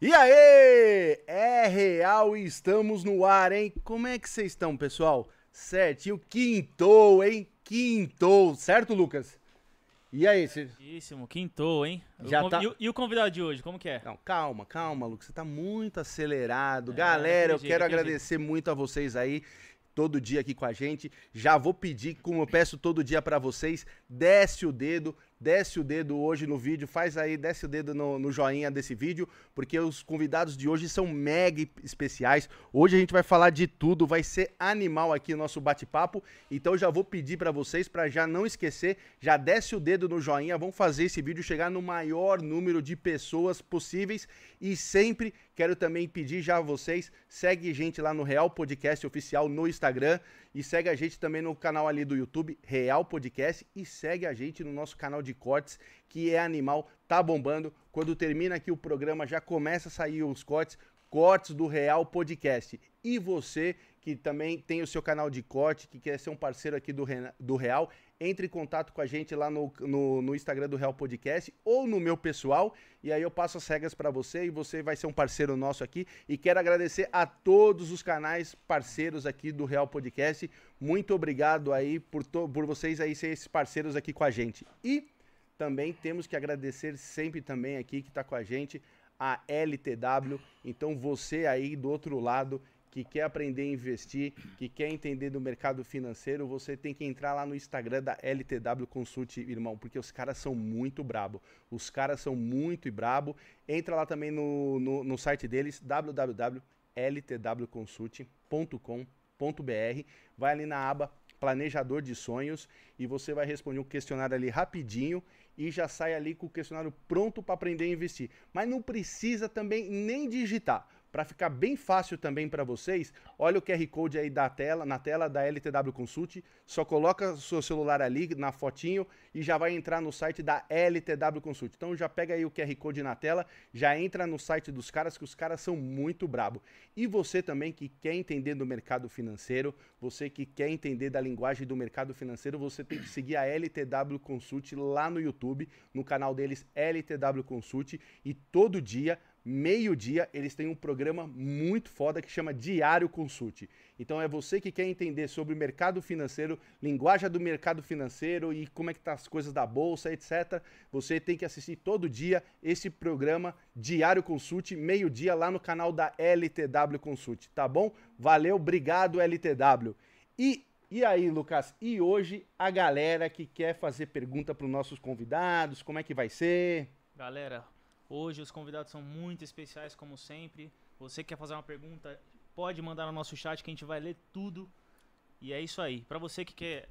E aí? É real e estamos no ar, hein? Como é que vocês estão, pessoal? Certinho, quintou, hein? Quintou, certo, Lucas? E aí, você... Certíssimo, quintou, hein? Já O tá- e, o- e o convidado de hoje, como que é? Não, calma, calma, Lucas. Você tá muito acelerado. É, Galera, eu jeito, quero agradecer muito a vocês aí, todo dia aqui com a gente. Já vou pedir, como eu peço todo dia pra vocês, desce o dedo, desce o dedo hoje no vídeo, faz aí, desce o dedo no, no joinha desse vídeo, porque os convidados de hoje são mega especiais. Hoje a gente vai falar de tudo, vai ser animal aqui o nosso bate-papo. Então já vou pedir pra vocês, pra já não esquecer, já desce o dedo no joinha, vamos fazer esse vídeo chegar no maior número de pessoas possíveis e sempre quero também pedir já a vocês, segue gente lá no Real Podcast Oficial no Instagram e segue a gente também no canal ali do YouTube, Real Podcast, e segue a gente no nosso canal de cortes, que é animal, tá bombando. Quando termina aqui o programa, já começa a sair os cortes, cortes do Real Podcast. E você que também tem o seu canal de corte, que quer ser um parceiro aqui do, do Real, entre em contato com a gente lá no, no, no Instagram do Real Podcast ou no meu pessoal, e aí eu passo as regras para você e você vai ser um parceiro nosso aqui. E quero agradecer a todos os canais parceiros aqui do Real Podcast. Muito obrigado aí por, por vocês aí serem esses parceiros aqui com a gente. E também temos que agradecer sempre também aqui que está com a gente a LTW. Então você aí do outro lado que quer aprender a investir, que quer entender do mercado financeiro, você tem que entrar lá no Instagram da LTW Consult, irmão, porque os caras são muito brabo. Os caras são muito brabo. Entra lá também no, no, no site deles, www.ltwconsult.com.br. Vai ali na aba Planejador de Sonhos e você vai responder um questionário ali rapidinho e já sai ali com o questionário pronto para aprender a investir. Mas não precisa também nem digitar. Para ficar bem fácil também para vocês, olha o QR Code aí da tela, na tela da LTW Consult, só coloca seu celular ali na fotinho e já vai entrar no site da LTW Consult. Então já pega aí o QR Code na tela, já entra no site dos caras, que os caras são muito brabo. E você também que quer entender do mercado financeiro, você que quer entender da linguagem do mercado financeiro, você tem que seguir a LTW Consult lá no YouTube, no canal deles LTW Consult, e todo dia meio-dia, eles têm um programa muito foda que chama Diário Consult. Então é você que quer entender sobre o mercado financeiro, linguagem do mercado financeiro e como é que tá as coisas da bolsa, etc. Você tem que assistir todo dia esse programa Diário Consult, meio-dia lá no canal da LTW Consult, tá bom? Valeu, obrigado LTW. E e aí, Lucas? E hoje a galera que quer fazer pergunta para os nossos convidados, como é que vai ser? Galera, hoje os convidados são muito especiais, como sempre. Você que quer fazer uma pergunta, pode mandar no nosso chat que a gente vai ler tudo. E é isso aí. Pra você que quer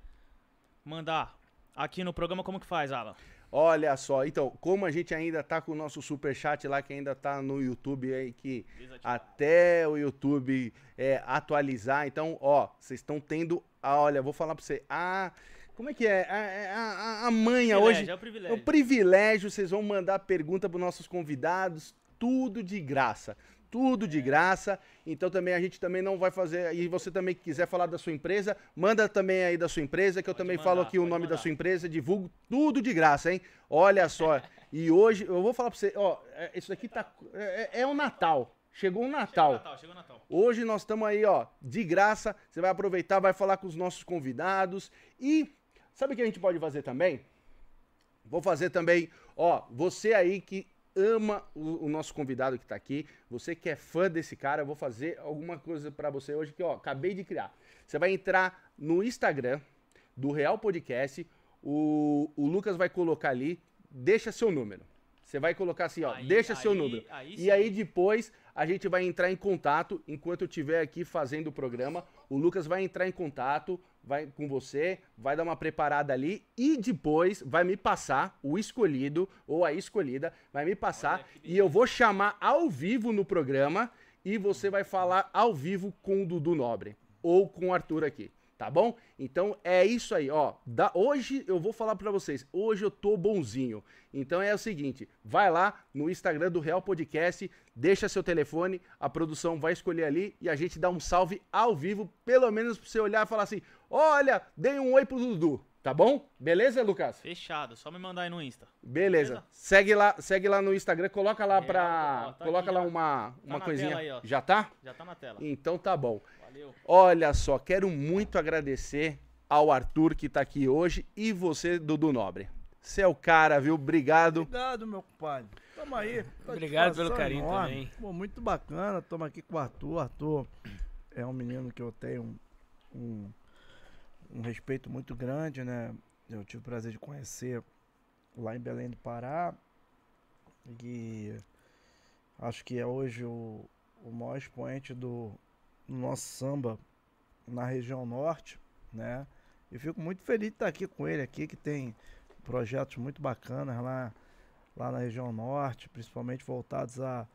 mandar aqui no programa, como que faz, Alan? Olha só, então, como a gente ainda tá com o nosso superchat lá, que ainda tá no YouTube aí, que até o YouTube é, atualizar, então, ó, vocês estão tendo, ah, olha, vou falar pra você, a, como é que é, a, a, a- a manha hoje, É o é privilégio. o privilégio, vocês vão mandar pergunta para nossos convidados, tudo de graça. Tudo de graça. Então também a gente também não vai fazer. E você também que quiser falar da sua empresa, manda também aí da sua empresa, que eu Pode também mandar, falo aqui o nome da mandar. sua empresa, divulgo tudo de graça, hein? Olha só. e hoje eu vou falar para você, ó, é, isso aqui tá é, é o Natal. Chegou o Chegou o Natal. Natal, chegou o Natal. Hoje nós estamos aí, ó, de graça. Você vai aproveitar, vai falar com os nossos convidados. E sabe o que a gente pode fazer também? Vou fazer também, ó, você aí que ama o, o nosso convidado que tá aqui, você que é fã desse cara, eu vou fazer alguma coisa pra você hoje que, ó, acabei de criar. Você vai entrar no Instagram do Real Podcast, o, o Lucas vai colocar ali, deixa seu número. Você vai colocar assim, ó, Aí- deixa seu aí- número. aí e aí depois a gente vai entrar em contato, enquanto eu estiver aqui fazendo o programa, o Lucas vai entrar em contato vai com você, vai dar uma preparada ali e depois vai me passar o escolhido ou a escolhida, vai me passar e eu vou chamar ao vivo no programa e você vai falar ao vivo com o Dudu Nobre ou com o Arthur aqui. Tá bom? Então é isso aí, ó. Da, hoje eu vou falar pra vocês. Hoje eu tô bonzinho. Então é o seguinte: vai lá no Instagram do Real Podcast, deixa seu telefone, a produção vai escolher ali e a gente dá um salve ao vivo, pelo menos pra você olhar e falar assim: olha, dei um oi pro Dudu. Tá bom? Beleza, Lucas? Fechado, só me mandar aí no Insta. Beleza. Beleza. Segue lá, segue lá no Instagram, coloca lá pra. ó, tá coloca aqui lá uma, uma na coisinha. aí. Já tá? Já tá na tela. Então tá bom. Valeu. Olha só, quero muito agradecer ao Arthur que tá aqui hoje e você, Dudu Nobre. Você é o cara, viu? Obrigado. Obrigado, meu compadre. Tamo aí. Obrigado pelo carinho enorme. também. Pô, muito bacana. Tamo aqui com o Arthur. Arthur é um menino que eu tenho um, um, um respeito muito grande, né? Eu tive o prazer de conhecer lá em Belém do Pará. E acho que é hoje o, o maior expoente do, do nosso samba na região norte, né? E fico muito feliz de estar aqui com ele aqui, que tem projetos muito bacanas lá, lá na região norte, principalmente voltados à,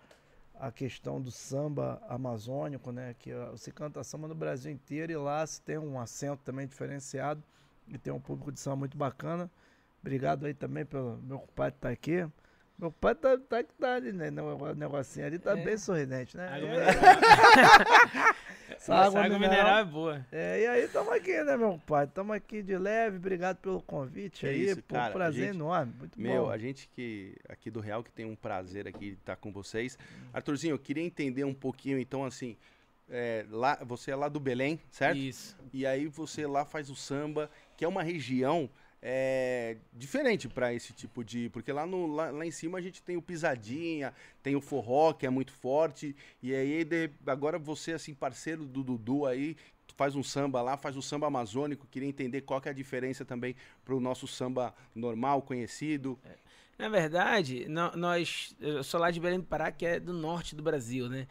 à questão do samba amazônico, né? Que se canta samba no Brasil inteiro e lá se tem um acento também diferenciado e tem um público de samba muito bacana. Obrigado aí também pelo meu compadre estar aqui. Meu pai tá, tá que tá ali, né? O negocinho ali tá É. bem sorridente, né? Água É, mineral. Essa água água mineral. mineral é boa. É, e aí estamos aqui, né, meu pai? Estamos aqui de leve, obrigado pelo convite Que aí. isso, pô, cara, prazer gente- enorme, muito Meu, bom. a gente que aqui do Real que tem um prazer aqui de estar com vocês. Arthurzinho, eu queria entender um pouquinho, então, assim, é, lá, você é lá do Belém, certo? Isso. E aí você lá faz o samba, que é uma região é, diferente para esse tipo de. Porque lá, no, lá, lá em cima a gente tem o pisadinha, tem o forró, que é muito forte. E aí de- agora você, assim, parceiro do Dudu aí, faz um samba lá, faz o samba amazônico. Queria entender qual que é a diferença também pro nosso samba normal, conhecido. Na verdade, nó- nós, eu sou lá de Belém do Pará, que é do norte do Brasil, né?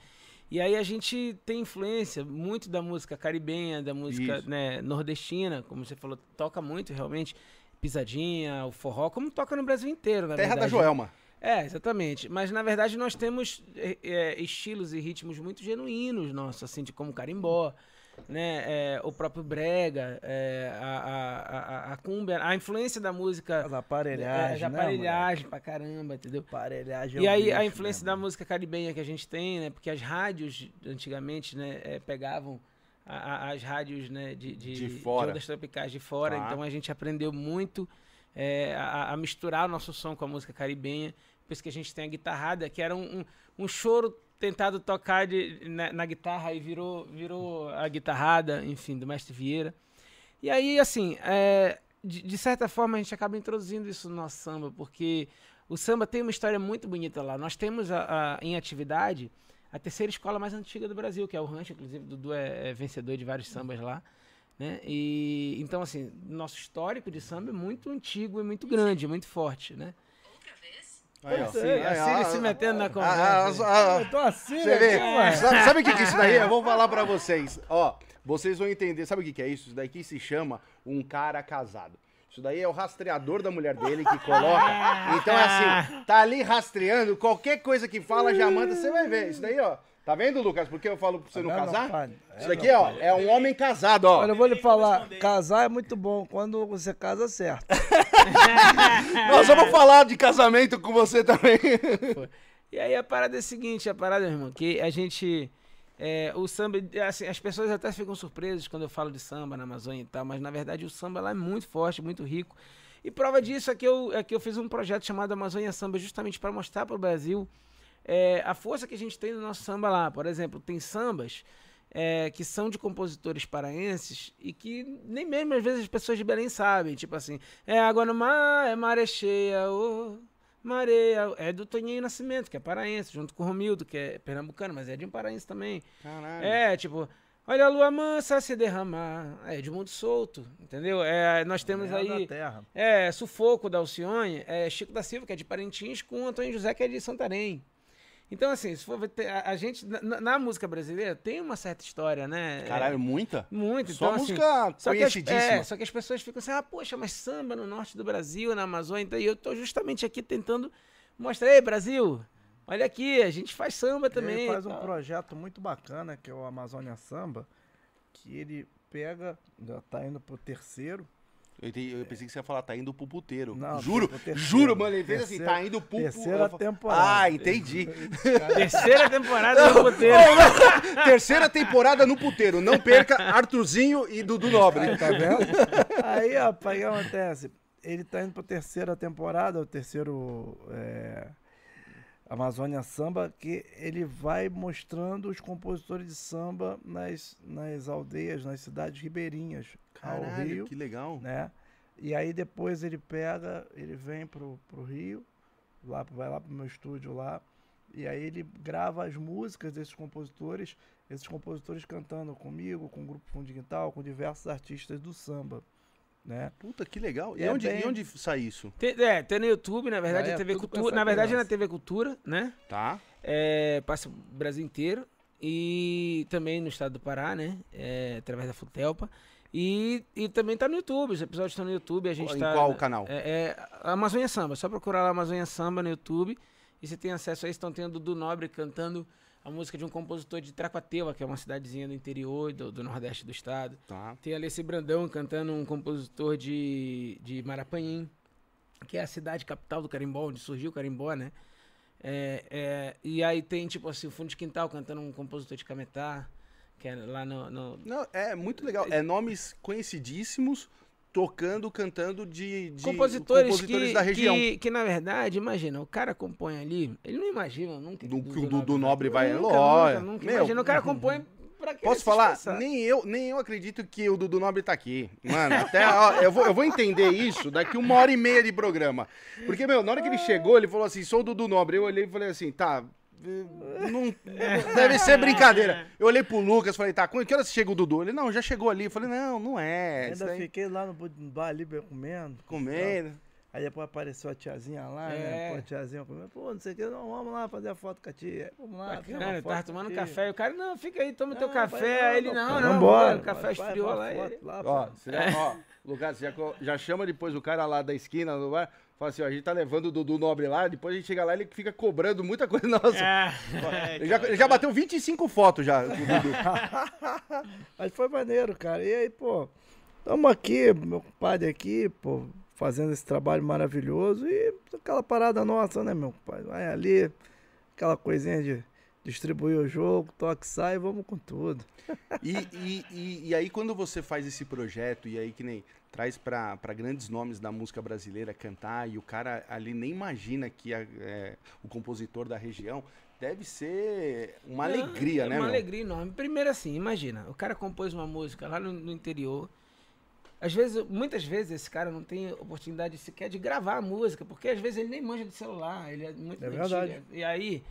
E aí a gente tem influência muito da música caribenha, da música né, nordestina, como você falou, toca muito realmente, pisadinha, o forró, como toca no Brasil inteiro, na Terra verdade. da Joelma. É, exatamente. Mas na verdade nós temos é, é, estilos e ritmos muito genuínos nossos, assim, de como carimbó, né? É, o próprio brega, é, a, a, a, a cumbia, a influência da música As aparelhagens, é, de né, aparelhagem pra caramba, entendeu? Aparelhagem é E o aí a bicho influência mesmo. da música caribenha que a gente tem, né? Porque as rádios antigamente, né, eh, pegavam a- a- as rádios, né, de, de, De fora. ondas tropicais de fora. Tá. Então a gente aprendeu muito eh, a, a misturar o nosso som com a música caribenha. Por isso que a gente tem a guitarrada, que era um, um, um choro tentado tocar de, na, na guitarra e virou, virou a guitarrada, enfim, do Mestre Vieira. E aí, assim, é, de, de certa forma a gente acaba introduzindo isso no nosso samba, porque o samba tem uma história muito bonita lá. Nós temos a- a- em atividade a terceira escola mais antiga do Brasil, que é o Rancho, inclusive Dudu é, é vencedor de vários sambas lá. Né? E, então, assim, nosso histórico de samba é muito antigo e muito grande, muito forte, né? Aí, ó. Sim, a Siri se metendo na Ah, conversa. ah, ah, Eu tô assim, Você vê? né? Sabe, sabe o que, que é isso daí? é? Eu vou falar pra vocês. Ó, vocês vão entender. Sabe o que, que é isso? Isso daqui se chama um cara casado. Isso daí é o rastreador da mulher dele que coloca. Então é assim, tá ali rastreando, qualquer coisa que fala já manda, você vai ver. Isso daí, ó. Tá vendo, Lucas? Porque eu falo pra você não vendo, casar? pai? Isso daqui, ó, é um homem casado, ó. Olha, eu vou lhe falar, casar é muito bom quando você casa certo. Nós vamos falar de casamento com você também. E aí a parada é a seguinte, a parada, meu irmão, que a gente. é, o samba, assim, as pessoas até ficam surpresas quando eu falo de samba na Amazônia e tal, mas na verdade o samba lá é muito forte, muito rico. E prova disso é que eu, é que eu fiz um projeto chamado Amazônia Samba justamente para mostrar para o Brasil é, a força que a gente tem no nosso samba lá. Por exemplo, tem sambas é, que são de compositores paraenses e que nem mesmo às vezes as pessoas de Belém sabem. Tipo assim, é água no mar, é maré cheia, ô, mareia. É do Toninho Nascimento, que é paraense, junto com o Romildo, que é pernambucano, mas é de um paraense também. Caralho. É, tipo, olha a lua mansa se derramar. É de mundo solto, entendeu? É, nós temos Terra da aí. terra. É, Sufoco da Alcione, é Chico da Silva, que é de Parintins, com o Antônio José, que é de Santarém. Então, assim, se for ver, te- a, a gente, na, na- música brasileira, tem uma certa história, né? Caralho, muita? É, muito. Só então, assim, música só que, as, conhecidíssima. é, só que as pessoas ficam assim, ah, poxa, mas samba no norte do Brasil, na Amazônia, então, e eu tô justamente aqui tentando mostrar, ei, Brasil, olha aqui, a gente faz samba também. Ele faz um tal." projeto muito bacana, que é o Amazônia Samba, que ele pega, já tá indo pro terceiro, Eu, entendi- eu pensei que você ia falar, tá indo pro puteiro. Não, juro, pro terceiro. juro, mano. Ele fez assim, tá indo pro... terceira temporada. Ah, entendi. Terceira temporada do puteiro. Terceira temporada no puteiro. Não perca Arthurzinho e Dudu Nobre. Tá vendo? Aí, rapaz, o que acontece? Ele tá indo pra terceira temporada, o terceiro é, Amazônia Samba, que ele vai mostrando os compositores de samba nas, nas aldeias, nas cidades ribeirinhas Caralho, Rio, que legal. né? E aí depois ele pega, ele vem pro, pro Rio, lá, vai lá pro meu estúdio lá, e aí ele grava as músicas desses compositores, esses compositores cantando comigo, com o grupo Fundo Quintal, com diversos artistas do samba, né? Puta, que legal. E, É onde, bem- e onde sai isso? Tem, é, tem no YouTube, na verdade, é TV Cultura. Na verdade, é na. TV Cultura, né? Tá? É, passa o Brasil inteiro. E também no estado do Pará, né? É, através da Futelpa. E, e também tá no YouTube, os episódios estão no YouTube. A gente Em tá, qual canal? É, é Amazônia Samba, só procurar lá Amazônia Samba no YouTube. E você tem acesso a isso. Estão tendo o Dudu Nobre cantando a música de um compositor de Tracuateua, que é uma cidadezinha do interior do, do nordeste do estado. Tá. Tem Alessi Brandão cantando um compositor de, de Marapanhim, que é a cidade capital do carimbó, onde surgiu o carimbó, né? É, é, e aí tem, tipo assim, o Fundo de Quintal cantando um compositor de Cametá, que é lá no... no- Não, é muito legal. É nomes conhecidíssimos tocando, cantando de, de compositores, que, da região. Que, que, na verdade, imagina, o cara compõe ali, ele não imagina nunca Do- que o Dudu Nobre vai- Nunca, Lógico. nunca, nunca Meu, imagina. O cara compõe Posso falar? expressar. Nem eu, nem eu acredito que o Dudu Nobre tá aqui. Mano, até ó, eu, vou, eu vou entender isso daqui uma hora e meia de programa. Porque, meu, na hora que ele chegou, ele falou assim: sou o Dudu Nobre. Eu olhei e falei assim: tá. Eh, Não, deve ser brincadeira. Eu olhei pro Lucas falei, tá, que horas chega o Dudu? Ele, não, já chegou ali. Eu falei, não, não é. Ainda daí, fiquei lá no bar ali bem comendo. comendo. Aí depois apareceu a tiazinha lá, É. né? Pô, a tiazinha comendo. Pô, não sei o que, não, vamos lá fazer a foto com a tia. Vamos lá, Bacana, tava a tomando café. E o cara, não, fica aí, toma teu Não, café. vai Aí ele, não, não, vambora. o café esfriou lá. foto ele- lá, Ó, você já, ó, Lucas, já, já chama depois o cara lá da esquina do bar. Fala assim, ó, a gente tá levando o Dudu Nobre lá, depois a gente chega lá e ele fica cobrando muita coisa nossa. É, Ele já, ele já bateu 25 fotos já, o Dudu. Mas foi maneiro, cara. E aí, pô, tamo aqui, meu compadre aqui, pô, fazendo esse trabalho maravilhoso. E aquela parada nossa, né, meu compadre? Vai ali, aquela coisinha de distribuir o jogo, toque sai, vamos com tudo. E, e, e, e aí, quando você faz esse projeto, e aí que nem traz pra grandes nomes da música brasileira cantar, e o cara ali nem imagina que a- é, o compositor da região deve ser uma Não, alegria, é né, Uma meu? alegria enorme. Primeiro assim, imagina, o cara compôs uma música lá no, no interior. Às vezes, muitas vezes esse cara não tem oportunidade sequer de gravar a música, porque às vezes ele nem manja de celular, ele é muito É verdade. E aí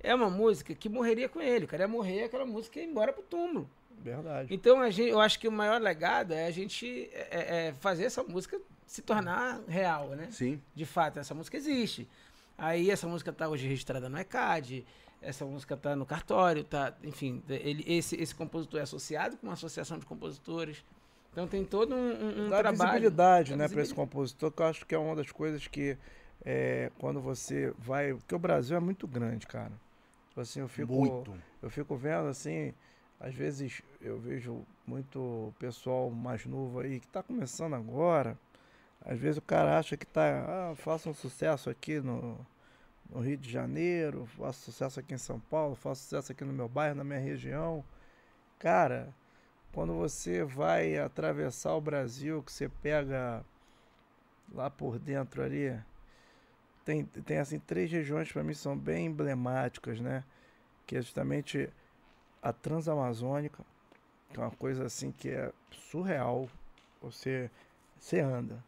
é uma música que morreria com ele, o cara ia morrer, aquela música ia embora pro túmulo. Verdade. Então a gente, eu acho que o maior legado é a gente é- é- é fazer essa música se tornar real, né? Sim. de fato, essa música existe. Aí essa música tá hoje registrada no ECAD, essa música tá no cartório, tá, enfim, ele, esse, esse compositor é associado com uma associação de compositores. Então tem todo um, um, um Dá trabalho. visibilidade, Dá né, para esse compositor, que eu acho que é uma das coisas que é, quando você vai. Porque o Brasil é muito grande, cara. Tipo assim, eu fico. Muito. Eu fico vendo assim, às vezes eu vejo muito pessoal mais novo aí que tá começando agora. Às vezes o cara acha que tá, ah, um sucesso aqui no, no Rio de Janeiro, faço sucesso aqui em São Paulo, faço sucesso aqui no meu bairro, na minha região. Cara, quando você vai atravessar o Brasil, que você pega lá por dentro ali, tem, tem assim três regiões para mim são bem emblemáticas, né? Que é justamente a Transamazônica, que é uma coisa assim que é surreal. Você, você anda.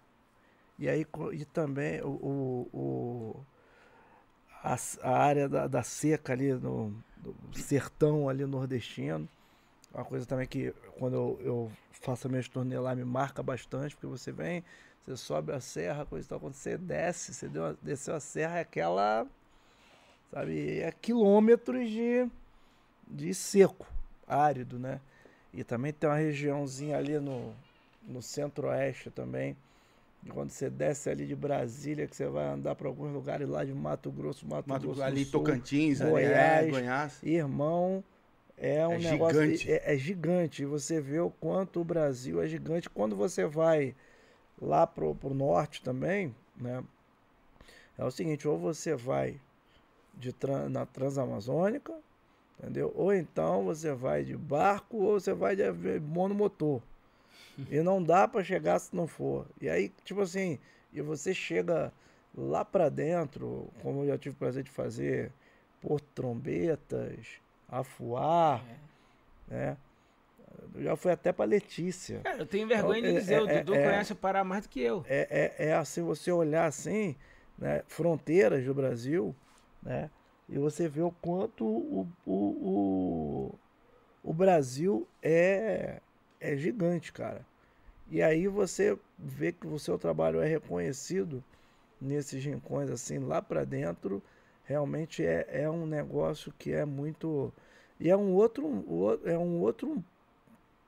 E aí e também o, o, o- a, a área da, da seca ali no, do sertão ali nordestino. Uma coisa também que quando eu, eu faço a minha turnê lá me marca bastante, porque você vem, você sobe a serra, coisa e tal, quando você desce, você deu, desceu a serra, é aquela, sabe, é quilômetros de, de seco, árido, né? E também tem uma regiãozinha ali no, no centro-oeste também, quando você desce ali de Brasília, que você vai andar para alguns lugares lá de Mato Grosso, Mato, Mato- Grosso ali do Sul, Tocantins, é, Goiás. Goiás. Irmão, é um É negócio. gigante. É, é gigante. E você vê o quanto o Brasil é gigante. Quando você vai lá pro, pro norte também, né? É o seguinte, ou você vai de na Transamazônica, entendeu? Ou então você vai de barco ou você vai de monomotor. E não dá para chegar se não for. E aí, tipo assim, e você chega lá para dentro, como eu já tive o prazer de fazer, Porto Trombetas, Afuar, né? Eu já fui até para Letícia. Cara, eu tenho vergonha de É, dizer, o é, Dudu é. conhece o Pará mais do que eu. É, é, é assim, você olhar assim, né, fronteiras do Brasil, né, e você vê o quanto o, o, o, o Brasil é, é gigante, cara. E aí você vê que o seu trabalho é reconhecido nesses rincões, assim, lá para dentro, realmente é, é um negócio que é muito... E é um outro, é um outro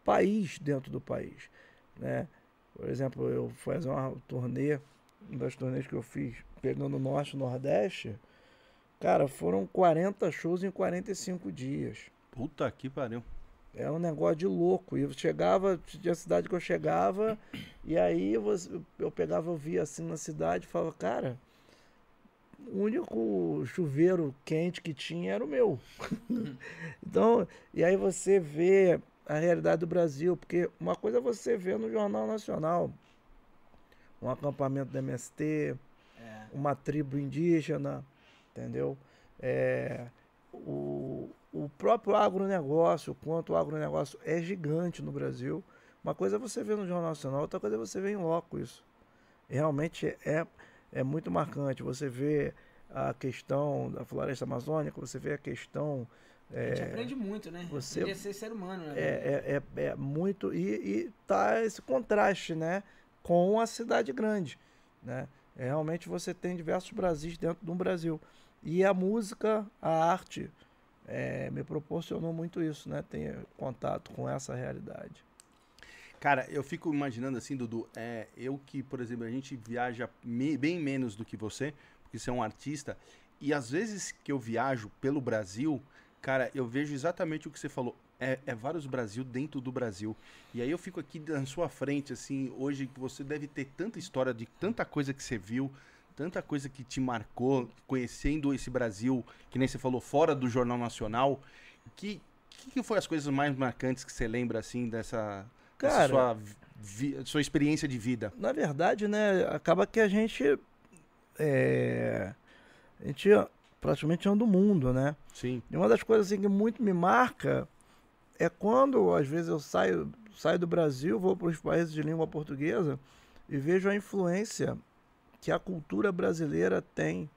país dentro do país, né? Por exemplo, eu fazer uma turnê, uma das turnês que eu fiz, pegando o Norte e Nordeste, cara, foram 40 shows em 45 dias. Puta que pariu. É um negócio de louco. E eu chegava, tinha cidade que eu chegava, e aí eu pegava, eu via assim na cidade e falava, cara, o único chuveiro quente que tinha era o meu. então, e aí você vê a realidade do Brasil, porque uma coisa é você vê no Jornal Nacional, um acampamento do MST, É. uma tribo indígena, entendeu? É, o, o próprio agronegócio, quanto o agronegócio é gigante no Brasil. Uma coisa é você ver no Jornal Nacional, outra coisa é você ver em loco isso. Realmente é, é muito marcante. Você vê a questão da floresta amazônica, você vê a questão. A gente é, aprende muito, né? você- a ser ser humano, né? é, é, é, é muito. E, e tá esse contraste, né? Com a cidade grande. Né? É, realmente você tem diversos Brasis dentro de um Brasil. E a música, a arte, é, me proporcionou muito isso, né? Ter contato com essa realidade. Cara, eu fico imaginando assim, Dudu, é, eu que, por exemplo, a gente viaja me- bem menos do que você, porque você é um artista, e às vezes que eu viajo pelo Brasil, cara, eu vejo exatamente o que você falou. É, é vários Brasil dentro do Brasil. E aí eu fico aqui na sua frente, assim, hoje que você deve ter tanta história de tanta coisa que você viu, tanta coisa que te marcou, conhecendo esse Brasil, que nem você falou, fora do Jornal Nacional. Que, que, que foi as coisas mais marcantes que você lembra, assim, dessa, dessa Cara- sua, vi- sua experiência de vida? Na verdade, né? Acaba que a gente. é, a gente praticamente anda o mundo, né? Sim. E uma das coisas assim, que muito me marca é quando, às vezes, eu saio, saio do Brasil, vou para os países de língua portuguesa e vejo a influência que a cultura brasileira tem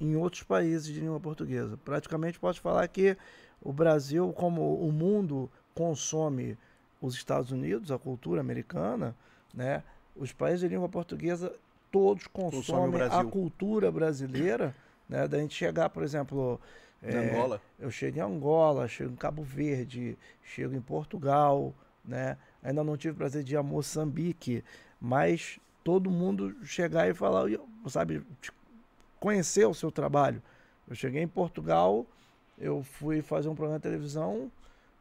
em outros países de língua portuguesa. Praticamente posso falar que o Brasil, como o mundo consome os Estados Unidos, a cultura americana, né? Os países de língua portuguesa todos Consome consomem a Brasil. cultura brasileira, né? Da gente chegar, por exemplo, é, Angola? eu chego em Angola, chego em Cabo Verde, chego em Portugal, né? Ainda não tive o prazer de ir a Moçambique, mas todo mundo chegar e falar, sabe, conhecer o seu trabalho. Eu cheguei em Portugal, eu fui fazer um programa de televisão,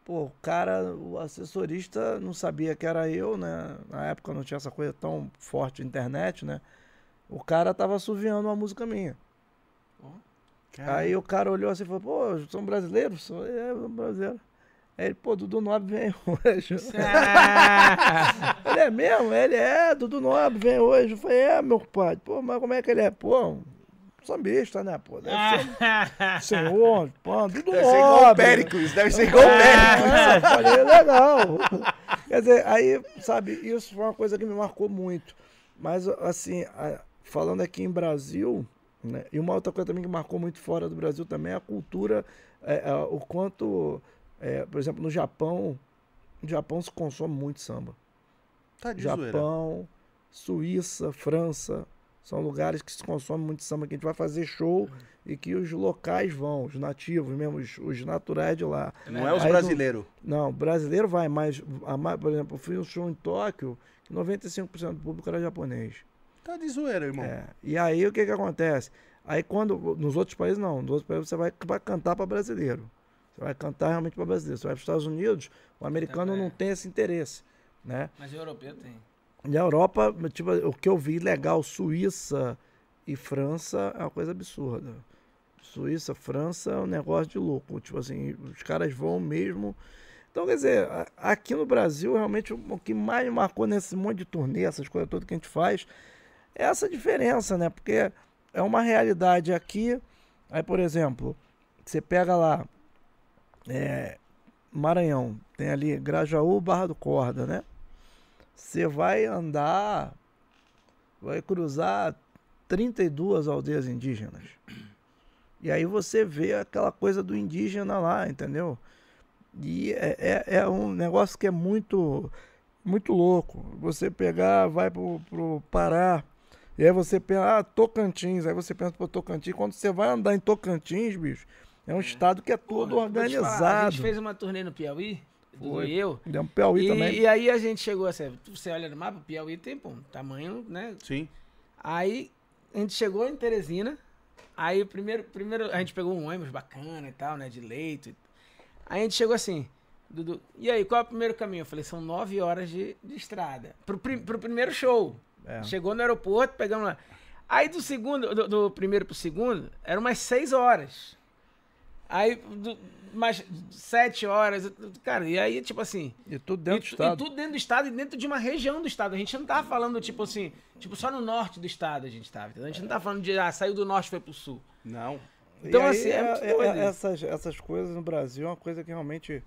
pô, o cara, o assessorista não sabia que era eu, né? Na época não tinha essa coisa tão forte de internet, né? O cara tava assoviando uma música minha. Aí o cara olhou assim e falou, pô, são brasileiros? Sou, é, sou brasileiro. Aí ele, pô, Dudu Nobre vem hoje. ele é mesmo? Ele é, Dudu Nobre vem hoje. Eu falei, é, meu pai. Pô, mas como é que ele é? Pô, sambista, né, pô? Deve ser senhor, pô, Dudu Deve ser igual o Nobre. Péricles, deve ser igual o Péricles. É, eu falei, legal. Quer dizer, aí, sabe, isso foi uma coisa que me marcou muito. Mas, assim, falando aqui em Brasil, né, e uma outra coisa também que marcou muito fora do Brasil também é a cultura, é, é, o quanto, é, por exemplo, no Japão, no Japão se consome muito samba. Tá de zoeira. Japão, Suíça, França, são lugares que se consome muito samba, que a gente vai fazer show e que os locais vão, os nativos mesmo, os, os naturais de lá. Não é os brasileiros. Não, brasileiro vai, mas, a por exemplo, eu fui um show em Tóquio, que 95% do público era japonês. Tá de zoeira, irmão. É, E aí o que que acontece? Aí quando, nos outros países não, nos outros países você vai, vai cantar para brasileiro. Vai cantar realmente para brasileiro. Você vai para os Estados Unidos, o americano É. não tem esse interesse, né? Mas o europeu tem. Na Europa, tipo, o que eu vi legal, Suíça e França é uma coisa absurda. Suíça, França é um negócio de louco. Tipo assim, os caras vão mesmo. Então, quer dizer, a- aqui no Brasil, realmente, o que mais me marcou nesse monte de turnê, essas coisas todas que a gente faz, é essa diferença, né? Porque é uma realidade aqui. Aí, por exemplo, você pega lá, é, Maranhão, tem ali Grajaú, Barra do Corda, né? Você vai andar, vai cruzar 32 aldeias indígenas. E aí você vê aquela coisa do indígena lá, entendeu? E é, é, é um negócio que é muito, muito louco. Você pegar, vai pro, pro Pará, e aí você pensa, ah, Tocantins, aí você pensa pro Tocantins. Quando você vai andar em Tocantins, bicho, é um estado que é todo Porra, te falar, A organizado. gente fez uma turnê no Piauí, e eu. Deu um Piauí E, também. e aí a gente chegou assim, você olha no mapa, Piauí tem, pô, um tamanho, né? Sim. Aí a gente chegou em Teresina. Aí primeiro, primeiro a gente pegou um ônibus bacana e tal, né? De leito. Aí a gente chegou assim, Dudu, e aí, qual é o primeiro caminho? Eu falei, são nove horas de, de estrada. Pro, pri- pro primeiro show. É. Chegou no aeroporto, pegamos lá. Aí do segundo, do, do primeiro pro segundo, eram umas seis horas. Aí, do, mais sete horas. Cara, e aí, tipo assim. E tudo E, dentro do tu- e estado. tudo dentro do estado e dentro de uma região do estado. A gente não tava falando, tipo assim, tipo, só no norte do estado a gente tava. entendeu? A gente não tava falando de, ah, saiu do norte e foi pro sul. Não. Então, E aí, assim, é muito é- é- essas, essas coisas no Brasil é uma coisa que realmente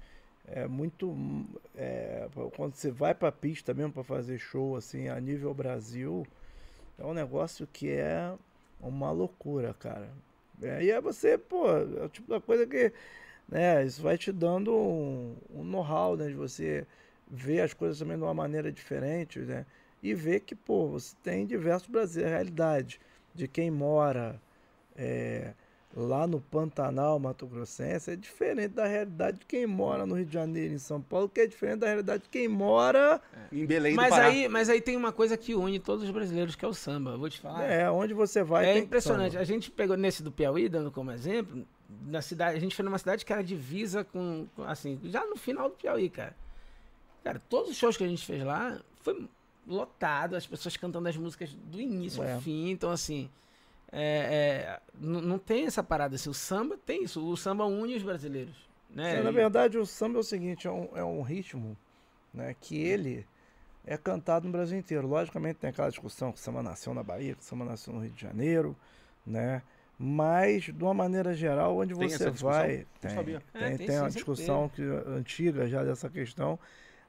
é muito. é, quando você vai pra pista mesmo pra fazer show, assim, a nível Brasil, é um negócio que é uma loucura, cara. É, e é você, pô, é o tipo da coisa que. Né, isso vai te dando um, um know-how, né? De você ver as coisas também de uma maneira diferente, né? E ver que, pô, você tem diversos Brasil, realidade de quem mora é, lá no Pantanal Mato Grossense é diferente da realidade de quem mora no Rio de Janeiro, em São Paulo, que é diferente da realidade de quem mora Em Belém do Mas Pará. aí, mas aí tem uma coisa que une todos os brasileiros, que é o samba. Eu vou te falar. é, onde você vai. É tem impressionante. samba. A gente pegou nesse do Piauí, dando como exemplo, na cidade, a gente foi numa cidade que era divisa com, com, assim, já no final do Piauí, cara. Cara, todos os shows que a gente fez lá foi lotado, as pessoas cantando as músicas do início É. ao fim, então assim, é, é, não tem essa parada assim, o samba tem isso, o samba une os brasileiros, né? É, na verdade, o samba é o seguinte, é um, é um ritmo né, que ele é cantado no Brasil inteiro. Logicamente tem aquela discussão que o samba nasceu na Bahia, que o samba nasceu no Rio de Janeiro, né? Mas, de uma maneira geral, onde Tem você vai. Não Tem, tem, É, tem, tem sim, uma discussão que, antiga já dessa questão.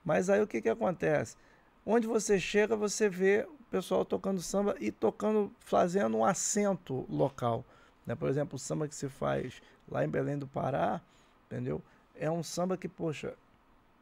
Mas aí o que, que acontece? Onde você chega, você vê o pessoal tocando samba e tocando, fazendo um acento local. Né? Por exemplo, o samba que se faz lá em Belém do Pará, entendeu? É um samba que, poxa,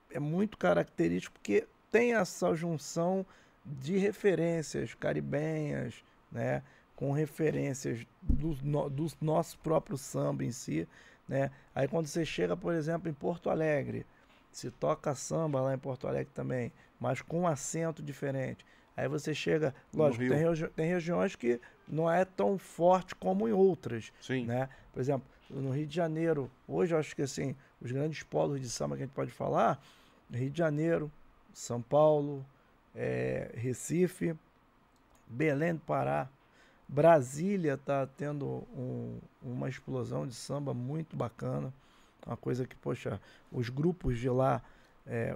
é muito característico porque tem essa junção de referências caribenhas, né? Com referências do, no, do nosso próprio samba em si, né? Aí quando você chega, por exemplo, em Porto Alegre, se toca samba lá em Porto Alegre também, mas com um acento diferente. Aí você chega, lógico, tem, regi- tem regiões que não é tão forte como em outras, Sim. né? Por exemplo, no Rio de Janeiro, hoje eu acho que assim, os grandes polos de samba que a gente pode falar, Rio de Janeiro, São Paulo, eh, Recife, Belém do Pará, Brasília está tendo um- uma explosão de samba muito bacana, uma coisa que, poxa, os grupos de lá eh,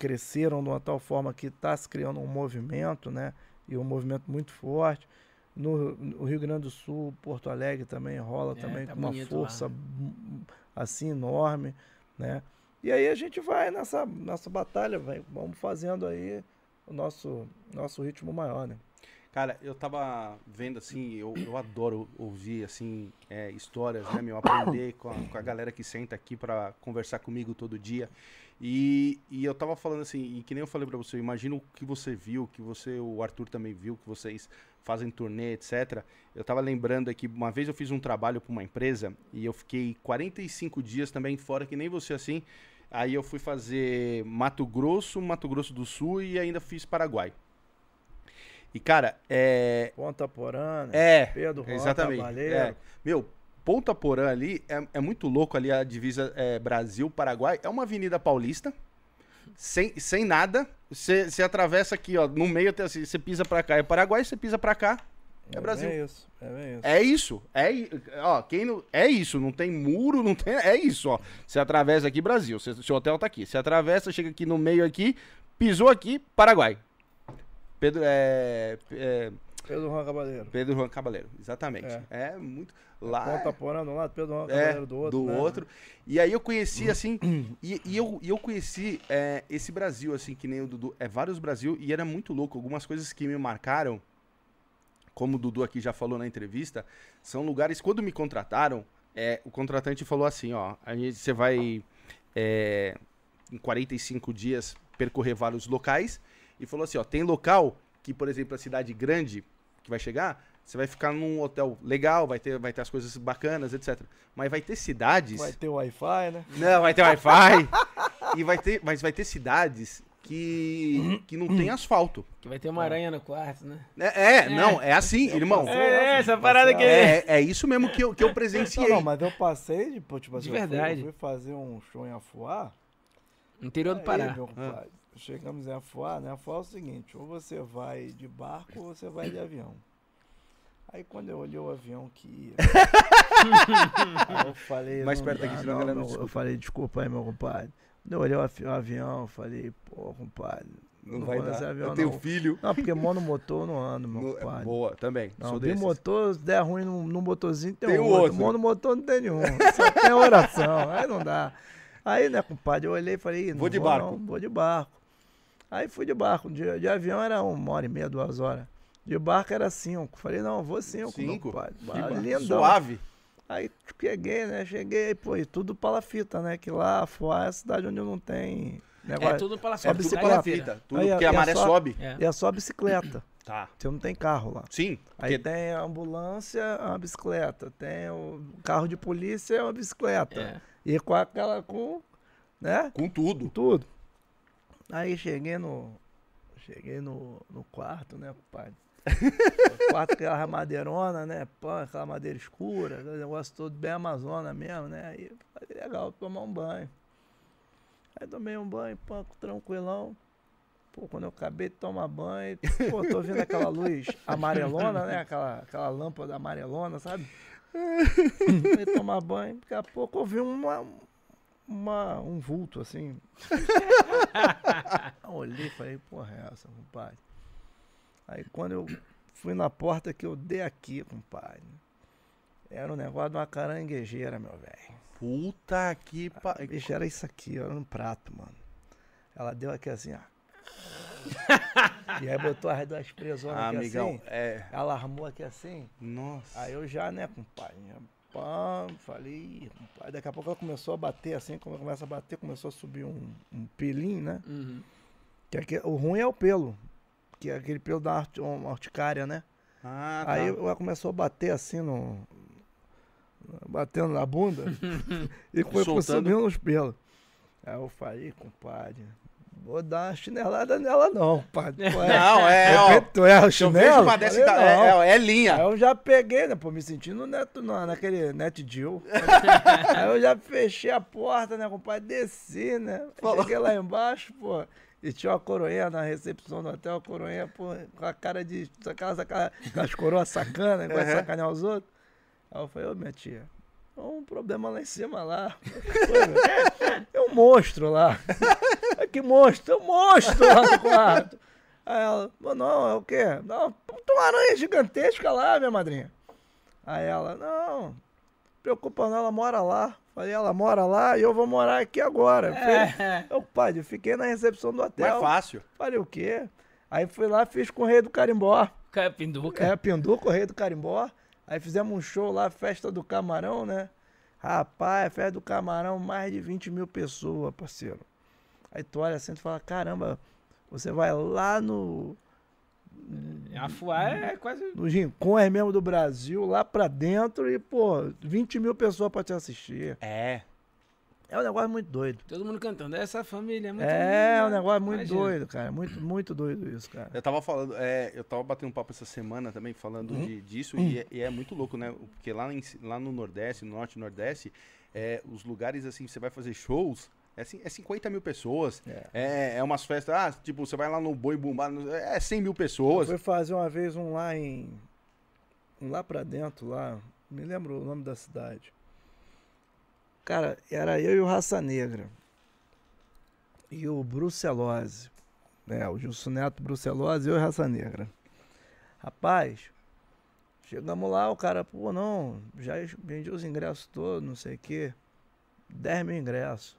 cresceram de uma tal forma que está se criando um movimento, né? E um movimento muito forte. No, no Rio Grande do Sul, Porto Alegre também rola É, também tá com uma lá. força hum, assim enorme, né? E aí a gente vai nessa, nessa batalha, vai, vamos fazendo aí o nosso, nosso ritmo maior, né? Cara, eu tava vendo assim, eu, eu adoro ouvir assim é, histórias, né, meu? Aprender com a, com a galera que senta aqui pra conversar comigo todo dia. E, e eu tava falando assim, e que nem eu falei pra você, eu imagino o que você viu, que você, o Arthur também viu, que vocês fazem turnê, etc. Eu tava lembrando aqui, uma vez eu fiz um trabalho pra uma empresa e eu fiquei 45 dias também fora, que nem você assim. Aí eu fui fazer Mato Grosso, Mato Grosso do Sul e ainda fiz Paraguai. E, cara, é. Ponta Porã, né? É, Pedro Roca, exatamente. É. Meu, Ponta Porã ali é, é muito louco ali a divisa é, Brasil-Paraguai. É uma avenida paulista, sem, sem nada. Você atravessa aqui, ó, no meio, assim, você pisa pra cá. É Paraguai, você pisa pra cá. É Brasil. É isso, é bem isso. É isso. É, ó, quem não, é isso. Não tem muro, não tem. É isso, ó. Você atravessa aqui, Brasil. Cê- seu hotel tá aqui. Você atravessa, chega aqui no meio aqui, pisou aqui, Paraguai. Pedro. É. é Pedro Juan Cabaleiro. Pedro Juan Cabaleiro, exatamente. É. É, muito. Lá. Ponta Porã de um lado, Pedro É, do outro. né? outro. E aí eu conheci, assim, e, e eu, e eu conheci é, esse Brasil, assim, que nem o Dudu, é vários Brasil, e era muito louco. Algumas coisas que me marcaram, como o Dudu aqui já falou na entrevista, são lugares, quando me contrataram, é, o contratante falou assim, ó, a gente, você vai, é, em 45 dias, percorrer vários locais, e falou assim, ó, tem local que, por exemplo, a cidade grande, que vai chegar, você vai ficar num hotel legal, vai ter, vai ter as coisas bacanas, etc. Mas vai ter cidades. Vai ter Wi-Fi, né? Não, vai ter Wi-Fi. e vai ter, mas vai ter cidades que, que não tem asfalto. Que vai ter uma aranha no quarto, né? É, é, não, é assim, irmão. É, essa parada que- É, é isso mesmo que eu, que eu presenciei. Não, não, mas eu passei de, pô, tipo assim, De eu fui- verdade. Eu fui fazer um show em Afuá. Interior do Aí, Pará. meu compadre, chegamos em Afuá, né? Afuá é o seguinte, ou você vai de barco ou você vai de avião. Aí quando eu olhei o avião que ia. aí eu falei. Mais perto dá, aqui, senão a galera não não. Eu falei, desculpa aí, meu compadre. Quando eu olhei o avi- o avião, eu falei, pô, compadre. Não, não vai vou dar. avião, eu tenho não. filho. Não, porque monomotor eu não ando, meu No- compadre. boa, também. Não, sou tem desses. motor, se der ruim num, num motorzinho, tem, Tem um outro. outro. Monomotor não tem nenhum. Só tem oração. Aí não dá. Aí, né, compadre, eu olhei e falei, "Ih, não Vou de não, barco." vou de barco. Aí fui de barco. De, de avião era uma hora e meia, duas horas. De barco era cinco. Falei, não, vou cinco, meu Cinco. compadre. Suave. Aí cheguei, né? Cheguei, pô, e tudo palafita, né? Que lá, Fuá é a cidade onde não tem É negócio. tudo pela É Só tudo bicicleta. fita. Tudo Aí, porque a é maré só- sobe. É. E é só bicicleta. Tá. Você não tem carro lá. Sim. Aí porque- tem a ambulância, uma bicicleta. Tem o carro de polícia, é uma bicicleta. É. E com aquela, com, né? Com tudo. Tudo. Aí cheguei no, cheguei no, no quarto, né, compadre? Quarto com aquela madeirona, né? Pã, aquela madeira escura, aquele negócio todo bem amazona mesmo, né? Aí falei, legal, tomar um banho. Aí tomei um banho, pã, tranquilão. Pô, quando eu acabei de tomar banho, pô, tô vendo aquela luz amarelona, né? Aquela, aquela lâmpada amarelona, sabe? Aí tomar banho, daqui a pouco eu vi uma, uma, um vulto assim. Olhei e falei, porra, é essa, compadre? Aí quando eu fui na porta que eu dei aqui, compadre, era um negócio de uma caranguejeira, meu velho. Puta que pa... Bicho, era isso aqui, era um prato, mano. Ela deu aqui assim, ó. e aí botou as duas presonas Ah, aqui amigão, assim. é. Ela armou aqui assim. Nossa. Aí eu já, né, compadre, já, pam, falei, "Ih, compadre. Daqui a pouco ela começou a bater assim, como começa a bater, começou a subir um, um pelinho, né? Uhum. Que que- o ruim é o pelo, que é aquele pelo da urticária, né? Ah, tá. Aí ela começou a bater assim no. batendo na bunda e foi Soltando. subindo os pelos. Aí eu falei, compadre, vou dar uma chinelada nela não, compadre. É, Não, é, de ó. tu erra o Se eu chinelo? vejo "Não." é, é, é linha. Aí eu já peguei, né? Pô, me sentindo neto, na, naquele net deal. Aí eu já fechei a porta, né, compadre? Desci, né? Falou. Cheguei lá embaixo, pô. E tinha uma coroinha na recepção do hotel, a coroinha, pô, com a cara de. Aquelas, aquelas, aquelas coroas sacanas, vai Uhum. sacanear os outros. Aí eu falei, ô minha tia, tem um problema lá em cima lá. Tem um monstro lá. Ai, que monstro? Tem um monstro lá no quarto. Aí ela, "Pô, não, é o quê? Não, uma aranha gigantesca lá, minha madrinha. Aí ela, não, preocupa não, ela mora lá. Falei, ela mora lá e eu vou morar aqui agora. Eu falei, Eu, pai, eu fiquei na recepção do Não é hotel. fácil. Falei, o quê? Aí fui lá, fiz com o rei do carimbó. Pinduca. É, Pindu, Correio do Carimbó. Aí fizemos um show lá, festa do camarão, né? Rapaz, festa do camarão, mais de 20 mil pessoas, parceiro. Aí tu olha assim e fala, caramba, você vai lá no, A Fuá é quase. nos rincões mesmo do Brasil, lá pra dentro, e, pô, 20 mil pessoas pra te assistir. É. É um negócio muito doido. Todo mundo cantando. Essa família é muito É, é um negócio muito Imagina. doido, cara. Muito, muito doido isso, cara. Eu tava falando, é, eu tava batendo um papo essa semana também, falando de, disso, e, é, e é muito louco, né? Porque lá, em- lá no Nordeste, no Norte e Nordeste, é, os lugares assim, você vai fazer shows, É, é 50 mil pessoas. É, é umas festas. Ah, tipo, você vai lá no Boi Bumbá. É 100 mil Eu pessoas. fui fazer uma vez um lá em. Um lá pra dentro, lá. Me lembro o nome da cidade. Cara, era eu e o Raça Negra. E o Brucelose. É, o Gilson Neto Brucelose e eu e Raça Negra. Rapaz, chegamos lá, o cara, pô, não, já vendi os ingressos todos, não sei o quê. 10 mil ingressos.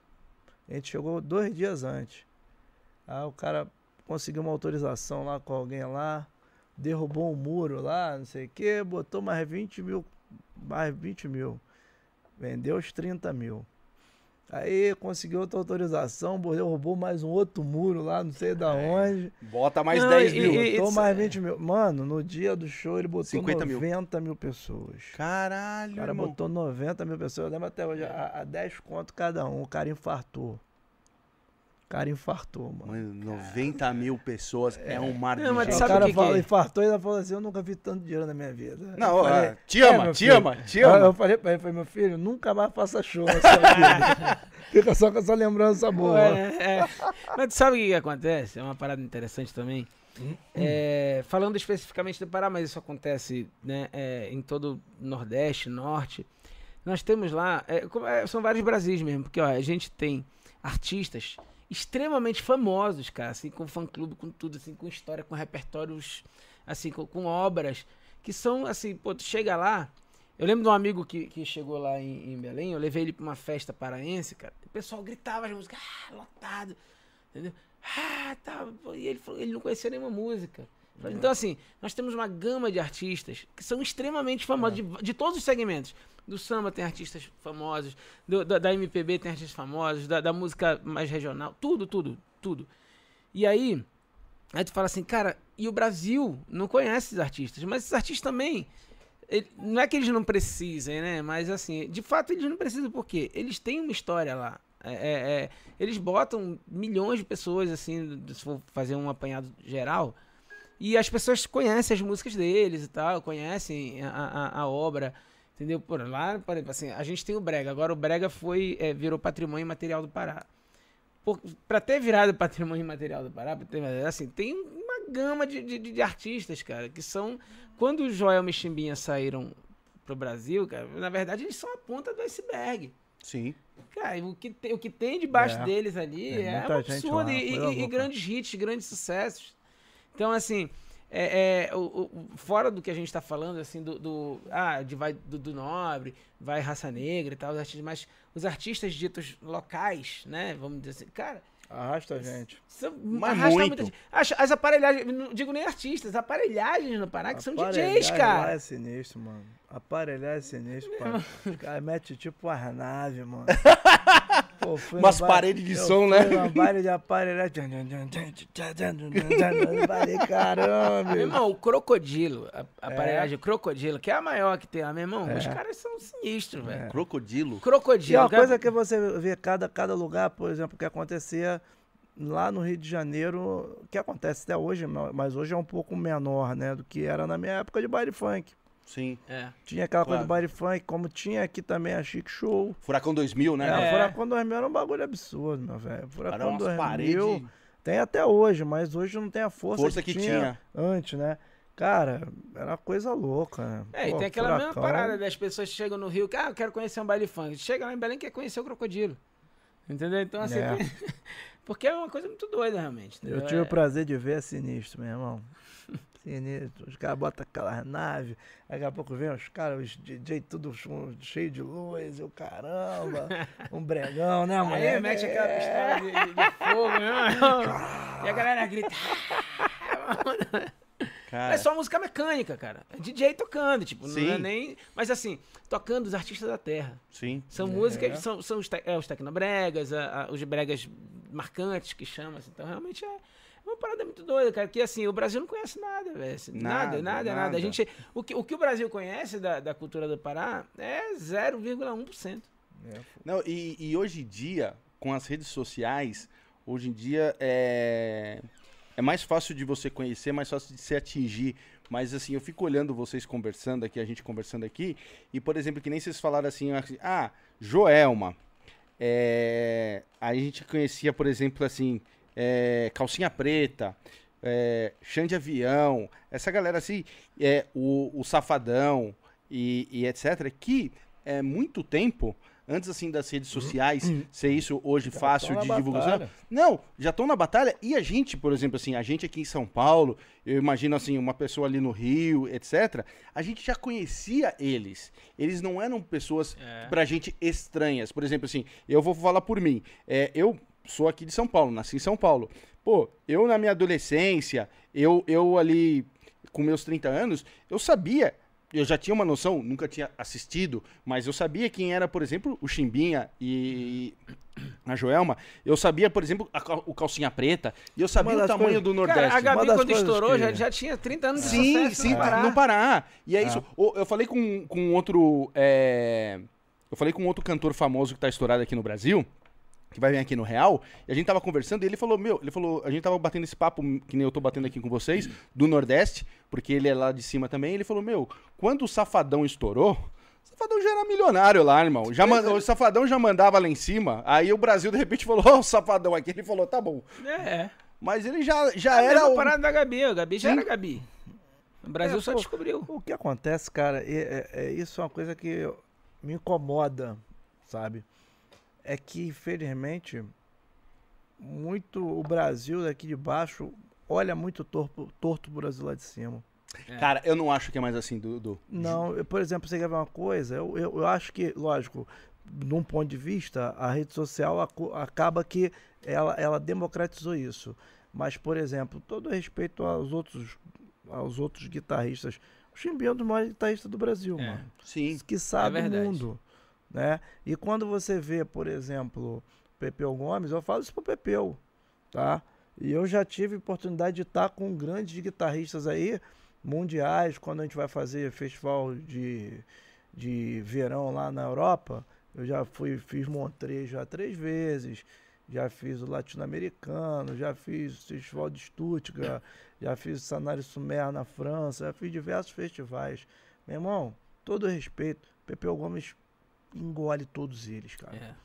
A gente chegou dois dias antes. Aí o cara conseguiu uma autorização lá com alguém lá, derrubou um muro lá, não sei o que, botou mais 20 mil, mais 20 mil. Vendeu os 30 mil. Aí conseguiu outra autorização, bo- derrubou mais um outro muro lá, não sei da onde. Bota mais Não, 10 e- mil. e- Botou mais é- 20 mil. Mano, no dia do show ele botou 50 mil. 90 mil pessoas. Caralho, O cara irmão. botou 90 mil pessoas, eu lembro até hoje, a, a 10 conto cada um. O cara infartou. O cara infartou, mano. Mano, 90 mil pessoas é, um mar de Não, mas gente. o sabe cara o que que falou, é? infartou e ainda falou assim: Eu nunca vi tanto dinheiro na minha vida. Não, eu falei, ah, te "É, ama, meu te filho." ama, te Eu, ama. eu falei pra ele, falei, meu filho, nunca mais faça show na sua vida. Fica só com essa lembrança boa. É, é. Mas tu sabe o que, que acontece? É uma parada interessante também. É, falando especificamente do Pará, mas isso acontece né, é, em todo o Nordeste, Norte. Nós temos lá, é, é, são vários Brasis mesmo, porque ó, a gente tem artistas extremamente famosos, cara, assim, com fã-clube, com tudo, assim, com história, com repertórios, assim, com, com obras, que são, assim, pô, tu chega lá, eu lembro de um amigo que, que chegou lá em, em Belém, eu levei ele pra uma festa paraense, cara. O pessoal gritava as músicas, ah, lotado, entendeu? Ah, tá. E ele falou, ele não conhecia nenhuma música. Então, assim, nós temos uma gama de artistas que são extremamente famosos, de, de todos os segmentos. Do samba tem artistas famosos, do- da, da MPB tem artistas famosos, da, da música mais regional, tudo, tudo, tudo. E aí, aí tu fala assim, cara, e o Brasil não conhece esses artistas, mas esses artistas também, ele- não é que eles não precisem, né? Mas assim, de fato eles não precisam porque eles têm uma história lá. É, é- é, eles botam milhões de pessoas, assim, se for fazer um apanhado geral, e as pessoas conhecem as músicas deles e tal, conhecem a, a, a obra, entendeu? Por lá, por exemplo, assim, a gente tem o Brega, agora o Brega foi, é, virou patrimônio material do Pará. Por, pra ter virado patrimônio material do Pará, ter- assim, tem uma gama de, de, de artistas, cara, que são quando o Joel e Chimbinha saíram pro Brasil, cara, na verdade eles são a ponta do iceberg. Sim. Cara, o que tem, o que tem debaixo É. deles ali é muita um absurdo. lá, e, e- e grandes hits, grandes sucessos. Então, assim, é, é, o- o- fora do que a gente tá falando, assim, do, do- ah, de vai do, do Nobre, vai Raça Negra e tal, os artistas, mas os artistas ditos locais, né, vamos dizer assim, cara, Arrasta a gente. são, Mas arrasta muito. muita gente. As, as aparelhagens, não digo nem artistas, as aparelhagens no Pará que são DJs, Lá cara. é sinistro, mano. Aparelhar é sinistro, pai. Os caras metem tipo uma nave, mano. Pô, Umas paredes de som, né? num baile de aparelhagem. Eu falei, caramba, Meu irmão, o crocodilo, a, a É. aparelhagem crocodilo, que é a maior que tem lá, meu irmão, os caras são sinistros, velho. Crocodilo. E Crocodilo. é uma coisa que você vê cada, cada lugar, por exemplo, que acontecia lá no Rio de Janeiro, que acontece até hoje, ma- mas hoje é um pouco menor, né, do que era na minha época de baile funk. Sim. É. Tinha aquela Claro. coisa do baile funk, como tinha aqui também a Chic Show. Furacão 2000, né? É, o Furacão 2000 era um bagulho absurdo, meu velho. Furacão umas 2000 paredes. tem até hoje, mas hoje não tem a força, Força que tinha. antes, né? Cara, era uma coisa louca, né? É, e Pô, tem aquela mesma Furacão, parada das pessoas que chegam no Rio, que, ah, eu quero conhecer um baile funk. Chega lá em Belém e quer conhecer o crocodilo. Entendeu? Então, assim, É. porque é uma coisa muito doida, realmente. Eu entendeu? tive É- o prazer de ver, é sinistro, meu irmão. Sinistro. Os caras botam aquelas naves, daqui a pouco vem os caras, os DJ tudo cheio de luz, o caramba, um bregão, né, Aí mulher? mete aquela pistola de, de- fogo, né? E a galera grita. Cara, É só música mecânica, cara. É DJ tocando, tipo, não é Sim. nem. Mas assim, tocando os artistas da terra. sim. São músicas, são, são os, te- é, os tecnobregas, a- a- os bregas marcantes que chamam. assim. Então, realmente é uma parada muito doida, cara. Que assim, o Brasil não conhece nada, velho. assim, Nada, Nada, nada, nada. nada. A gente, o, que, o que o Brasil conhece da, da cultura do Pará é 0,1%. Não, e, e hoje em dia, com as redes sociais, hoje em dia é, é mais fácil de você conhecer, mais fácil de se atingir. Mas assim, eu fico olhando vocês conversando aqui, a gente conversando aqui, e por exemplo, que nem vocês falaram assim, assim, ah, Joelma. É, a gente conhecia, por exemplo, assim, é, Calcinha Preta, é, Chão de Avião, essa galera assim, é, o, o Safadão e, e etc., que é muito tempo antes assim das redes sociais ser isso hoje Já fácil de divulgação. batalha. Não, já estão na batalha e a gente, por exemplo, assim, a gente aqui em São Paulo, eu imagino assim, uma pessoa ali no Rio, etc. A gente já conhecia eles. Eles não eram pessoas É. pra gente estranhas. Por exemplo, assim, eu vou falar por mim. É, eu sou aqui de São Paulo, nasci em São Paulo. Pô, eu na minha adolescência, eu, eu ali com meus 30 anos, eu sabia, eu já tinha uma noção, nunca tinha assistido, mas eu sabia quem era, por exemplo, o Chimbinha e a Joelma. Eu sabia, por exemplo, a o Calcinha Preta, e eu sabia o tamanho coisas- do Nordeste. Cara, a Gabi, quando estourou, que- já, já tinha 30 anos de Sim, sucesso. sim, não parar. não parar. E é Ah. isso. O- Eu falei com, com outro. é, Eu falei com outro cantor famoso que tá estourado aqui no Brasil, que vai vir aqui no Real, e a gente tava conversando, e ele falou, meu, ele falou, a gente tava batendo esse papo, que nem eu tô batendo aqui com vocês, do Nordeste, porque ele é lá de cima também, ele falou, meu, quando o Safadão estourou. o Safadão já era milionário lá, irmão. Já man- O Safadão já mandava lá em cima. Aí o Brasil, de repente, falou: Ó, o Safadão aqui. Ele falou: tá bom. É. Mas ele já, já A era. mesma o- parada da Gabi. A Gabi já Sim. era Gabi. O Brasil É, só pô, descobriu. O que acontece, cara, é, é- é- isso é uma coisa que me incomoda, sabe? É que, infelizmente, muito o Brasil daqui de baixo olha muito torto, torto pro Brasil lá de cima. Cara, eu não acho que é mais assim, Dudu. Não, eu, por exemplo, você quer ver uma coisa? Eu, eu, eu acho que, lógico, num ponto de vista, a rede social acaba que ela, ela democratizou isso. Mas, por exemplo, todo respeito aos outros, aos outros guitarristas, o Chimbinha é um dos maiores guitarristas do Brasil, É. mano. Sim. Que sabe É do verdade. mundo. Né? E quando você vê, por exemplo, Pepeu Gomes, eu falo isso pro Pepeu, tá? E eu já tive oportunidade de estar com grandes guitarristas aí, mundiais, quando a gente vai fazer festival de, de verão lá na Europa. Eu já fui, fiz Montreux já três vezes, já fiz o latino-americano, já fiz o festival de Stuttgart, já fiz o Sanari Sumer na França, já fiz diversos festivais. Meu irmão, todo respeito, Pepeu Gomes engole todos eles, cara. É.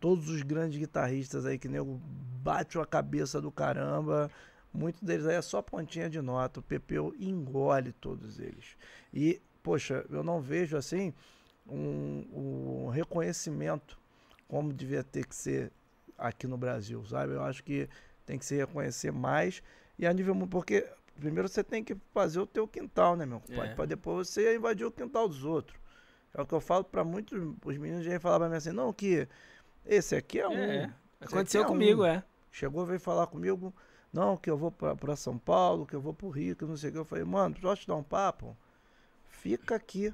Todos os grandes guitarristas aí que nego bate a cabeça do caramba. Muitos deles aí é só pontinha de nota. O Pepeu engole todos eles. E, poxa, eu não vejo assim um, um reconhecimento como devia ter que ser aqui no Brasil, sabe? Eu acho que tem que se reconhecer mais e a nível porque primeiro você tem que fazer o teu quintal, né, meu compadre? É. Pra depois você invadir o quintal dos outros. É o que eu falo pra muitos, os meninos já falavam pra mim assim, não, que esse aqui é um. É. esse Aconteceu é comigo, um. é. Chegou, veio falar comigo, não, que eu vou pra São Paulo, que eu vou pro Rio, que não sei o que. Eu falei, mano, posso te dar um papo? Fica aqui.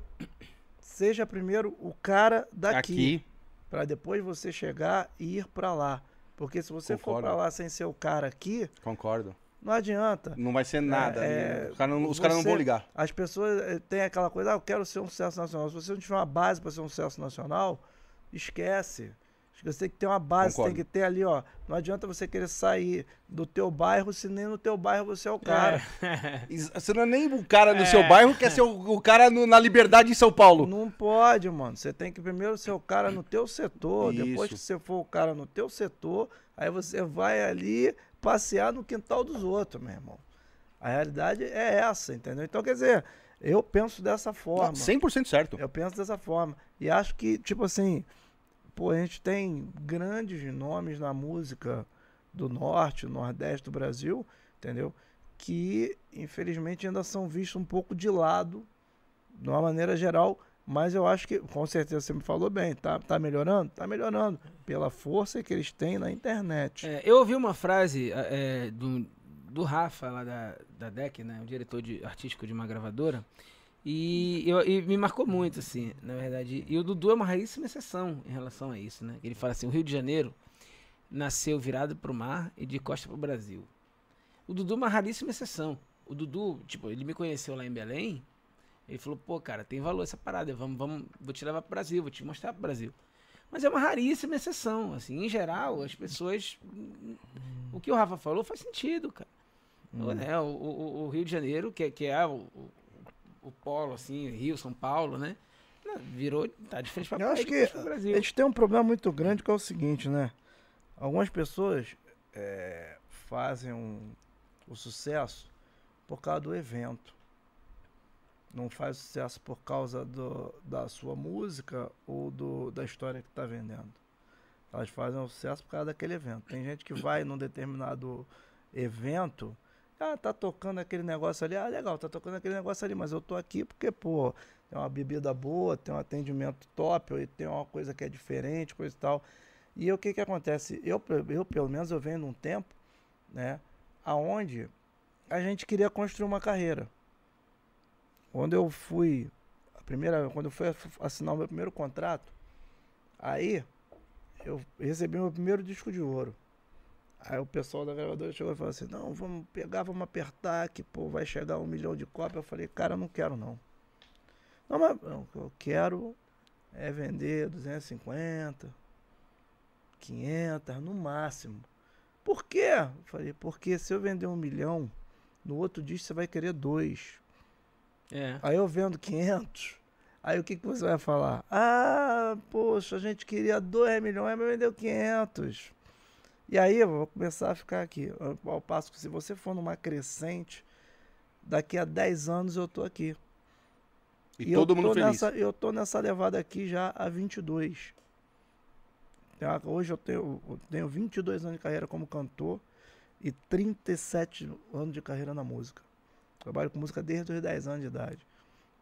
Seja primeiro o cara daqui, Aqui. Pra depois você chegar e ir pra lá. Porque se você for Concordo. pra lá sem ser o cara aqui, Concordo. Não adianta. Não vai ser nada. é, né? Os caras não, os caras não vão ligar. As pessoas eh, têm aquela coisa, ah, eu quero ser um sucesso nacional. Se você não tiver uma base para ser um sucesso nacional, esquece. Acho que Você tem que ter uma base, Concordo. tem que ter ali, ó. Não adianta você querer sair do teu bairro se nem no teu bairro você é o cara. Is- Você não é nem o cara no seu bairro, quer ser o, o cara no- na Liberdade em São Paulo. Não pode, mano. Você tem que primeiro ser o cara no teu setor. Depois Isso. que você for o cara no teu setor, aí você vai ali passear no quintal dos outros, meu irmão. A realidade é essa, entendeu? Então, quer dizer, eu penso dessa forma. 100% certo. Eu penso dessa forma. E acho que, tipo assim, pô, a gente tem grandes nomes na música do norte, nordeste do Brasil, entendeu? Que, infelizmente, ainda são vistos um pouco de lado, de uma maneira geral. Mas eu acho que, com certeza, você me falou bem, tá, tá melhorando? Tá melhorando. Pela força que eles têm na internet. É, eu ouvi uma frase é, do, do Rafa, lá da, da DEC, né? O diretor de, artístico de uma gravadora. E, eu- e me marcou muito, assim, na verdade. E o Dudu é uma raríssima exceção em relação a isso, né? Ele fala assim, o Rio de Janeiro nasceu virado pro mar e de costa pro Brasil. O Dudu é uma raríssima exceção. O Dudu, tipo, ele me conheceu lá em Belém. Ele falou, pô, cara, tem valor essa parada. Vamos, vamos, vou te levar pro Brasil, vou te mostrar pro Brasil. Mas é uma raríssima exceção, assim. Em geral, as pessoas... O que o Rafa falou faz sentido, cara. Né? O, o- o Rio de Janeiro, que, é- que é o, o, polo, assim, Rio, São Paulo, né? Virou, tá de frente pra Eu acho que Brasil. A gente tem um problema muito grande que é o seguinte, né? Algumas pessoas é, fazem um- o sucesso por causa do evento. Não faz sucesso por causa do- da sua música ou do, da história que está vendendo. Elas fazem sucesso por causa daquele evento. Tem gente que vai num determinado evento, ah, tá tocando aquele negócio ali, ah, legal, tá tocando aquele negócio ali, mas eu tô aqui porque, pô, tem uma bebida boa, tem um atendimento top, tem uma coisa que é diferente, coisa e tal. E o que que acontece? Eu, eu pelo menos, eu venho num tempo, né, aonde a gente queria construir uma carreira. Quando eu fui, a primeira, quando eu fui ass- assinar o meu primeiro contrato, aí eu recebi meu primeiro disco de ouro. Aí o pessoal da gravadora chegou e falou assim, não, vamos pegar, vamos apertar, que pô, vai chegar um milhão de cópias. Eu falei, cara, eu não quero não. Não, mas não, eu quero é vender 250, 500 no máximo. Por quê? Eu falei, porque se eu vender um milhão, no outro disco você vai querer dois. É. Aí eu vendo 500. Aí o que, que você vai falar? Ah, poxa, a gente queria 2 milhões, mas vendeu 500. E aí eu vou começar a ficar aqui. Ao- passo que se você for numa crescente, daqui a 10 anos eu tô aqui. E, eu todo mundo tô feliz. Nessa, eu tô nessa levada aqui já há 22. Tá? Hoje eu tenho, eu tenho 22 anos de carreira como cantor e 37 anos de carreira na música. Trabalho com música desde os 10 anos de idade.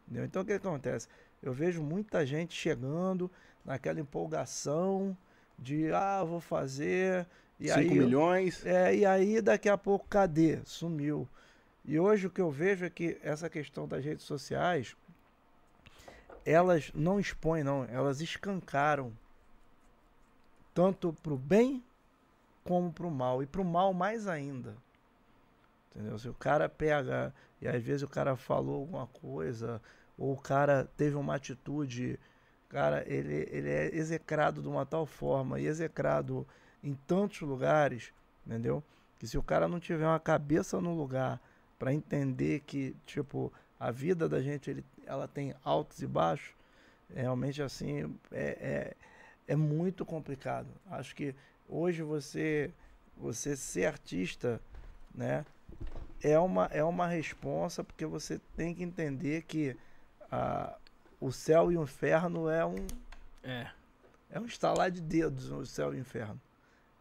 Entendeu? Então o que acontece? Eu vejo muita gente chegando naquela empolgação de ah, vou fazer. E 5 aí, milhões. é, e aí daqui a pouco, cadê? Sumiu. E hoje o que eu vejo é que essa questão das redes sociais, elas não expõem, não, elas escancaram tanto pro bem como pro mal. E pro mal mais ainda. Entendeu? Se o cara pega e às vezes o cara falou alguma coisa, ou o cara teve uma atitude, cara, ele, ele é execrado de uma tal forma e execrado em tantos lugares, entendeu? Que se o cara não tiver uma cabeça no lugar para entender que, tipo, a vida da gente ele, ela tem altos e baixos, realmente assim, é, é, é muito complicado. Acho que hoje você, você ser artista, né, é uma, é uma responsa, porque você tem que entender que a, o céu e o inferno é um, É. é um estalar de dedos o céu e o inferno.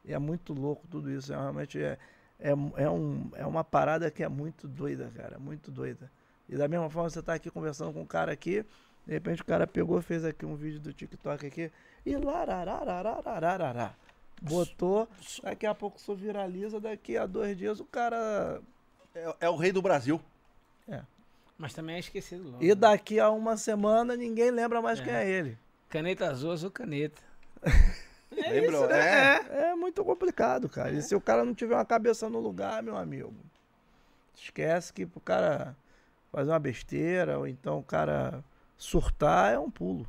E é muito louco tudo isso. É realmente é, é, é, um, é uma parada que é muito doida, cara. Muito doida. E da mesma forma, você tá aqui conversando com um cara aqui, de repente o cara pegou, fez aqui um vídeo do TikTok aqui, e larararararararará. Botou, daqui a pouco isso viraliza, daqui a dois dias o cara. É, é o rei do Brasil. Mas também é esquecido logo. E né? daqui a uma semana ninguém lembra mais É. quem é ele. Caneta azul, azul caneta. Lembrou? isso, é. né? É muito complicado, cara. E se o cara não tiver uma cabeça no lugar, meu amigo, esquece que pro cara fazer uma besteira ou então o cara surtar é um pulo.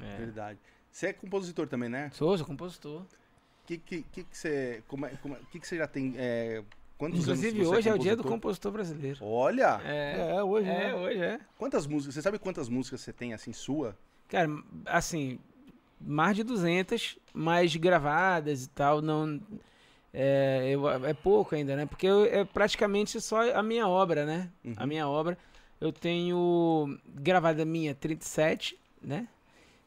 É. Verdade. Você é compositor também, né? Sou, sou compositor. Que que que, que você como é, como é- que que você já tem é, quantos Inclusive, anos você hoje é, o dia do compositor? brasileiro. Olha, É, hoje, é, hoje é. quantas músicas, você sabe quantas músicas você tem assim sua? Cara, assim, mais de 200, mas gravadas e tal, não... É, eu- é pouco ainda, né? Porque eu- é praticamente só a minha obra, né? Uhum. A minha obra. Eu tenho gravada minha 37, né?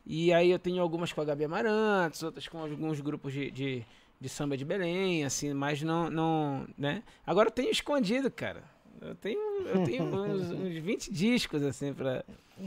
E aí eu tenho algumas com a Gabi Amarantos, outras com alguns grupos de, de, de samba de Belém, assim, mas não, não, né? Agora eu tenho escondido, cara. Eu tenho, eu tenho uns, uns 20 discos, assim, pra...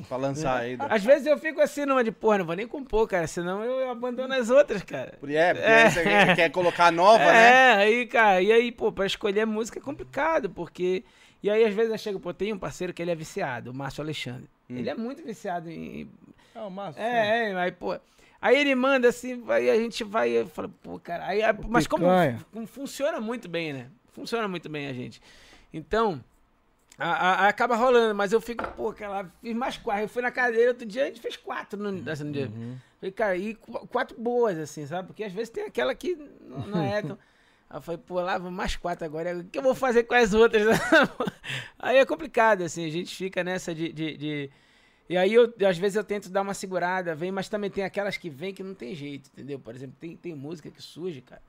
Pra lançar aí. da- Às vezes eu fico assim numa de, porra, não vou nem compor, cara, senão eu abandono as outras, cara. É, porque aí você quer- quer colocar nova, né? É, aí, cara, e aí, pô, pra escolher música é complicado, porque. E aí, às vezes, eu chego, pô, tem um parceiro que ele é viciado, o Márcio Alexandre. Hum. Ele é muito viciado em. É o Márcio. É, é, aí, pô. Aí ele manda assim, aí a gente vai, eu falo, pô, cara, aí, a- mas como, como funciona muito bem, né? Funciona muito bem a gente. Então, a- a- acaba rolando, mas eu fico, pô, cara, fiz mais quatro. Eu fui na cadeira outro dia, a gente fez quatro no, assim, no dia. Falei, cara, e qu- quatro boas, assim, sabe? Porque às vezes tem aquela que não, não é tão. Aí eu falei, pô, lá vou mais quatro agora. O que eu vou fazer com as outras? Aí é complicado, assim, a gente fica nessa de. de, de- E aí, eu, às vezes, eu tento dar uma segurada, vem, mas também tem aquelas que vem que não tem jeito, entendeu? Por exemplo, tem, tem música que surge, cara,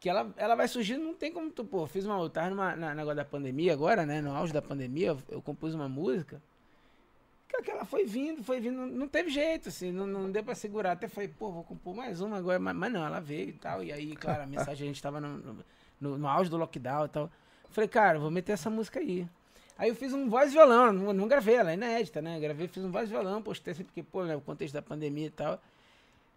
que ela, ela vai surgir, não tem como tu, pô, fiz uma, eu tava numa, na, negócio da pandemia agora, né, no auge da pandemia, eu, eu compus uma música, que ela foi vindo, foi vindo, não teve jeito, assim, não, não deu pra segurar, até falei, pô, vou compor mais uma agora, mas, mas não, ela veio e tal, e aí, claro, a mensagem, a gente tava no, no, no auge do lockdown e tal, falei, cara, vou meter essa música aí, Aí eu fiz um voz e violão, não, não, gravei, ela é inédita, né? Gravei, fiz um voz e violão, postei assim, porque, pô, né, o contexto da pandemia e tal.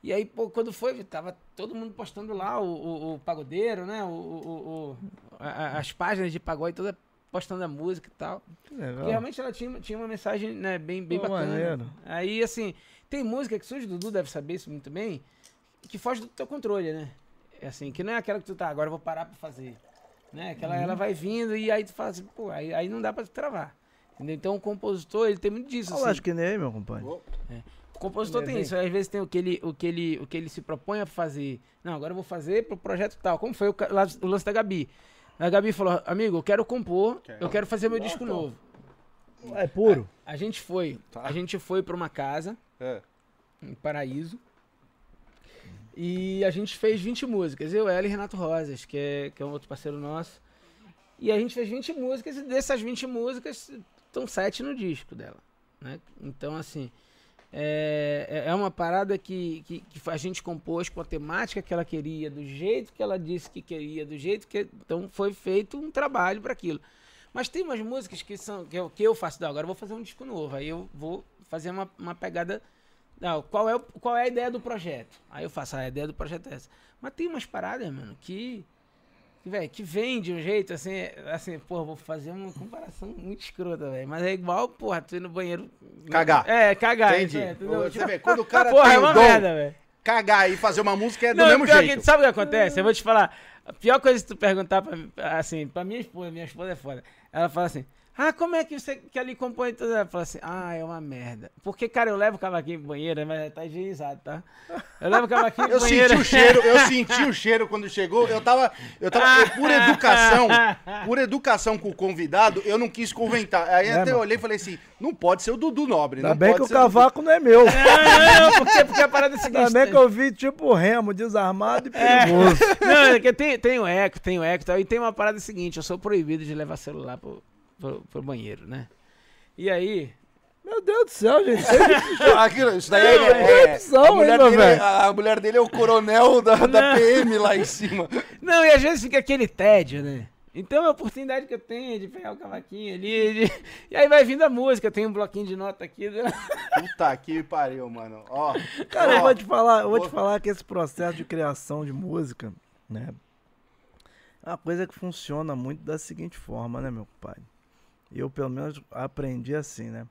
E aí, pô, quando foi, tava todo mundo postando lá, o, o, o pagodeiro, né? O, o a, as páginas de pagode toda postando a música e tal. Legal. E realmente ela tinha, tinha uma mensagem, né, bem, bem pô, bacana. Maneiro. Aí, assim, tem música que surge, o Dudu deve saber isso muito bem, que foge do teu controle, né? É assim, que não é aquela que tu tá, agora eu vou parar pra fazer né? Que ela, uhum. ela vai vindo e aí tu fala assim, pô, aí, aí não dá pra travar. Entendeu? Então o compositor, ele tem muito disso. Eu assim. acho que nem meu companheiro. É. O compositor tem isso, às vezes tem o que, ele, o, que ele, o que ele se propõe a fazer. Não, agora eu vou fazer pro projeto tal. Como foi o, o lance da Gabi? A Gabi falou, amigo, eu quero compor, eu quero fazer meu disco novo. É puro. A, a gente foi. Tá. A gente foi pra uma casa é. em Paraíso. E a gente fez 20 músicas, eu, ela e Renato Rosas, que é, que é um outro parceiro nosso. E a gente fez 20 músicas, e dessas 20 músicas, estão 7 no disco dela. Né? Então, assim, é, é, é uma parada que, que, que, a gente compôs com a temática que ela queria, do jeito que ela disse que queria, do jeito que. Então, foi feito um trabalho para aquilo. Mas tem umas músicas que são que eu, que eu faço, agora eu vou fazer um disco novo, aí eu vou fazer uma, uma pegada não, qual é, o, qual é a ideia do projeto? Aí eu faço, ah, a ideia do projeto é essa. Mas tem umas paradas, mano, que. Que, véio, que vem de um jeito assim, assim, porra, vou fazer uma comparação muito escrota, velho. Mas é igual, porra, tu ir no banheiro. Cagar. É, cagar. Entendi. É, Você tipo, vê, quando o cara porra, tem é uma dom, merda, velho. Cagar e fazer uma música é do Não, mesmo jeito. Que, sabe o que acontece? Eu vou te falar. A pior coisa que tu perguntar pra, assim, pra minha esposa, minha esposa é foda. Ela fala assim: ah, como é que você que ali compõe tudo? Ela fala assim, ah, é uma merda. Porque, cara, eu levo o cavaquinho pro banheiro, mas tá higienizado, tá? Eu levo o cavaquinho pro eu banheiro. Eu senti o cheiro, eu senti o cheiro quando chegou. Eu tava, eu tava, eu, por educação, por educação com o convidado, eu não quis conventar. Aí é, até eu olhei e falei assim, não pode ser o Dudu Nobre. Ainda bem que o cavaco não é meu. Não, porque, porque a parada é a seguinte. Ainda bem que eu vi tipo remo, desarmado e é. perigoso. É. Não, é que tem, tem o eco, tem o eco e tal. E tem uma parada seguinte, eu sou proibido de levar celular pro pro, pro banheiro, né? E aí, meu Deus do céu, gente. Aquilo, isso daí é, é, é a, mulher dele, é, a mulher dele é o coronel da, da PM lá em cima. Não, e às vezes fica aquele tédio, né? Então é a oportunidade que eu tenho de pegar o cavaquinho ali. De... E aí vai vindo a música, tem um bloquinho de nota aqui. Né? Puta que pariu, mano. Ó, Cara, ó, eu vou te falar, eu vou te falar que esse processo de criação de música, né? É uma coisa que funciona muito da seguinte forma, né, meu pai? Eu, pelo menos, aprendi assim, né?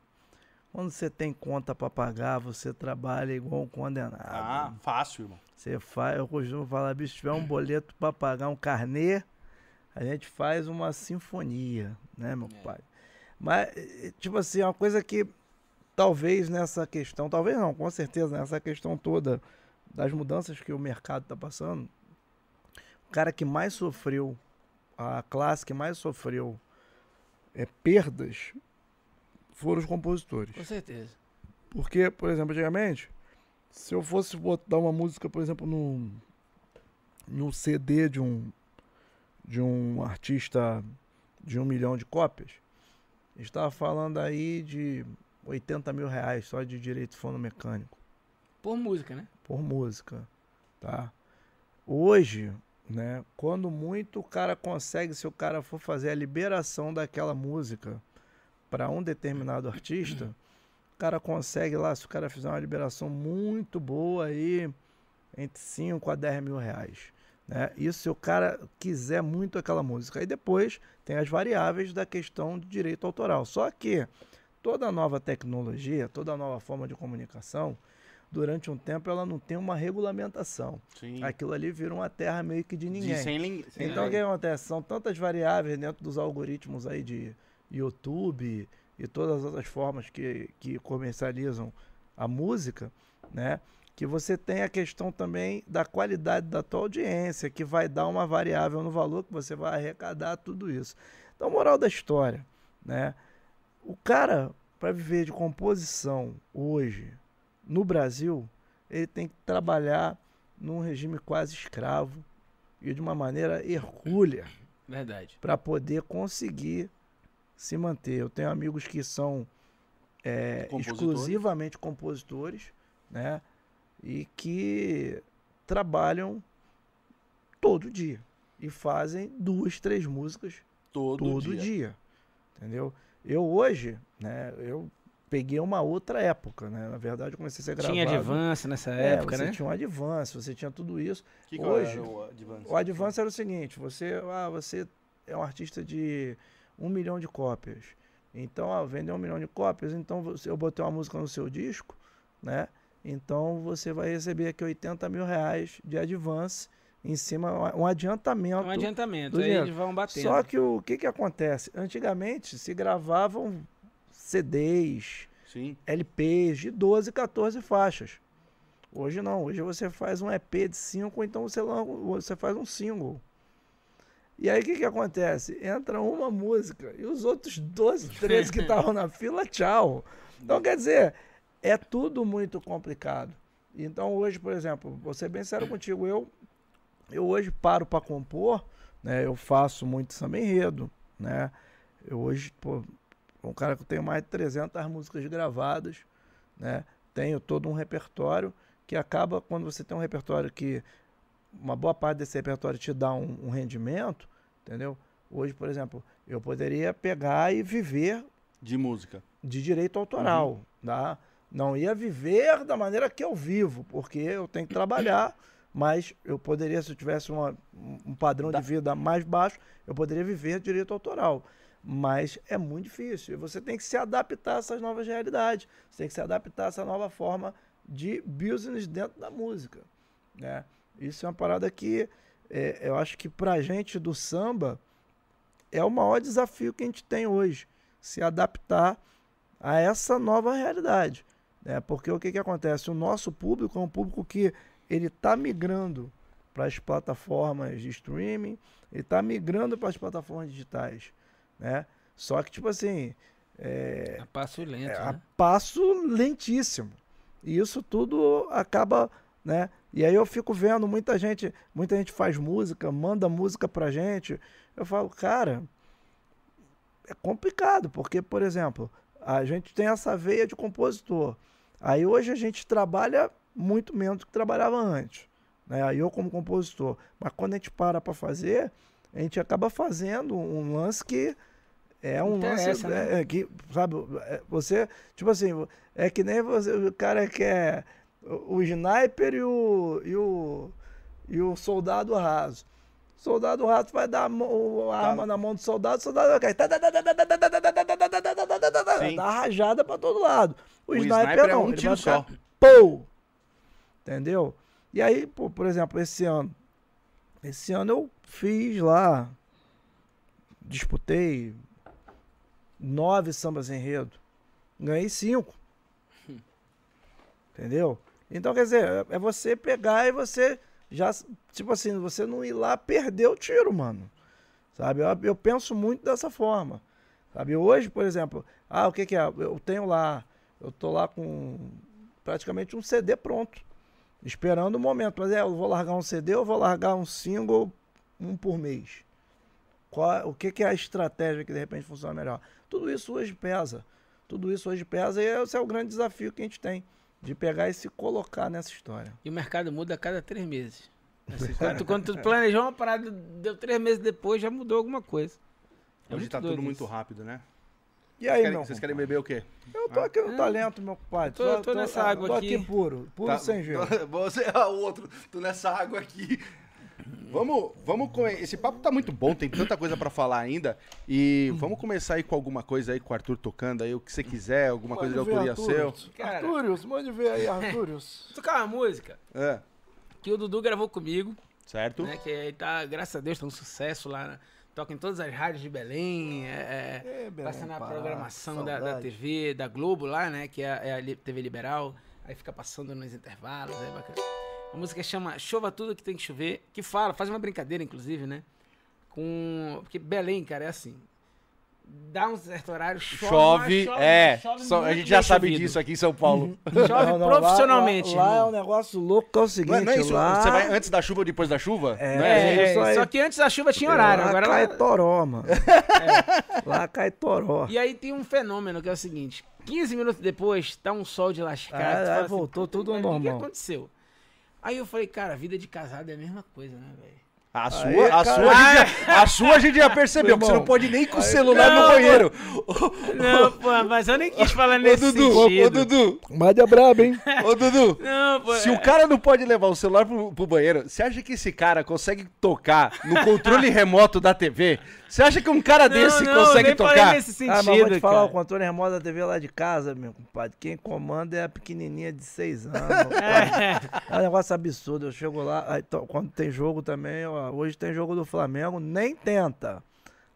Quando você tem conta para pagar, você trabalha igual um condenado. Ah, fácil, irmão. Você faz, eu costumo falar, bicho, se tiver um boleto para pagar um carnê, a gente faz uma sinfonia, né, meu é. pai? Mas, eh, tipo assim, é uma coisa que talvez nessa questão, talvez não, com certeza, nessa questão toda das mudanças que o mercado está passando, o cara que mais sofreu, a classe que mais sofreu é, perdas foram os compositores. Com certeza. Porque, por exemplo, antigamente, se eu fosse botar uma música, por exemplo, num, num CD de um, de um artista de um milhão de cópias, estava falando aí de 80 mil reais só de direito fonomecânico. Por música, né? Por música, tá? Hoje, né? Quando muito o cara consegue, se o cara for fazer a liberação daquela música para um determinado artista, o cara consegue lá, se o cara fizer uma liberação muito boa aí, entre 5 a 10 mil reais. Né? Isso se o cara quiser muito aquela música. Aí depois tem as variáveis da questão de direito autoral. Só que toda nova tecnologia, toda nova forma de comunicação, durante um tempo ela não tem uma regulamentação. Sim. Aquilo ali vira uma terra meio que de ninguém. De sem, sem então o que acontece? São tantas variáveis dentro dos algoritmos aí de YouTube e todas as outras formas que, que comercializam a música, né? Que você tem a questão também da qualidade da tua audiência, que vai dar uma variável no valor que você vai arrecadar tudo isso. Então, moral da história, né? O cara para viver de composição hoje no Brasil, ele tem que trabalhar num regime quase escravo e de uma maneira hercúlea Verdade. para poder conseguir se manter. Eu tenho amigos que são é, Compositores. exclusivamente compositores, né? E que trabalham todo dia e fazem duas, três músicas Todo, todo, dia. dia. Entendeu? Eu hoje, né? Eu peguei uma outra época, né? Na verdade, eu comecei a ser gravado. Tinha advance nessa É, época, você né? tinha um advance, você tinha tudo isso. Que que Hoje, era o Advance? O advance era o seguinte, você, ah, você é um artista de um milhão de cópias. Então, ah, vendeu um milhão de cópias, então você, eu botei uma música no seu disco, né? Então você vai receber aqui 80 mil reais de advance em cima, um adiantamento. Um adiantamento. Aí eles vão batendo. Só que o que que acontece? Antigamente se gravavam CDs, Sim. LPs de 12, 14 faixas. Hoje não, hoje você faz um EP de 5, então você, você faz um single. E aí o que, que acontece? Entra uma música e os outros 12, 13 que estavam na fila, tchau. Então quer dizer, é tudo muito complicado. Então hoje, por exemplo, vou ser bem sério contigo, eu, eu hoje paro para compor, né? Eu faço muito samba enredo, né? Eu hoje, pô, um cara que eu tenho mais de 300 músicas gravadas, né? Tenho todo um repertório que acaba quando você tem um repertório que uma boa parte desse repertório te dá um, um rendimento, entendeu? Hoje, por exemplo, eu poderia pegar e viver De música. de direito autoral, tá? Não ia viver da maneira que eu vivo, porque eu tenho que trabalhar, mas eu poderia, se eu tivesse uma- um padrão Dá- de vida mais baixo, eu poderia viver direito autoral. Mas é muito difícil. Você tem que se adaptar a essas novas realidades. Você tem que se adaptar a essa nova forma de business dentro da música. Né? Isso é uma parada que é, eu acho que pra gente do samba é o maior desafio que a gente tem hoje. Se adaptar a essa nova realidade. Né? Porque o que, que acontece? O nosso público é um público que ele está migrando para as plataformas de streaming, ele está migrando para as plataformas digitais. Né? Só que, tipo assim, é, A passo lento, é, a né? passo lentíssimo. E isso tudo acaba, né? E aí eu fico vendo muita gente, muita gente faz música, manda música pra gente. Eu falo, cara, é complicado, porque, por exemplo, a gente tem essa veia de compositor. Aí hoje a gente trabalha muito menos do que trabalhava antes. Né? Aí eu como compositor. Mas quando a gente para pra fazer, a gente acaba fazendo um lance que é um lance né? é, que, sabe, você, tipo assim, é que nem você, o cara que é o, o sniper e o, e o, e o soldado raso. O soldado raso vai dar a, arma na mão do soldado, o soldado vai cair. Dá rajada pra todo lado. O, o sniper, sniper não, é um ele tiro só. Pou! Entendeu? E aí, por por exemplo, esse ano. Esse ano eu fiz lá. Disputei nove sambas enredo. Ganhei cinco. Entendeu? Então, quer dizer, é- você pegar e você já, tipo assim, você não ir lá perder o tiro, mano. Sabe? Eu, eu penso muito dessa forma. Sabe? Hoje, por exemplo, ah, o que que é? Eu tenho lá, eu tô lá com praticamente um CD pronto. Esperando o momento. Mas é, eu vou largar um CD ou vou largar um single, um por mês? Qual, o que, que é a estratégia que de repente funciona melhor? Tudo isso hoje pesa. Tudo isso hoje pesa e esse é o grande desafio que a gente tem. De pegar e se colocar nessa história. E o mercado muda a cada três meses. Assim, quando, tu, quando tu planejou uma parada, deu três meses depois, já mudou alguma coisa. É Hoje muito tá tudo doido muito isso. rápido, né? E Vocês aí, querem, meu vocês querem beber o quê? Eu tô aqui no É. talento, meu compadre. Tô- tô nessa água tô aqui. aqui puro. Puro Tá- sem gelo. Você é o outro, tô nessa água aqui. Vamos, vamos com esse papo tá muito bom, tem tanta coisa pra falar ainda e vamos começar aí com alguma coisa aí com o Arthur tocando aí o que você quiser, alguma coisa de Mande autoria seu. Cara. Arturius, mande ver aí, Arturius. Vou tocar uma música É, que o Dudu gravou comigo, certo? né? Que aí tá, graças a Deus, tá um sucesso lá. né? Toca em todas as rádios de Belém, é, é, É, Belém, passa na programação da, da. TV, da Globo lá, né? Que é, é a TV liberal. Aí fica passando nos intervalos, é bacana. A música chama Chova Tudo Que Tem Que Chover, que fala, faz uma brincadeira, inclusive, né? Com. Porque Belém, cara, é assim. dá um certo horário, chove. Chove, mas é. chove só- a gente já sabe chovido. disso aqui em São Paulo. Chove Não, não, lá- profissionalmente. Lá, lá é irmão. um negócio louco que é o seguinte. Não é, não é isso? lá, Você vai antes da chuva ou depois da chuva? É, Não É, isso é, aí. só que antes da chuva tinha horário, lá agora cai lá... toró, mano. Lá cai toró. E aí tem um fenômeno que é o seguinte: 15 minutos depois, tá um sol de lascar. Ah, assim, voltou tudo ao "Mas O que normal." aconteceu? Aí eu falei, cara, vida de casado é a mesma coisa, né, velho? A sua, Aí, a, cara- sua a, gente já, a sua a gente já percebeu, que você não pode nem com o celular Não, no banheiro. Não, pô, mas eu nem quis falar Ô, nesse Dudu, ô, sentido. ô, Dudu, Mas é brabo, hein? ô, Dudu. Não, pô, Se é- o cara não pode levar o celular pro, pro banheiro, você acha que esse cara consegue tocar no controle remoto da TV? Você acha que um cara não, desse não, consegue nem falei tocar? nesse sentido, Ah, mas vou te falar, cara. o controle remoto da TV lá de casa, meu compadre. Quem comanda é a pequenininha de 6 anos. É. É um negócio absurdo. Eu chego lá, aí quando tem jogo também, ó, hoje tem jogo do Flamengo, nem tenta.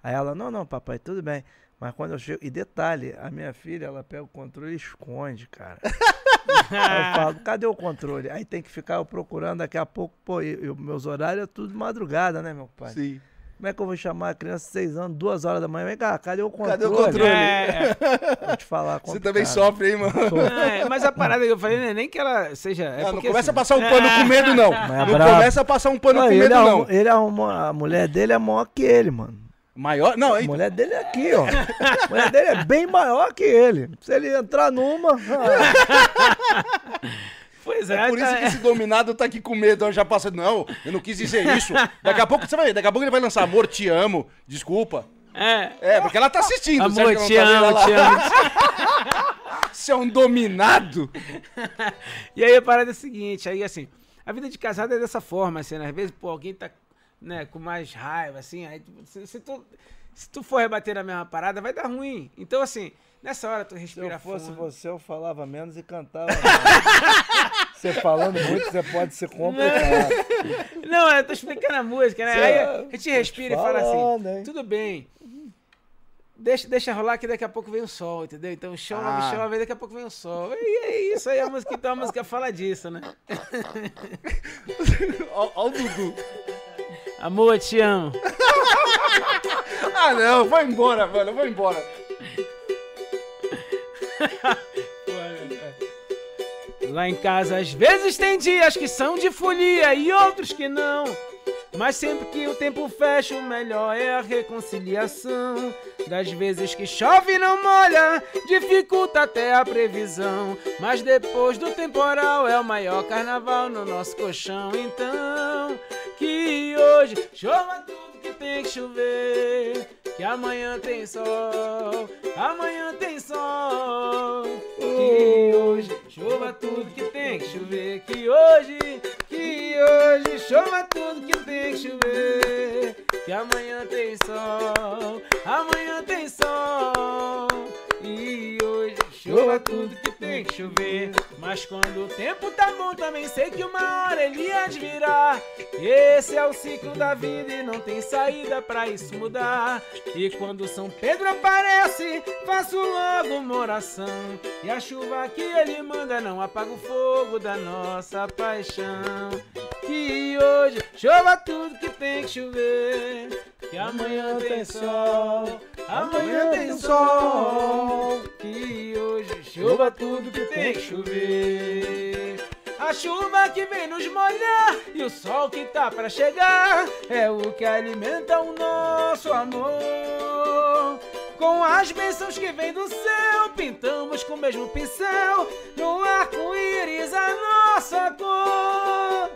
Aí ela, não, não, papai, tudo bem. Mas quando eu chego. E detalhe, a minha filha, ela pega o controle e esconde, cara. Aí eu falo, cadê o controle? Aí tem que ficar eu procurando daqui a pouco, pô, e, e meus horários é tudo madrugada, né, meu pai? Sim. Como é que eu vou chamar a criança de 6 anos, 2 horas da manhã? Vem cá, cadê o controle? Cadê o controle? É, Vou te falar. Você também complicado. sofre, hein, mano? Não, é, mas a parada que eu falei não é nem que ela seja. É Ah, não porque, começa a assim, passar um pano com medo, não. é Não brabo. começa a passar um pano Não, com medo, arrumou, não. ele arrumou, a mulher dele é maior que ele, mano. Maior? Não, A aí. mulher dele é aqui, ó. A mulher dele é bem maior que ele. Se ele entrar numa. Pois É é, por isso tá- que esse dominado tá aqui com medo, ó, já passa. Não, eu não quis dizer isso. Daqui a pouco você vai ver, daqui a pouco ele vai lançar amor, te amo, desculpa. É. É, porque ela tá assistindo. Amor, ela te tá amo, te amo. Você é um dominado? E aí a parada é a seguinte, aí assim, a vida de casado é dessa forma, assim, né? Às vezes, pô, alguém tá, né, com mais raiva, assim, aí tu- se, se tu, se tu for rebater na mesma parada, vai dar ruim. Então, assim, nessa hora tu Se respira eu fosse fundo. você, eu falava menos e cantava mais. Você falando muito, você pode ser complicado. Não, eu tô explicando a música, né? Cê- Aí a gente respira e fala assim, hein? tudo bem. Deixa, deixa rolar que daqui a pouco vem o sol, entendeu? Então chove, Ah. chove, daqui a pouco vem o sol. E é isso aí, a música, então a música fala disso, né? Ó, ó o Dudu. Amor, eu te amo. Ah, não, vai embora, mano, vai embora. Lá em casa, às vezes tem dias que são de folia e outros que não. Mas sempre que o tempo fecha, o melhor é a reconciliação. Das vezes que chove e não molha, dificulta até a previsão. Mas depois do temporal é o maior carnaval no nosso colchão. Então, que hoje chova tudo que tem que chover. Que amanhã tem sol, amanhã tem sol. Que hoje chova tudo que tem que chover. Que hoje, que hoje chova tudo que tem que chover. Que amanhã tem sol, amanhã tem sol. E hoje chova tudo que tem que chover. Mas quando o tempo tá bom, também sei que uma hora ele há de virar. Esse é o ciclo da vida e não tem saída pra isso mudar. E quando São Pedro aparece, faço logo uma oração. E a chuva que ele manda não apaga o fogo da nossa paixão. Que hoje chova tudo que tem que chover. Que amanhã tem sol, amanhã tem sol. Que hoje chova tudo que tem que chover. A chuva que vem nos molhar e o sol que tá pra chegar é o que alimenta o nosso amor. Com as bênçãos que vêm do céu, pintamos com o mesmo pincel no arco-íris a nossa cor.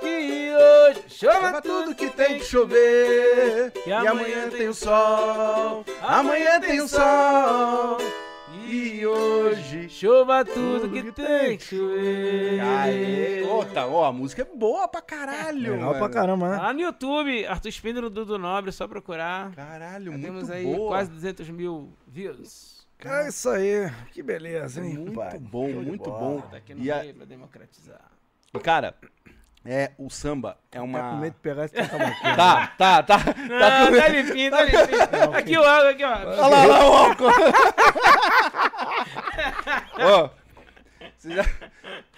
Que hoje chova tudo que tem que chover. E amanhã tem o sol, amanhã tem o sol. E hoje. Chova tudo que tem que chover. Aê, ô, tá, ó, a música é boa pra caralho. Legal pra mano. caramba, né? Lá no YouTube, Arthur Spindler do Dudu Nobre, é só procurar. Caralho, Já muito temos aí boa. quase 200 mil views. É isso aí. Que beleza, hein? Muito pai? bom, muito bom. Tá aqui no E a- meio pra democratizar. E, cara, é, o samba é Tá com uma... medo de pegar esse tabaquinho. Tá, tá, tá. Não, tá com- tá limpinho, tá limpinho. Aqui o álcool, aqui ó. Olha lá, olha lá o álcool. Ó, Vocês já-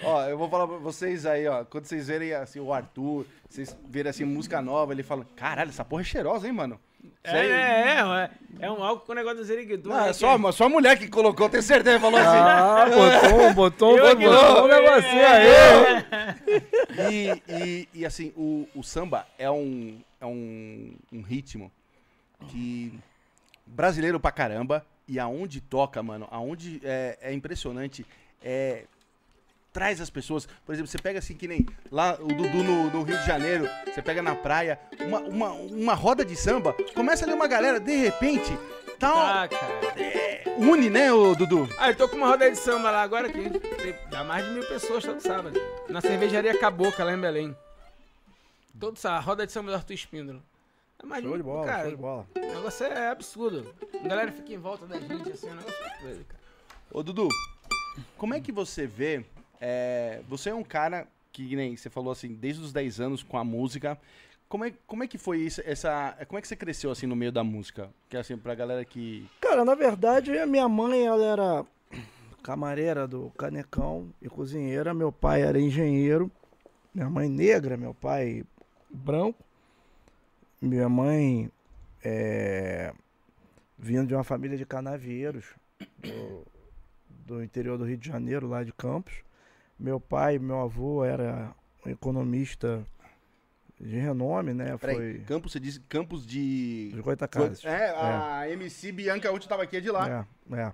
Ó, eu vou falar pra vocês aí, ó. Quando vocês verem assim, o Arthur, vocês verem assim, música nova, ele fala: caralho, essa porra é cheirosa, hein, mano? É, aí- é, é, é um álcool com o negócio do Zeriguedu. Não, né, é que só, só a mulher que colocou, tenho certeza, falou assim. Ah, botou, botou, Eu botou, botou não, um negocinho é, aí. E, e, e, assim, o, o samba é um, é um, um ritmo que brasileiro pra caramba e aonde toca, mano, aonde é, é impressionante, é traz as pessoas, por exemplo, você pega assim que nem lá o Dudu no, no Rio de Janeiro, você pega na praia, uma, uma, uma roda de samba, começa ali uma galera, de repente, tá, Ah, cara. une, né, o Dudu? Ah, eu tô com uma roda de samba lá agora que dá mais de mil pessoas todo sábado. Na cervejaria Cabocla, lá em Belém. Todo sábado, roda de samba do Arthur Espíndola. É mais Show de bola, cara, show de bola. O negócio é absurdo. A galera fica em volta da gente, assim, é um negócio doido, cara. Ô, Dudu, como é que você vê? É, você é um cara que, nem você falou assim, desde os 10 anos com a música. Como é, como é que foi isso? Essa, como é que você cresceu assim no meio da música? Que assim, pra galera que. Cara, na verdade, a minha mãe, ela era camareira do Canecão e cozinheira. Meu pai era engenheiro. Minha mãe negra, meu pai branco. Minha mãe é, vindo de uma família de canavieiros do, do interior do Rio de Janeiro, lá de Campos. Meu pai, meu avô era um economista de renome, né? Peraí, Foi Campos, você disse Campos de. dos Goitacazes. É, a MC Bianca Uti tava aqui, é de lá. É, é.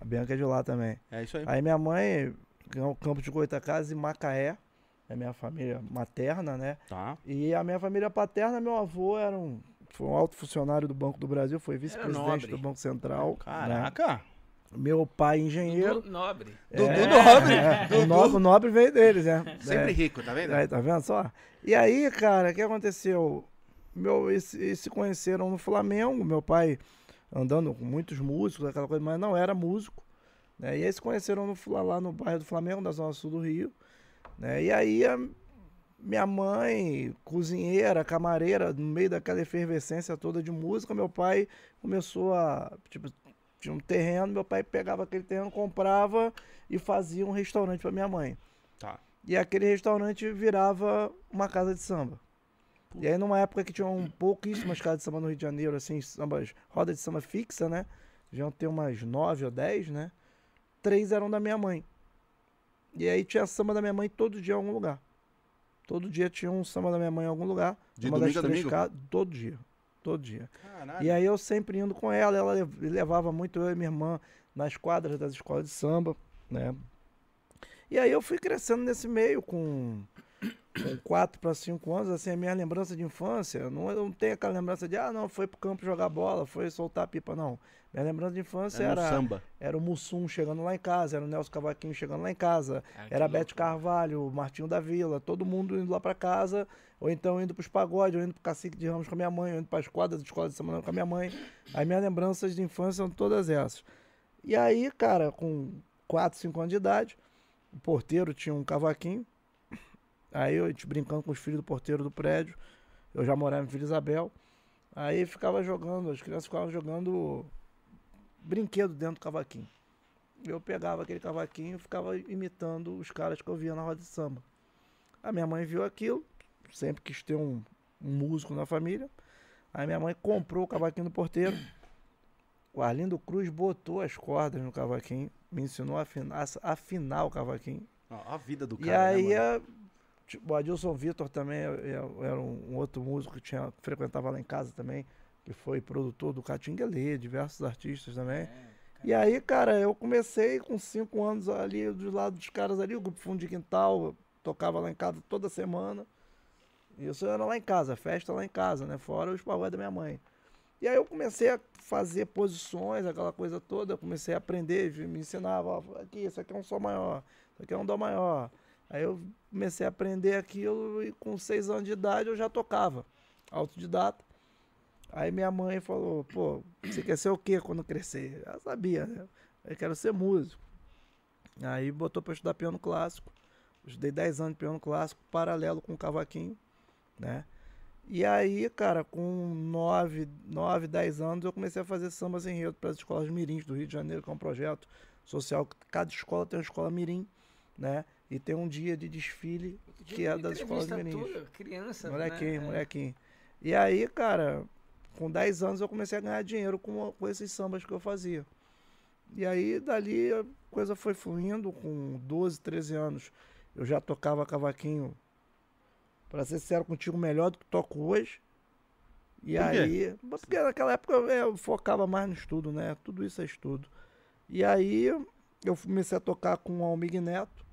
A Bianca é de lá também. É, isso aí. Aí minha mãe ganhou o campo de Goitacazes e Macaé. É minha família materna, né? Tá. E a minha família paterna, meu avô era um, foi um alto funcionário do Banco do Brasil, foi vice-presidente do Banco Central. né? Meu pai engenheiro. Dudu Nobre. Dudu É, Nobre! é, o, no, o nobre veio deles, né? Sempre É. rico, tá vendo? Aí, tá vendo só? E aí, cara, o que aconteceu? Meu, eles, eles se conheceram no Flamengo, meu pai andando com muitos músicos, aquela coisa, mas não era músico. Né? E eles se conheceram no, lá no bairro do Flamengo, na Zona Sul do Rio. Né? E aí a minha mãe, cozinheira, camareira, no meio daquela efervescência toda de música, meu pai começou a. Tipo, tinha um terreno, meu pai pegava aquele terreno, comprava e fazia um restaurante para minha mãe. Tá. E aquele restaurante virava uma casa de samba. E aí, numa época que tinham pouquíssimas casas de samba no Rio de Janeiro, assim, sambas, roda de samba fixa, né? Deviam ter umas nove ou dez, né? Três eram da minha mãe. E aí tinha samba da minha mãe todo dia em algum lugar. Todo dia tinha um samba da minha mãe em algum lugar. De uma domingo das três casas, todo dia. Todo dia. Caralho. E aí eu sempre indo com ela, ela lev- levava muito eu e minha irmã nas quadras das escolas de samba, né? E aí eu fui crescendo nesse meio com, com 4 para 5 anos, assim, a minha lembrança de infância, não, eu não tenho aquela lembrança de, ah, não, foi pro campo jogar bola, foi soltar pipa, não. Minha lembrança de infância no era, samba. era o Mussum chegando lá em casa, era o Nelson Cavaquinho chegando lá em casa, era a Bete Carvalho, o Martinho da Vila, todo mundo indo lá pra casa, ou então indo pros pagodes, ou indo pro Cacique de Ramos com a minha mãe, ou indo pras quadras de escola de semana com a minha mãe. As minhas lembranças de infância são todas essas. E aí, cara, com 4, 5 anos de idade, o porteiro tinha um cavaquinho, aí eu gente brincando com os filhos do porteiro do prédio, eu já morava em Vila Isabel, aí ficava jogando, as crianças ficavam jogando brinquedo dentro do cavaquinho. Eu pegava aquele cavaquinho e ficava imitando os caras que eu via na roda de samba. A minha mãe viu aquilo, sempre quis ter um, um músico na família. Aí minha mãe comprou o cavaquinho do porteiro. O Arlindo Cruz botou as cordas no cavaquinho, me ensinou a afinar, a afinar o cavaquinho. Ó, a vida do E cara. aí, né, mano? a- tipo, o Adilson Vitor também é- é- era um, outro músico que tinha, que frequentava lá em casa também, que foi produtor do Catinguelê, diversos artistas também. E aí, cara, eu comecei com cinco anos ali do lado dos caras ali, o grupo Fundo de Quintal, tocava lá em casa toda semana. Isso era lá em casa, festa lá em casa, né? Fora os pagode da minha mãe. E aí eu comecei a fazer posições, aquela coisa toda, eu comecei a aprender, me ensinava, ó, aqui, isso aqui é um sol maior, isso aqui é um dó maior. Aí eu comecei a aprender aquilo e com seis anos de idade eu já tocava, autodidata. Aí minha mãe falou, pô, você quer ser o quê quando crescer? Ela sabia, né? Eu quero ser músico. Aí botou eu estudar piano clássico. Estudei 10 anos de piano clássico, paralelo com o cavaquinho, né? E aí, cara, com 9, 9, 10 anos, eu comecei a fazer sambas enredo para as escolas mirins do Rio de Janeiro, que é um projeto social. Cada escola tem uma escola mirim, né? E tem um dia de desfile que é das escolas tua, Criança, Molequinho, né? É. molequinho. E aí, cara, com 10 anos eu comecei a ganhar dinheiro com, com esses sambas que eu fazia. E aí, dali, a coisa foi fluindo. Com 12, 13 anos, eu já tocava cavaquinho, pra ser sincero contigo, melhor do que toco hoje. E Por aí, porque naquela época eu, eu focava mais no estudo, né? Tudo isso é estudo. E aí, eu comecei a tocar com o Almig Neto,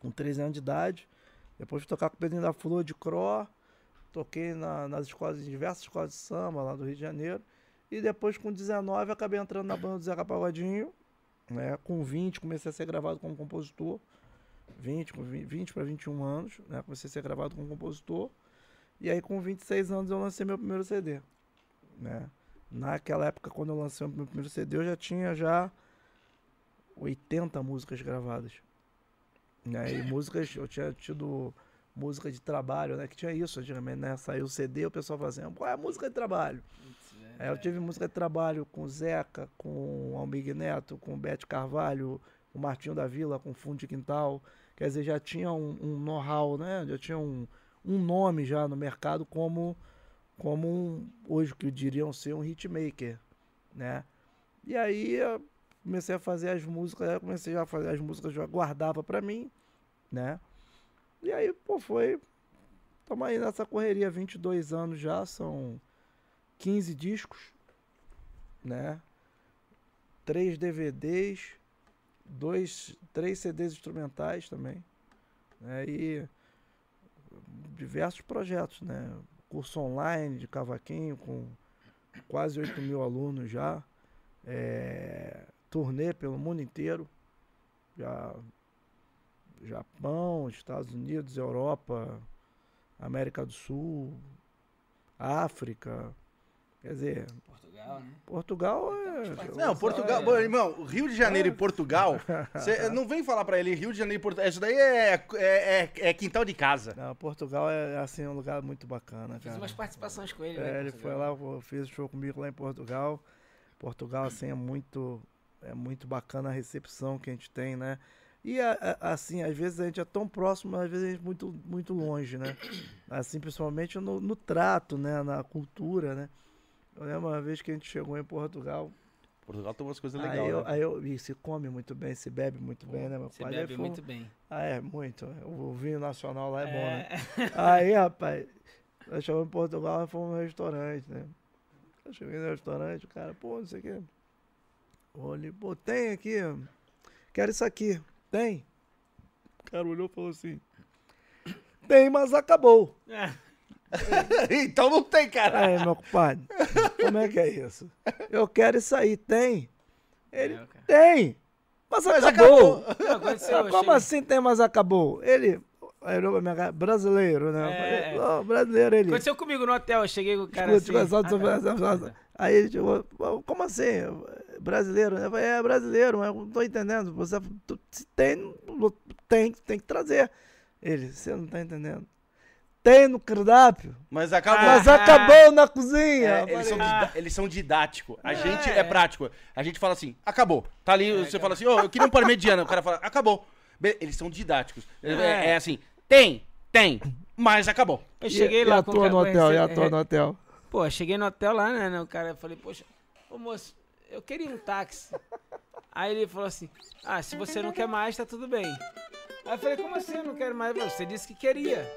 com 13 anos de idade. Depois fui tocar com o Pedrinho da Flor de Cro. Toquei na- nas escolas, em diversas escolas de samba lá do Rio de Janeiro. E depois, com 19, acabei entrando na banda do Zeca Pagodinho. Né? Com 20, comecei a ser gravado como compositor. 20, com 20, 20 para 21 anos, né? Comecei a ser gravado como compositor. E aí, com 26 anos, eu lancei meu primeiro CD. Né? Naquela época, quando eu lancei o meu primeiro CD, eu já tinha já 80 músicas gravadas. Né? E músicas, eu tinha tido música de trabalho, né? Que tinha isso antigamente, né? Saiu o CD, o pessoal fazia, qual é a música de trabalho? Aí eu tive música de trabalho com Zeca, com o Almig Neto, com o Bete Carvalho, o Martinho da Vila, com Fundo de Quintal. Quer dizer, já tinha um, um know-how, né? Já tinha um, um nome já no mercado como, como um, hoje que diriam ser um hitmaker, né? E aí eu comecei a fazer as músicas, comecei a fazer as músicas, já guardava pra mim, né? E aí, pô, foi. Tamo aí nessa correria, 22 anos já, são 15 discos, né? Três DVDs, dois, três CDs instrumentais também, né? E diversos projetos, né? Curso online de cavaquinho com quase 8 mil alunos já, é, turnê pelo mundo inteiro, já Japão, Estados Unidos, Europa, América do Sul, África. Quer dizer, Portugal, né? Portugal é. Não, Portugal. é. Bom, irmão, Rio de Janeiro e Portugal. Cê não vem falar pra ele Rio de Janeiro e Portugal. Isso daí é, é, é, é quintal de casa. Não, Portugal é assim um lugar muito bacana, Fiz cara. umas participações com ele, É, né? ele Portugal. foi lá, fiz show comigo lá em Portugal. Portugal, assim, é muito, é muito bacana a recepção que a gente tem, né? E, assim, às vezes a gente é tão próximo, às vezes a gente é muito, muito longe, né? Assim, principalmente no, no trato, né? Na cultura, né? Eu lembro uma vez que a gente chegou em Portugal, Portugal tem umas coisas aí, legais. eu, né? aí eu, e se come muito bem, se bebe muito bem, né? Meu Você pai bebe foi muito bem. Ah, é, muito. O, o vinho nacional lá é, bom, né? É. Aí, rapaz, nós chegamos em Portugal, nós fomos no restaurante, né? Eu cheguei no restaurante, o cara, pô, não sei o quê. Olhei, pô, tem aqui, quero isso aqui, tem? O cara olhou e falou assim, tem, mas acabou. então não tem, cara. Aí, meu compadre, como é que é isso? Eu quero isso aí, tem? Ele, É, tem, mas, Mas acabou. acabou. Não, Ah, como cheguei- assim tem, mas acabou? Ele, minha brasileiro, né? É, falei, é. "Não, brasileiro, ele. Aconteceu comigo no hotel, eu cheguei com o cara Escuta, assim. ah, tá. só- só- Aí ele "Pô, como assim? Brasileiro? né? Eu falei, é brasileiro, mas eu não tô entendendo. Você tu- se tem, tem, tem que trazer. Ele, você não tá entendendo. Tem no cardápio, Mas acabou. mas Ah. acabou na cozinha. É, eles, são dida- eles são didáticos. A É. gente é prático. A gente fala assim, acabou. Tá ali, você acabou. fala assim, ô, eu queria um parmegiano. O cara fala, acabou. Be- Eles são didáticos. É, É. é assim, tem, tem, mas acabou. Eu "E- cheguei e lá a tua cara- no hotel, e a tua é, no hotel. Pô, cheguei no hotel lá, né? né, O cara, eu falei, poxa, ô moço, eu queria um táxi. Aí ele falou assim, ah, se você não quer mais, tá tudo bem. Aí eu falei, como assim eu não quero mais? Você disse que queria.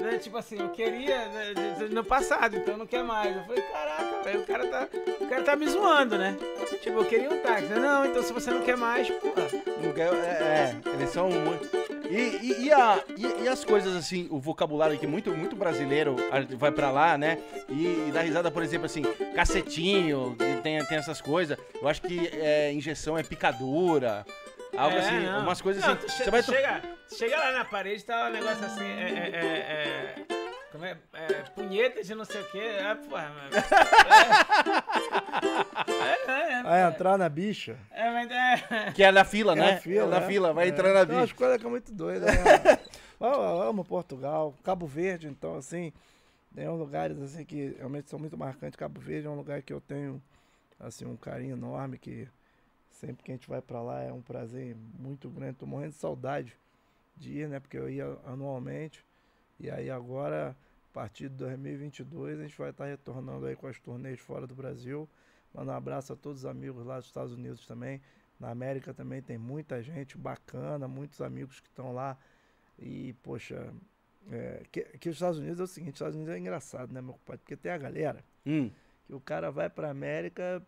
Né? Tipo assim, eu queria né, no passado, então não quer mais. Eu falei, caraca, velho, o cara tá. O cara tá me zoando, né? Tipo, eu queria um táxi. Não, então se você não quer mais, porra. É, é, eles são muito. E, e, e a- e- e as coisas assim, o vocabulário que muito, muito brasileiro vai pra lá, né? E, e dá risada, por exemplo, assim, cacetinho, tem, tem essas coisas. Eu acho que é, injeção é picadura. Algo É, assim, não. umas coisas Não, assim. che- vai chega, chega lá na parede, tá um negócio assim, é, é, é, é, como é, é, punheta de não sei o que, é, porra, mano. É, é, é, Aí entrar na bicha. é, mas é, Que é na fila, É né? a fila, é na né? fila, vai É. entrar na umas bicha. coisas que é muito doida, né? eu, eu amo Portugal, Cabo Verde, então, assim, tem uns lugares, assim, que realmente são muito marcantes. Cabo Verde é um lugar que eu tenho, assim, um carinho enorme, que Sempre que a gente vai pra lá é um prazer muito grande. Tô morrendo de saudade de ir, né? Porque eu ia anualmente. E aí agora, a partir de 2022, a gente vai estar retornando aí com as turnês fora do Brasil. Mando um abraço a todos os amigos lá dos Estados Unidos também. Na América também tem muita gente bacana, muitos amigos que estão lá. E, poxa, é, que, que os Estados Unidos é o seguinte, os Estados Unidos é engraçado, né, meu compadre? Porque tem a galera Hum. que o cara vai pra América,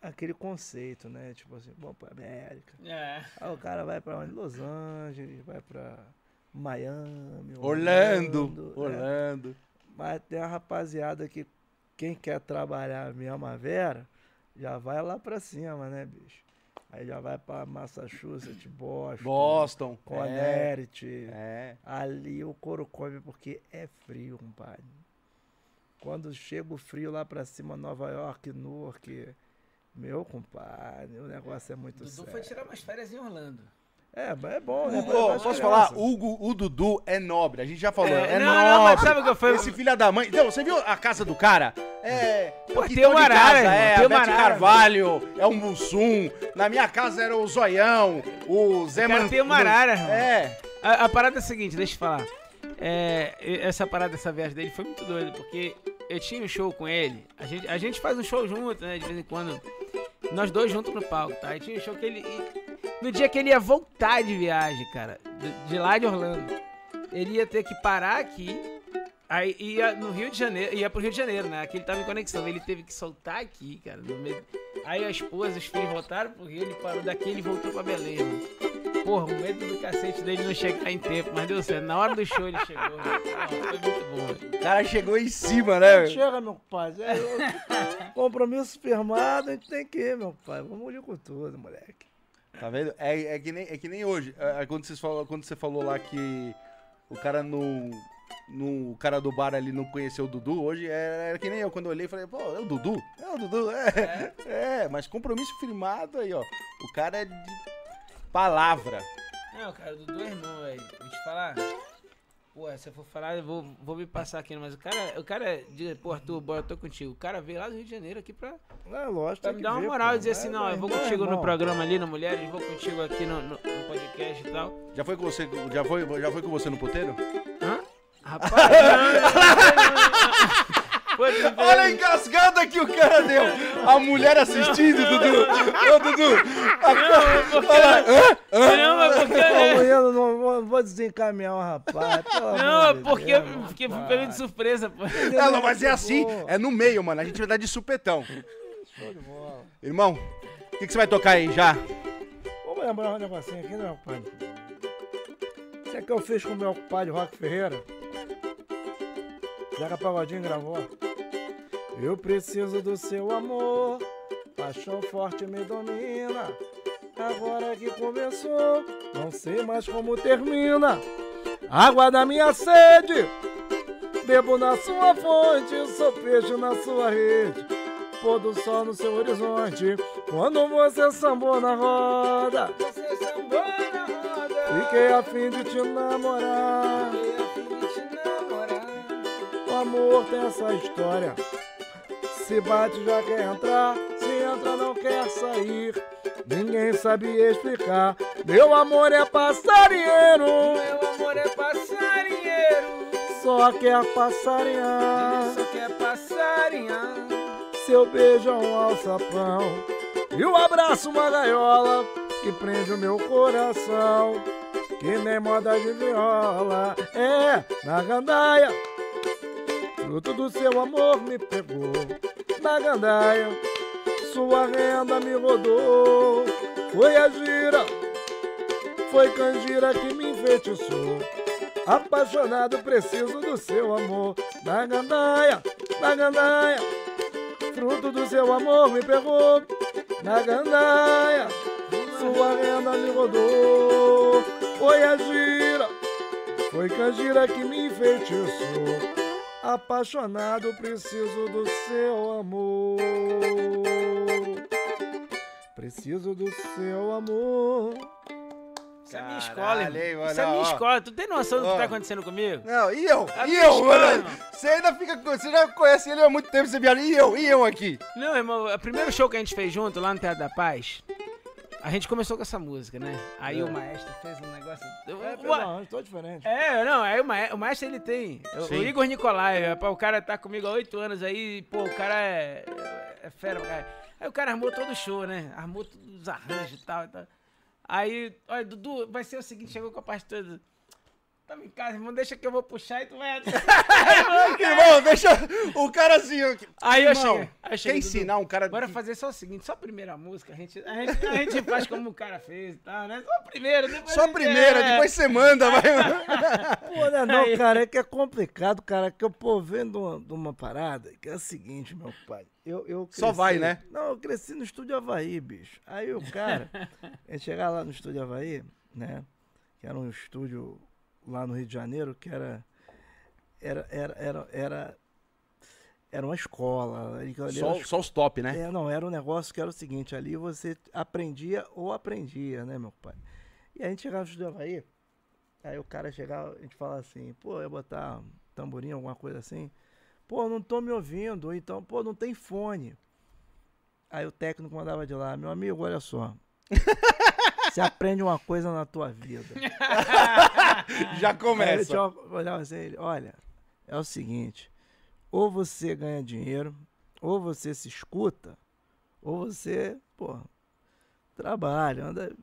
aquele conceito, né? Tipo assim, vamos pra América. É. Aí o cara vai pra onde? Los Angeles, vai pra Miami, Orlando. né? Orlando. Mas tem a rapaziada que quem quer trabalhar mesmo a Vera, já vai lá pra cima, né, bicho? Aí já vai pra Massachusetts, Boston, Boston. É. Connecticut. é. Ali o couro come porque é frio, compadre. Quando chega o frio lá pra cima, Nova York, Newark, meu compadre, o negócio é muito Dudu sério. foi tirar umas férias em Orlando. É, mas é bom, né? O- Pra- ô, pras posso crianças. falar? O, Gu- o Dudu é nobre. A gente já falou. É, É, não, nobre. não, mas sabe o que foi? Esse filho da mãe. Não, você viu a casa do cara? É. Pô, o tem de arara, casa irmão, É, tem a uma Bete arara. Carvalho, é o Mussum. Na minha casa era o Zoião, o Zé cara Man- tem uma arara, irmão. É. A, a parada é a seguinte, deixa eu falar. É, essa parada, essa viagem dele foi muito doida, porque eu tinha um show com ele. A gente, a gente faz um show junto, né? De vez em quando. Nós dois juntos no palco, tá? E tinha um show que ele. no dia que ele ia voltar de viagem, cara, de, lá de Orlando, ele ia ter que parar aqui. Aí ia no Rio de Janeiro, ia pro Rio de Janeiro, né? Aqui ele tava em conexão. Ele teve que soltar aqui, cara. Aí a esposa, os filhos voltaram pro Rio, ele parou daqui ele voltou pra Belém, irmão. Porra, o medo do cacete dele não chegar em tempo, mas deu certo. Na hora do show ele chegou. Porra, Foi muito bom, velho. O cara chegou em cima, né? Chega, meu compadre. É, eu- compromisso firmado, a gente tem que ir, meu pai. Vamos ir com tudo, moleque. Tá vendo? É, é, que, nem, é que nem hoje. É, é quando, você falou, quando você falou lá que o cara não. não- o cara do bar ali não conheceu o Dudu, hoje é, era que nem eu. Quando eu olhei, falei, pô, é o Dudu? É o Dudu, é. É, mas compromisso firmado aí, ó. O cara é de palavra. Não, cara, o Dudu é irmão, velho. Vou te falar. Pô, se eu for falar, eu vou, vou me passar aqui, mas o cara, o cara, de, pô, Arthur, bora, eu tô contigo. O cara veio lá do Rio de Janeiro aqui pra, É lógico. pra me dar uma ver, moral e dizer assim, É, não, eu vou irmão, contigo no programa ali, no Mulheres, vou contigo aqui no, no, no podcast e tal. Já foi com você, já foi, já foi com você no puteiro? Hã? Rapaz, não, não, não. Olha a engasgada que o cara deu! A mulher assistindo, Dudu! Ô, Dudu! Não, porque, não, mas porque, Ô, menino, não vou, desencaminhar o rapaz. não, é porque, fui pai. pego de surpresa, pô. Não, não, mas é assim, é no meio, mano. A gente vai dar de supetão. Show de bola. Irmão, o que, que você vai tocar aí já? Vamos lembrar um negocinho aqui, né, meu compadre? Isso aqui eu fiz com o meu compadre Rock Ferreira. Zeca Pagodinho gravou. Eu preciso do seu amor, paixão forte me domina. Agora que começou, não sei mais como termina. Água da minha sede, bebo na sua fonte, sou peixe na sua rede. Pôr do sol no seu horizonte, quando você sambou na roda. Você sambou na roda. Fiquei a fim de te namorar. Amor tem essa história. Se bate já quer entrar, se entra não quer sair. Ninguém sabe explicar. Meu amor é passarinheiro, Meu amor é passarinheiro. só quer passarinhar. só quer passarinhar. Seu beijo é um alçapão e o abraço uma gaiola que prende o meu coração. Que nem moda de viola, é na gandaia. Fruto do seu amor me pegou na gandaia. Sua renda me rodou. Foi a gira, foi canjira que me enfeitiçou. Apaixonado, preciso do seu amor. Na gandaia, na gandaia. Fruto do seu amor me pegou na gandaia. Sua renda me rodou. Foi a gira, foi canjira que me enfeitiçou. Apaixonado, preciso do seu amor. Preciso do seu amor. Isso é minha escola, irmão. Isso é minha ó. escola. Tu tem noção do que tá acontecendo comigo? Não, e eu? A E eu, escola, mano? Você ainda fica. com- Você já conhece ele há muito tempo, você viaja. E eu? E eu aqui? Não, irmão, o primeiro show que a gente fez junto lá no Teatro da Paz, a gente começou com essa música, né? Aí o maestro fez um negócio. Eu- É, o- não, eu tô diferente. É, não, aí o, ma- o maestro ele tem. O, o Sim. Igor Nicolai, o cara tá comigo há oito anos aí, pô, o cara é, é fera, cara. Aí o cara armou todo o show, né? Armou todos os arranjos e tal, e tal. Aí, olha, Dudu, vai ser o seguinte, chegou com a parte toda. Tamo em casa, irmão, deixa que eu vou puxar e tu vai. Irmão, deixa o cara assim. Aí eu Irmão, cheguei. Aí eu Quer cheguei, Dudu, ensinar um cara. Bora fazer só o seguinte, só a primeira música, a gente, a gente, a gente faz como o cara fez e tal, né? Só a primeira, depois Só a primeira, é. depois você manda, vai. Pô, né, não, Aí- cara, é que é complicado, cara, que eu, pô, vendo uma, de uma parada, que é a seguinte, meu pai, eu, eu Só cresci- vai, né? Não, eu cresci no Estúdio Havaí, bicho. Aí o cara, a gente chegava lá no Estúdio Havaí, né, que era um estúdio lá no Rio de Janeiro, que era, era, era, era, era, era uma escola. ali- ali era Só, só os top, né? é, não, era um negócio que era o seguinte, ali você aprendia ou aprendia, né, meu pai? E a gente chegava no Estúdio Havaí, aí o cara chegava, a gente falava assim, pô, eu ia botar tamborim, alguma coisa assim. Pô, não tô me ouvindo, ou então, pô, não tem fone. Aí o técnico mandava de lá, meu amigo, olha só. Você aprende uma coisa na tua vida. Já Aí começa. tinha- olhava assim, ele, olha, é o seguinte, ou você ganha dinheiro, ou você se escuta, ou você, pô, trabalha, anda,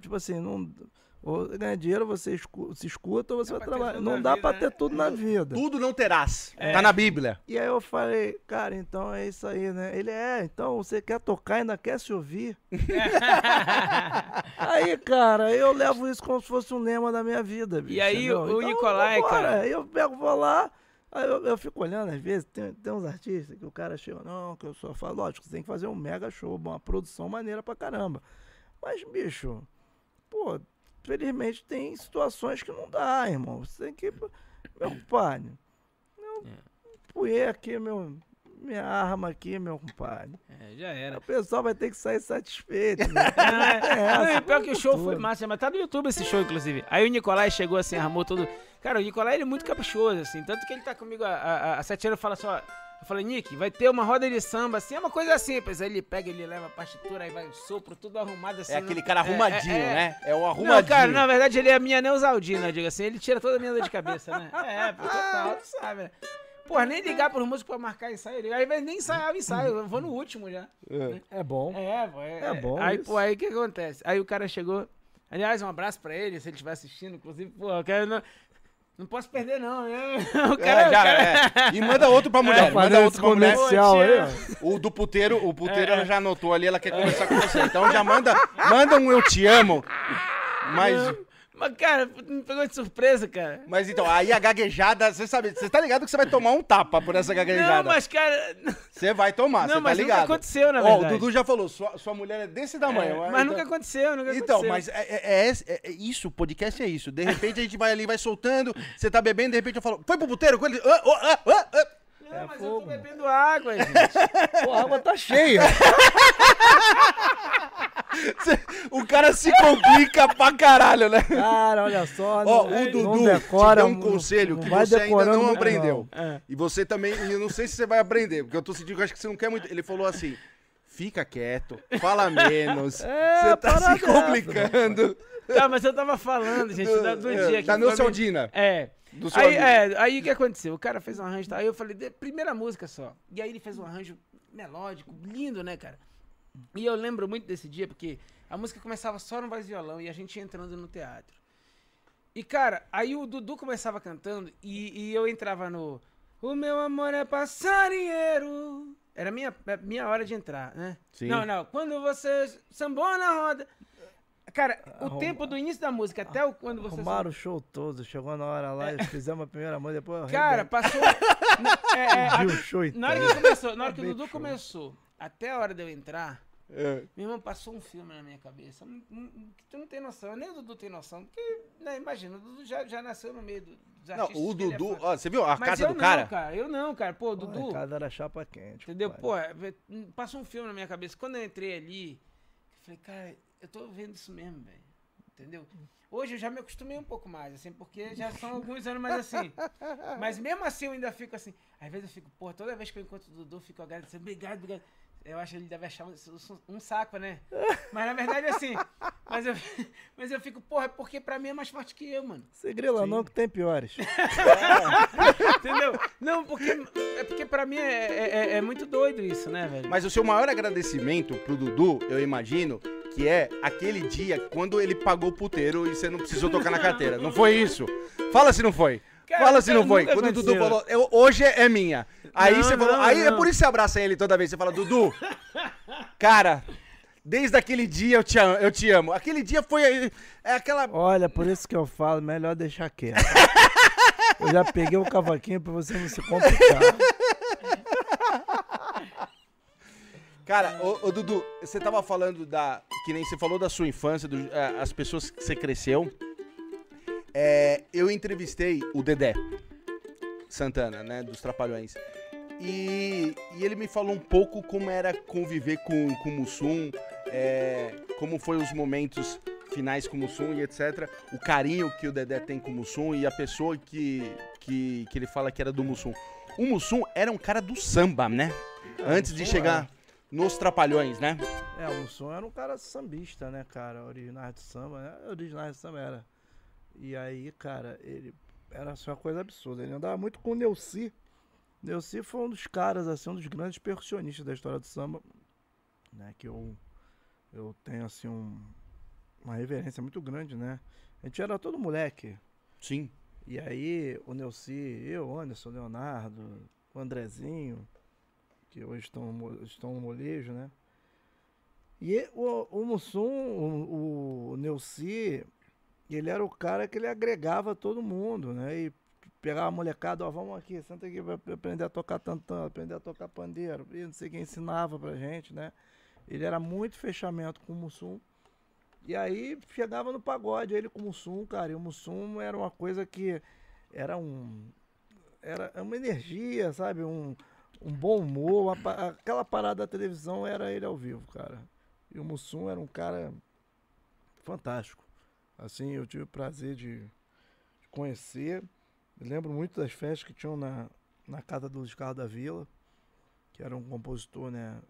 tipo assim, não, ou ganha dinheiro, você escu- se escuta, ou você Dá vai trabalhar. Não dá vida, pra né? ter tudo na vida. Tudo não terás. É. Tá na Bíblia. E aí eu falei, cara, então é isso aí, né? Ele é, então você quer tocar e ainda quer se ouvir? aí, cara, eu levo isso como se fosse um lema da minha vida, bicho. E aí, entendeu? o Nicolai, vambora. cara- Aí eu pego, vou lá, aí eu, eu fico olhando, às vezes, tem, tem uns artistas que o cara chega, não, que eu só falo, lógico, você tem que fazer um mega show, uma produção maneira pra caramba. Mas, bicho, pô, felizmente tem situações que não dá, irmão. Você tem que. Meu compadre. Eu punhei aqui meu, minha arma aqui, meu compadre. É, já era. O pessoal vai ter que sair satisfeito. Né? Não, É, e pior que o show foi massa, mas tá no YouTube esse show, inclusive. Aí o Nicolai chegou assim, armou tudo. Cara, o Nicolai ele é muito caprichoso, assim. Tanto que ele tá comigo há, há, há sete anos fala assim, ó. Eu falei, Nick, vai ter uma roda de samba, assim, é uma coisa simples. Aí ele pega, ele leva a partitura, aí vai o sopro, tudo arrumado assim. É aquele não- cara é, arrumadinho, é, é. né? É o arrumadinho. Não, cara, na verdade ele é a minha Neusaldina, diga assim. Ele tira toda a minha dor de cabeça, né? É, pô, total, tu sabe, né? Porra, nem ligar pros músicos pra marcar ensaio. Ele, aí vai nem ensaiar o ensaio, eu vou no último já. É bom. É, pô, é, É bom Aí, isso. pô, aí o que acontece? Aí o cara chegou. Aliás, um abraço pra ele, se ele estiver assistindo. Inclusive, pô, eu quero. Não, posso perder, não, né? O É, cara. já, o cara- é. E manda outro pra mulher. Tá manda outro esse pra mulher. comercial aí, ó. O do puteiro, o puteiro É. ela já anotou ali, ela quer conversar com você. Então já manda, manda um eu te amo. Mas, Mas, cara, me pegou de surpresa, cara. mas então, aí a gaguejada, você sabe, você tá ligado que você vai tomar um tapa por essa gaguejada. Não, mas, cara. Você vai tomar, Não, você tá mas nunca ligado. aconteceu, na Ó, o verdade. Dudu já falou, sua, sua mulher é desse tamanho. É, mas então- nunca aconteceu, nunca Então, aconteceu. mas é, é- é- é- é isso, o podcast é isso. De repente a gente vai ali, vai soltando, você tá bebendo, de repente eu falo, foi pro puteiro? com ele? Ah, ah, ah, ah. Não, É mas fogo, eu tô mano. bebendo água, gente. Pô, a água tá cheia. O cara se complica pra caralho, né? Cara, olha só. Ó, não- o Dudu não decora, te deu um não- conselho não que vai você ainda não aprendeu. É. E você também, e eu não sei se você vai aprender, porque eu tô sentindo que eu acho que você não quer muito. Ele falou assim: fica quieto, fala menos, É, você tá se complicando. Tá, mas eu tava falando, gente, da- do dia que Da foi- Neusaldina. É. Do seu Aí, amigo. é, aí o que aconteceu? O cara fez um arranjo, tá? aí eu falei, "De- primeira música só. E aí ele fez um arranjo melódico, lindo, né, cara? E eu lembro muito desse dia, porque a música começava só no voz violão e a gente ia entrando no teatro. E, cara, aí o Dudu começava cantando e, e eu entrava no. O meu amor é passarinheiro. Era minha, minha hora de entrar, né? Sim. Não, não. Quando você sambou na roda. Cara, o tempo do início da música até o, quando você. Arrumaram o show todo. Chegou na hora lá, fizemos a primeira mão, depois eu Cara, passou. Na- é, é, o show na hora inteiro. que começou, na hora que o Dudu começou, até a hora de eu entrar, É. meu irmão passou um filme na minha cabeça. que tu não tem noção, nem o Dudu tem noção. Porque, né, imagina, o Dudu já, já nasceu no meio do- Não, o é Dudu, ó, você viu a Mas casa eu do não, cara? Eu não, cara. Pô, Dudu. A casa era chapa quente. Entendeu? Pô, é, passou um filme na minha cabeça. Quando eu entrei ali, eu falei, cara, eu tô vendo isso mesmo, velho. Entendeu? Hoje eu já me acostumei um pouco mais, assim, porque já são alguns anos mais assim. Mas mesmo assim eu ainda fico assim. Às vezes eu fico, pô, toda vez que eu encontro o Dudu, eu fico agradecendo. Obrigado, obrigado. Eu acho que ele deve achar um, um saco, né? Mas na verdade, assim. Mas eu, mas eu fico, porra, é porque pra mim é mais forte que eu, mano. Você grila não que tem piores. Entendeu? Não, porque. É porque pra mim é, é, é- é muito doido isso, né, velho? Mas o seu maior agradecimento pro Dudu, eu imagino, que é aquele dia quando ele pagou o puteiro e você não precisou tocar na carteira. Não foi isso? Fala se não foi. Cara, Fala se não foi. Quando o Dudu aconteceu. falou, "Eu- hoje é minha. Aí Não, você falou, não, aí é não. por isso que você abraça ele toda vez. Você fala, Dudu, cara, desde aquele dia eu te amo. Eu te amo. Aquele dia foi é aquela. Olha, por isso que eu falo, melhor deixar quieto. Eu já peguei o cavaquinho pra você não se complicar. Cara, ô, ô, Dudu, você tava falando da. Que nem você falou da sua infância, do- eh, as pessoas que você cresceu. É, eu entrevistei o Dedé Santana, né? Dos Trapalhões. E, e ele me falou um pouco como era conviver com, com o Mussum, é, como foi os momentos finais com o Mussum e etc. O carinho que o Dedé tem com o Mussum e a pessoa que, que, que ele fala que era do Mussum. O Mussum era um cara do samba, né? Antes de chegar nos Trapalhões, né? É, o Mussum era um cara sambista, né, cara? Originais do samba, né? Originais do samba era. E aí, cara, ele era assim, uma coisa absurda. Ele andava muito com o Neuci. Neuci foi um dos caras, assim, um dos grandes percussionistas da história do samba. Né, que eu, eu tenho, assim, um, uma reverência muito grande, né? A gente era todo moleque. Sim. E aí, o Neuci, eu, Anderson, Leonardo, o Andrezinho, que hoje estão, no estão no molejo, né? E o, o Mussum, o, o Neuci, ele era o cara que ele agregava todo mundo, né? E pegava a molecada, ó, vamos aqui, senta aqui pra aprender a tocar tantão, aprender a tocar pandeiro, e não sei quem ensinava pra gente, né? Ele era muito fechamento com o Mussum. E aí chegava no pagode, ele com o Mussum, cara, e o Mussum era uma coisa que era um. Era uma energia, sabe? Um, um bom humor. aquela parada da televisão era ele ao vivo, cara. E o Mussum era um cara fantástico. Assim, eu tive o prazer de, de conhecer. Lembro muito das festas que tinham na, na casa do Luiz Carlos da Vila, que era um compositor, né?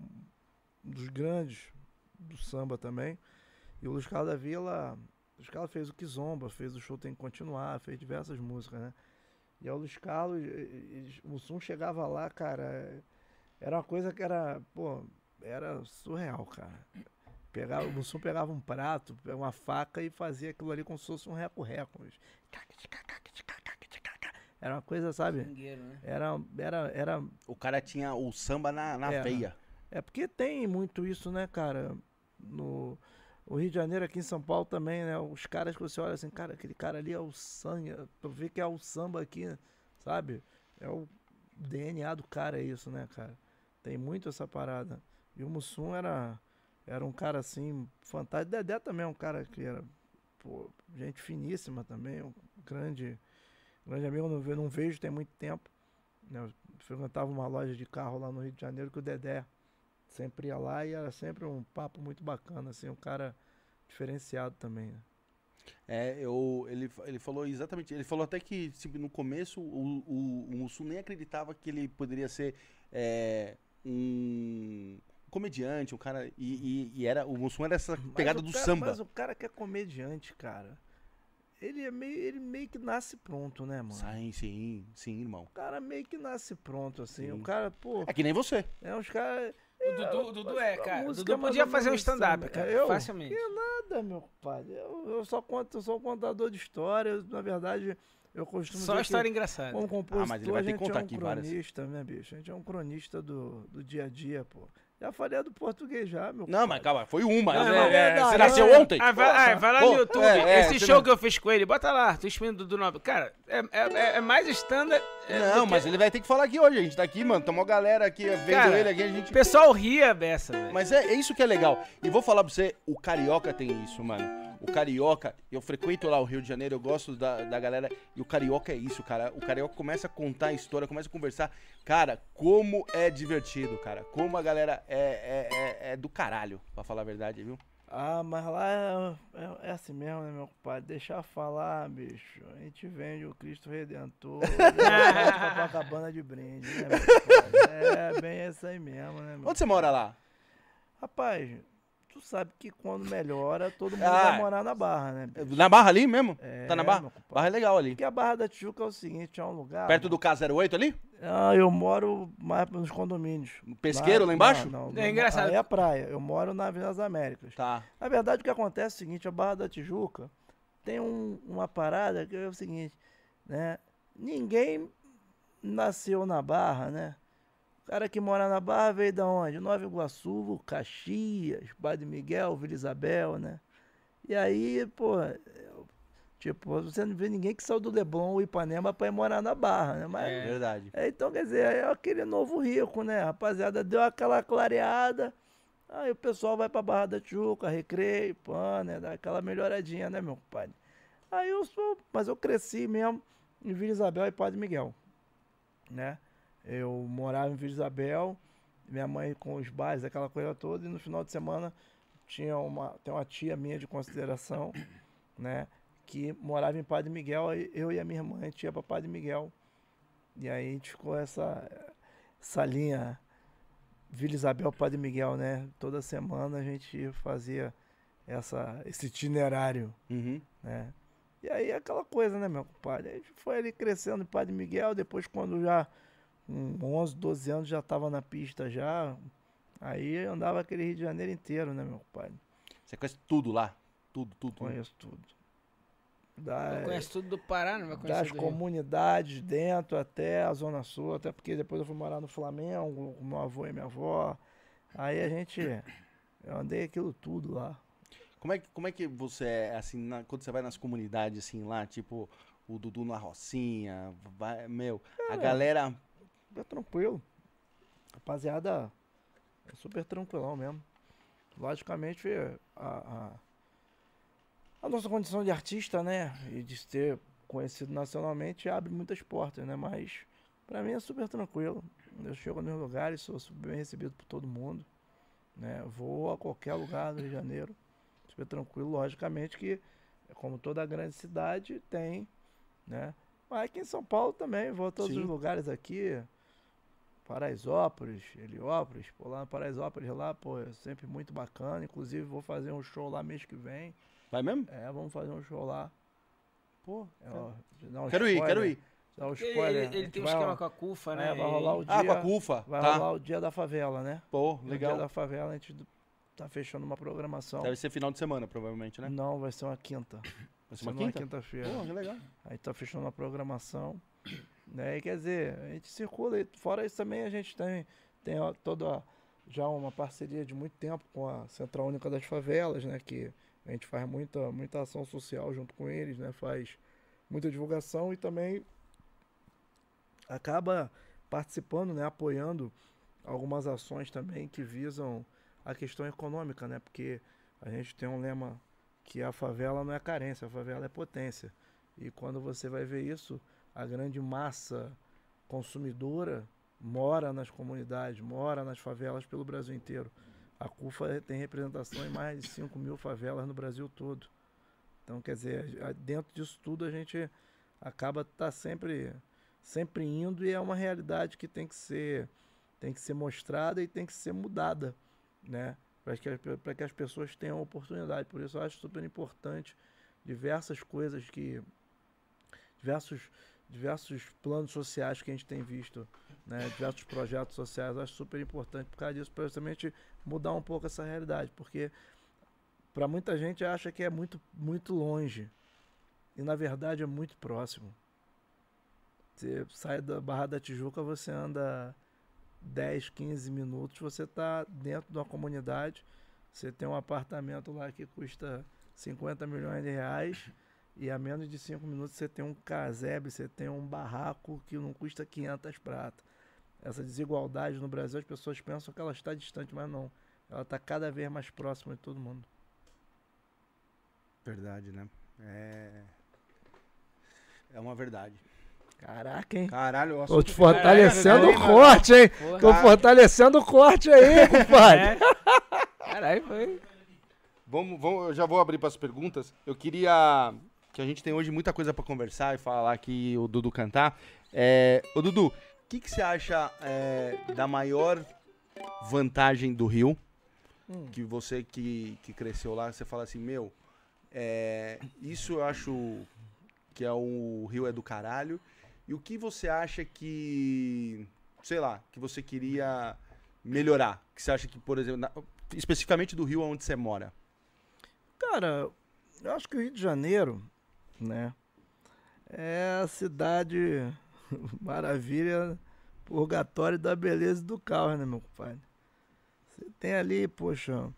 Um dos grandes do samba também. E o Luiz Carlos da Vila, o Luiz Carlos fez o Kizomba, fez o Show Tem que Continuar, fez diversas músicas, né? E aí o Luiz Carlos, o Mussum chegava lá, cara, era uma coisa que era, pô, era surreal, cara. Pegava, o Mussum pegava um prato, uma faca e fazia aquilo ali como se fosse um reco-reco. Era uma coisa, sabe? Né? Era, era, era O cara tinha o samba na, na É. veia. é porque tem muito isso, né, cara? No o Rio de Janeiro, aqui em São Paulo também, né? Os caras que você olha assim, cara, aquele cara ali é o sangue. Tu vê que é o samba aqui, sabe? É o DNA do cara, é isso, né, cara? Tem muito essa parada. E o Mussum era, era um cara assim, fantástico. Dedé também é um cara que era, pô, gente finíssima também, um grande, grande amigo. Não, ve- não vejo tem muito tempo. Né? Eu frequentava uma loja de carro lá no Rio de Janeiro que o Dedé sempre ia lá e era sempre um papo muito bacana, assim, um cara diferenciado também. Né? É, eu, ele, ele falou exatamente. Ele falou até que tipo, no começo o, o, o Mussum nem acreditava que ele poderia ser é, um comediante, um cara. E, e- e era, o Mussum era essa pegada do cara- samba. Mas o cara que é comediante, cara, ele, é meio, ele meio que nasce pronto, né, mano? Sim, sim, sim, irmão. O cara meio que nasce pronto, assim. Sim. O cara, pô, É que nem você. é uns caras. O Dudu, o Dudu é, cara. O Dudu é podia fazer um stand-up, cara. Eu? Facilmente. Nada, meu pai. Eu, eu só conto, eu sou um contador de histórias. Na verdade, eu costumo Só dizer história que, engraçada. como compositor, Ah, mas ele vai ter que gente contar é um aqui várias. cronista, né, bicho? A gente é um cronista do, do dia a dia, pô. Já falei a do português já, meu Não, mas calma, foi uma. Não, É, não, é, não, você não, nasceu não. ontem? Ah, vai, ah, vai lá Pô, no YouTube. é, é, Esse show não- que eu fiz com ele, bota lá, tu explica do Nobre. Cara, é, é, é mais standard. é, Não, do que- mas ele vai ter que falar aqui hoje. A gente tá aqui, mano. Tomou galera aqui, vendo Cara, ele aqui, a gente. O pessoal ria dessa, velho. Mas é, é isso que é legal. E vou falar pra você, o Carioca tem isso, mano. O Carioca, eu frequento lá o Rio de Janeiro, eu gosto da, da galera. E o Carioca é isso, cara. O Carioca começa a contar a história, começa a conversar. Cara, como é divertido, cara. Como a galera é, é, é, é do caralho, pra falar a verdade, viu? Ah, mas lá é, é, é assim mesmo, né, meu compadre? Deixa eu falar, bicho. A gente vende o Cristo Redentor e Copacabana de brinde, né, meu compadre? É bem isso aí mesmo, né, meu Onde você mora lá? Rapaz, tu sabe que quando melhora, todo mundo Ah. vai morar na Barra, né? bicho? Na Barra ali mesmo? É, tá na Barra? Barra é legal ali. Porque a Barra da Tijuca é o seguinte, é um lugar... Perto do K08 ali? Ah, eu moro mais nos condomínios. Pesqueiro lá embaixo? Não, não, É engraçado. Aí é praia. Eu moro na Avenida das Américas. Tá. Na verdade, o que acontece é o seguinte, a Barra da Tijuca tem um- uma parada que é o seguinte, né? Ninguém nasceu na Barra, né? O cara que mora na Barra veio da onde? Nova Iguaçu, Caxias, Padre Miguel, Vila Isabel, né? E aí, pô, tipo, você não vê ninguém que saiu do Leblon ou Ipanema pra ir morar na Barra, né? Mas É. Verdade. é, então, quer dizer, é aquele novo rico, né? Rapaziada, deu aquela clareada. Aí o pessoal vai pra Barra da Tijuca, recreio, pã, né? Dá aquela melhoradinha, né, meu compadre? Aí eu sou. Mas eu cresci mesmo em Vila Isabel e Padre Miguel, né? Eu morava em Vila Isabel, minha mãe com os bares, aquela coisa toda, e no final de semana tinha uma, tem uma tia minha de consideração, né? Que morava em Padre Miguel, eu e a minha irmã, a gente ia pra Padre Miguel. E aí a gente ficou essa, essa linha Vila Isabel Padre Miguel, né? Toda semana a gente fazia essa, esse itinerário, Uhum. né? E aí aquela coisa, né, meu compadre? A gente foi ali crescendo em Padre Miguel, depois quando já com 11, 12 anos já estava na pista já, aí eu andava aquele Rio de Janeiro inteiro, né, meu compadre? Você conhece tudo lá? Tudo, tudo. Conheço tudo. Da, Não conhece tudo do Pará, não vai conhecer das comunidades dentro até a Zona Sul, até porque depois eu fui morar no Flamengo com meu avô e minha avó. Aí a gente. Eu andei aquilo tudo lá. Como é, que- como é que você é, assim, na- quando você vai nas comunidades, assim, lá, tipo, o Dudu na Rocinha, vai, meu, a galera... Super tranquilo. Rapaziada, é super tranquilão mesmo. Logicamente, a, a, a nossa condição de artista, né? E de ser conhecido nacionalmente abre muitas portas, né? Mas pra mim é super tranquilo. Eu chego nos lugares, sou super bem recebido por todo mundo. Né? Vou a qualquer lugar do Rio de Janeiro. Super tranquilo, logicamente que, como toda grande cidade, tem, né? Mas aqui em São Paulo também, vou a todos Sim. os lugares aqui. Paraisópolis, Heliópolis, pô, lá no Paraisópolis lá, pô, é sempre muito bacana. Inclusive vou fazer um show lá mês que vem. Vai mesmo? É, vamos fazer um show lá. Pô, É, ó, dá um quero ir, quero spoiler, ir. Dá um spoiler. ele- ele tem um esquema com a CUFA, é, né? vai rolar o Ah, com dia- a CUFA, Vai tá. rolar o dia da favela, né? Pô, legal. dia da favela a gente tá fechando uma programação. Deve ser final de semana, provavelmente, né? Não, vai ser uma quinta. Vai ser uma quinta? quinta-feira. Pô, que legal. Aí tá fechando a programação. Né? E quer dizer, a gente circula. E fora isso também a gente tem, tem toda já uma parceria de muito tempo com a Central Única das Favelas, né? Que a gente faz muita, muita ação social junto com eles, né? Faz muita divulgação e também acaba participando, né? Apoiando algumas ações também que visam a questão econômica, né? Porque a gente tem um lema que a favela não é carência, a favela é potência. E quando você vai ver isso, a grande massa consumidora mora nas comunidades, mora nas favelas pelo Brasil inteiro. A CUFA tem representação em mais de 5 mil favelas no Brasil todo. Então, quer dizer, dentro disso tudo a gente acaba tá sempre, sempre indo e é uma realidade que tem que ser, tem que ser mostrada e tem que ser mudada, né? Para que, que as pessoas tenham oportunidade. Por isso eu acho super importante diversas coisas que diversos diversos planos sociais que a gente tem visto, né, diversos projetos sociais, acho super importante por causa disso, para justamente mudar um pouco essa realidade, porque para muita gente acha que é muito muito longe e na verdade é muito próximo. Você sai da Barra da Tijuca, você anda 10, 15 minutos, você está dentro de uma comunidade, você tem um apartamento lá que custa 50 milhões de reais e a menos de 5 minutos você tem um casebre, você tem um barraco que não custa 500 pratas. Essa desigualdade no Brasil, as pessoas pensam que ela está distante, mas não. Ela está cada vez mais próxima de todo mundo. Verdade, né? É... É uma verdade. Caraca, hein? Caralho, o Tô te fortalecendo Caralho, o corte, hein? Porra. Tô fortalecendo o corte aí, compadre. É. Caralho, foi. Vamos, vamos, eu já vou abrir para as perguntas. Eu queria que a gente tem hoje muita coisa para conversar e falar aqui o Dudu cantar. É, ô Dudu, o que, que você acha é, da maior vantagem do Rio? Hum. Que você que, que cresceu lá, você fala assim, meu, é, isso eu acho que é o Rio é do caralho. E o que você acha que, sei lá, que você queria melhorar? Que você acha que, por exemplo, na- especificamente do Rio onde você mora? Cara, eu acho que o Rio de Janeiro, né, é a cidade maravilha, purgatório da beleza e do caos, né, meu compadre? Você tem ali, poxa,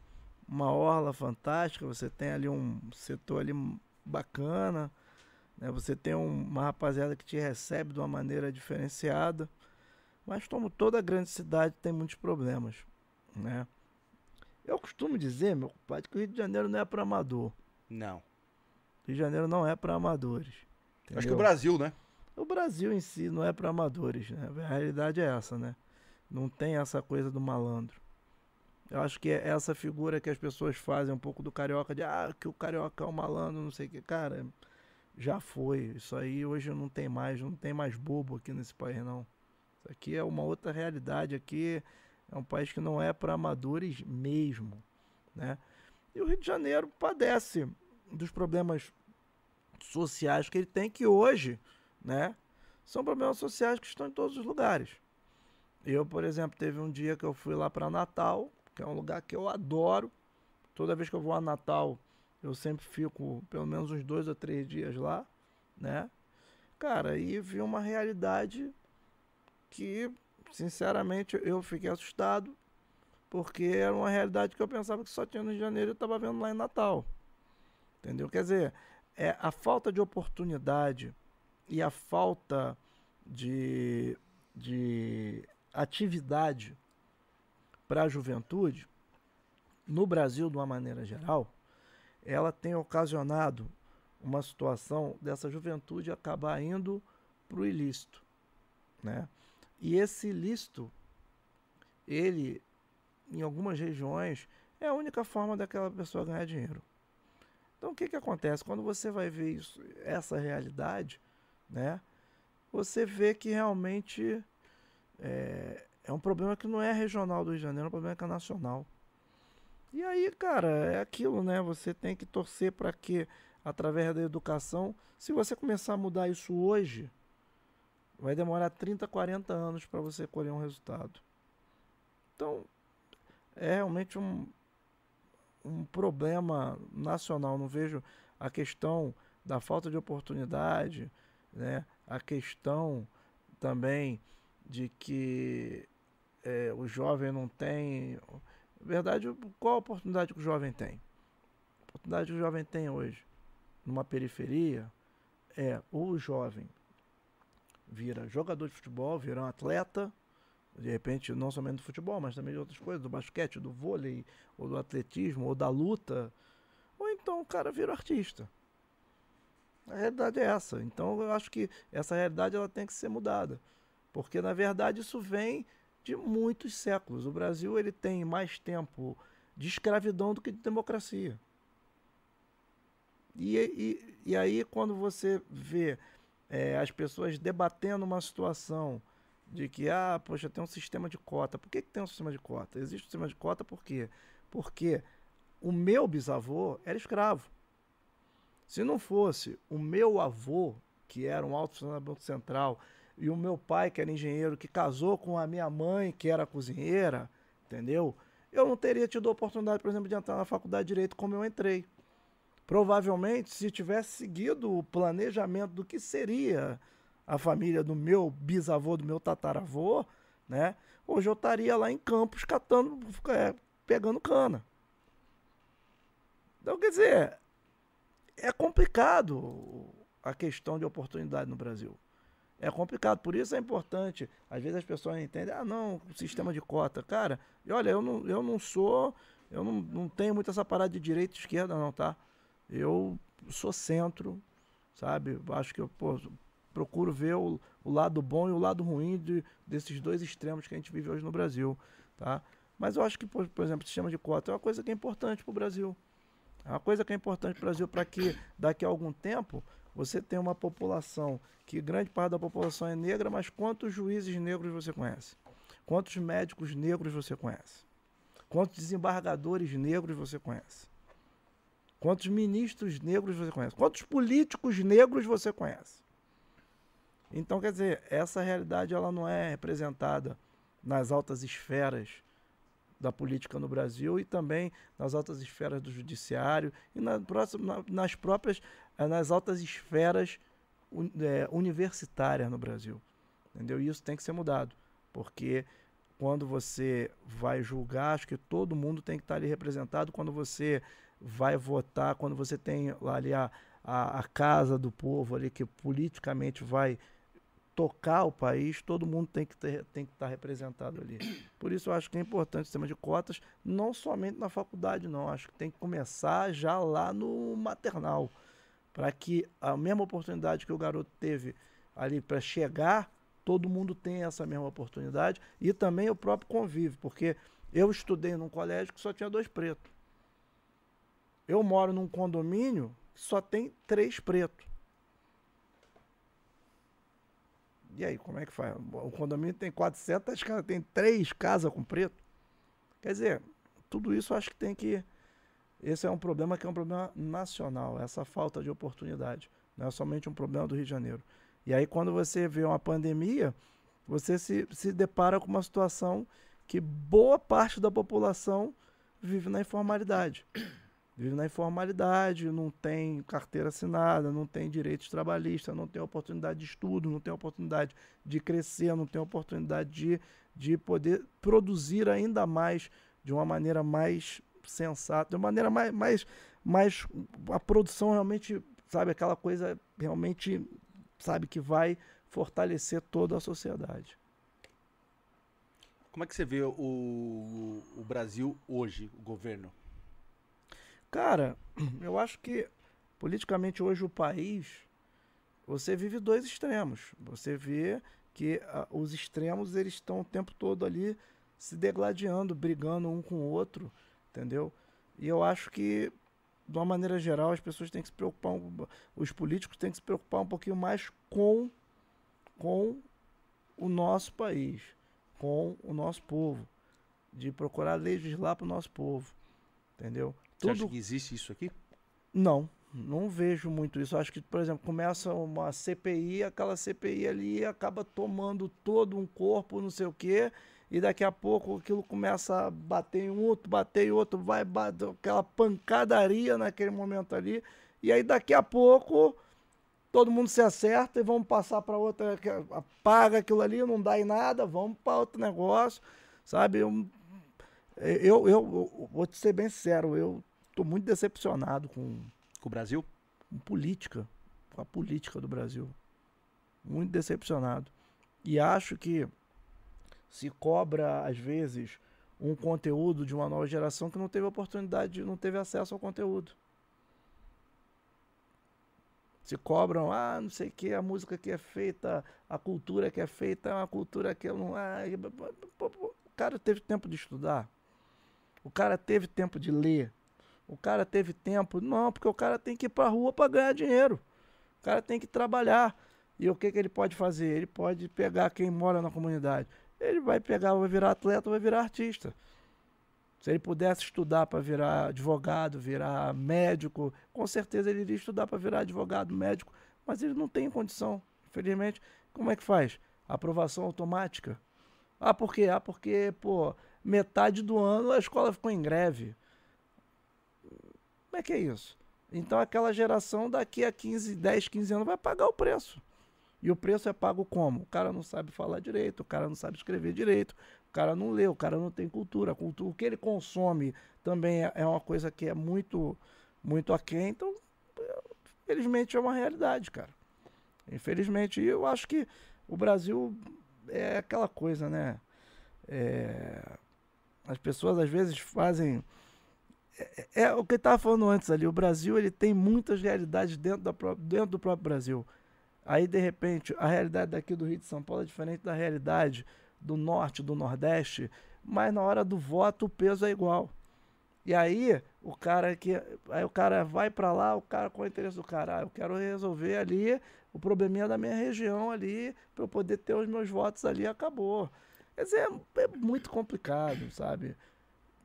uma orla fantástica, você tem ali um setor ali bacana, né, você tem um- uma rapaziada que te recebe de uma maneira diferenciada, mas como toda grande cidade tem muitos problemas, né? Eu costumo dizer, meu compadre, que o Rio de Janeiro não é para amador. Não. Rio de Janeiro não é para amadores. Acho que entendeu? o Brasil, né? O Brasil em si não é para amadores, né? A realidade é essa, né? Não tem essa coisa do malandro. Eu acho que é essa figura que as pessoas fazem um pouco do carioca, de ah, que o carioca é um malandro, não sei o que. Cara, já foi. Isso aí hoje não tem mais, não tem mais bobo aqui nesse país, não. Isso aqui é uma outra realidade. Aqui é um país que não é para amadores mesmo, né? E o Rio de Janeiro padece dos problemas sociais que ele tem, que hoje, né, são problemas sociais que estão em todos os lugares. Eu, por exemplo, teve um dia que eu fui lá para Natal, que é um lugar que eu adoro. Toda vez que eu vou a Natal, eu sempre fico pelo menos uns dois ou três dias lá, né? Cara, e vi uma realidade que, sinceramente, eu fiquei assustado, porque era uma realidade que eu pensava que só tinha no Rio de Janeiro e eu estava vendo lá em Natal. Entendeu? Quer dizer, é a falta de oportunidade e a falta de, de atividade para a juventude no Brasil de uma maneira geral, ela tem ocasionado uma situação dessa juventude acabar indo para o ilícito, né? E esse ilícito, ele, em algumas regiões, é a única forma daquela pessoa ganhar dinheiro. Então o que, que acontece? Quando você vai ver isso, essa realidade, né? Você vê que realmente é, é um problema que não é regional do Rio de Janeiro, é um problema que é nacional. E aí, cara, é aquilo, né? Você tem que torcer para que, através da educação, se você começar a mudar isso hoje, vai demorar 30, 40 anos para você colher um resultado. Então, é realmente um, um problema nacional. Não vejo a questão da falta de oportunidade, né? a questão também de que é, o jovem não tem. Na verdade, qual a oportunidade que o jovem tem? A oportunidade que o jovem tem hoje, numa periferia, é o jovem vira jogador de futebol, vira um atleta, de repente não somente do futebol, mas também de outras coisas, do basquete, do vôlei, ou do atletismo, ou da luta, ou então o cara vira artista. A realidade é essa. Então eu acho que essa realidade ela tem que ser mudada, porque na verdade isso vem de muitos séculos. O Brasil ele tem mais tempo de escravidão do que de democracia. E, e, e aí quando você vê é, as pessoas debatendo uma situação de que, ah, poxa, tem um sistema de cota. Por que, que tem um sistema de cota? Existe um sistema de cota por quê? Porque o meu bisavô era escravo. Se não fosse o meu avô, que era um alto funcionário do Banco Central, e o meu pai, que era engenheiro, que casou com a minha mãe, que era cozinheira, entendeu? Eu não teria tido a oportunidade, por exemplo, de entrar na faculdade de Direito como eu entrei. Provavelmente, se tivesse seguido o planejamento do que seria a família do meu bisavô, do meu tataravô, né? Hoje eu estaria lá em Campos catando, é, pegando cana. Então, quer dizer, é complicado a questão de oportunidade no Brasil. É complicado, por isso é importante. Às vezes as pessoas entendem, ah, não, sistema de cota. Cara, e olha, eu não, eu não sou, eu não, não tenho muito essa parada de direita e esquerda, não, tá? Eu sou centro, sabe? Acho que eu pô, procuro ver o, o, lado bom e o lado ruim de, desses dois extremos que a gente vive hoje no Brasil, tá? Mas eu acho que, por, por exemplo, o sistema de cota é uma coisa que é importante para o Brasil, É uma coisa que é importante para o Brasil para que daqui a algum tempo você tenha uma população que grande parte da população é negra, mas quantos juízes negros você conhece? Quantos médicos negros você conhece? Quantos desembargadores negros você conhece? Quantos ministros negros você conhece? Quantos políticos negros você conhece? Então, quer dizer, essa realidade ela não é representada nas altas esferas da política no Brasil e também nas altas esferas do judiciário e na, nas próprias eh, nas altas esferas é, universitárias no Brasil. Entendeu? E isso tem que ser mudado, porque quando você vai julgar, acho que todo mundo tem que estar ali representado. Quando você vai votar, quando você tem ali a, a, a casa do povo ali que politicamente vai tocar o país, todo mundo tem que, ter, tem que estar representado ali. Por isso eu acho que é importante o sistema de cotas, não somente na faculdade, não. Acho que tem que começar já lá no maternal, para que a mesma oportunidade que o garoto teve ali para chegar, todo mundo tenha essa mesma oportunidade e também o próprio convívio, porque eu estudei num colégio que só tinha dois pretos. Eu moro num condomínio que só tem três pretos. E aí, como é que faz? O condomínio tem 400 casas, tem três casas com preto. Quer dizer, tudo isso acho que tem que. Esse é um problema que é um problema nacional, essa falta de oportunidade. Não é somente um problema do Rio de Janeiro. E aí, quando você vê uma pandemia, você se, se depara com uma situação que boa parte da população vive na informalidade vive na informalidade, não tem carteira assinada, não tem direitos trabalhistas, não tem oportunidade de estudo, não tem oportunidade de crescer, não tem oportunidade de, de poder produzir ainda mais de uma maneira mais sensata, de uma maneira mais, mais, mais a produção realmente, sabe, aquela coisa realmente, sabe, que vai fortalecer toda a sociedade. Como é que você vê o, o Brasil hoje, o governo? Cara, eu acho que politicamente hoje o país, você vive dois extremos. Você vê que uh, os extremos eles estão o tempo todo ali se degladiando, brigando um com o outro, entendeu? E eu acho que de uma maneira geral as pessoas têm que se preocupar, os políticos têm que se preocupar um pouquinho mais com com o nosso país, com o nosso povo, de procurar legislar para o nosso povo, entendeu? Tudo... Você acha que existe isso aqui? Não, não vejo muito isso. Acho que, por exemplo, começa uma CPI, aquela CPI ali acaba tomando todo um corpo, não sei o quê, e daqui a pouco aquilo começa a bater em um outro, bater em outro, vai bater aquela pancadaria naquele momento ali, e aí daqui a pouco todo mundo se acerta e vamos passar para outra, apaga aquilo ali, não dá em nada, vamos para outro negócio, sabe? Eu, eu, eu, eu, vou te ser bem sincero, eu Estou muito decepcionado com, com o Brasil? Com política. Com a política do Brasil. Muito decepcionado. E acho que se cobra, às vezes, um conteúdo de uma nova geração que não teve oportunidade, não teve acesso ao conteúdo. Se cobram, ah, não sei o que, a música que é feita, a cultura que é feita é uma cultura que eu não. Ah, o cara teve tempo de estudar. O cara teve tempo de ler. O cara teve tempo? Não, porque o cara tem que ir para a rua para ganhar dinheiro. O cara tem que trabalhar. E o que, que ele pode fazer? Ele pode pegar quem mora na comunidade. Ele vai pegar, vai virar atleta, vai virar artista. Se ele pudesse estudar para virar advogado, virar médico, com certeza ele iria estudar para virar advogado, médico, mas ele não tem condição. Infelizmente, como é que faz? Aprovação automática. Ah, por quê? Ah, porque, pô, metade do ano a escola ficou em greve. Como é que é isso? Então aquela geração daqui a 15, 10, 15 anos vai pagar o preço. E o preço é pago como? O cara não sabe falar direito, o cara não sabe escrever direito, o cara não lê, o cara não tem cultura. cultura o que ele consome também é, é uma coisa que é muito, muito aquém. Então, infelizmente é uma realidade, cara. Infelizmente, eu acho que o Brasil é aquela coisa, né? É, as pessoas às vezes fazem é, é, o que estava falando antes ali. O Brasil ele tem muitas realidades dentro, da, dentro do próprio Brasil. Aí, de repente, a realidade daqui do Rio de São Paulo é diferente da realidade do norte, do nordeste, mas na hora do voto o peso é igual. E aí, o cara que. Aí o cara vai pra lá, o cara, qual é o interesse do cara? Ah, eu quero resolver ali o probleminha da minha região ali, pra eu poder ter os meus votos ali, acabou. Quer dizer, é, é muito complicado, sabe?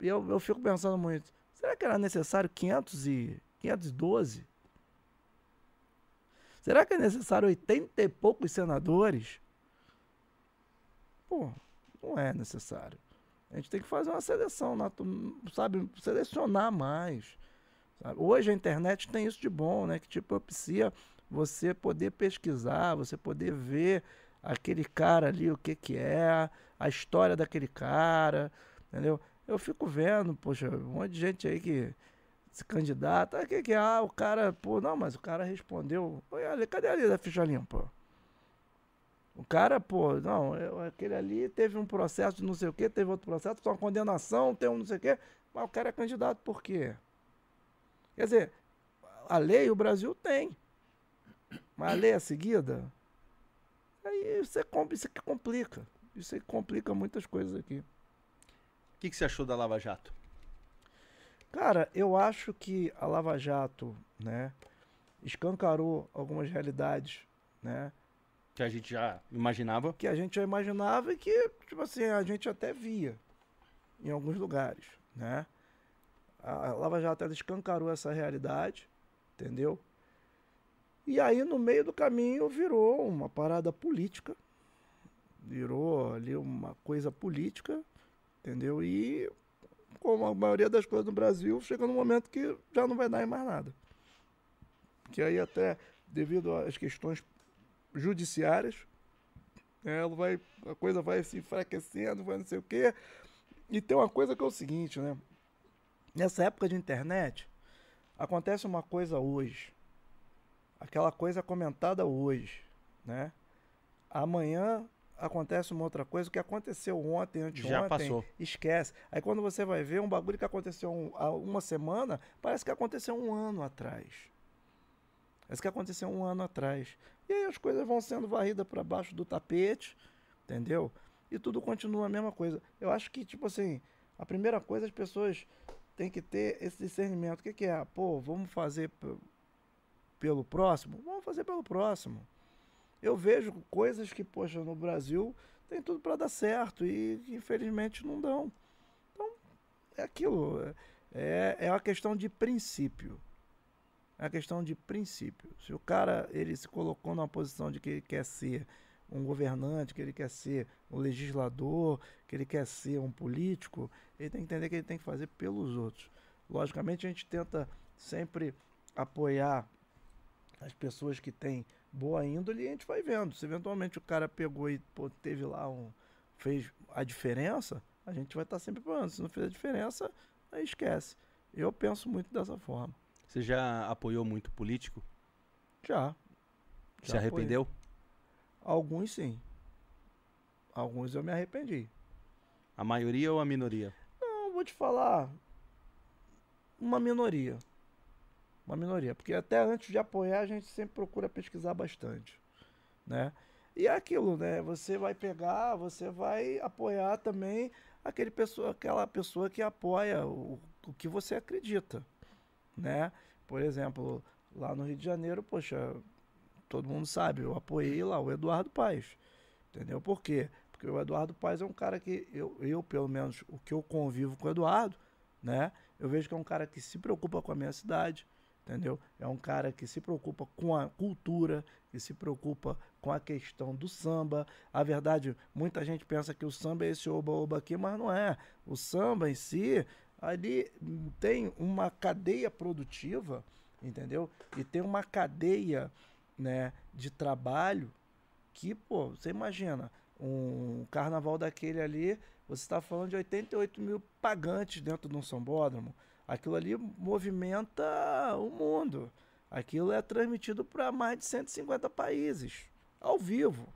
E eu, eu fico pensando muito, será que era necessário 500 e, 512? Será que é necessário 80 e poucos senadores? Pô, não é necessário. A gente tem que fazer uma seleção, sabe? Selecionar mais. Sabe? Hoje a internet tem isso de bom, né? Que te propicia você poder pesquisar, você poder ver aquele cara ali, o que que é, a história daquele cara, entendeu? Eu fico vendo, poxa, um monte de gente aí que se candidata, o que que é? Ah, o cara, pô, não, mas o cara respondeu, olha, cadê ali da ficha limpa? O cara, pô, não, eu, aquele ali teve um processo de não sei o quê, teve outro processo, uma condenação, tem um não sei o quê, mas o cara é candidato por quê? Quer dizer, a lei o Brasil tem, mas a lei é seguida? Aí isso, é, isso que complica, isso que complica muitas coisas aqui. O que, que você achou da Lava Jato? Cara, eu acho que a Lava Jato, né, escancarou algumas realidades, né, que a gente já imaginava. Que a gente já imaginava e que, tipo assim, a gente até via em alguns lugares, né? A Lava Jato ela escancarou essa realidade, entendeu? E aí, no meio do caminho, virou uma parada política. Virou ali uma coisa política, entendeu? E, como a maioria das coisas no Brasil, chega num momento que já não vai dar em mais nada. Que aí, até devido às questões judiciárias. Né? Ela vai, a coisa vai se enfraquecendo, vai não sei o quê. E tem uma coisa que é o seguinte, né? Nessa época de internet, acontece uma coisa hoje. Aquela coisa comentada hoje, né? Amanhã acontece uma outra coisa, o que aconteceu ontem, anteontem, Já passou. esquece. Aí quando você vai ver um bagulho que aconteceu um, há uma semana, parece que aconteceu um ano atrás. Parece que aconteceu um ano atrás. E aí as coisas vão sendo varridas para baixo do tapete, entendeu? E tudo continua a mesma coisa. Eu acho que, tipo assim, a primeira coisa as pessoas têm que ter esse discernimento. O que, que é? Pô, vamos fazer pelo próximo? Vamos fazer pelo próximo. Eu vejo coisas que, poxa, no Brasil tem tudo para dar certo e infelizmente não dão. Então, é aquilo. É, é uma questão de princípio. É uma questão de princípio. Se o cara ele se colocou numa posição de que ele quer ser um governante, que ele quer ser um legislador, que ele quer ser um político, ele tem que entender que ele tem que fazer pelos outros. Logicamente, a gente tenta sempre apoiar as pessoas que têm boa índole e a gente vai vendo. Se eventualmente o cara pegou e pô, teve lá um. fez a diferença, a gente vai estar tá sempre falando. Se não fez a diferença, aí esquece. Eu penso muito dessa forma. Você já apoiou muito político? Já. já Se arrependeu? Apoiei. Alguns sim. Alguns eu me arrependi. A maioria ou a minoria? Não, vou te falar. Uma minoria. Uma minoria. Porque até antes de apoiar, a gente sempre procura pesquisar bastante. Né? E é aquilo, né? Você vai pegar, você vai apoiar também aquele pessoa, aquela pessoa que apoia o, o que você acredita né? Por exemplo, lá no Rio de Janeiro, poxa, todo mundo sabe, eu apoiei lá o Eduardo Paes. Entendeu? Por quê? Porque o Eduardo Paes é um cara que eu, eu, pelo menos, o que eu convivo com o Eduardo, né? Eu vejo que é um cara que se preocupa com a minha cidade, entendeu? É um cara que se preocupa com a cultura, que se preocupa com a questão do samba. A verdade, muita gente pensa que o samba é esse oba-oba aqui, mas não é. O samba em si ali tem uma cadeia produtiva, entendeu? E tem uma cadeia né, de trabalho que, pô, você imagina, um carnaval daquele ali, você está falando de 88 mil pagantes dentro de um sambódromo. Aquilo ali movimenta o mundo. Aquilo é transmitido para mais de 150 países, ao vivo.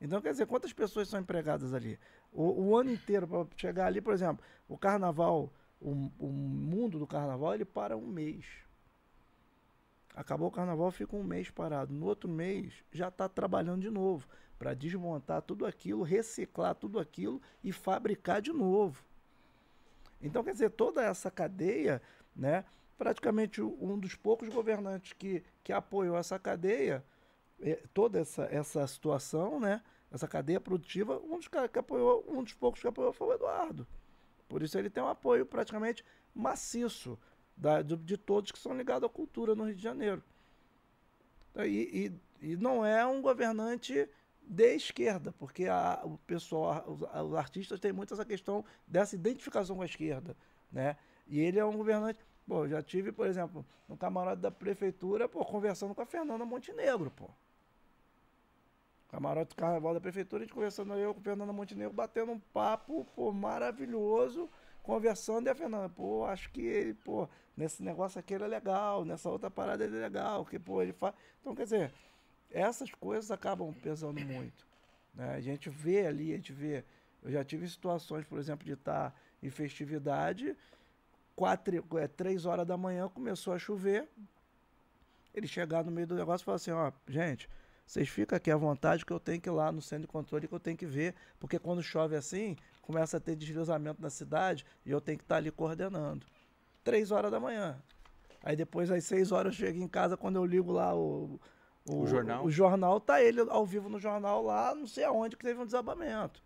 Então, quer dizer, quantas pessoas são empregadas ali? O, o ano inteiro, para chegar ali, por exemplo, o carnaval o, o mundo do carnaval ele para um mês. Acabou o carnaval, fica um mês parado. No outro mês já está trabalhando de novo para desmontar tudo aquilo, reciclar tudo aquilo e fabricar de novo. Então, quer dizer, toda essa cadeia, né? Praticamente um dos poucos governantes que, que apoiou essa cadeia, eh, toda essa, essa situação, né? Essa cadeia produtiva, um dos caras que apoiou, um dos poucos que apoiou foi o Eduardo. Por isso ele tem um apoio praticamente maciço da, de, de todos que são ligados à cultura no Rio de Janeiro. E, e, e não é um governante de esquerda, porque a, o pessoal, os, os, artistas têm muito essa questão dessa identificação com a esquerda, né? E ele é um governante. Pô, já tive, por exemplo, no camarote da prefeitura, pô, conversando com a Fernanda Montenegro, pô. Camarote do Carnaval da Prefeitura, a gente conversando eu com a Fernanda Montenegro, batendo um papo, pô, maravilhoso, conversando, e a Fernanda, pô, acho que ele, pô, nesse negócio aqui ele é legal, nessa outra parada ele é legal, que, pô, ele faz. Então, quer dizer, essas coisas acabam pesando muito. Né? A gente vê ali, a gente vê. Eu já tive situações, por exemplo, de estar em festividade, quatro, é, três horas da manhã começou a chover. Ele chegar no meio do negócio e falar assim, ó, gente, vocês ficam aqui à vontade que eu tenho que ir lá no centro de controle que eu tenho que ver, porque quando chove assim, começa a ter deslizamento na cidade e eu tenho que estar ali coordenando. Três horas da manhã. Aí depois, às seis horas, eu chego em casa, quando eu ligo lá o, o, o jornal, o jornal tá ele ao vivo no jornal lá, não sei aonde que teve um desabamento.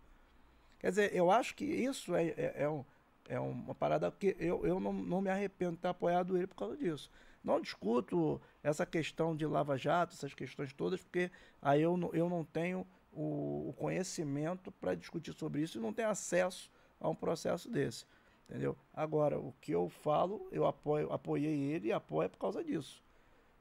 Quer dizer, eu acho que isso é, é, é, um, é uma parada que eu, eu não, não me arrependo de ter apoiado ele por causa disso. Não discuto essa questão de lava-jato, essas questões todas, porque aí eu, não, eu não tenho o, o conhecimento para discutir sobre isso e não tenho acesso a um processo desse. Entendeu? Agora, o que eu falo, eu apoio, apoiei ele e apoio por causa disso.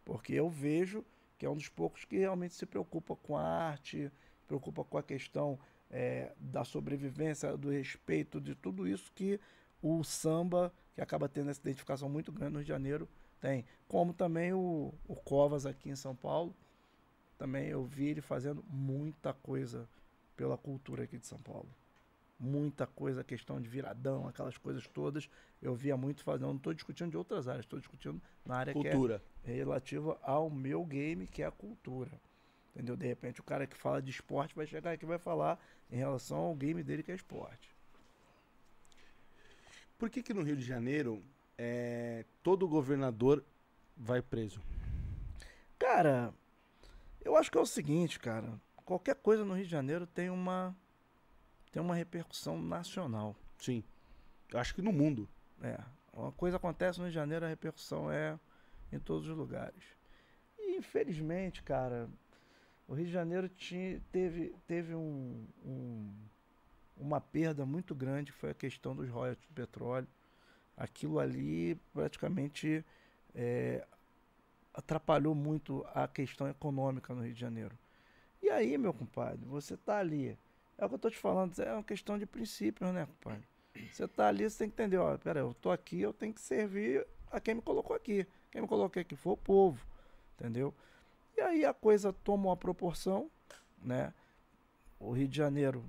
Porque eu vejo que é um dos poucos que realmente se preocupa com a arte, preocupa com a questão é, da sobrevivência, do respeito, de tudo isso que o samba, que acaba tendo essa identificação muito grande no Rio de Janeiro, tem. Como também o, o Covas aqui em São Paulo. Também eu vi ele fazendo muita coisa pela cultura aqui de São Paulo. Muita coisa, questão de viradão, aquelas coisas todas. Eu via muito fazendo. Não estou discutindo de outras áreas, estou discutindo na área cultura. que é relativa ao meu game, que é a cultura. Entendeu? De repente o cara que fala de esporte vai chegar aqui e vai falar em relação ao game dele que é esporte. Por que, que no Rio de Janeiro é, todo governador vai preso? Cara, eu acho que é o seguinte, cara. Qualquer coisa no Rio de Janeiro tem uma tem uma repercussão nacional. Sim. Eu acho que no mundo. É. Uma coisa acontece no Rio de Janeiro, a repercussão é em todos os lugares. E infelizmente, cara, o Rio de Janeiro tinha, teve, teve um, um, uma perda muito grande, foi a questão dos royalties do petróleo aquilo ali praticamente é, atrapalhou muito a questão econômica no Rio de Janeiro. E aí, meu compadre, você tá ali. É o que eu tô te falando, é uma questão de princípios, né, compadre? Você tá ali, você tem que entender, ó, pera, eu tô aqui, eu tenho que servir a quem me colocou aqui. Quem me colocou aqui foi o povo, entendeu? E aí a coisa toma uma proporção, né? O Rio de Janeiro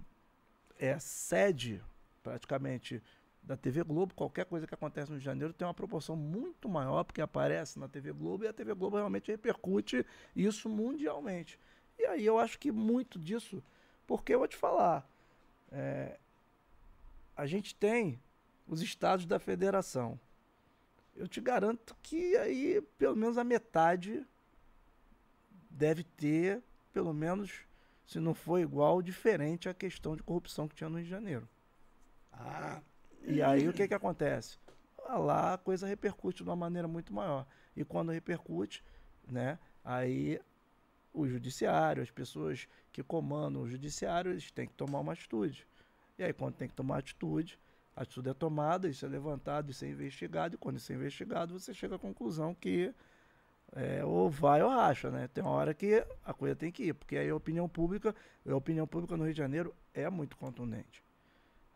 é sede praticamente da TV Globo, qualquer coisa que acontece no Rio de Janeiro tem uma proporção muito maior, porque aparece na TV Globo e a TV Globo realmente repercute isso mundialmente. E aí eu acho que muito disso, porque eu vou te falar, é, a gente tem os estados da federação. Eu te garanto que aí pelo menos a metade deve ter, pelo menos, se não for igual, diferente a questão de corrupção que tinha no Rio de Janeiro. Ah, e aí o que, que acontece? Ah, lá a coisa repercute de uma maneira muito maior. E quando repercute, né, aí o judiciário, as pessoas que comandam o judiciário, eles têm que tomar uma atitude. E aí quando tem que tomar atitude, a atitude é tomada, isso é levantado, isso é investigado, e quando isso é investigado, você chega à conclusão que é, ou vai ou racha, né? Tem uma hora que a coisa tem que ir, porque aí a opinião pública, a opinião pública no Rio de Janeiro é muito contundente.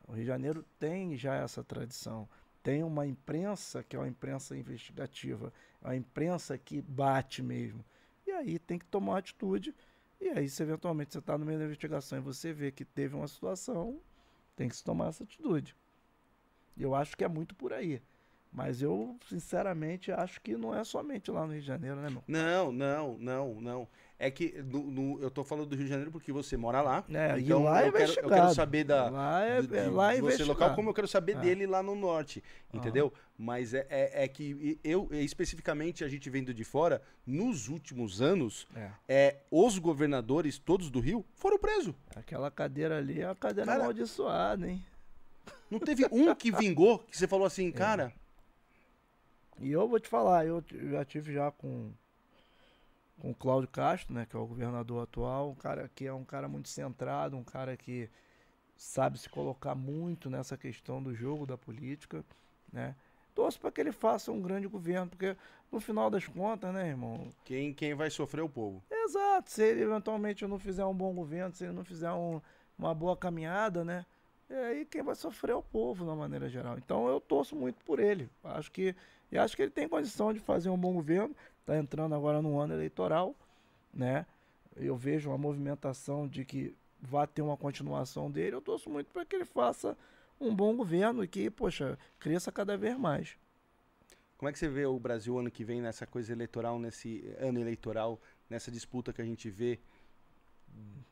O Rio de Janeiro tem já essa tradição. Tem uma imprensa que é uma imprensa investigativa, é uma imprensa que bate mesmo. E aí tem que tomar uma atitude. E aí, se eventualmente você está no meio da investigação e você vê que teve uma situação, tem que se tomar essa atitude. Eu acho que é muito por aí. Mas eu, sinceramente, acho que não é somente lá no Rio de Janeiro, né, meu? Não, não, não, não. É que no, no- eu tô falando do Rio de Janeiro porque você mora lá. É, então lá é eu, quero, eu quero saber da. Lá é, é- lá é você local, como eu quero saber É. dele lá no norte, entendeu? Mas é, é, é que eu, especificamente, a gente vendo de fora, nos últimos anos, É. é, os governadores todos do Rio foram presos. Aquela cadeira ali é uma cadeira Cara- amaldiçoada, hein? Não teve um que vingou, que você falou assim, cara, E eu vou te falar, eu já tive já com com o Cláudio Castro, né, que é o governador atual, um cara que é um cara muito centrado, um cara que sabe se colocar muito nessa questão do jogo da política, né? Torço para que ele faça um grande governo, porque no final das contas, né, irmão, quem, quem vai sofrer é o povo. Exato, se ele eventualmente não fizer um bom governo, se ele não fizer um- uma boa caminhada, né? É aí quem vai sofrer é o povo, na maneira geral. Então eu torço muito por ele. Acho que, e acho que ele tem condição de fazer um bom governo. Está entrando agora no ano eleitoral, né? Eu vejo uma movimentação de que vai ter uma continuação dele. Eu torço muito para que ele faça um bom governo e que, poxa, cresça cada vez mais. Como é que você vê o Brasil ano que vem nessa coisa eleitoral, nesse ano eleitoral, nessa disputa que a gente vê?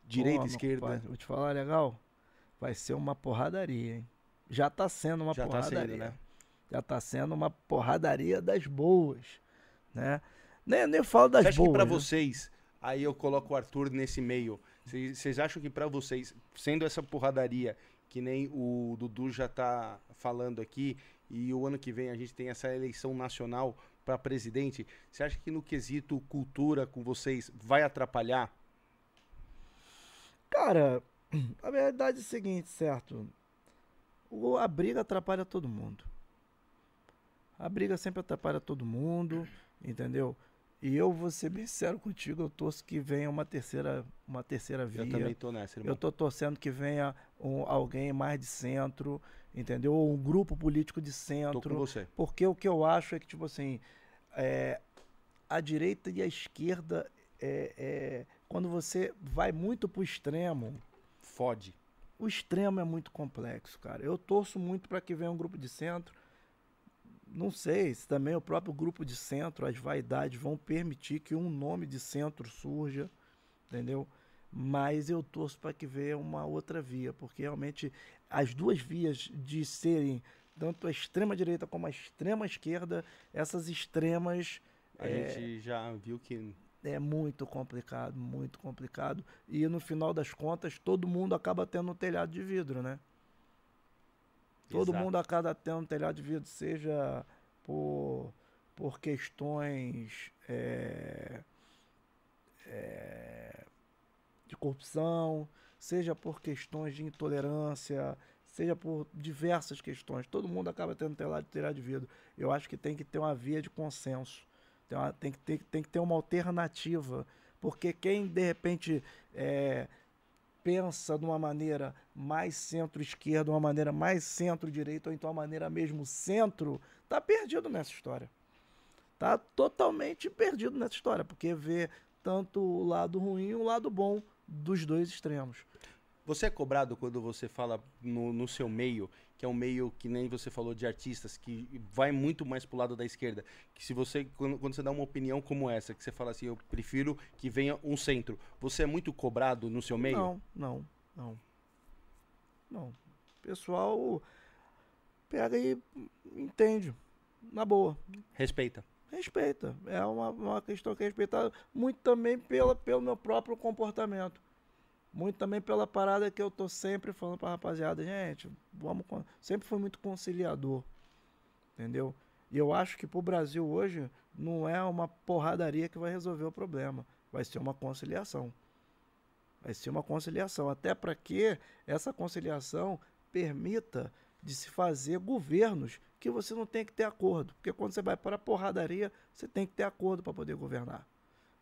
Direita, Pô, meu esquerda. compadre, Vou te falar legal. Vai ser uma porradaria, hein? Já tá sendo uma Já tá porradaria. sendo, né? Já tá sendo uma porradaria das boas, né? Nem, nem falo das Você acha boas. que pra né? vocês, aí eu coloco o Arthur nesse meio, vocês acham que pra vocês, sendo essa porradaria, que nem o Dudu já tá falando aqui, e o ano que vem a gente tem essa eleição nacional pra presidente, você acha que no quesito cultura com vocês vai atrapalhar? Cara, a verdade é o seguinte, certo? O- a briga atrapalha todo mundo. A briga sempre atrapalha todo mundo, entendeu? E eu vou ser bem sincero contigo, eu torço que venha uma terceira, uma terceira via. Eu também tô nessa, irmão. Eu tô torcendo que venha um- alguém mais de centro, entendeu? Ou um grupo político de Tô com centro. você. Porque o que eu acho é que, tipo assim, é, a direita e a esquerda, é, é, quando você vai muito pro extremo, Fode. o extremo é muito complexo, cara. Eu torço muito para que venha um grupo de centro. Não sei se também o próprio grupo de centro, as vaidades vão permitir que um nome de centro surja, entendeu? Mas eu torço para que venha uma outra via, porque realmente as duas vias de serem tanto a extrema direita como a extrema esquerda, essas extremas A É. gente já viu que é muito complicado, muito complicado. E no final das contas, todo mundo acaba tendo um telhado de vidro, né? Todo Exato. mundo acaba tendo um telhado de vidro, seja por, por questões é, é, de corrupção, seja por questões de intolerância, seja por diversas questões. Todo mundo acaba tendo telhado, telhado de vidro. Eu acho que tem que ter uma via de consenso. Tem, uma- tem que, ter, tem que ter uma alternativa. Porque quem, de repente, é, pensa de uma maneira mais centro-esquerda, uma maneira mais centro-direita, ou então uma maneira mesmo centro, tá perdido nessa história. Tá totalmente perdido nessa história, porque vê tanto o lado ruim e o lado bom dos dois extremos. Você é cobrado quando você fala no, no seu meio, que é um meio que nem você falou de artistas, que vai muito mais pro lado da esquerda. Que se você, quando, quando você dá uma opinião como essa, que você fala assim, eu prefiro que venha um centro, você é muito cobrado no seu meio? Não, não, não. Não. O pessoal pega e entende. Na boa. Respeita. Respeita. É uma, uma questão que é respeitada muito também pela, pelo meu próprio comportamento. Muito também pela parada que eu tô sempre falando pra rapaziada, gente, vamos. Sempre fui muito conciliador. Entendeu? E eu acho que pro Brasil hoje não é uma porradaria que vai resolver o problema. Vai ser uma conciliação. Vai ser uma conciliação. Até para que essa conciliação permita de se fazer governos que você não tem que ter acordo. Porque quando você vai para a porradaria, você tem que ter acordo para poder governar.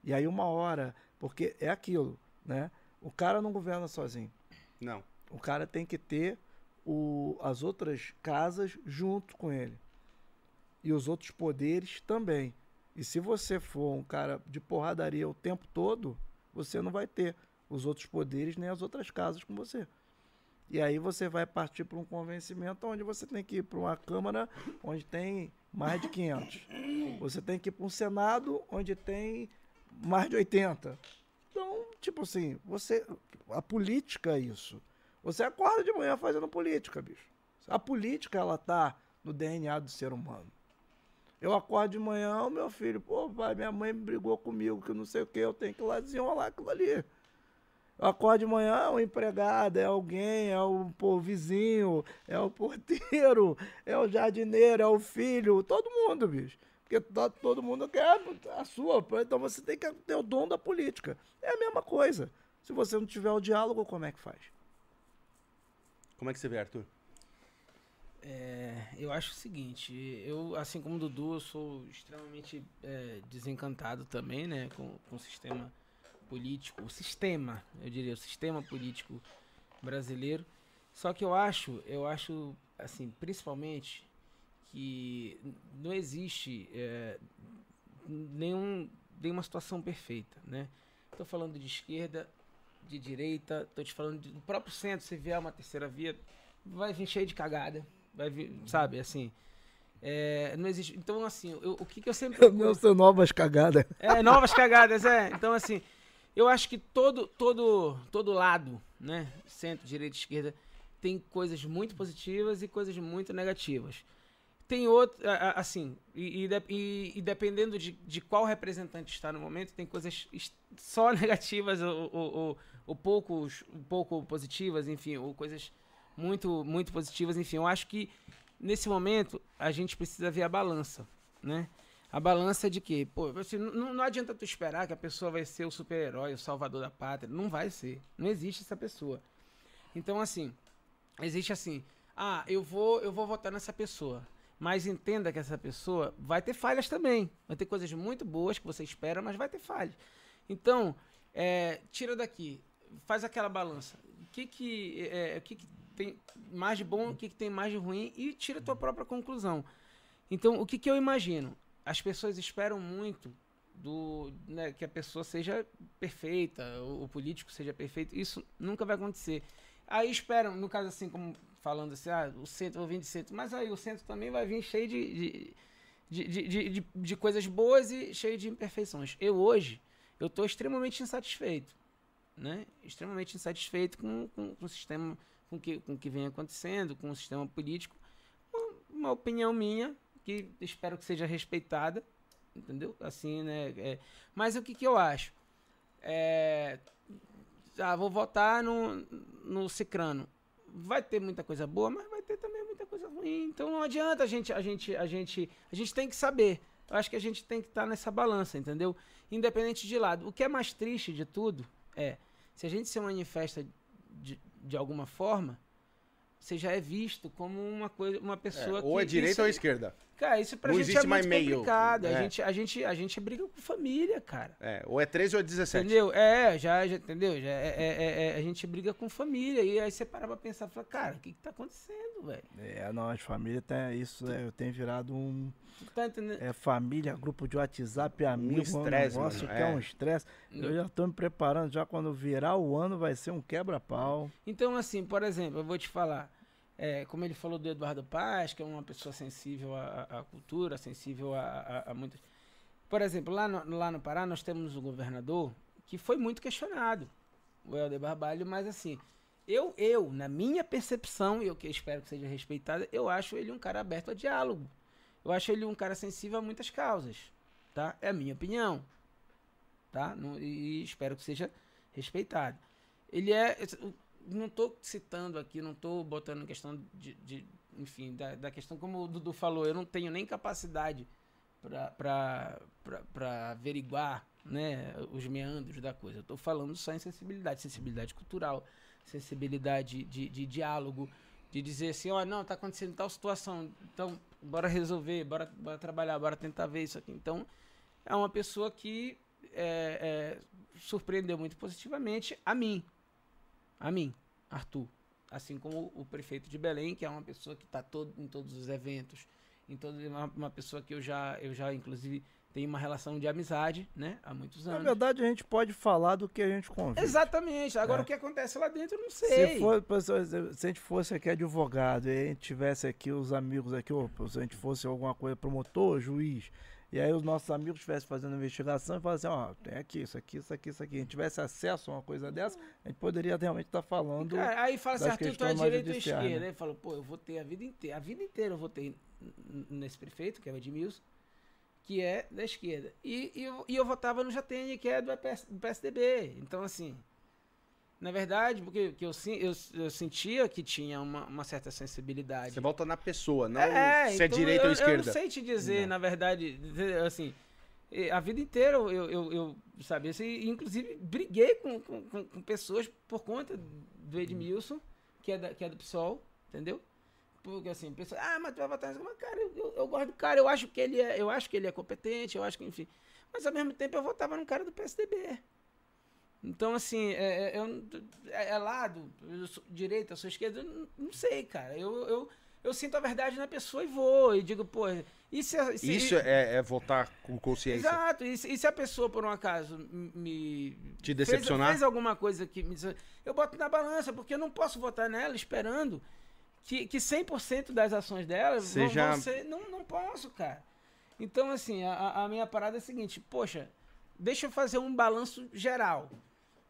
E aí uma hora, porque é aquilo, né? O cara não governa sozinho. Não. O cara tem que ter o, as outras casas junto com ele. E os outros poderes também. E se você for um cara de porradaria o tempo todo, você não vai ter os outros poderes nem as outras casas com você. E aí você vai partir para um convencimento onde você tem que ir para uma Câmara onde tem mais de 500. Você tem que ir para um Senado onde tem mais de 80. Então, tipo assim, você. A política é isso. Você acorda de manhã fazendo política, bicho. A política, ela tá no DNA do ser humano. Eu acordo de manhã, o meu filho, pô, pai, minha mãe brigou comigo, que não sei o que, eu tenho que ir lá desenrolar aquilo ali. Eu acordo de manhã, é um empregado, é alguém, é o pô, vizinho, é o porteiro, é o jardineiro, é o filho, todo mundo, bicho. Porque to- todo mundo quer a sua, então você tem que ter o dom da política. É a mesma coisa. Se você não tiver o diálogo, como é que faz? Como é que você vê, Arthur? É, eu acho o seguinte, eu, assim como o Dudu, eu sou extremamente é, desencantado também, né, com, com o sistema político, o sistema, eu diria, o sistema político brasileiro. Só que eu acho, eu acho, assim, principalmente, que não existe é, nenhum, nenhuma situação perfeita, né? Estou falando de esquerda, de direita, estou te falando de- do próprio centro, se vier uma terceira via, vai vir cheio de cagada, vai vir, sabe, assim... é, não existe. Então, assim, eu- o que, que eu sempre. Não são novas cagadas. É, novas cagadas, é. Então, assim, eu acho que todo, todo, todo lado, né? Centro, direita, esquerda, tem coisas muito positivas e coisas muito negativas. Tem outro, assim, e, e e- dependendo de, de qual representante está no momento, tem coisas só negativas ou, ou, ou, ou poucos, um pouco positivas, enfim, ou coisas muito, muito positivas, enfim. Eu acho que nesse momento a gente precisa ver a balança, né? A balança de que, pô, assim, não, não adianta tu esperar que a pessoa vai ser o super-herói, o salvador da pátria. Não vai ser. Não existe essa pessoa. Então, assim, existe assim, ah, eu vou, eu vou votar nessa pessoa. Mas entenda que essa pessoa vai ter falhas também. Vai ter coisas muito boas que você espera, mas vai ter falhas. Então, é, tira daqui, faz aquela balança. O que que, é, o que, que tem mais de bom, o que, que tem mais de ruim e tira a tua própria conclusão. Então, o que, que eu imagino? As pessoas esperam muito do né, que a pessoa seja perfeita, o, o político seja perfeito. Isso nunca vai acontecer. Aí esperam, no caso assim, como falando assim, ah, o centro vai vir de centro, mas aí o centro também vai vir cheio de, de, de, de, de, coisas boas e cheio de imperfeições. Eu hoje, eu estou extremamente insatisfeito, né? Extremamente insatisfeito com, com, com o sistema, com que, com que vem acontecendo, com o sistema político. Uma, uma opinião minha, que espero que seja respeitada, entendeu? Assim, né? É, mas o que, que eu acho? É, ah, vou votar no, no Cicrano. Vai ter muita coisa boa, mas vai ter também muita coisa ruim. Então não adianta a gente, a gente, a gente, a gente tem que saber. Eu acho que a gente tem que estar nessa balança, entendeu? Independente de lado. O que é mais triste de tudo é se a gente se manifesta de, de alguma forma, você já é visto como uma coisa, uma É, pessoa que ou é direita isso- ou é esquerda. Cara, isso pra Não gente é muito meio. complicado. É. A, gente, a, gente, a gente briga com família, cara. É, ou é 13 ou é 17. Entendeu? É, já, já entendeu? Já é, é- é- é- a gente briga com família. E aí você para pra pensar e fala, cara, o que, que tá acontecendo, velho? É, não, as famílias tem isso, é, eu tenho virado um. Tu tá entendendo? É família, grupo de WhatsApp, amigo, é um estresse, negócio mano, que é, é. um estresse. Eu já tô me preparando, já quando virar o ano vai ser um quebra-pau. Então, assim, por exemplo, eu vou te falar. É, como ele falou do Eduardo Paz, que é uma pessoa sensível à, à- cultura, sensível a, a- a muitas. Por exemplo, lá no, lá no Pará nós temos o governador que foi muito questionado, o Helder Barbalho, mas assim, eu, eu, na minha percepção, e eu que espero que seja respeitada, eu acho ele um cara aberto a diálogo. Eu acho ele um cara sensível a muitas causas, tá? É a minha opinião, tá? E espero que seja respeitado. Ele é, não estou citando aqui, não estou botando questão de, de- enfim, da, da questão como o Dudu falou, eu não tenho nem capacidade para averiguar né, os meandros da coisa. Eu estou falando só em sensibilidade, sensibilidade cultural, sensibilidade de, de diálogo, de dizer assim, ó, não, está acontecendo tal situação, então bora resolver, bora, bora trabalhar, bora tentar ver isso aqui. Então, é uma pessoa que é, é, surpreendeu muito positivamente a mim, a mim, Arthur. Assim como o prefeito de Belém, que é uma pessoa que está todo, em todos os eventos, em todo, uma, uma pessoa que eu já, eu já inclusive tem uma relação de amizade, né? Há muitos Na anos. verdade, a gente pode falar do que a gente convive. Exatamente. Agora É. o que acontece lá dentro, eu não sei. Se, for, se a gente fosse aqui advogado e a gente tivesse aqui os amigos aqui, ou se a gente fosse alguma coisa, promotor, juiz, e aí os nossos amigos estivessem fazendo investigação e falassem, ó, tem aqui, isso aqui, isso aqui, isso aqui. A gente tivesse acesso a uma coisa dessa, a gente poderia realmente estar falando. Cara, aí fala assim, Arthur, tu é direita ou esquerda? né? Ele falou, pô, eu votei a vida inteira. A vida inteira eu votei nesse prefeito, que é o Edmilson, que é da esquerda. E, e, eu, e eu votava no Jatene, que é do, PS, do PSDB. Então, assim, na verdade, porque que eu, eu, eu sentia que tinha uma, uma certa sensibilidade. Você volta na pessoa, não É, se é então direita eu, ou esquerda. Eu não sei te dizer, Não. na verdade, assim, a vida inteira eu, eu, eu, sabe, assim, inclusive briguei com, com, com- pessoas por conta do Edmilson, que é, da, que é do PSOL, entendeu? Porque assim, pessoa, ah, mas tu vai votar nesse mas, cara, eu, eu, eu gosto do cara, eu acho que ele é, eu acho que ele é competente, eu acho que, enfim. Mas ao mesmo tempo eu votava num cara do PSDB. Então, assim, é, é, eu- é- é lado, eu sou direita, eu sou esquerda, eu não, não sei, cara. Eu, eu, eu sinto a verdade na pessoa e vou. E digo, pô, e se, se- Isso é, é votar com consciência. Exato. E se, e se a pessoa, por um acaso, me. Te fez- decepcionar? Fez, alguma coisa que me. Eu boto na balança, porque eu não posso votar nela esperando que, que 100% das ações dela vão, Seja- vão ser. Não, não posso, cara. Então, assim, a, a minha parada é a seguinte: poxa, deixa eu fazer um balanço geral.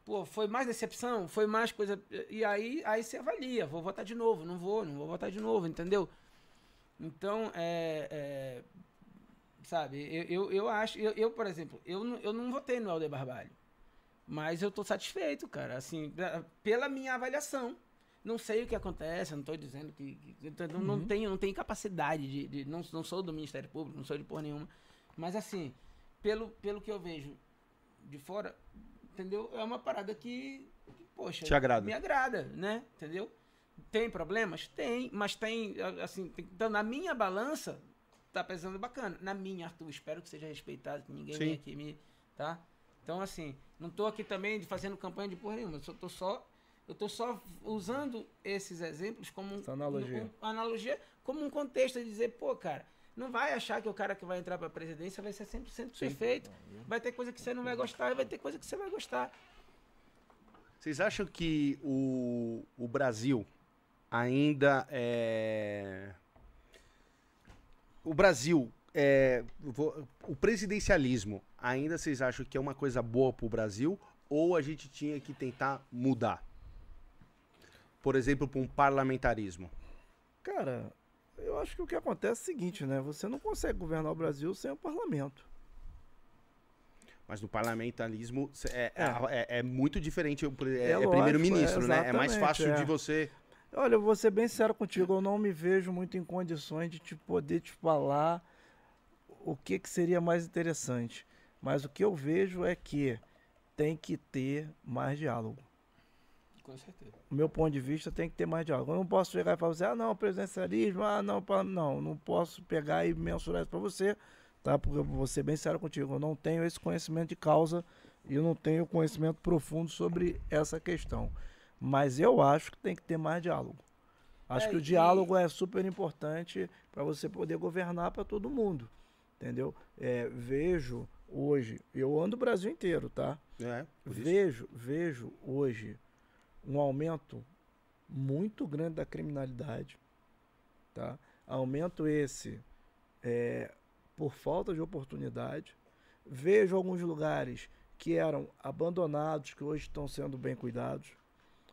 Pô, foi mais decepção? Foi mais coisa. E aí, aí você avalia. Vou votar de novo, não vou, não vou votar de novo, entendeu? Então, é. é, sabe, eu, eu, eu acho. Eu, eu, por exemplo, eu, não- eu não votei no Helder Barbalho. Mas eu tô satisfeito, cara. Assim, pela minha avaliação. Não sei o que acontece, não tô dizendo que. que- não, não tenho, não tenho capacidade de. de- não, não sou do Ministério Público, não sou de porra nenhuma. Mas assim, pelo, pelo que eu vejo de fora, entendeu? É uma parada que, que, poxa, Te agrada. me agrada, né? Entendeu? Tem problemas? Tem, mas tem, assim, tem- então na minha balança tá pesando bacana. Na minha, Arthur, espero que seja respeitado, que ninguém Sim. venha aqui me, tá? Então assim, não tô aqui também de fazendo campanha de porra nenhuma, eu só tô só eu tô só usando esses exemplos como um- Essa analogia. analogia como um contexto de dizer, pô, cara, não vai achar que o cara que vai entrar pra presidência vai ser 100% perfeito. Vai ter coisa que você não vai gostar e vai ter coisa que você vai gostar. Vocês acham que o, o Brasil ainda é. O Brasil, é, o presidencialismo, ainda vocês acham que é uma coisa boa pro Brasil? Ou a gente tinha que tentar mudar? Por exemplo, para um parlamentarismo. Cara, eu acho que o que acontece é o seguinte, né? Você não consegue governar o Brasil sem o parlamento. Mas no parlamentarismo é, É. é- é muito diferente. É É, lógico, primeiro-ministro, é né? É mais fácil é. de você. Olha, eu vou ser bem sincero contigo, eu não me vejo muito em condições de te poder te falar o que, que seria mais interessante. Mas o que eu vejo é que tem que ter mais diálogo. Com certeza. O meu ponto de vista tem que ter mais diálogo. Eu não posso chegar e falar assim, ah, não, presidencialismo, ah, não, não, não posso pegar e mensurar isso para você, tá? Porque eu vou ser bem sério contigo, eu não tenho esse conhecimento de causa e eu não tenho conhecimento profundo sobre essa questão. Mas eu acho que tem que ter mais diálogo. Acho É, que o e- diálogo é super importante para você poder governar para todo mundo, entendeu? É, vejo hoje, eu ando o Brasil inteiro, tá? É. Vejo, vejo hoje um aumento muito grande da criminalidade, tá? Aumento esse é, por falta de oportunidade. Vejo alguns lugares que eram abandonados, que hoje estão sendo bem cuidados.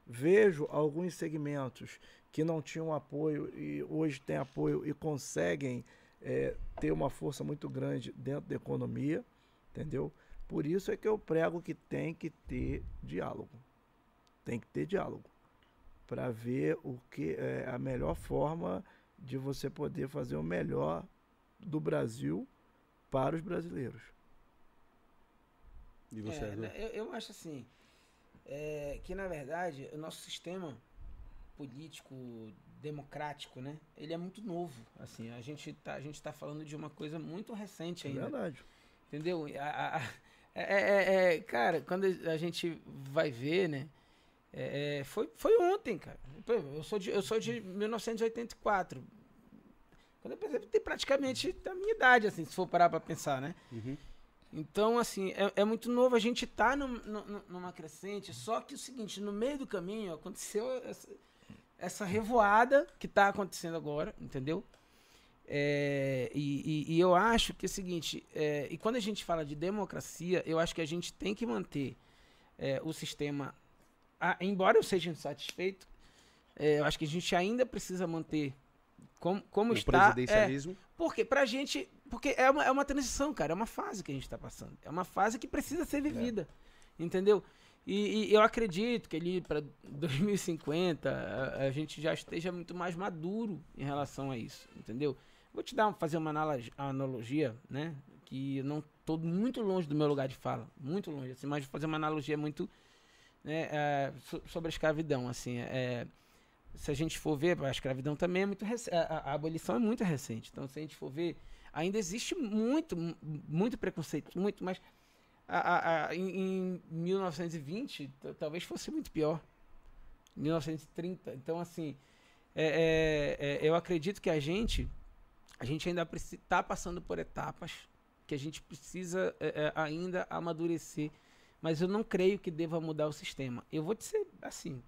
Vejo alguns segmentos que não tinham apoio e hoje têm apoio e conseguem é, ter uma força muito grande dentro da economia, entendeu? Por isso é que eu prego que tem que ter diálogo. Tem que ter diálogo para ver o que é a melhor forma de você poder fazer o melhor do Brasil para os brasileiros. E você, É, né, eu, eu acho assim, é, que na verdade o nosso sistema político democrático, né? Ele é muito novo. Assim, a gente tá, a gente tá falando de uma coisa muito recente É ainda. verdade. Entendeu? A- a- a- é, é- é- cara, quando a gente vai ver, né? É, é, foi, foi ontem, cara. Eu sou, de, eu sou de 1984. Quando eu percebo, tem praticamente a minha idade, assim, se for parar pra pensar, né? Uhum. Então, assim, é, é muito novo, a gente tá num- num- numa crescente, só que o seguinte, no meio do caminho aconteceu essa, essa revoada que tá acontecendo agora, entendeu? É, e, e- e eu acho que é o seguinte, é, e quando a gente fala de democracia, eu acho que a gente tem que manter é, o sistema, a- embora eu seja insatisfeito, é, eu acho que a gente ainda precisa manter como, como O está. É, presidencialismo. porque pra gente. Porque é uma, é uma transição, cara. É uma fase que a gente tá passando. É uma fase que precisa ser vivida. Entendeu? E, e eu acredito que ali para 2050 a, a gente já esteja muito mais maduro em relação a isso. Entendeu? Vou te dar fazer uma analogia, analogia, né? Que eu não tô muito longe do meu lugar de fala. Muito longe. Assim, mas vou fazer uma analogia muito. Né, é, so- sobre a escravidão. Assim, é, se a gente for ver, a escravidão também é muito recente. A, a abolição é muito recente. Então, se a gente for ver, ainda existe muito, mu- muito preconceito, muito, mas a, a- em, em 1920 t- talvez fosse muito pior. 1930. Então, assim, é- é- é, eu acredito que a gente, a gente ainda está passando por etapas que a gente precisa é, é, ainda amadurecer. Mas eu não creio que deva mudar o sistema. Eu vou te ser assim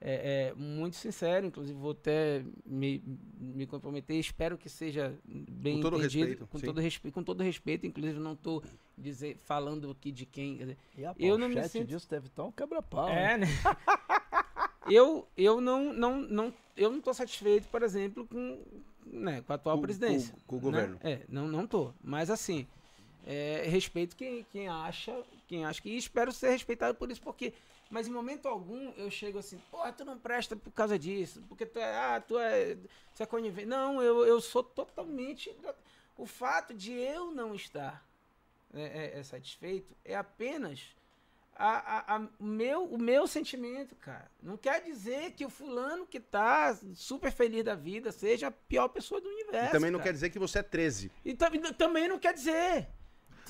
é, é, muito sincero, inclusive vou até me, me comprometer, espero que seja bem Com todo entendido, respeito, com sim. todo respeito, com todo respeito, inclusive não estou dizer falando aqui de quem, quer dizer, E a Eu não me sinto- disso deve estar um quebra-pau. é, né? eu eu não não não eu não tô satisfeito, por exemplo, com né, com a atual Com- presidência. com- com o né? governo. É, não não tô, mas assim, é, respeito quem, quem acha, que e espero ser respeitado por isso, porque mas em momento algum eu chego assim, porra, tu não presta por causa disso, porque tu é, ah, tu é, você é conivente. Não, eu, eu sou totalmente o fato de eu não estar é, é, é satisfeito é apenas a, a- a- o, meu, o meu sentimento, cara. Não quer dizer que o fulano que tá super feliz da vida seja a pior pessoa do universo. E também não cara. quer dizer que você é 13. E tam- também não quer dizer.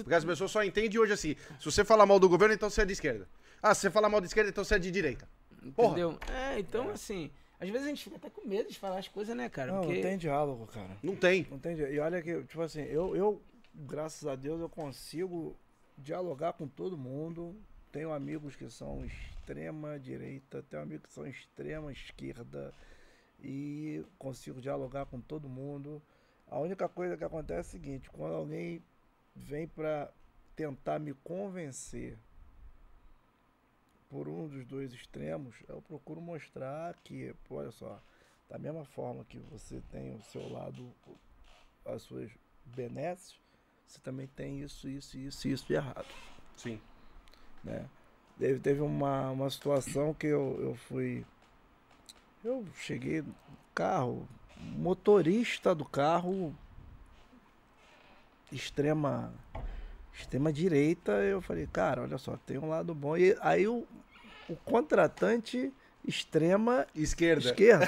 Porque as pessoas só entendem hoje assim. Se você falar mal do governo, então você é de esquerda. Ah, se você falar mal de esquerda, então você é de direita. Porra. Entendeu? É, então, assim, às vezes a gente fica até com medo de falar as coisas, né, cara? Não, Porque não tem diálogo, cara. Não tem. Não tem dia- E olha que, tipo assim, eu, eu, graças a Deus, eu consigo dialogar com todo mundo. Tenho amigos que são extrema direita, tenho amigos que são extrema esquerda e consigo dialogar com todo mundo. A única coisa que acontece é o seguinte, quando alguém vem para tentar me convencer por um dos dois extremos, eu procuro mostrar que, pô, olha só, da mesma forma que você tem o seu lado, as suas benesses, você também tem isso, isso, isso, isso de errado, Sim. né? Teve, teve uma, uma situação que eu, eu fui, eu cheguei no carro, motorista do carro, extrema, extrema direita, eu falei, cara, olha só, tem um lado bom, e aí o, o contratante extrema Esquerda. esquerda.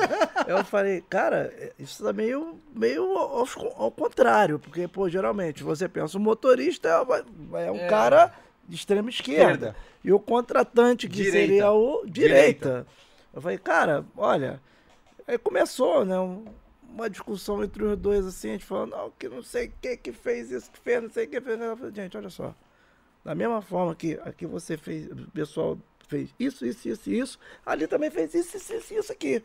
eu falei, cara, isso tá meio, meio ao, ao contrário, porque, pô, geralmente você pensa, o motorista é, é um É. cara de extrema esquerda. Esquerda. E o contratante, que Direita. seria o direita. Direita. Eu falei, cara, olha, aí começou, né? um- Uma discussão entre os dois, assim, a gente falando, não, que não sei o que que fez isso, que fez, não sei o que fez. Eu falei, gente, olha só. Da mesma forma que aqui você fez, o pessoal fez isso, isso, isso, isso, ali também fez isso, isso, isso, isso aqui.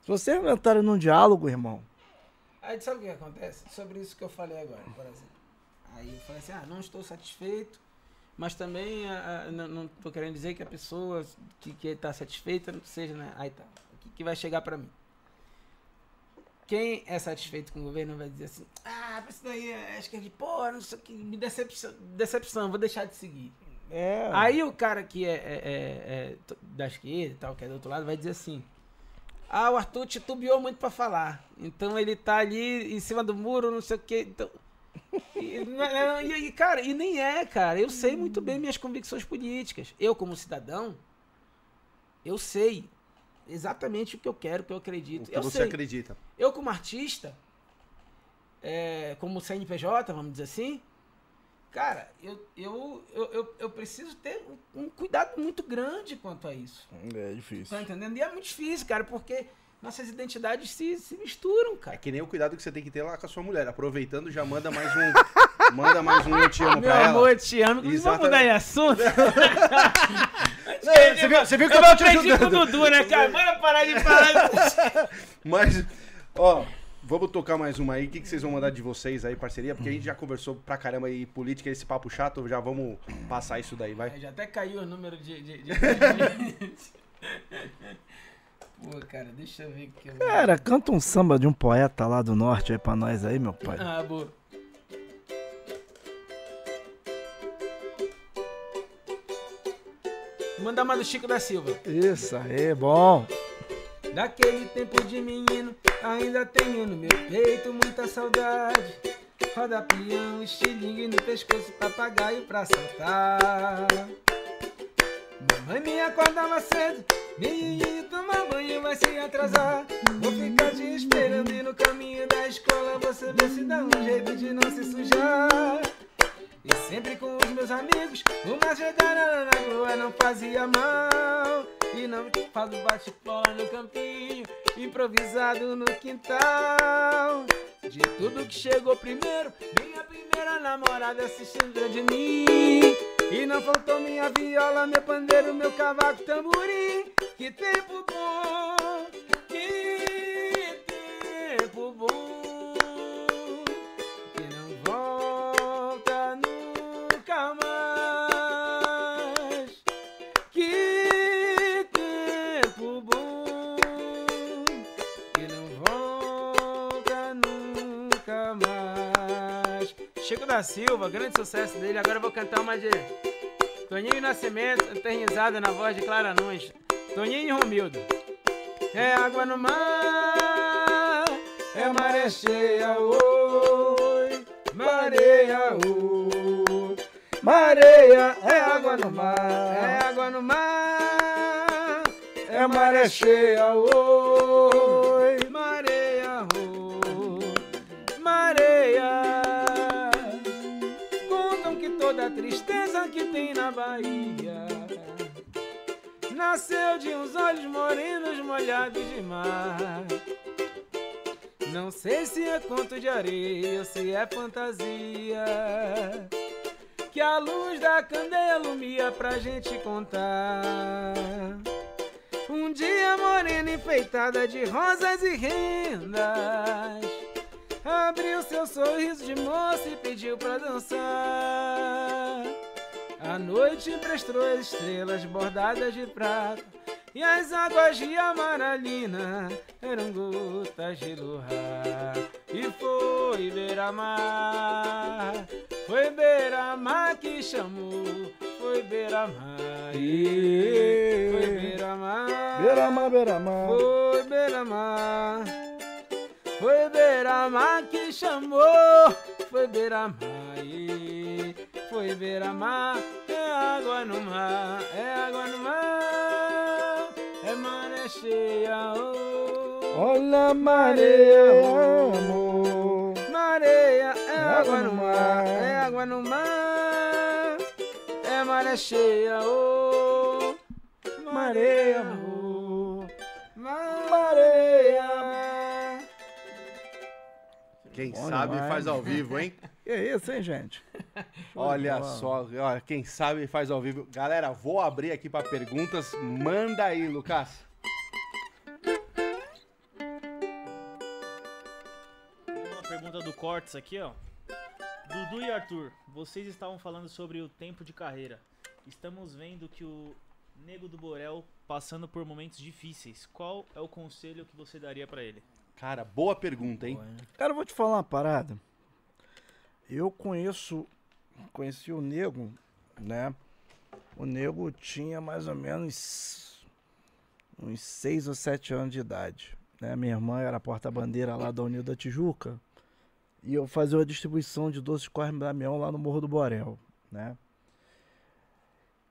Se vocês entrarem num diálogo, irmão, Aí sabe o que acontece? Sobre isso que eu falei agora, por exemplo. Aí eu falei assim, ah, não estou satisfeito, mas também ah, ah, não, tô querendo dizer que a pessoa que, que tá satisfeita não seja, né? Aí tá. O que, que vai chegar pra mim? Quem é satisfeito com o governo vai dizer assim, ah, isso daí é esquerda, pô, não sei o que, me decepção, decepção, vou deixar de seguir. é. Aí o cara que é, é- é- é da esquerda e tal, que é do outro lado, vai dizer assim: Ah, o Arthur titubeou muito pra falar. Então ele tá ali em cima do muro, não sei o quê. Então... E, não, e- e, cara, e nem é, cara. Eu sei muito bem minhas convicções políticas. Eu, como cidadão, eu sei exatamente o que eu quero, o que eu acredito. O que eu você sei. acredita. Eu, como artista, é, como CNPJ, vamos dizer assim, cara, eu, eu, eu, eu, preciso ter um, cuidado muito grande quanto a isso. É difícil. Tá entendendo? E é muito difícil, cara, porque nossas identidades se, se misturam, É cara. que nem o cuidado que você tem que ter lá com a sua mulher. Aproveitando, já manda mais um. manda mais um eu te amo Meu pra ela. amor, eu te amo. Vamos Exatamente. mudar de assunto? Não, você, viu, você viu que eu, Eu tô te aprendi com o ajudando. Dudu, né, cara? Bora parar de falar. Mas, ó, vamos tocar mais uma aí. O que, que vocês vão mandar de vocês aí, parceria? Porque a gente já conversou pra caramba aí política, esse papo chato. Já vamos passar isso daí, vai. Já até caiu o número de. de, de... Pô, cara, deixa eu ver o que eu vou. Cara, canta um samba de um poeta lá do norte aí pra nós aí, meu pai. Ah, boa. Manda uma do Chico da Silva. Isso aí, bom. Daquele tempo de menino, ainda tenho no meu peito muita saudade. Roda peão, estilingue no pescoço, papagaio pra saltar. Mamãe me acordava cedo, menino tomar banho vai se atrasar. Vou ficar te esperando e no caminho da escola você vê se dá um jeito de não se sujar. E sempre com os meus amigos, uma jogada na rua não fazia mal. E não faz o bate-bola no campinho, improvisado no quintal. De tudo que chegou primeiro, minha primeira namorada lembra de mim. E não faltou minha viola, meu pandeiro, meu cavaco, tamborim. Que tempo bom, da Silva, grande sucesso dele. Agora eu vou cantar uma de Toninho Nascimento, eternizada na voz de Clara Nunes. Toninho e Romildo. É água no mar, é maré cheia, oi, mareia, oi. Mareia é água no mar, é água no mar, é maré cheia, oi, que tem na Bahia nasceu de uns olhos morenos molhados de mar. Não sei se é conto de areia ou se é fantasia. Que a luz da candeia alumia pra gente contar. Um dia morena enfeitada de rosas e rendas. Abriu seu sorriso de moça e pediu pra dançar. A noite emprestou as estrelas bordadas de prata E as águas de amaralina eram gotas de luar E foi beira-mar, foi beira-mar que chamou Foi beira-mar, foi beira-mar Beira-mar, beira-mar. Foi beira-mar Foi beira-mar que chamou Foi beira-mar ê, Foi beira-mar É água no mar É água no mar É maré cheia oh. Olha a mareia, amor. Mareia é água no mar, é água no mar, é maré cheia, oh, mareia, amor, mareia. Quem Bom sabe demais. faz ao vivo, hein? Que isso, hein, gente? Olha só, ó, quem sabe faz ao vivo. Galera, vou abrir aqui pra perguntas. Manda aí, Lucas. Uma pergunta do Cortes aqui, ó. Dudu e Arthur, vocês estavam falando sobre o tempo de carreira. Estamos vendo que o Nego do Borel passando por momentos difíceis. Qual é o conselho que você daria pra ele? Cara, boa pergunta, hein? Cara, eu vou te falar uma parada. Eu conheço, conheci o Nego, né? O Nego tinha mais ou menos uns 6 ou 7 anos de idade. Né? Minha irmã era porta-bandeira lá da Unida Tijuca. E eu fazia uma distribuição de doces Corre Damião lá no Morro do Borel, né?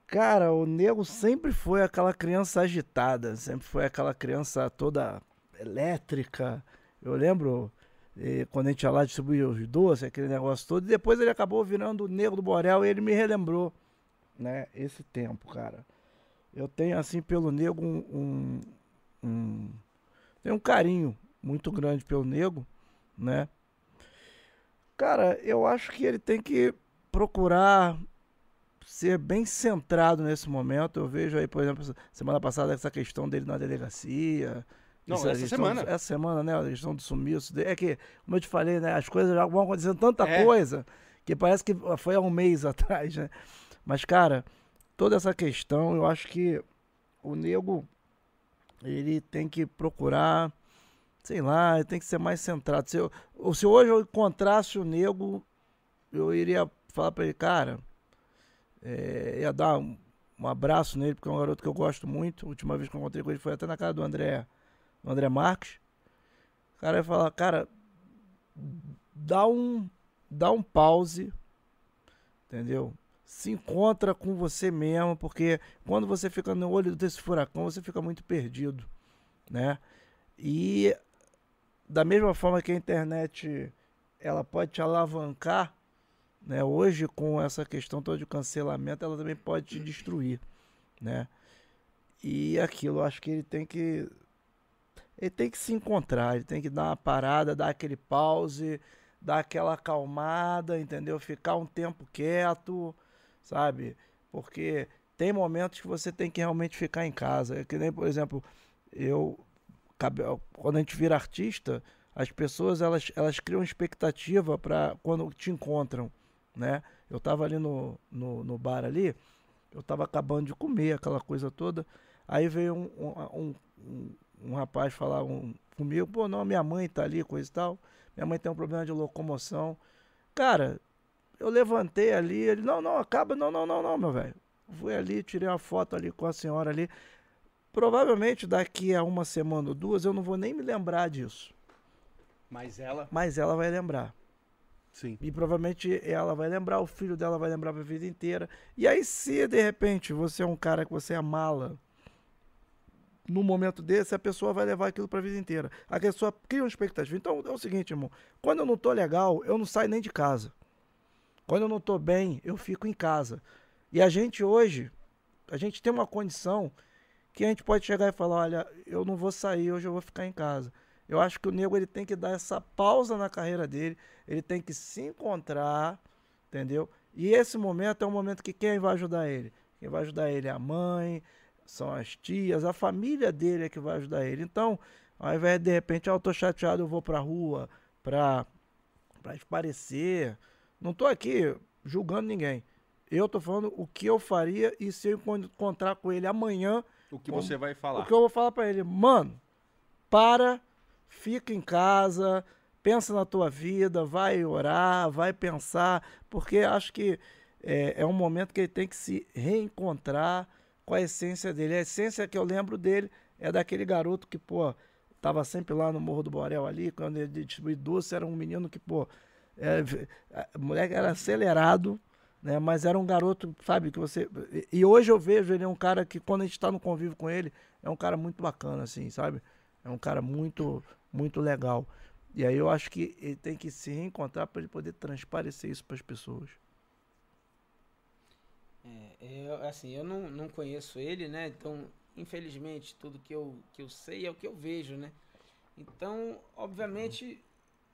Cara, o Nego sempre foi aquela criança agitada, sempre foi aquela criança toda elétrica. Eu lembro eh, quando a gente ia lá distribuir os doces, aquele negócio todo, e depois ele acabou virando o Nego do Borel e ele me relembrou, né, esse tempo, cara. Eu tenho, assim, pelo Nego um, um, um tenho um carinho muito grande pelo nego, né? Cara, eu acho que ele tem que procurar ser bem centrado nesse momento. Eu vejo aí, por exemplo, semana passada essa questão dele na delegacia. Não, essa essa questão semana. essa semana, né? A questão do sumiço. É que, como eu te falei, né? As coisas já vão acontecendo tanta É. coisa que parece que foi há um mês atrás, né? Mas, cara, toda essa questão, eu acho que o nego, ele tem que procurar, sei lá, ele tem que ser mais centrado. Se, eu, se hoje eu encontrasse o nego, eu iria falar pra ele, cara, é, ia dar um, um abraço nele, porque é um garoto que eu gosto muito. A última vez que eu encontrei com ele foi até na casa do André, do André Marques. O cara ia falar, cara, dá um, dá um pause, entendeu? Se encontra com você mesmo, porque quando você fica no olho desse furacão, você fica muito perdido, né? E da mesma forma que a internet ela pode te alavancar, né? Hoje com essa questão toda de cancelamento, ela também pode te destruir, né? E aquilo, acho que ele tem que ele tem que se encontrar, ele tem que dar uma parada, dar aquele pause, dar aquela acalmada, entendeu? Ficar um tempo quieto, sabe? Porque tem momentos que você tem que realmente ficar em casa. É que nem, por exemplo, eu quando a gente vira artista, as pessoas elas, elas criam expectativa para quando te encontram, né? Eu tava ali no, no, no bar ali, eu tava acabando de comer aquela coisa toda, aí veio um, um, um, um- um rapaz falar um, comigo, pô, não, minha mãe tá ali, coisa e tal, minha mãe tem um problema de locomoção. Cara, eu levantei ali, ele, não, não, acaba, não, não, não, não, meu velho. Fui ali, tirei uma foto ali com a senhora ali. Provavelmente daqui a uma semana ou duas eu não vou nem me lembrar disso. Mas ela, Mas ela vai lembrar. sim. E provavelmente ela vai lembrar, o filho dela vai lembrar pra vida inteira. E aí, se de repente você é um cara que você é mala, no momento desse, a pessoa vai levar aquilo pra vida inteira. A pessoa cria uma expectativa. Então é o seguinte, irmão: quando eu não tô legal, eu não saio nem de casa. Quando eu não tô bem, eu fico em casa. E a gente hoje, a gente tem uma condição que a gente pode chegar e falar: olha, eu não vou sair, hoje eu vou ficar em casa. Eu acho que o nego ele tem que dar essa pausa na carreira dele, ele tem que se encontrar, entendeu? E esse momento é um momento que quem vai ajudar ele? Quem vai ajudar ele é a mãe, são as tias, a família dele é que vai ajudar ele. Então, ao invés de de repente, ah, eu tô chateado, eu vou pra rua pra, pra esparecer. Não tô aqui julgando ninguém. Eu tô falando o que eu faria e se eu encon- encontrar com ele amanhã, O que Como- você vai falar? o que eu vou falar pra ele, mano, para, fica em casa, pensa na tua vida, vai orar, vai pensar, porque acho que é, é um momento que ele tem que se reencontrar com a essência dele. A essência que eu lembro dele é daquele garoto que, pô, tava sempre lá no Morro do Borel ali, quando ele distribuía doce, era um menino que, pô, é, o moleque era acelerado, né? Mas era um garoto, sabe, que você. E, hoje eu vejo ele é um cara que, quando a gente tá no convívio com ele, é um cara muito bacana, assim, sabe? É um cara muito, muito legal. E aí eu acho que ele tem que se reencontrar para ele poder transparecer isso para as pessoas. É, eu, assim, eu não, não conheço ele, né? Então, infelizmente, tudo que eu, que eu sei é o que eu vejo, né? Então, obviamente,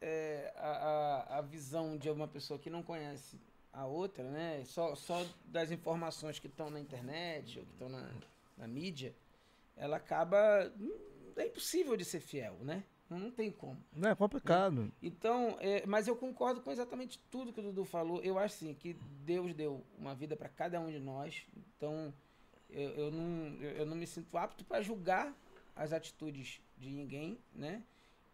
é, a, a, visão de uma pessoa que não conhece a outra, né? Só, só das informações que estão na internet ou que estão na, na mídia, ela acaba. É impossível de ser fiel, né? Não, tem como. Não é complicado. Então, é, mas eu concordo com exatamente tudo que o Dudu falou. Eu acho assim que Deus deu uma vida para cada um de nós. Então, eu, eu não, eu, não me sinto apto para julgar as atitudes de ninguém, né?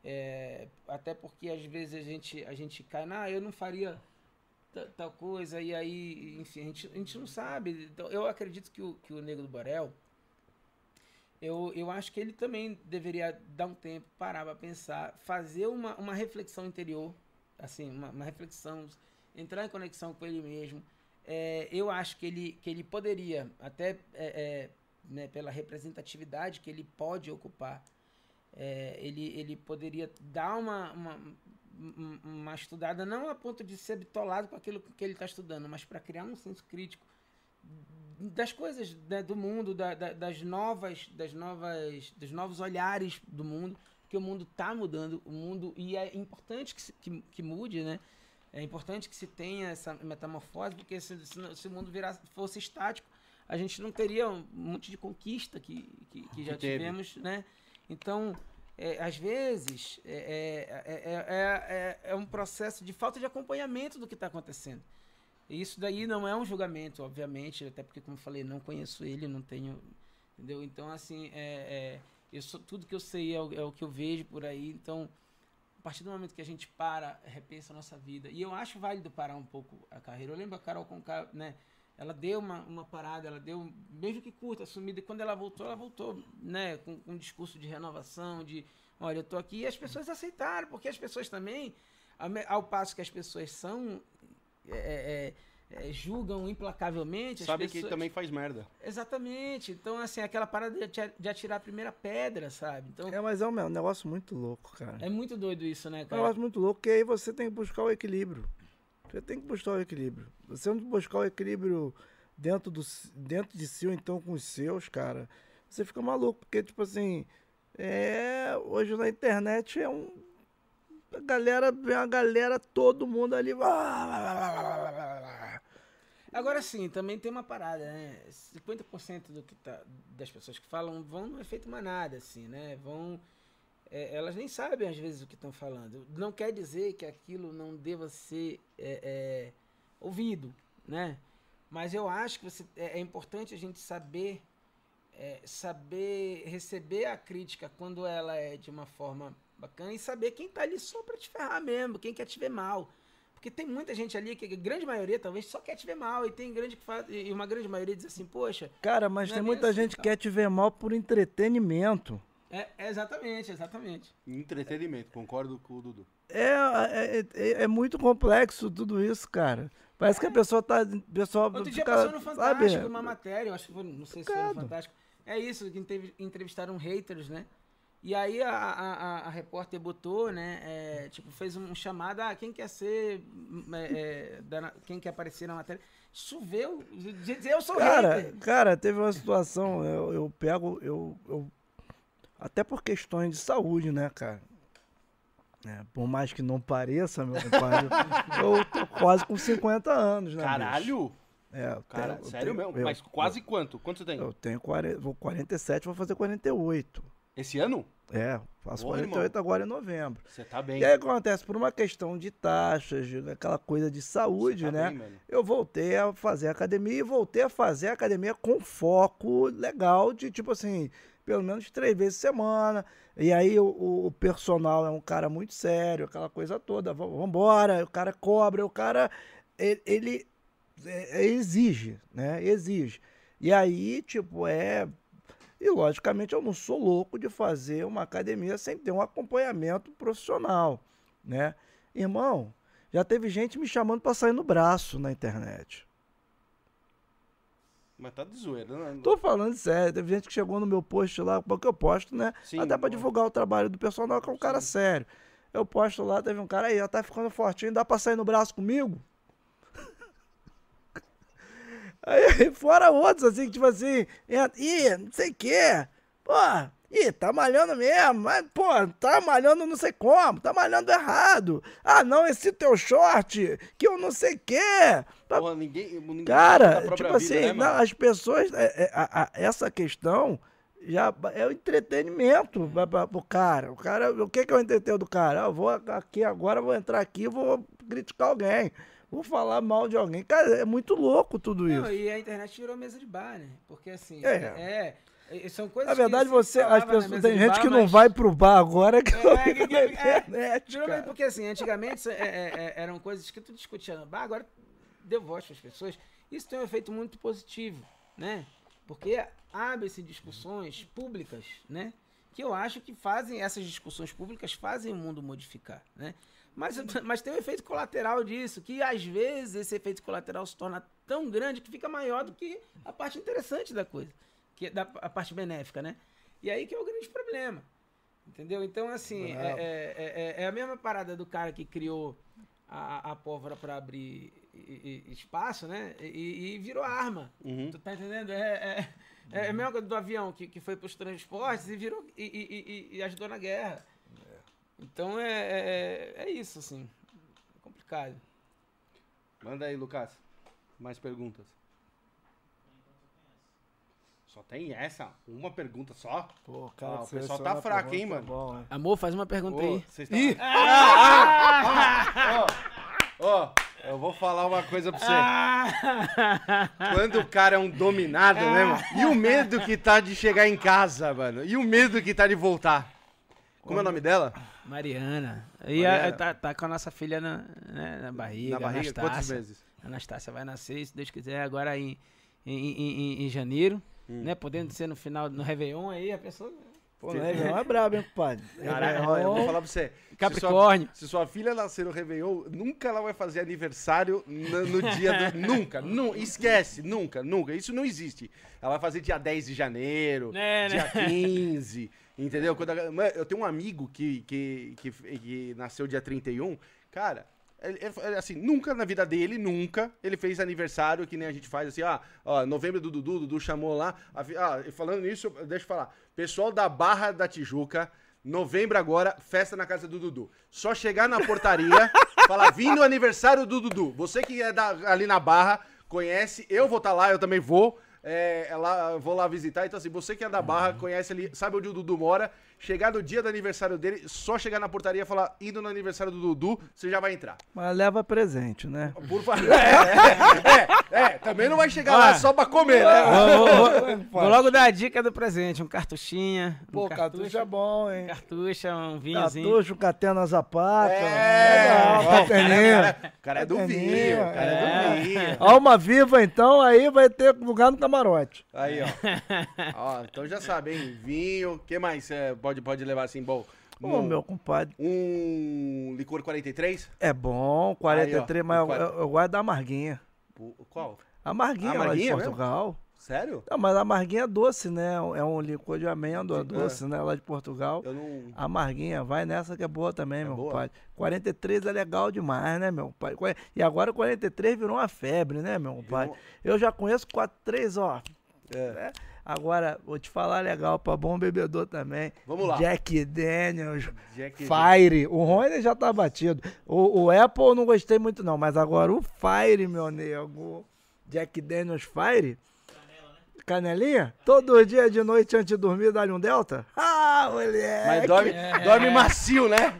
É, até porque às vezes a gente, a gente cai, na, eu não faria ta- tal coisa, e aí, enfim, a gente, a gente não sabe. Então, eu acredito que o, que o Negro do Borel, eu, eu acho que ele também deveria dar um tempo, parar para pensar, fazer uma, uma reflexão interior, assim, uma, uma reflexão, entrar em conexão com ele mesmo. É, eu acho que ele, que ele poderia, até é, é, né, pela representatividade que ele pode ocupar, é, ele, ele poderia dar uma, uma, um- uma estudada, não a ponto de ser bitolado com aquilo que ele está estudando, mas para criar um senso crítico das coisas né, do mundo, da- da- das novas, das novas, dos novos olhares do mundo, porque o mundo está mudando, o mundo e é importante que, se, que, que mude, né? É importante que se tenha essa metamorfose, porque se, se, se o mundo virasse, fosse estático, a gente não teria um monte de conquista que, que, que já teve. tivemos, né? Então, é, às vezes, é, é, é, é, é um processo de falta de acompanhamento do que está acontecendo. Isso daí não é um julgamento, obviamente, até porque, como eu falei, não conheço ele, não tenho. Entendeu? Então, assim, é, é, eu sou, tudo que eu sei é o, é o que eu vejo por aí. Então, a partir do momento que a gente para, repensa a nossa vida. E eu acho válido parar um pouco a carreira. Eu lembro a Carol Conká, né? Ela deu uma, uma parada, ela deu, mesmo que curta, sumida. E quando ela voltou, ela voltou, né? Com, com um discurso de renovação, de olha, eu tô aqui. E as pessoas aceitaram, porque as pessoas também, ao passo que as pessoas são. É, é, é, julgam implacavelmente. as Sabe que pessoas- também faz merda. Exatamente. Então, assim, aquela parada de ati- de atirar a primeira pedra, sabe? Então, É, mas é um, é negócio muito louco, cara. é muito doido isso, né, É um cara? negócio muito louco, que aí você tem que buscar o equilíbrio. Você tem que buscar o equilíbrio. Você não buscar o equilíbrio dentro, do, si- dentro de si ou então com os seus, cara, você fica maluco. Porque, tipo assim, é, hoje na internet é um. A galera, vem a galera, todo mundo ali. Agora sim, também tem uma parada, né? 50% do que tá, das pessoas que falam vão no efeito manada, assim, né? Vão. é, elas nem sabem às vezes o que estão falando. Não quer dizer que aquilo não deva ser é, é, ouvido, né? Mas eu acho que você, é, é importante a gente saber é, saber receber a crítica quando ela é de uma forma bacana e saber quem tá ali só pra te ferrar mesmo, quem quer te ver mal. Porque tem muita gente ali que a grande maioria talvez só quer te ver mal e tem grande que faz, e uma grande maioria diz assim, poxa, Cara, mas tem é muita mesmo, gente que quer te ver mal por entretenimento. é, é exatamente, exatamente. Entretenimento, concordo com o Dudu. É, é, é, é muito complexo tudo isso, cara. Parece que a pessoa tá. Pessoa Outro dia fica, passou no Fantástico sabe? uma matéria, eu acho que foi, não sei se foi no. Fantástico. É isso, que entrev- entrevistaram haters, né? E aí a, a, a- a repórter botou, né? é, tipo, fez um chamado, ah, quem quer ser. hum, é, é, da quem quer aparecer na matéria? Choveu. Dizer eu sou Cara, hater. cara, teve uma situação, eu, eu pego, eu, eu. Até por questões de saúde, né, cara? É, por mais que não pareça, meu compadre, eu tô quase com 50 anos, né? bicho? Caralho! É, eu Cara, tenho- eu sério tenho- mesmo? eu- Mas quase quanto? Quanto você tem? Eu tenho 40, vou 47, vou fazer 48. Esse ano? É, faço Boa, 48 agora em novembro. Você tá bem. E aí acontece, por uma questão de taxas, aquela coisa de saúde, tá né? bem, eu voltei a fazer academia e voltei a fazer academia com foco legal de tipo assim, pelo menos três vezes por semana. E aí o, o- personal é um cara muito sério, aquela coisa toda. "Va- Vambora, o cara cobra, o cara ele, ele, é, é, exige, né? Exige. E aí, tipo, é. E logicamente eu não sou louco de fazer uma academia sem ter um acompanhamento profissional, né? Irmão, já teve gente me chamando pra sair no braço na internet. Mas tá de zoeira, né? Tô falando sério, teve gente que chegou no meu post lá, porque eu posto, né? Sim, Até pra divulgar o trabalho do personal, que é um cara sério. Eu posto lá, teve um cara aí, já tá ficando fortinho, dá pra sair no braço comigo? Aí, fora outros, assim, que tipo assim, ih, não sei o quê. Pô, ih, tá malhando mesmo, mas, pô, tá malhando não sei como, tá malhando errado. Ah, não, esse teu short, que eu não sei o quê. Tá Porra, ninguém, ninguém Cara, tipo vida, assim, né, não, as pessoas, é, é, a- a- essa questão já é o entretenimento pra, pra, pro cara. O cara, o que que é o entretenimento do cara? Ah, eu vou aqui agora, vou entrar aqui, e vou criticar alguém, vou falar mal de alguém. Cara, é muito louco tudo isso. Não, e a internet virou mesa de bar, né? Porque assim, É. é. é, são coisas Na verdade, que você, as pessoas, tem gente bar, que não mas- vai pro bar agora que É, não é, que- é, internet, cara. porque assim, antigamente é, é, é, eram coisas que tu discutia no bar, agora deu voz para as pessoas. Isso tem um efeito muito positivo, né? Porque abre-se discussões públicas, né? Que eu acho que fazem, essas discussões públicas fazem o mundo modificar, né? Mas, mas tem um efeito colateral disso, que às vezes esse efeito colateral se torna tão grande que fica maior do que a parte interessante da coisa, que é da, a parte benéfica, né? E aí que é o grande problema. Entendeu? Então, assim, é, é, é- é a mesma parada do cara que criou a, a pólvora para abrir e- e- espaço, né? E, e virou arma. Uhum. Tu tá entendendo? É, é, é a mesma coisa do avião que, que foi pros transportes e virou e, e- e- e ajudou na guerra. Então é, é, é isso, assim. É complicado. Manda aí, Lucas. Mais perguntas. Só tem essa? Uma pergunta só? Pô, Ah, o pessoal tá fraco, hein, mano? tá bom, hein? Amor, faz uma pergunta Ô, aí. vocês tão- Ah, ah, ah, Ó, ó, eu vou falar uma coisa pra você. Ah! Quando o cara é um dominado, né, mano? E o medo que tá de chegar em casa, mano? E o medo que tá de voltar? Como é o nome dela? Mariana. E Mariana. a- tá, tá com a nossa filha na, né, na barriga. Na barriga? Anastácia. Quantos meses? Anastácia vai nascer, se Deus quiser, agora em, em, em, em- janeiro. Hum. Né? Podendo ser no final, no Réveillon aí, a pessoa. Pô, o Réveillon é brabo, hein, compadre? Ó, eu vou falar pra você. Se Capricórnio. sua, se sua filha nascer no Réveillon, nunca ela vai fazer aniversário no, no dia do. nunca, nu, esquece, nunca, nunca. Isso não existe. Ela vai fazer dia 10 de janeiro, É, dia né? 15, entendeu? Quando a- eu tenho um amigo que, que, que, que nasceu dia 31, cara. ele- ele- assim, nunca na vida dele, nunca, ele fez aniversário que nem a gente faz assim, ah, ó, novembro do Dudu, Dudu chamou lá. a Ah, falando nisso, deixa eu falar. Pessoal da Barra da Tijuca, novembro agora, festa na casa do Dudu. Só chegar na portaria, falar, vindo aniversário do Dudu. Você que é da- ali na Barra, conhece, eu vou estar lá, eu também vou. É, é lá, vou lá visitar. Então, assim, você que é da Barra, conhece ali, sabe onde o Dudu mora. Chegar no dia do aniversário dele, só chegar na portaria e falar, indo no aniversário do Dudu, você já vai entrar. Mas leva presente, né? Por favor. É, é, é, também não vai chegar lá Olha. só pra comer, né? Vou, vou- vou- logo dar a dica do presente: um cartuchinha. um Pô, cartucho é bom, hein? Cartucha, um vinhozinho. Cartucho, catena zapata. É, Legal, ó, cateninha. O cara é do Cateninha, vinho, o cara é do vinho. Alma viva, então, aí vai ter lugar no camarote. Aí, ó. ó. Então já sabe, hein? Vinho. O que mais é, pode, pode levar assim, bom? Ô, Um, meu compadre, um licor 43? é bom, 43, Aí, ó, mas eu, eu, eu gosto da amarguinha. Qual? Amarguinha, lá Amarguinha de mesmo? Portugal. Sério? Não, mas a amarguinha é doce, né? É um licor de amêndoa doce, né? Lá de Portugal. Eu não. Amarguinha, vai nessa que é boa também, meu boa? pai. 43 é legal demais, né, meu pai? E agora o 43 virou uma febre, né, meu pai? Eu já conheço 43, ó. É. né? Agora, vou te falar legal, pra bom bebedor também. Vamos lá. Jack Daniels, Jack- Fire. O Rony já tá batido. O, o Apple eu não gostei muito, não. Mas agora o Fire, meu nego. Jack Daniels Fire. Canelinha? Todo dia de noite antes de dormir, dá-lhe um Delta? Ah, moleque! Mas dorme, dorme macio, né?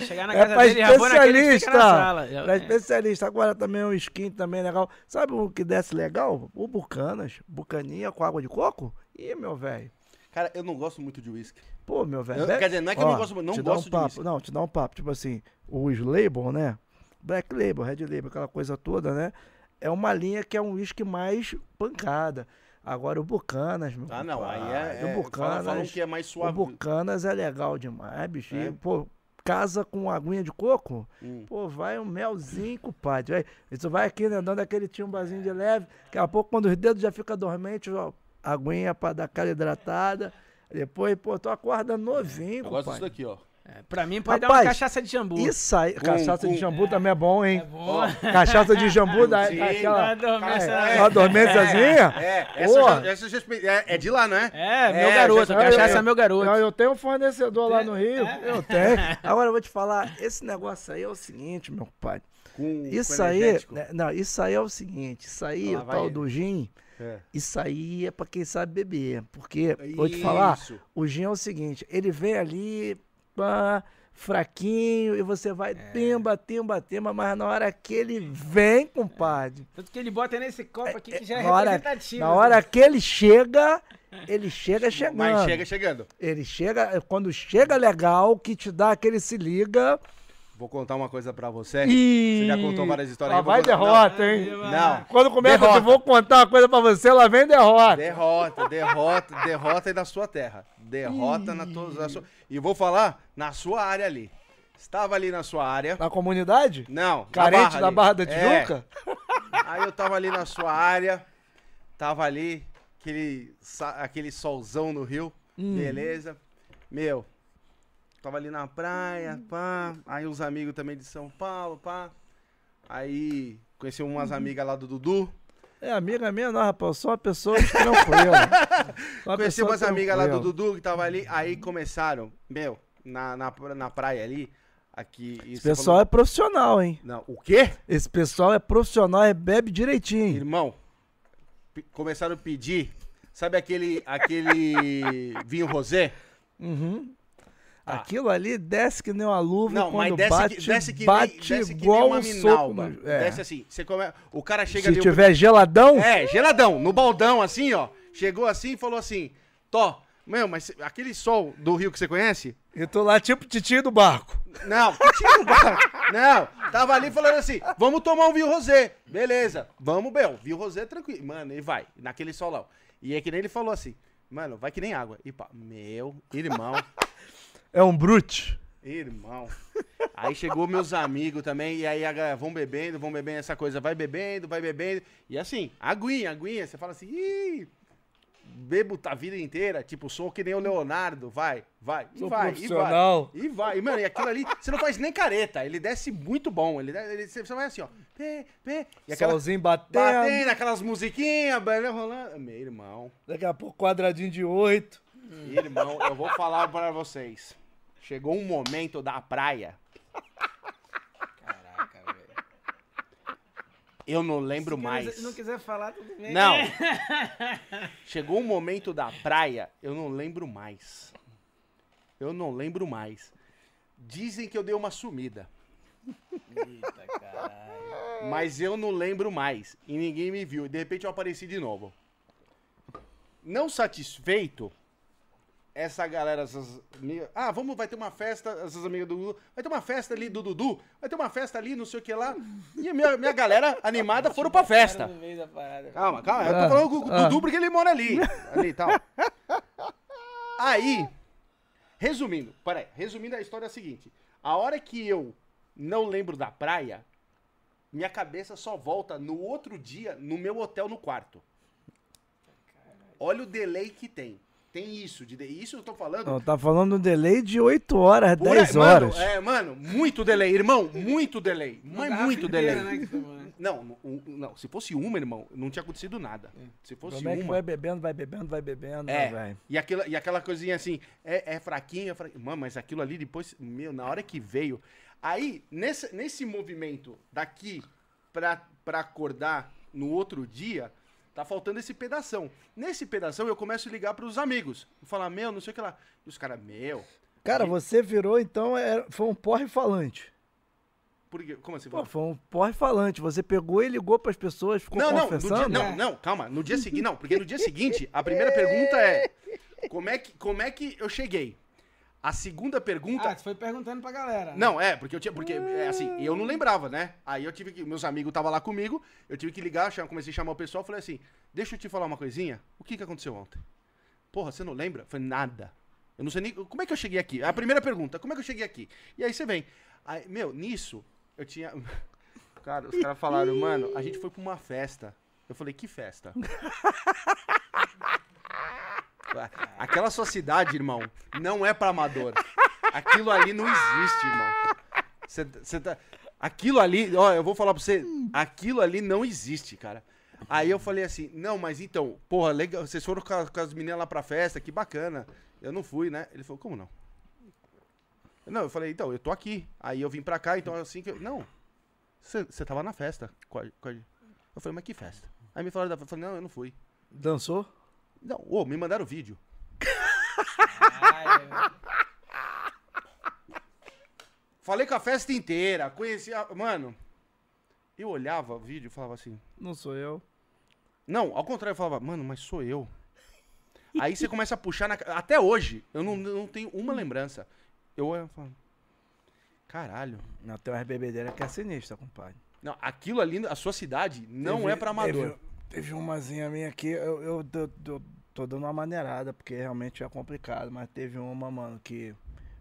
Chegar na É casa pra dele, especialista. na sala. Já- é. especialista. Agora também um skin também legal. Sabe o que desce legal? O Bucanas. Bucaninha com água de coco. Ih, meu velho. Cara, eu não gosto muito de uísque. Pô, meu velho. Quer dizer, não é que eu não gosto, não gosto um de papo, whisky. Não, te dá um papo. Tipo assim, os label, né? Black Label, Red Label, aquela coisa toda, né? É uma linha que é um whisky mais pancada. Agora o Bucanas, meu Ah, não. Aí compadre, é. é o falam, falam Bucanas, que é mais o suave. Bucanas é legal demais, bicho. E, É? pô, casa com aguinha de coco, Hum. pô, vai um melzinho, compadre. Vai, isso vai aqui, né, dando aquele timbazinho de leve. Daqui a pouco, quando os dedos já ficam dormentes, ó, aguinha pra dar aquela hidratada. Depois, pô, tu acorda novinho, Eu gosto disso compadre. daqui, ó. É, pra mim, pode dar Rapaz, uma cachaça de jambu. Isso aí, cachaça de jambu também é bom, hein? É bom. Cachaça de jambu dá, Sim, dá aquela, dá dormência, é, né? uma dormênciazinha. É, é, é de lá, não é? É, meu É, garoto. já- cachaça eu- é meu garoto. Eu, eu tenho um fornecedor lá no Rio. É. Eu tenho. Agora eu vou te falar, esse negócio aí é o seguinte, meu pai. Com, Isso com aí, né, não, isso aí é o seguinte, isso aí, o tal do gin, É. isso aí é pra quem sabe beber. Porque, vou te falar, o gin é o seguinte, ele vem ali, pá, fraquinho, e você vai timba, timba, timba, mas na hora que ele vem, compadre, Tanto que ele bota nesse copo aqui que já é na hora, representativo. na hora que ele chega, ele chega chegando. Mas chega chegando. Ele chega, quando chega legal, que te dá aquele se liga. Vou contar uma coisa pra você. E... Você já contou várias histórias vou vai contar- derrota, hein? Não. Quando começa, Derrota. eu vou contar uma coisa pra você, lá vem derrota. Derrota, derrota, derrota aí da sua terra. Derrota na todas as suas. E vou falar na sua área ali. Estava ali na sua área. Na comunidade? Não. na Carente da ali. Barra da É. Tijuca? Aí eu tava ali na sua área. Tava ali, aquele, aquele solzão no rio. Hum. Beleza. Meu. Tava ali na praia, pá. Aí uns amigos também de São Paulo, pá. Aí conheci umas Uhum. amigas lá do Dudu. É, amiga minha não, rapaz, eu sou uma pessoa tranquila. Sou uma Conheci umas amigas lá do. Dudu que tava ali, aí começaram, meu, na, na, na praia ali. Aqui. Esse pessoal falou- é profissional, hein? Não, o quê? Esse pessoal é profissional e bebe direitinho. Irmão, começaram a pedir. Sabe aquele, aquele vinho rosé? Uhum. Tá. Aquilo ali desce que nem uma luva Não, quando mas desce, bate, que, desce que bate nem, desce que igual nem uma um soco. minalba. No... É. Desce assim. Você come... O cara chega Se ali. o- tiver geladão, É, geladão, no baldão, assim, ó. Chegou assim e falou assim: Tó, meu, mas aquele sol do rio que você conhece? eu tô lá tipo titio do barco. Não, que tinha no bar. Não, tava ali falando assim: vamos tomar um vinho rosé. Beleza, vamos, Bel. Vinho rosé tranquilo. Mano, e vai, naquele solão. E é que nem ele falou assim: mano, vai que nem água. E pá, meu, irmão, É um brute. irmão. Aí chegou meus amigos também, e aí a galera, vão bebendo, vão bebendo essa coisa, vai bebendo, vai bebendo. E assim, aguinha, aguinha. Você fala assim: ih, bebo a vida inteira. Tipo, sou que nem o Leonardo, vai, vai, e Sou vai, e vai. E vai. E, mano, e aquilo ali, você não faz nem careta. Ele desce muito bom. Ele, desce- ele- você vai assim, ó. Pê, pê. E aquela. Solzinho batendo. Batendo, aquelas musiquinhas, beleza, rolando. Meu irmão. Daqui a pouco quadradinho de oito. Irmão, eu vou falar pra vocês. Chegou um momento da praia. Caraca, velho. Eu não lembro Se mais. não quiser falar, tudo bem. Não. Chegou um momento da praia, eu não lembro mais. Eu não lembro mais. Dizem que eu dei uma sumida. Eita, caralho. Mas eu não lembro mais. E ninguém me viu. E de repente eu apareci de novo. Não satisfeito, essa galera, essas amigas. Ah, vamos, vai ter uma festa, essas amigas do Dudu. Vai ter uma festa ali do Dudu. Vai ter uma festa ali, não sei o que lá. E a minha, minha galera animada foram pra festa. Calma, calma. Eu Ah, tô falando com o ah. Dudu porque ele mora ali. Ali e tal. Aí, resumindo, peraí, resumindo a história é a seguinte: a hora que eu não lembro da praia, minha cabeça só volta no outro dia no meu hotel no quarto. Olha o delay que tem. Tem isso, de isso eu tô falando. Não, tá falando um delay de 8 horas, Por aí, 10 horas. Mano, é, mano, muito delay, irmão, muito delay. Garrafa muito delay. né, né? Não, não, não, se fosse uma, irmão, não tinha acontecido nada. Se fosse Como é que uma. vai bebendo, vai bebendo, vai bebendo, É, vai. e aquela, e aquela coisinha assim, é, é fraquinho, é fraquinho. Mano, mas aquilo ali depois, meu, na hora que veio. Aí, nesse, nesse movimento daqui pra, pra acordar no outro dia, tá faltando esse pedação. Nesse pedação eu começo a ligar pros amigos. E falar, meu, não sei o que lá. E os caras, meu. Cara, você virou, então, é- foi um porre falante. Por quê? Como assim? Pô, foi um porre falante. Você pegou e ligou pras pessoas, ficou não, não, confessando? dia, não, não, calma. No dia seguinte, não, porque no dia seguinte, a primeira pergunta é: como é que, como é que eu cheguei? A segunda pergunta. Ah, tu foi perguntando pra galera. Não, é, porque eu tinha. Porque, é, assim, eu não lembrava, né? Aí eu tive que. Meus amigos estavam lá comigo, eu tive que ligar, comecei a chamar o pessoal, falei assim: deixa eu te falar uma coisinha. O que, que aconteceu ontem? Porra, você não lembra? Falei, nada. Eu não sei nem. Como é que eu cheguei aqui? A primeira pergunta, como é que eu cheguei aqui? E aí você vem. Aí, meu, nisso, eu tinha. Cara, os caras falaram, mano, a gente foi pra uma festa. Eu falei, que festa? Aquela sua cidade, irmão, não é pra amador. Aquilo ali não existe, irmão. Tá... Aquilo ali, ó, eu vou falar pra você, aquilo ali não existe, cara. Aí eu falei assim, não, mas então, porra, legal, vocês foram com, com as meninas lá pra festa, que bacana. Eu não fui, né? Ele falou, como não? Não, eu falei, então, eu tô aqui. Aí eu vim pra cá, então assim que eu... Não, você tava na festa. Eu falei, mas que festa? Aí me falaram da festa, eu falei, não, eu não fui. Dançou? Não, ô, me mandaram o vídeo. Caralho, velho. Falei com a festa inteira, conheci a... Mano, eu olhava o vídeo e falava assim... Não sou eu. Não, ao contrário, eu falava, mano, mas sou eu. Aí você começa a puxar na... Até hoje, eu não, não tenho uma lembrança. Eu olho e falo, caralho. Não, tem umas bebedeiras que é sinistra, compadre. Não, aquilo ali, a sua cidade, não Teve- é pra amador. Teve, teve umazinha minha aqui, eu, eu, tô- tô- tô dando uma maneirada, porque realmente é complicado, mas teve uma, mano, que.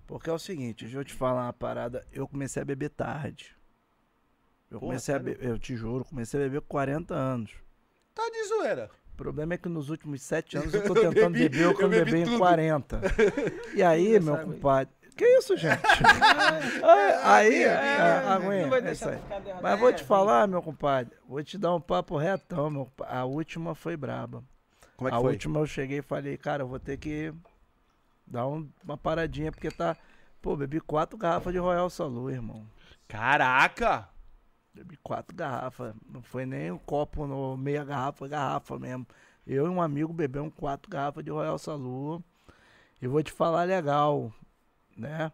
Porque é o seguinte, deixa eu te falar uma parada, eu comecei a beber tarde. Eu Porra, comecei a beber, eu te juro, comecei a beber com 40 anos. Tá de zoeira. O problema é que nos últimos 7 anos eu tô Eu tentando bebi- beber o que eu, eu bebi bebi em tudo. 40. E aí, meu compadre. Que isso, gente? aí, a- a aguinha, não vai é isso deixar aí. ficar derrotado. Mas vou É, te falar, meu compadre, vou te dar um papo retão, meu compadre. A última foi braba. Como é que a foi? última eu cheguei e falei, cara, eu vou ter que dar um- uma paradinha, porque tá, Pô, bebi quatro garrafas de Royal Salu, irmão. Caraca! Bebi quatro garrafas. Não foi nem um copo, no, meia garrafa, foi garrafa mesmo. Eu e um amigo bebemos quatro garrafas de Royal Salu. E vou te falar legal, né?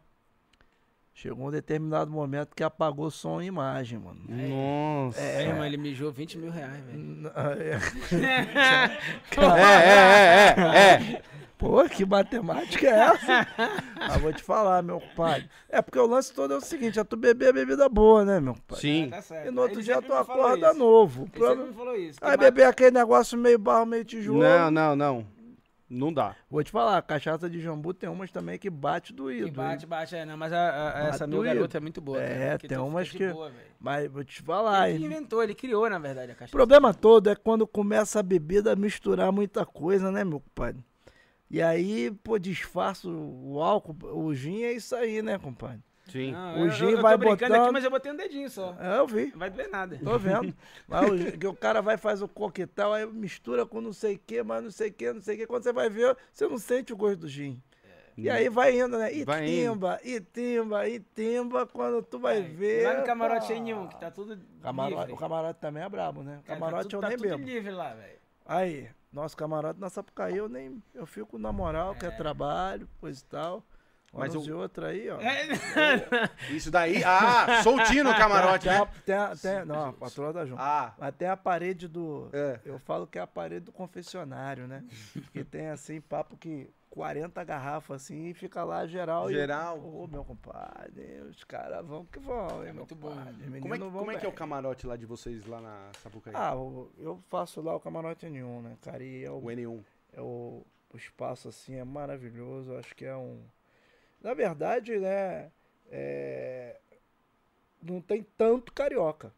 Chegou um determinado momento que apagou som e imagem, mano. Nossa. É, irmão, ele mijou 20 mil reais, velho. N- é. É, é, é, é, é. Pô, que matemática é essa? Mas vou te falar, meu pai. É porque o lance todo é o seguinte, é tu beber a bebida boa, né, meu pai? Sim. Tá certo. E no outro Ele dia tu acorda novo. Ele Pro- sempre me falou isso. Aí mata- beber aquele negócio meio barro, meio tijolo. Não, não, não. Não dá. Vou te falar, a cachaça de jambu tem umas também que bate doído. Que bate, hein? bate, é, não, mas a, a- essa Bate meu doído. garoto é muito boa. É, porque tem umas que- boa, velho. Mas vou te falar, Ele hein? inventou, ele criou, na verdade, a O cachaça. problema todo é quando começa a bebida a misturar muita coisa, né, meu compadre? E aí, pô, disfarça o o álcool, o gin é isso aí, né, compadre? Sim. Não, o eu- gin eu, eu vai tô brincando botando- aqui, mas eu botei um dedinho só. É, eu vi. Não vai doer nada. Tô vendo. Mas o, que o cara vai faz o coquetel, aí mistura com não sei o que, mas não sei o que, não sei o que. Quando você vai ver, você não sente o gosto do gin. E aí vai indo, né? E Vai indo. timba, e timba, e timba, quando tu vai ver. Lá no camarote sem nenhum, que tá tudo Camarote, livre. o camarote também é brabo, né? Cara, Camarote tá, eu tudo- nem tá tudo bebo. livre lá, velho. Aí, nosso camarote na Sapucaí, eu nem. Eu fico na moral, que é trabalho, coisa e tal. Mas o- outra aí, ó. Isso daí. Ah, soltinho no camarote, Tem, a- né? tem, a- tem- não, a patroa tá junto. Ah, Mas tem a parede do. É. Eu falo que é a parede do confessionário, né? que tem assim, papo que 40 garrafas assim e fica lá geral. Geral. Ô, meu compadre, os caras vão que vão, É muito bom. compadre. Como é, que, como é que é o camarote lá de vocês lá na Sapucaí? Ah, o- eu faço lá o camarote nenhum, né, cara? E é o, o N1. é o, o espaço assim é maravilhoso. Acho que é um. Na verdade, né? é, Não tem tanto carioca.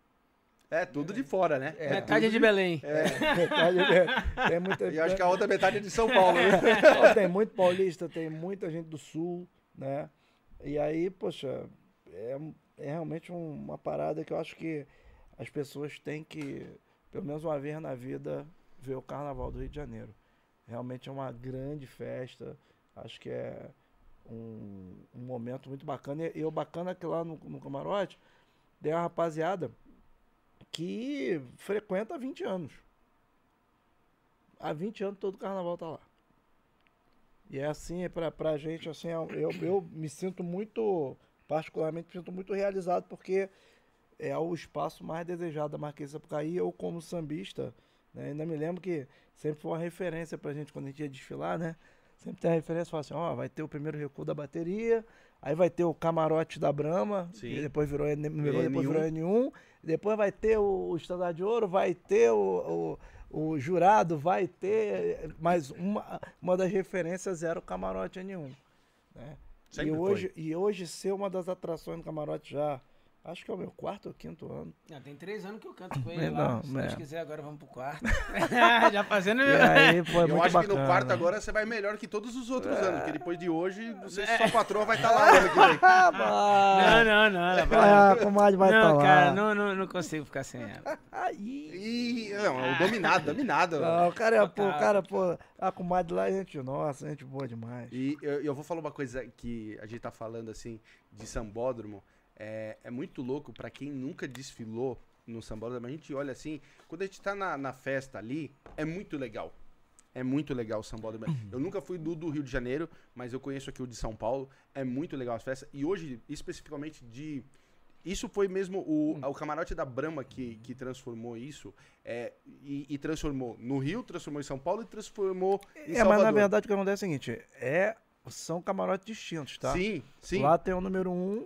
É, tudo de fora, né? É, Metade é de Belém. Metade é- tem muita E eu acho que a outra metade é de São Paulo, né? Tem muito paulista, tem muita gente do sul, né? E aí, poxa, é, é realmente um- uma parada que eu acho que as pessoas têm que, pelo menos uma vez na vida, ver o Carnaval do Rio de Janeiro. Realmente é uma grande festa. Acho que é um, um momento muito bacana. E, e o bacana é que lá no, no camarote tem uma rapaziada que frequenta há 20 anos. Há 20 anos todo carnaval tá lá. E é assim, é pra, pra gente, assim, é eu, eu me sinto muito, particularmente, me sinto muito realizado, porque é o espaço mais desejado da Marquês de Sapucaí. Eu, como sambista, né, ainda me lembro que sempre foi uma referência pra gente quando a gente ia desfilar, né? Sempre tem a referência, fala assim, ó, vai ter o primeiro recuo da bateria, aí vai ter o camarote da Brahma, Sim. e depois virou, N- virou, depois N1. virou N1, depois vai ter o, o de Ouro, vai ter o, o, o jurado, vai ter, mas uma, uma das referências era o camarote N1, né? Sempre e, foi. hoje, e hoje ser uma das atrações do camarote já, acho que é o meu quarto ou quinto ano. Não, tem três anos que eu canto com ele É, lá. não, Se Deus é. quiser, agora vamos pro quarto. Já fazendo... E aí, pô, é eu muito acho bacana. que no quarto agora você vai melhor que todos os outros É. anos, porque depois de hoje, você, sua patroa vai estar lá ano que vem. Ah, Não, não, não. vai- Ah, comadre vai não, estar lá. cara, não, não, não consigo ficar sem ela. Aí. Ih, não, é o dominado, dominado. Não, o cara é, pô, cara, pô, a comadre lá é gente nossa, gente boa demais. E eu, eu vou falar uma coisa que a gente tá falando assim de sambódromo. É, é muito louco pra quem nunca desfilou no sambódromo. A gente olha assim, quando a gente tá na, na festa ali, é muito legal. É muito legal o sambódromo. Eu nunca fui do, do Rio de Janeiro, mas eu conheço aqui o de São Paulo. É muito legal as festas. E hoje, especificamente de. Isso foi mesmo o, o camarote da Brahma que, que transformou isso. é, e, e transformou no Rio, transformou em São Paulo e transformou em É, Salvador. mas na verdade o que acontece é o seguinte, é, são camarotes distintos, tá? Sim, sim. Lá tem o número um,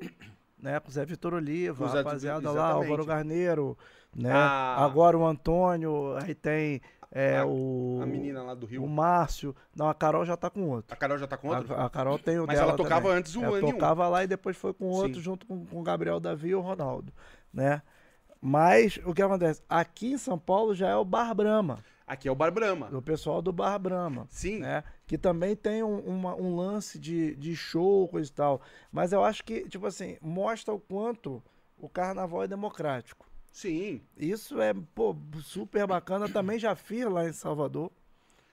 né, com o Zé Vitor Oliva, o Zé Vitor- rapaziada lá. Álvaro Garneiro, né? Ah. Agora o Antônio, aí tem é, A- o, A menina lá do o Rio. Márcio. Não, a Carol já tá com outro. A Carol já tá com outro? A, a Carol tem o Mas ela tocava também. antes o Ela N1. tocava lá e depois foi com outro Sim. junto com, com o Gabriel Davi e o Ronaldo, né? Mas o que acontece? Aqui em São Paulo já é o Bar Brahma, Aqui é o Bar Brahma. o pessoal do Bar Brahma. Sim. né? Que também tem um, uma- um lance de, de show, coisa e tal. Mas eu acho que, tipo assim, mostra o quanto o carnaval é democrático. Sim. Isso é, pô, super bacana. Também já fiz lá em Salvador.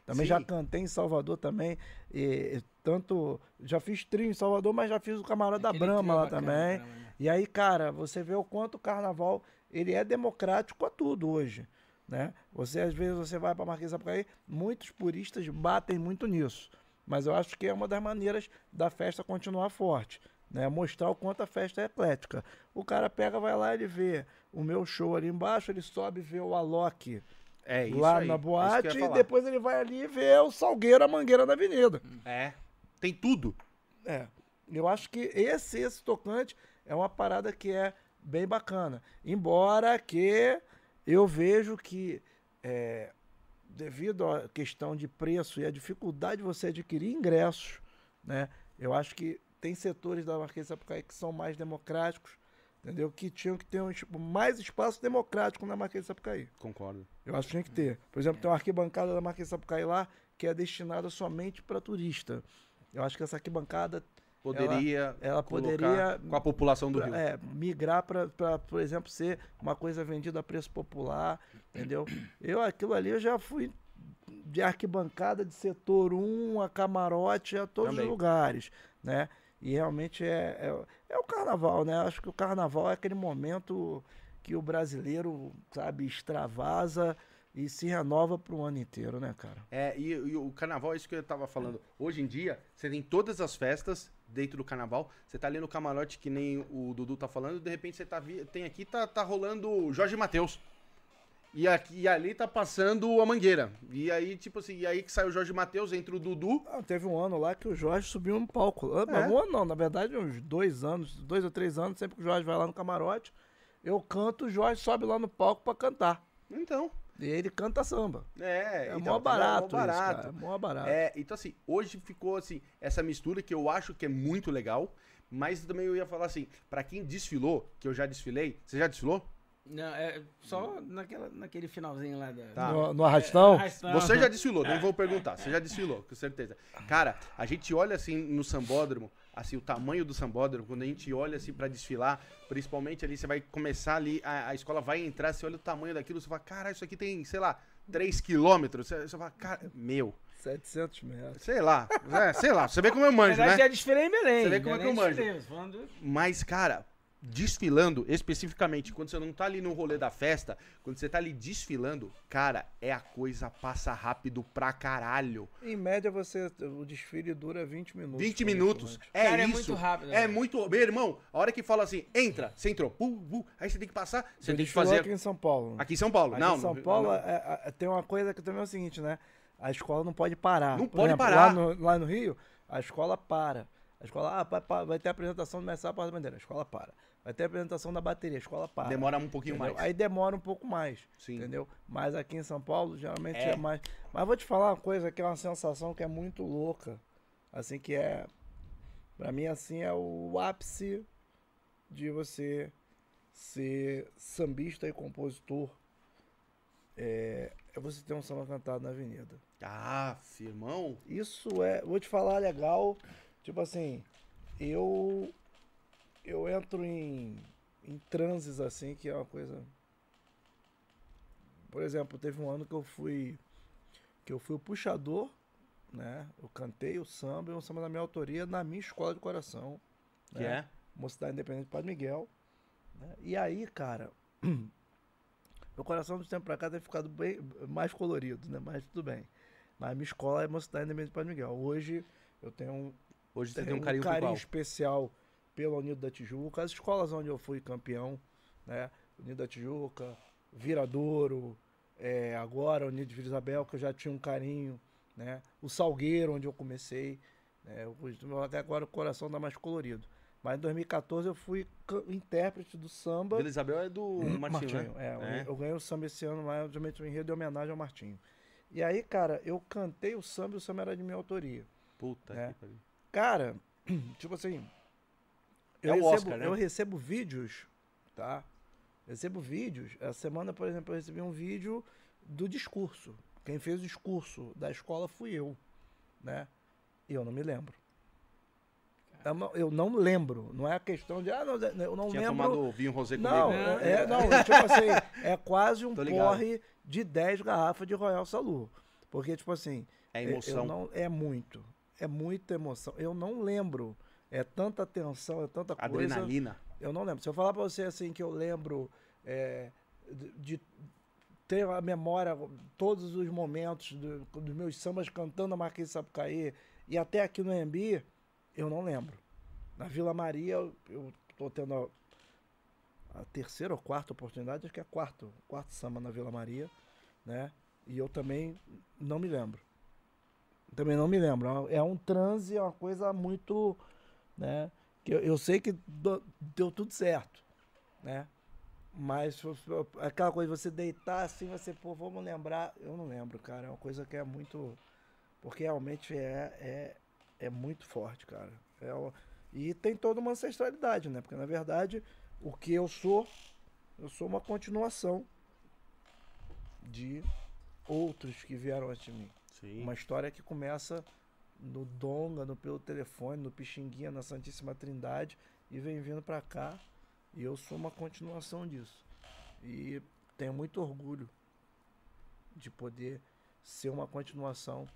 Também Sim. já cantei em Salvador também. E, tanto. Já fiz trio em Salvador, mas já fiz o Camarada da Aquele Brahma lá bacana, também. Brahma, né? E aí, cara, você vê o quanto o carnaval ele é democrático a tudo hoje, né? Você às vezes você vai para Marquês Sapucaí, muitos puristas batem muito nisso, mas eu acho que é uma das maneiras da festa continuar forte, né? Mostrar o quanto a festa é eclética. O cara pega, vai lá, ele vê o meu show ali embaixo, ele sobe vê o Alok É lá aí, na é boate e depois ele vai ali e vê o Salgueiro, a Mangueira na Avenida. É. Tem tudo. É. Eu acho que esse, esse tocante é uma parada que é bem bacana. Embora que eu vejo que, é, devido à questão de preço e a dificuldade de você adquirir ingressos, né? Eu acho que tem setores da Marquês de Sapucaí que são mais democráticos, entendeu? Que tinham que ter um, tipo, mais espaço democrático na Marquês de Sapucaí. Concordo. Eu acho que tinha que ter. Por exemplo, tem uma arquibancada da Marquês de Sapucaí lá que é destinada somente para turista. Eu acho que essa arquibancada Poderia. ela colocar poderia Com a população do Rio. é, migrar para, por exemplo, ser uma coisa vendida a preço popular, entendeu? Eu, aquilo ali, eu já fui de arquibancada de setor 1 a camarote a todos Também. os lugares, né? E realmente é, é, é o carnaval, né? Acho que o carnaval é aquele momento que o brasileiro, sabe, extravasa e se renova para o ano inteiro, né, cara? É, e, e o carnaval é isso que eu tava falando. Hoje em dia, você tem todas as festas dentro do carnaval. Você tá ali no camarote, que nem o Dudu tá falando, de repente você tá tem aqui, tá, tá rolando o Jorge Matheus. E, aqui, e ali tá passando a mangueira. E aí, tipo assim, e aí que sai o Jorge Matheus, entra o Dudu. Ah, teve um ano lá que o Jorge subiu no palco. Ah, É. Um ano não, na verdade, uns dois anos, dois ou três anos, sempre que o Jorge vai lá no camarote, eu canto, o Jorge sobe lá no palco pra cantar. Então. E ele canta samba. É, É então, mó barato, mó isso, barato. cara, é mó barato. É, então assim, hoje ficou assim, essa mistura que eu acho que é muito legal, mas também eu ia falar assim, pra quem desfilou, que eu já desfilei, você já desfilou? Não, é só naquela, naquele finalzinho lá da. Tá. No, no arrastão? Arrastão. Você já desfilou, nem vou perguntar. Você já desfilou, com certeza. Cara, a gente olha assim no sambódromo, assim, o tamanho do sambódromo, quando a gente olha assim pra desfilar, principalmente ali, você vai começar ali, a, a escola vai entrar, você olha o tamanho daquilo, você fala, cara, isso aqui tem, sei lá, 3 quilômetros. Você, você fala, cara, meu, 700 metros. sei lá, é, sei lá, você vê como eu manjo, né? já desfilei em Belém. Você vê como é que eu manjo. Mas, cara, desfilando especificamente, quando você não tá ali no rolê da festa, quando você tá ali desfilando, cara, é a coisa passa rápido pra caralho. Em média, você, o desfile dura 20 minutos. 20 por minutos. É Cara, é isso. muito rápido, É né? muito. Meu irmão, a hora que fala assim, entra, você entrou. aí você tem que passar, você tem que fazer. aqui em São Paulo. Aqui em São Paulo. Aqui não, em São Paulo não. é- é- tem uma coisa que também é o seguinte, né? A escola não pode parar. Não Por pode exemplo, parar. Lá no, lá no Rio, a escola para. A escola, ah, vai, ter a apresentação do Mestre Porta Bandeira, a escola para. Ter a apresentação da bateria, a escola para. Demora um pouquinho entendeu? mais. Aí demora um pouco mais, Sim. entendeu? Mas aqui em São Paulo, geralmente É. é. mais. Mas vou te falar uma coisa que é uma sensação que é muito louca. Assim, que é. Pra mim, assim, é o ápice de você ser sambista e compositor. É, é você ter um samba cantado na avenida. Ah, irmão. Isso é, vou te falar legal, tipo assim, eu eu entro em, em transes assim, que é uma coisa. Por exemplo, teve um ano que eu fui que eu fui o puxador, né? Eu cantei o samba, e um samba da minha autoria na minha escola de coração, Que né? é? Mocidade Independente de Padre Miguel. né? E aí, cara, meu coração de tempo pra cá tem ficado bem mais colorido, né? Mas tudo bem. Mas minha escola é Mocidade Independente de Padre Miguel. Hoje eu tenho um, Hoje você tem um carinho, por qual? especial pela Unido da Tijuca, as escolas onde eu fui campeão, né? Unido da Tijuca, Viradouro, é, agora Unido de Vila Isabel, que eu já tinha um carinho, né? O Salgueiro, onde eu comecei, né? Eu- Até agora o coração tá mais colorido. Mas em 2014 eu fui intérprete do samba. Vila Isabel é do Martinho, né? é, Eu ganhei o samba esse ano, mas obviamente em rede de homenagem ao Martinho. E aí, cara, eu cantei o samba e o samba era de minha autoria. Puta É. que pariu. Cara, tipo assim. É o recebo, Oscar, né? Eu recebo vídeos, tá? Recebo vídeos. Essa semana, por exemplo, eu recebi um vídeo do discurso. Quem fez o discurso da escola fui eu, né? E eu não me lembro. Eu não, eu não lembro. Não é a questão de, ah, não, eu não Tinha lembro. tomado vinho rosé Não, comigo. né? é, não, tipo assim, é quase um porre de 10 garrafas de Royal Salu. Porque, tipo assim, É é- eu emoção. não, é muito. É muita emoção. Eu não lembro. É tanta tensão, é tanta coisa. Adrenalina. Eu não lembro. Se eu falar pra você assim que eu lembro é, de, de ter a memória, todos os momentos do- dos meus sambas cantando a Marquês de Sapucaí e até aqui no Embi, eu não lembro. Na Vila Maria, eu, eu tô tendo a, a terceira ou quarta oportunidade, acho que é quarto, quarto samba na Vila Maria, né? E eu também não me lembro. Também não me lembro. É um transe, é uma coisa muito, né? Que eu, eu sei que do- deu tudo certo, né? Mas aquela coisa você deitar assim, você, pô, vamos lembrar. Eu não lembro, cara. É uma coisa que é muito. Porque realmente é, é, é muito forte, cara. É o- e tem toda uma ancestralidade, né? Porque na verdade, o que eu sou, eu sou uma continuação de outros que vieram antes de mim. Sim. Uma história que começa no Donga, no Pelo Telefone, no Pixinguinha, na Santíssima Trindade e vem vindo pra cá. E eu sou uma continuação disso. E tenho muito orgulho de poder ser uma continuação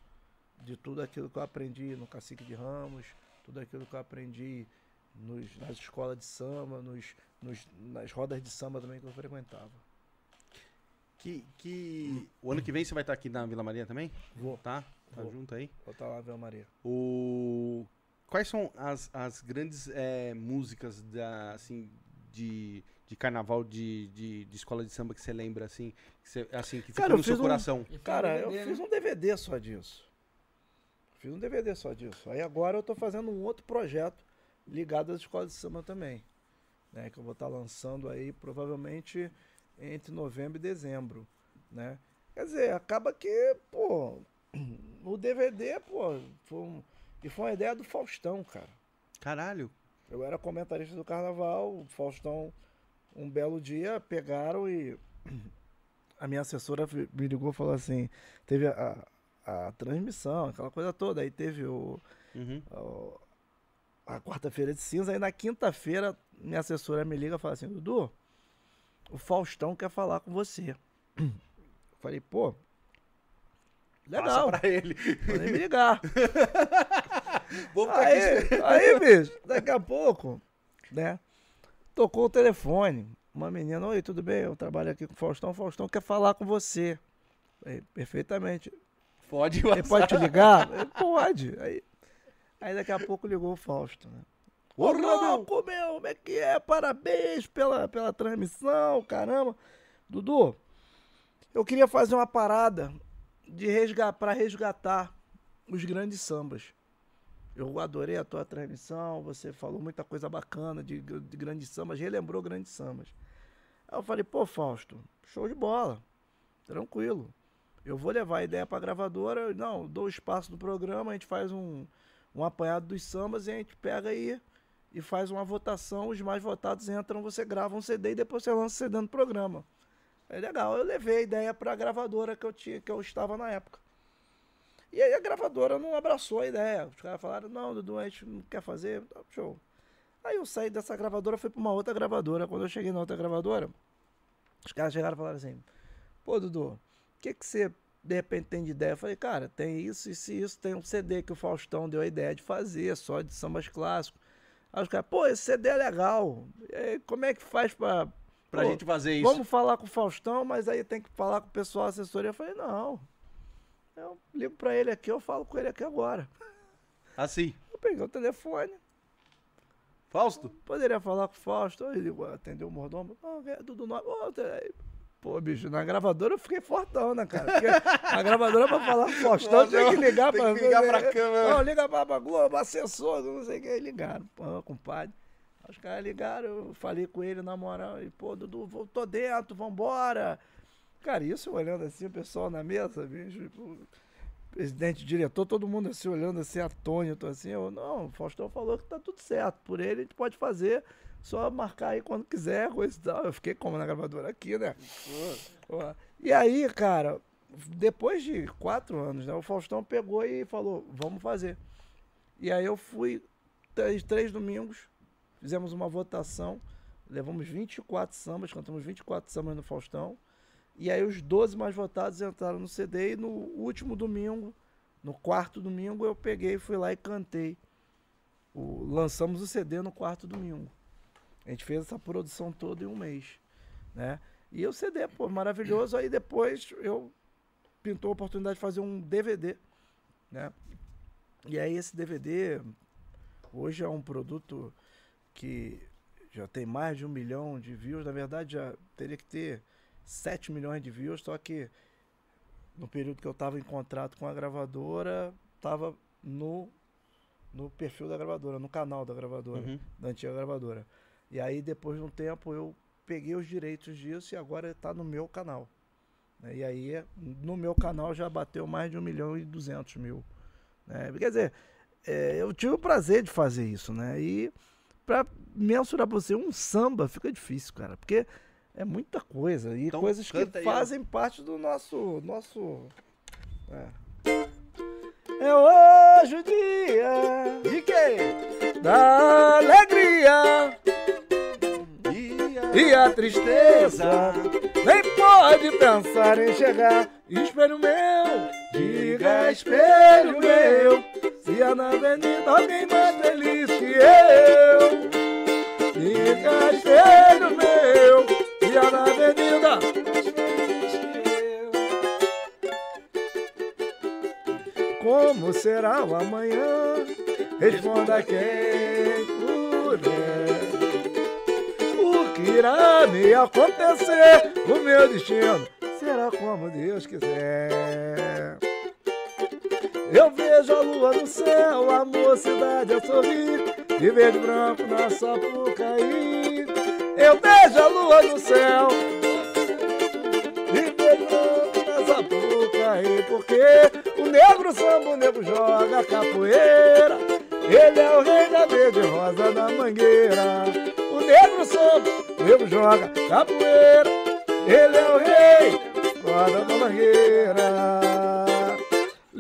de tudo aquilo que eu aprendi no Cacique de Ramos, tudo aquilo que eu aprendi nos, nas escolas de samba, nos, nos- nas rodas de samba também que eu frequentava. Que, que... O ano que vem você vai estar aqui na Vila Maria também? Vou, Tá? Tá Vou. junto aí? vou estar lá, Vila Maria. O... Quais são as, as grandes eh, músicas da, assim, de, de carnaval de, de, de escola de samba que você lembra, assim, que, você, assim, que ficou Cara, eu no seu um- coração? Cara, eu DVD, fiz né? um DVD só disso. Fiz um DVD só disso. Aí agora eu tô fazendo um outro projeto ligado às escolas de samba também. Né, que eu vou estar lançando aí provavelmente entre novembro e dezembro. Né? Quer dizer, acaba que, pô, o DVD, pô, foi um, e foi uma ideia do Faustão, cara. Caralho. Eu era comentarista do carnaval, o Faustão, um belo dia, pegaram e a minha assessora me ligou e falou assim: teve a, a, a transmissão, aquela coisa toda, aí teve o, Uhum. o- a quarta-feira de cinza, aí na quinta-feira minha assessora me liga e fala assim: Dudu, o Faustão quer falar com você. Eu falei, pô. Legal, Passa pra ele. podem me ligar. Vou ficar aqui Aí, aí, bicho, daqui a pouco, né? Tocou o telefone. Uma menina, oi, tudo bem? Eu trabalho aqui com o Faustão. O Faustão quer falar com você. Falei, perfeitamente. Pode Ele pode te ligar? Ele, pode. Aí, aí daqui a pouco ligou o Fausto, né? Ô, louco, meu, como é que é? Parabéns pela, pela transmissão, caramba. Dudu, eu queria fazer uma parada de resga para resgatar os grandes sambas. Eu adorei a tua transmissão, você falou muita coisa bacana de, de grandes sambas, relembrou grandes sambas. Aí eu falei, pô, Fausto, show de bola, tranquilo. Eu vou levar a ideia pra gravadora, não, dou espaço do programa, a gente faz um, um apanhado dos sambas e a gente pega aí e faz uma votação, os mais votados entram, você grava um CD e depois você lança o CD no programa. É legal, eu levei a ideia pra gravadora que eu tinha, que eu estava na época. E aí a gravadora não abraçou a ideia. Os caras falaram, não, Dudu, a gente não quer fazer, tá, show. Aí eu saí dessa gravadora, fui pra uma outra gravadora. Quando eu cheguei na outra gravadora, os caras chegaram e falaram assim, pô, Dudu, o que que você de repente tem de ideia? Eu falei, cara, tem isso, e isso, tem um CD que o Faustão deu a ideia de fazer, só de sambas clássicos. Aí os caras, pô, esse CD é legal. Aí, como é que faz pra. Pra pô, gente fazer isso. Vamos falar com o Faustão, mas aí tem que falar com o pessoal da assessoria. Eu falei, não. Eu ligo pra ele aqui, eu falo com ele aqui agora. Assim. Eu peguei o telefone, Fausto? poderia falar com o Fausto. Ele atendeu o mordomo. Oh, é Dudu Nobre. Pô, bicho, na gravadora eu fiquei fortão, né, cara? Porque a gravadora pra falar com o Faustão tinha que ligar tem pra... que ligar pra câmera. Não, liga pra, pra Globo, assessor, não sei o que. Aí ligaram, pô, compadre. Os caras ligaram, eu falei com ele na moral. E, pô, Dudu, vou- tô dentro, vambora. Cara, isso olhando assim, o pessoal na mesa, bicho, o presidente, diretor, todo mundo assim, olhando assim, atônito, assim. Eu, não, o Faustão falou que tá tudo certo. Por ele a gente pode fazer, só marcar aí quando quiser, coisa e tal. Eu fiquei como na gravadora aqui, né? E aí, cara, depois de quatro anos, né, o Faustão pegou e falou, vamos fazer. E aí eu fui três, três domingos, fizemos uma votação, levamos 24 sambas, cantamos 24 sambas no Faustão. E aí os 12 mais votados entraram no CD e no último domingo, no quarto domingo, eu peguei, fui lá e cantei. O- lançamos o CD no quarto domingo. A gente fez essa produção toda em um mês, né? E o CD, pô, maravilhoso. Aí depois eu pintou a oportunidade de fazer um DVD, né? E aí esse DVD hoje é um produto que já tem mais de um milhão de views. Na verdade, já teria que ter 7 milhões de views, só que no período que eu estava em contrato com a gravadora, estava no, no perfil da gravadora, no canal da gravadora, Uhum. da antiga gravadora. E aí, depois de um tempo, eu peguei os direitos disso e agora está no meu canal. né? E aí, no meu canal já bateu mais de 1 milhão e 200 mil. Né? Quer dizer, é, eu tive o prazer de fazer isso, né? E para mensurar pra você um samba fica difícil, cara, porque é muita coisa e Então, coisas que aí, ó. fazem parte do nosso nosso é. É hoje o dia De quê? da alegria e a tristeza. Nem pode pensar em chegar. Espelho meu, diga espelho meu. Há na avenida alguém mais feliz que eu. Diga espelho meu. Há na avenida. Como será o amanhã? Responda quem puder o que irá me acontecer? O meu destino será como Deus quiser. Eu vejo a lua no céu, a mocidade a sorrir, de verde e branco na Sapucaí. Eu vejo a lua no céu, de verde branco na Sapucaí, porque o negro samba, o negro joga capoeira. Ele é o rei da verde rosa da mangueira. O negro samba, o negro joga capoeira. Ele é o rei, roda da mangueira.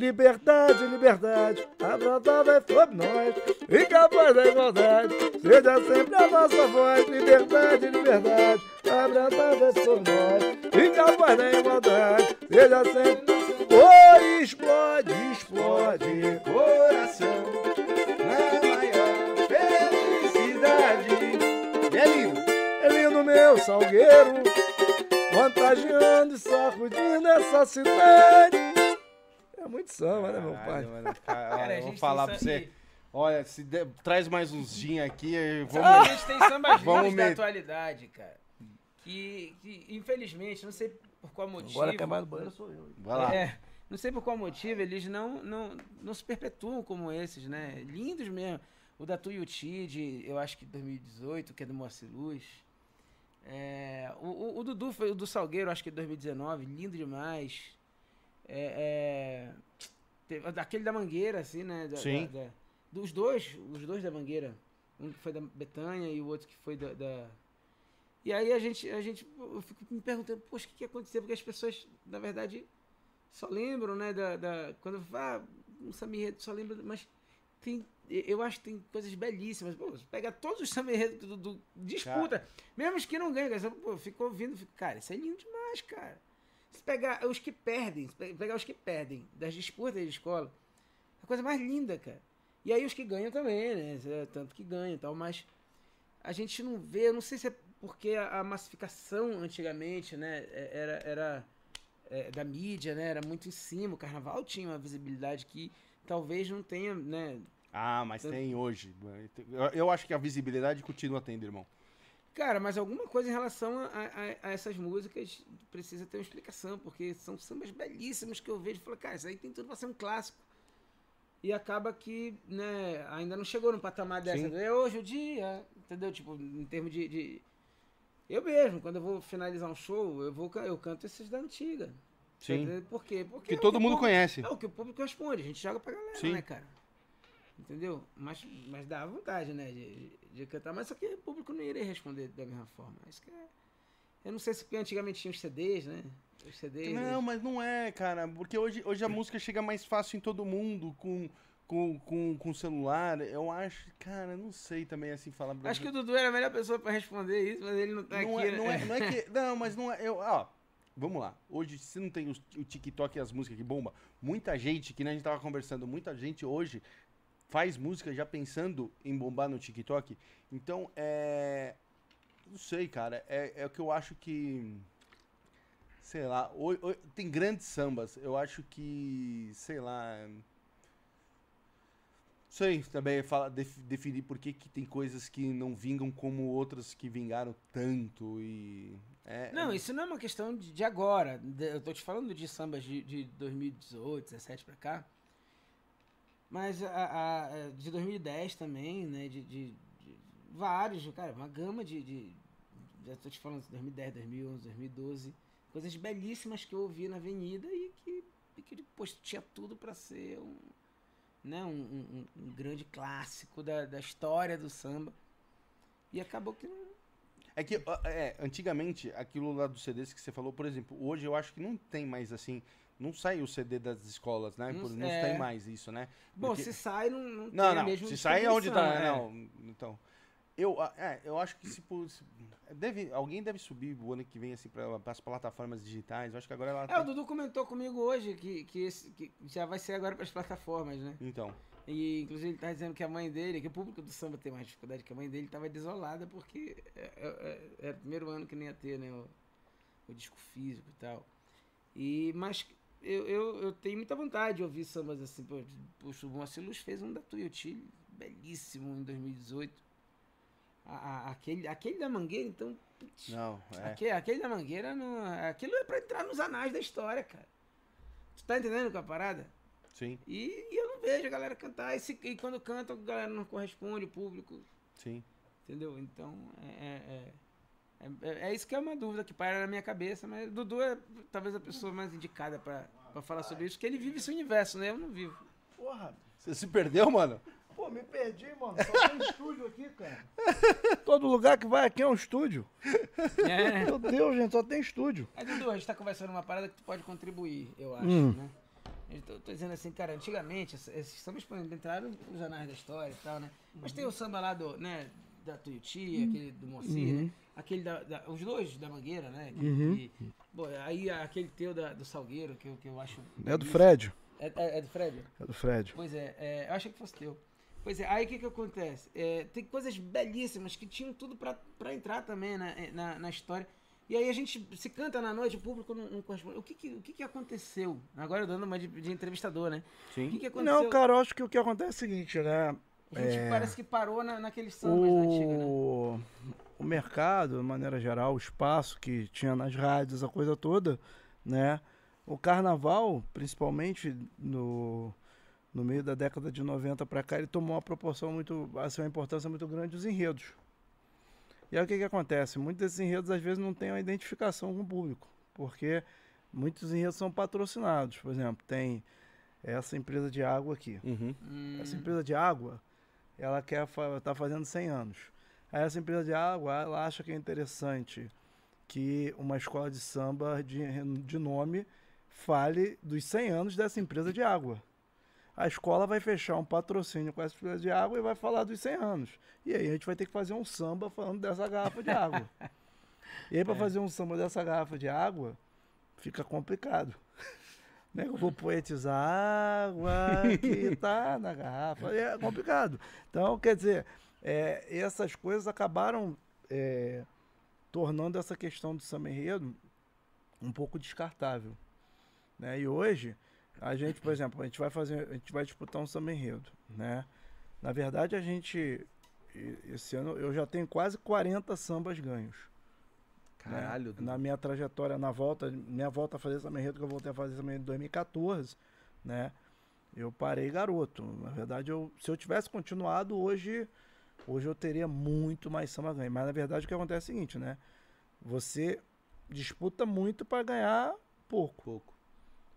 Liberdade, liberdade, abraçada é sobre nós. E capaz da igualdade, seja sempre a nossa voz. Liberdade, liberdade, abraçada é sobre nós. E capaz da igualdade, seja sempre. Oi, explode, explode, coração. Na maior felicidade. É lindo. É lindo meu salgueiro, contagiando e sacudindo essa cidade. É muito samba, né, meu pai? Mano, cara, Cara, a eu vou falar pra você. Olha, se der- traz mais uns gin aqui, eh, A vamos. gente tem sambas Vamos da atualidade, cara. Que, que, infelizmente, não sei por qual motivo. Agora quem vai no banheiro sou eu. Vai lá. É, não sei por qual motivo eles não, não, não se perpetuam como esses, né? Lindos mesmo. O da Tuiuti, de, eu acho que 2018, que é do Moacir Luz. É, o, o, o Dudu foi o do Salgueiro, acho que é 2019, lindo demais. É, é, teve- aquele da Mangueira, assim, né? da- Sim. da- da- dos dois, os dois da Mangueira. Um que foi da Betânia e o outro que foi da. da- E aí a gente, a gente, eu fico me perguntando, poxa, o que, que aconteceu? Porque as pessoas, na verdade, só lembram, né, da, da quando eu falo, ah, um samba enredo, só lembra, mas tem, eu acho que tem coisas belíssimas. Pô, pega todos os samba enredos do, do- disputa, mesmo os que não ganham, cara, pô, eu fico ouvindo, fico, cara, isso é lindo demais, cara. Se pegar os que perdem, pegar os que perdem das disputas de escola, é a coisa mais linda, cara. E aí os que ganham também, né? é, Tanto que ganham e tal, mas a gente não vê, não sei se é porque a, massificação antigamente, né, é- era, era é, da mídia, né, era muito em cima, o carnaval tinha uma visibilidade que talvez não tenha, né, Ah, mas tem hoje. Eu acho que a visibilidade continua tendo, irmão. Cara, mas alguma coisa em relação a, a- a essas músicas precisa ter uma explicação, porque são sambas belíssimos que eu vejo e falo, cara, isso aí tem tudo pra ser um clássico. E acaba que, né, ainda não chegou no patamar dessa. Sim. É hoje o dia, entendeu? Tipo, em termos de, de- Eu mesmo, quando eu vou finalizar um show, eu, vou, eu canto esses da antiga. Sim. Entendeu? Por quê? Porque Que é todo mundo público- conhece. É o que o público responde, a gente joga pra galera, Sim. né, cara? Entendeu? Mas, mas dá vontade, né, de, de cantar. Mas só que o público não iria responder da mesma forma. Isso que é... Eu não sei se antigamente tinha os CDs, né? Os CDs. Não, mas não é, cara. Porque hoje, hoje a música chega mais fácil em todo mundo, com, com, com, com celular. Eu acho, cara, não sei também assim falar Acho que o Dudu era a melhor pessoa pra responder isso, mas ele não tá não aqui, é, né? não, é, não é que. Não, mas não é. Eu, ó, vamos lá. Hoje, se não tem o, o TikTok e as músicas que bomba, muita gente, que nem a gente tava conversando, muita gente hoje faz música já pensando em bombar no TikTok. Então, é. Não sei, cara. É, é o que eu acho que. Sei lá. tem grandes sambas. Eu acho que. Sei lá. Sei também fala, def- definir por que, que tem coisas que não vingam como outras que vingaram tanto e. É, Não, é- isso não é uma questão de, de agora. De- eu tô te falando de sambas de, de 2018, 17 pra cá. Mas a, a- de 2010 também, né? De, de- de vários, cara, uma gama de, de. Já tô te falando de 2010, 2011, 2012. Coisas belíssimas que eu ouvi na avenida e que, e que depois tinha tudo pra ser um, né, um, um- um grande clássico da, da história do samba. E acabou que não. É que, é, antigamente, aquilo lá dos CDs que você falou, por exemplo, hoje eu acho que não tem mais assim. Não sai o CD das escolas, né? Não- Não, é. tem mais isso, né? Bom, Porque- se sai, não, não, tem Não, a não. mesma Se sai é onde tá. é. Não, então. Eu, é, eu acho que se, se- deve, alguém deve subir o ano que vem assim para as plataformas digitais. Eu acho que agora ela É, o tem- Dudu comentou comigo hoje que, que, esse- que já vai ser agora para as plataformas, né? Então, E inclusive ele tá dizendo que a mãe dele, que o público do samba tem mais dificuldade, que a mãe dele estava desolada porque é, é- é- era o primeiro ano que nem ia ter, né? O, o disco físico e tal. E, mas eu, eu, eu tenho muita vontade de ouvir sambas assim. Poxa, o Moacir Luz fez um da Tuiuti, belíssimo, em 2018. A- a- aquele, aquele da Mangueira, então, putz, não, é. Aquele, aquele da Mangueira, não, aquilo é pra entrar nos anais da história, cara. Tu tá entendendo com a parada? Sim, E, e eu não vejo a galera cantar. E, se- e quando canta, a galera não corresponde, o público. sim. Entendeu? Então, é, é, é, é- é isso que é uma dúvida que para na minha cabeça. Mas Dudu é talvez a pessoa mais indicada pra, pra falar sobre isso, porque ele vive esse universo, né? Eu não vivo. Porra, Você se perdeu, mano? pô, me perdi, mano. Só tem estúdio aqui, cara. Todo lugar que vai aqui é um estúdio. É. Meu Deus, gente, só tem estúdio. Aí, Dudu, a gente tá conversando uma parada que tu pode contribuir, eu acho, Hum. né? Eu tô, tô dizendo assim, cara, antigamente, ess- esses sambas entraram nos anais da história e tal, né? Mas tem o samba lá do, né, da Tuiuti, aquele do Moacir, né? Aquele da, da- Os dois da Mangueira, né? Que, Uhum. que- bom, aí aquele teu da- do Salgueiro, que, eu- que eu acho... É do Fred. É, é- é do Fred? É do Fred. Pois é, é, eu achei que fosse teu. Pois é, aí o que que acontece? É, tem coisas belíssimas que tinham tudo pra, pra entrar também na, na, na história. E aí a gente se canta na noite, o público não, não corresponde. O que que, o que que aconteceu? Agora eu dando uma de, de entrevistador, né? O que Sim. que aconteceu? Não, cara, eu acho que o que acontece é o seguinte, né? A gente é- parece que parou na, naqueles sambas da antiga, né? O, o mercado, de maneira geral, o espaço que tinha nas rádios, a coisa toda, né? O carnaval, principalmente no, no meio da década de 90 para cá, ele tomou uma proporção muito, assim, uma importância muito grande dos enredos. E aí o que, que acontece? Muitos desses enredos às vezes não têm uma identificação com o público, porque muitos enredos são patrocinados. Por exemplo, tem essa empresa de água aqui. Uhum. Hum, Essa empresa de água, ela quer tá fazendo 100 anos. Aí essa empresa de água, ela acha que é interessante que uma escola de samba de, de nome fale dos 100 anos dessa empresa de água. A escola vai fechar um patrocínio com essa empresa de água e vai falar dos 100 anos. E aí a gente vai ter que fazer um samba falando dessa garrafa de água. E aí para fazer um samba dessa garrafa de água, fica complicado. Né? Eu vou poetizar água que tá na garrafa. É complicado. Então, quer dizer, é, essas coisas acabaram é, tornando essa questão do samba enredo um pouco descartável. Né? E hoje, a gente, por exemplo, a gente vai fazer, a gente vai disputar um samba enredo, né? Na verdade, a gente esse ano eu já tenho quase 40 sambas ganhos né? Caralho. Na minha trajetória, na volta, minha volta a fazer essa enredo, que eu voltei a fazer essa enredo em 2014, né? Eu parei garoto. Na verdade, eu, se eu tivesse continuado hoje, hoje eu teria muito mais samba ganho. Mas na verdade o que acontece é o seguinte, né? Você disputa muito para ganhar pouco. Pouco.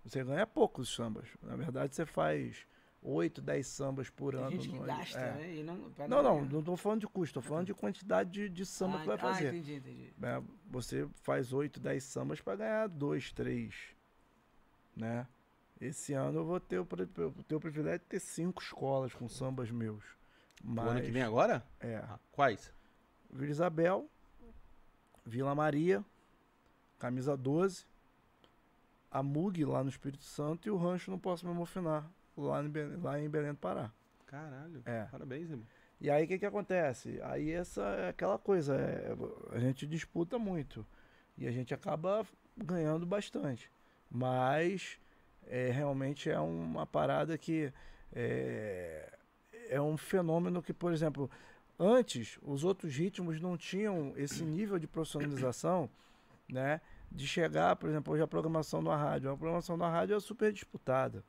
Você ganha poucos sambas. Na verdade, você faz 8, 10 sambas por Tem ano. gente que no- gasta, é. né? E não, Não, não, ganhar. não tô falando de custo, tô falando de quantidade de, de samba ah, que vai ah, fazer. entendi, entendi. É, você faz 8, 10 sambas para ganhar 2, 3. Né? Esse ano eu vou ter o, ter o privilégio de ter cinco escolas com sambas meus. O Mas, ano que vem agora? É. Ah, quais? Vila Isabel, Vila Maria, Camisa 12, a MUG lá no Espírito Santo e o Rancho no Poço Memofinar, lá em, Belém, lá em Belém do Pará. Caralho. É. Parabéns, irmão. E aí o que, que acontece? Aí essa é aquela coisa, é, a gente disputa muito e a gente acaba ganhando bastante. Mas é, realmente é uma parada que é, é um fenômeno que, por exemplo, antes os outros ritmos não tinham esse nível de profissionalização, né? De chegar, por exemplo, hoje a programação na rádio. A programação na rádio é super disputada.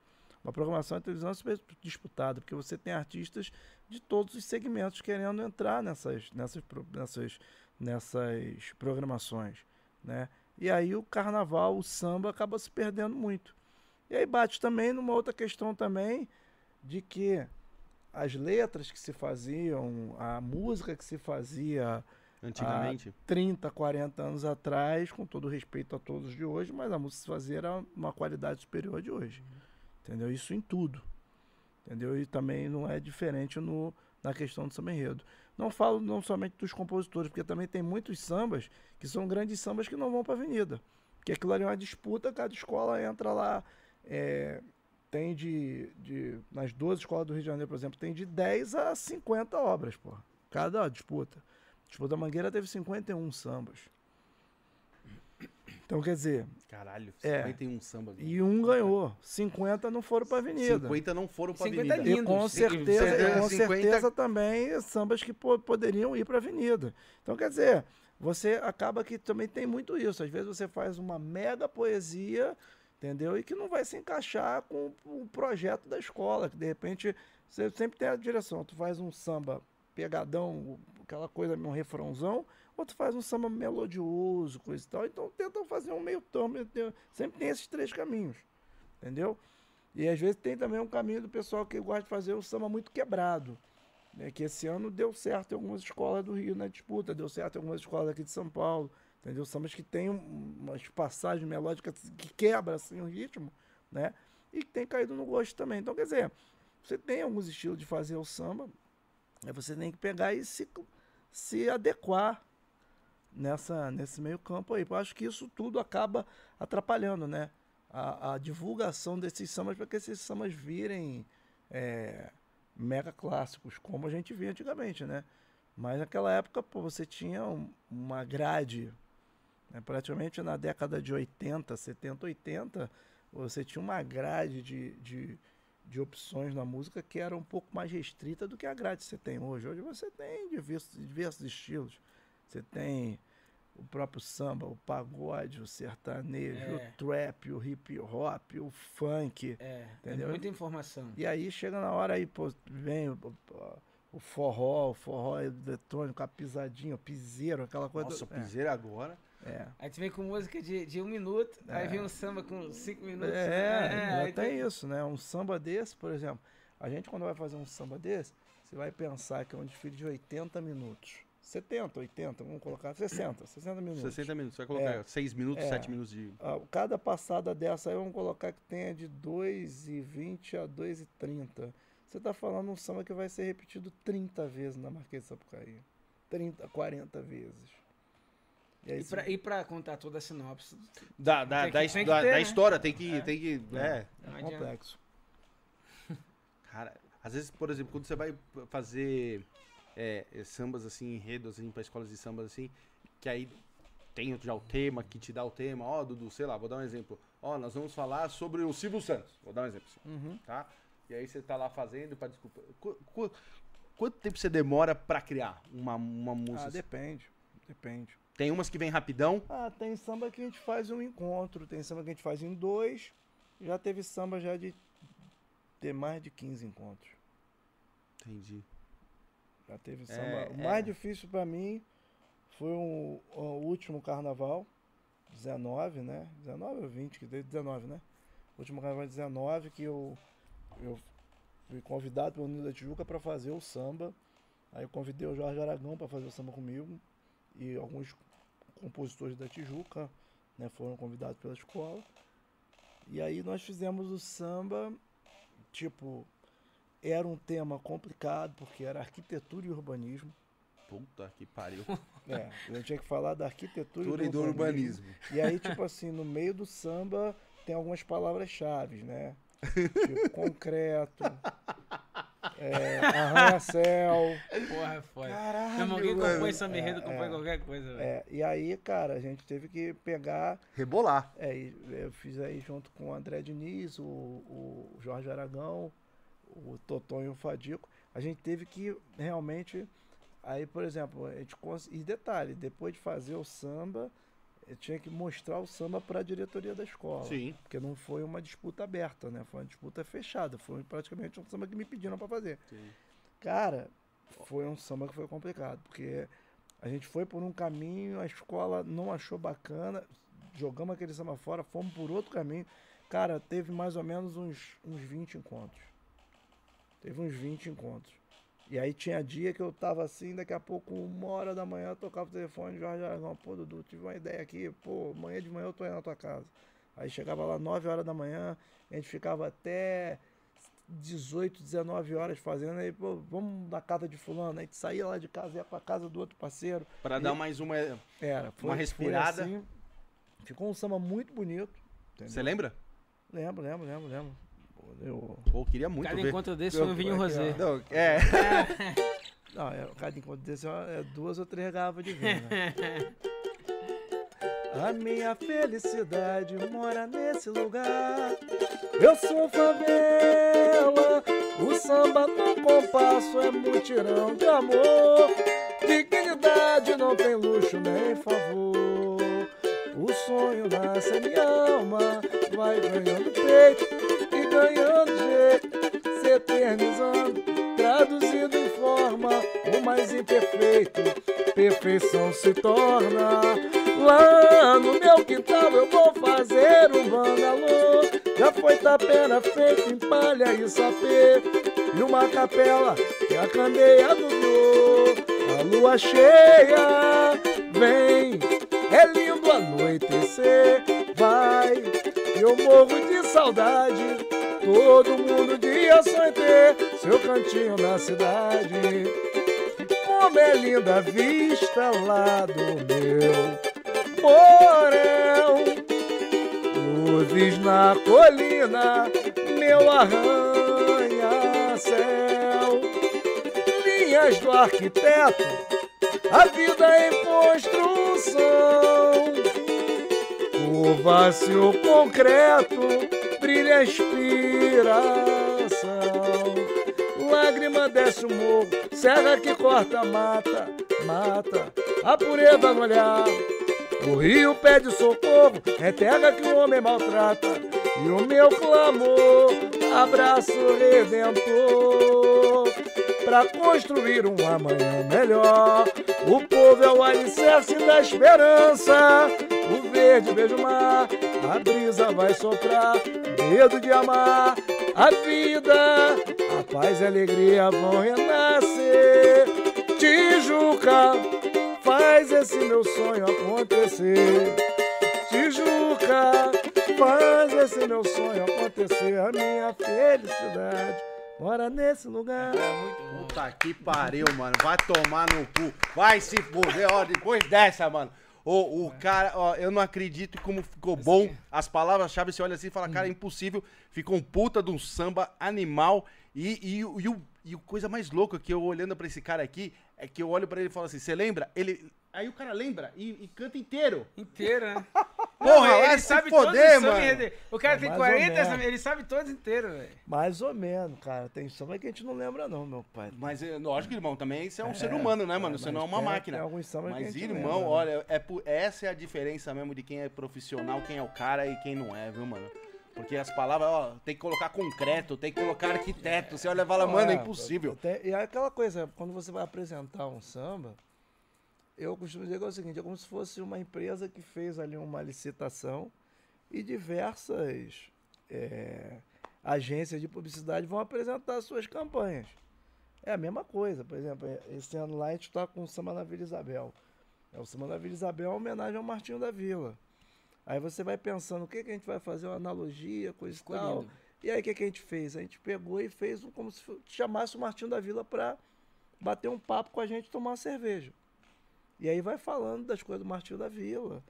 Uma programação na televisão é super disputada, porque você tem artistas de todos os segmentos querendo entrar nessas, nessas, nessas, nessas programações, né? E aí o carnaval, o samba acaba se perdendo muito. E aí bate também numa outra questão também de que as letras que se faziam, a música que se fazia Antigamente. há 30, 40 anos atrás, com todo respeito a todos de hoje, mas a música que se fazia era uma qualidade superior de hoje. Entendeu? Isso em tudo. Entendeu? E também não é diferente no, na questão do samba enredo. Não falo não somente dos compositores, porque também tem muitos sambas que são grandes sambas que não vão para a avenida. Porque aquilo ali é uma disputa, cada escola entra lá. É, tem de, de. Nas 12 escolas do Rio de Janeiro, por exemplo, tem de 10 a 50 obras, pô. Cada disputa. A disputa Mangueira teve 51 sambas. Então, quer dizer, Caralho, É. 51 samba. e um ganhou. 50 não foram para avenida. 50 não foram pra 50 avenida. lindos. E com certeza, e com 50 certeza também sambas que po- poderiam ir para a avenida. Então, quer dizer, você acaba que também tem muito isso. Às vezes você faz uma mega poesia, entendeu? E que não vai se encaixar com o projeto da escola, que de repente você sempre tem a direção. Tu faz um samba pegadão, aquela coisa, um refrãozão, ou tu faz um samba melodioso, coisa e tal. Então tentam fazer um meio termo. Sempre tem esses três caminhos, entendeu? E às vezes tem também um caminho do pessoal que gosta de fazer o samba muito quebrado. Né? Que esse ano deu certo em algumas escolas do Rio na disputa, deu certo em algumas escolas aqui de São Paulo. Entendeu? Sambas que tem um- umas passagens melódicas que quebra assim, o ritmo, né? E que tem caído no gosto também. Então, quer dizer, você tem alguns estilos de fazer o samba, aí você tem que pegar e se, se adequar nessa, nesse meio campo aí. Eu acho que isso tudo acaba atrapalhando, né? A, a divulgação desses sambas para que esses sambas virem é, mega clássicos, como a gente via antigamente, né? Mas naquela época, pô, você tinha um- uma grade, né? praticamente na década de 80, 70, 80, você tinha uma grade de, de, de opções na música que era um pouco mais restrita do que a grade que você tem hoje. Hoje você tem diversos, diversos estilos. Você tem o próprio samba, o pagode, o sertanejo, É. o trap, o hip hop, o funk. É, é Entendeu? muita informação. E aí chega na hora aí, pô, vem o, o- forró, o forró eletrônico, a pisadinha, o piseiro, aquela coisa. Nossa, do- piseiro agora. é, é. Aí tu vem com música de, de um minuto, aí vem um samba com cinco minutos. É, aí já tem isso, né? Um samba desse, por exemplo, a gente quando vai fazer um samba desse, você vai pensar que é um desfile de 80 minutos. 70, 80, vamos colocar 60, 60 minutos. 60 minutos. Você vai colocar É. 6 minutos, É. 7 minutos de. Ah, cada passada dessa aí vamos colocar que tenha de 2,20 a 2,30. Você tá falando um samba que vai ser repetido 30 vezes na Marquês de Sapucaí. 30, 40 vezes. E aí, E pra, e pra contar toda a sinopse, Da, da, da, que- que da- ter, da né? história, tem que. É. Tem que é. é adianta. complexo. Cara, às vezes, por exemplo, quando você vai fazer é, é, sambas assim, enredos assim, pra escolas de sambas assim, que aí tem já o tema, que te dá o tema, ó, Dudu, sei lá, vou dar um exemplo. Ó, nós vamos falar sobre o Silvio Santos. Vou dar um exemplo, assim, Uhum. tá? E aí você tá lá fazendo, pra desculpa. Qu- qu- quanto tempo você demora pra criar uma, uma música? Ah, depende. Depende. Tem umas que vem rapidão. Ah, tem samba que a gente faz um encontro, tem samba que a gente faz em dois. Já teve samba já de ter mais de 15 encontros. Entendi. Já teve samba. É, o mais é. difícil pra mim foi o, o último carnaval, 19, né? 19 ou 20, que teve 19, né? O último carnaval 19, que eu, eu fui convidado pelo Nilo da Tijuca para fazer o samba. Aí eu convidei o Jorge Aragão para fazer o samba comigo. E alguns compositores da Tijuca né, foram convidados pela escola. E aí nós fizemos o samba, tipo, era um tema complicado, porque era arquitetura e urbanismo. Puta que pariu. É, eu tinha que falar da arquitetura e e do do urbanismo. urbanismo. E aí, tipo assim, no meio do samba, tem algumas palavras-chave, né? Tipo, concreto, é, arranha-céu. Porra, é foda. Caralho, quem mano. compõe samba enredo compõe é. qualquer coisa, velho. É, e aí, cara, a gente teve que pegar. Rebolar. É, e eu fiz aí junto com o André Diniz, o, o Jorge Aragão, o Toton e o Fadico. A gente teve que realmente. Aí, por exemplo, a gente cons... e detalhe, depois de fazer o samba, eu tinha que mostrar o samba para a diretoria da escola. Sim. Porque não foi uma disputa aberta, né? Foi uma disputa fechada. Foi praticamente um samba que me pediram para fazer. Cara, foi um samba que foi complicado, porque a gente foi por um caminho, a escola não achou bacana, jogamos aquele samba fora, fomos por outro caminho. Cara, teve mais ou menos uns, uns 20 encontros. Teve uns 20 encontros. E aí tinha dia que eu tava assim, daqui a pouco, uma hora da manhã, eu tocava o telefone, Jorge Aragão, pô, Dudu, tive uma ideia aqui, pô, amanhã de manhã eu tô aí na tua casa. Aí chegava lá 9 horas da manhã, a gente ficava até 18, 19 horas fazendo, aí, pô, vamos na casa de fulano, aí a gente saía lá de casa, ia pra casa do outro parceiro. Pra dar mais uma. Era, foi, Uma respirada. assim. Ficou um samba muito bonito. Você lembra? Lembro, lembro, lembro, lembro. Eu, Pô, queria muito Cada ver. encontro desse Eu- foi um vinho rosé. Não, é. Não, é, cada encontro desse é, é duas ou três garrafas de vinho, né? A minha felicidade mora nesse lugar. Eu sou favela, o samba no compasso é mutirão de amor. Dignidade não tem luxo nem favor. O sonho nasce em minha alma, vai ganhando peito ganhando jeito, se eternizando, traduzido em forma o mais imperfeito. Perfeição se torna. Lá no meu quintal eu vou fazer um bangalô. Já foi tapera feito em palha e sapê. E uma capela que a candeia anunciou. A lua cheia vem, é lindo anoitecer. Vai, eu morro de saudade. Todo mundo dia sonha ter seu cantinho na cidade. Como é linda a vista lá do meu porão. Luzes na colina, meu arranha-céu. Linhas do arquiteto, a vida em construção. O concreto, brilha a inspiração. Lágrima desce o morro, serra que corta mata, mata. A pureza no olhar, o rio pede socorro, é terra que o homem maltrata. E o meu clamor, abraço redentor. Pra construir um amanhã melhor, o povo é o alicerce da esperança. O verde vejo o mar, a brisa vai soprar, medo de amar. A vida, a paz e a alegria vão renascer. Tijuca, faz esse meu sonho acontecer. Tijuca, faz esse meu sonho acontecer. A minha felicidade mora nesse lugar. Puta que pariu, mano. Vai tomar no cu. Vai se fuder, ó. Depois dessa, mano. O, o cara, ó, eu não acredito como ficou bom. As palavras-chave, você olha assim e fala, cara, é impossível. Ficou um puta de um samba animal. E, e, o- e, o, e o coisa mais louca que eu olhando pra esse cara aqui é que eu olho pra ele e falo assim: você lembra? Ele. Aí o cara lembra e, e canta inteiro. Inteiro, né? Porra, Não, vai se foder, os samba mano. O cara É tem mais ou 40, menos. samba, ele sabe todos inteiros, velho. Mais ou menos, cara. Tem samba que a gente não lembra, não, meu pai. Mas, é, lógico, irmão, também você é um ser humano, né, mano? é, você não é uma máquina. tem alguns sambas que a Mas, gente irmão, lembra, né? olha, é por- essa é a diferença mesmo de quem é profissional, quem é o cara e quem não é, viu, mano? Porque as palavras, ó, tem que colocar concreto, tem que colocar arquiteto. Você olha e fala, mano, é impossível. Tem- e é aquela coisa, quando você vai apresentar um samba, eu costumo dizer que é o seguinte, é como se fosse uma empresa que fez ali uma licitação e diversas é, agências de publicidade vão apresentar suas campanhas. É a mesma coisa, por exemplo, esse ano lá a gente está com o Samba na Vila Isabel. É, o Samba na Vila Isabel é uma homenagem ao Martinho da Vila. Aí você vai pensando o que, que a gente vai fazer, uma analogia, coisa e tal. E aí o que, que a gente fez? A gente pegou e fez um, como se chamasse o Martinho da Vila para bater um papo com a gente e tomar uma cerveja. E aí vai falando das coisas do Martinho da Vila.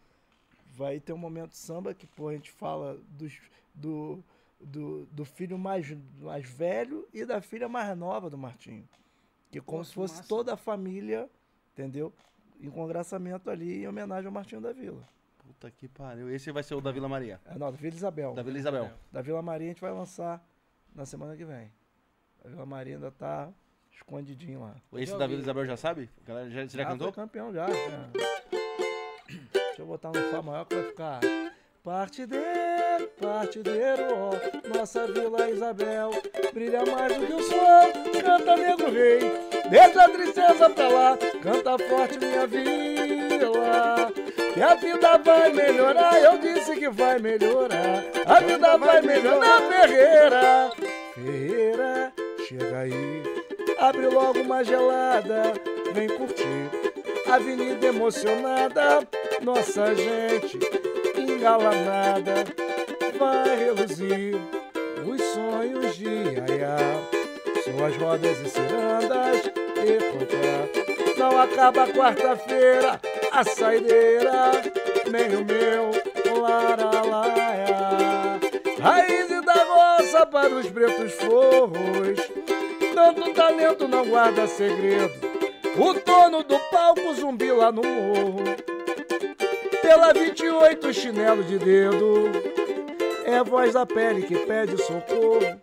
vai ter um momento samba que, pô, a gente fala dos, do, do, do filho mais, mais velho e da filha mais nova do Martinho. Que é como Pô, se fosse massa. toda a família, entendeu? Em congraçamento ali, em homenagem ao Martinho da Vila. Puta que pariu. Esse vai ser o da Vila Maria. É, não, da Vila Isabel. Da Vila Isabel. Da Vila Maria a gente vai lançar na semana que vem. A Vila Maria ainda tá escondidinho lá. Esse Já da. Vila Isabel já sabe? A galera já, você já Ah, cantou? campeão já. já. Deixa eu botar no Fá maior que vai ficar. Partideiro, partideiro, ó, nossa Vila Isabel brilha mais do que o sol, canta negro rei, desde a tristeza pra lá, canta forte minha vila, que a vida vai melhorar, eu disse que vai melhorar, a vida vai melhorar, Ferreira, Ferreira, chega aí, abre logo uma gelada, vem curtir, avenida emocionada, nossa gente engalanada vai reluzir os sonhos de Yaya. Suas rodas e cirandas encontrar. Não acaba quarta-feira, a saideira, nem o meu laralaia. Raiz da roça para os pretos forros, tanto talento não guarda segredo. O dono do palco zumbi lá no morro pela 28 chinelo de dedo. É a voz da pele que pede socorro.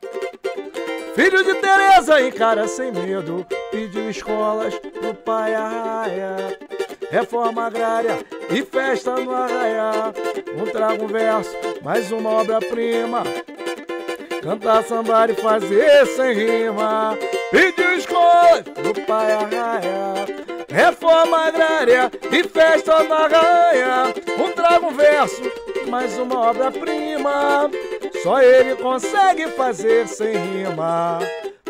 Filho de Teresa encara sem medo, pediu escolas pro pai arraia. Reforma agrária e festa no arraiá. Um trago um verso, mais uma obra-prima. Cantar, sambar e fazer sem rima. Pediu escolas pro pai arraia. Reforma agrária e festa na raia. Um trago verso, mais uma obra-prima. Só ele consegue fazer sem rima.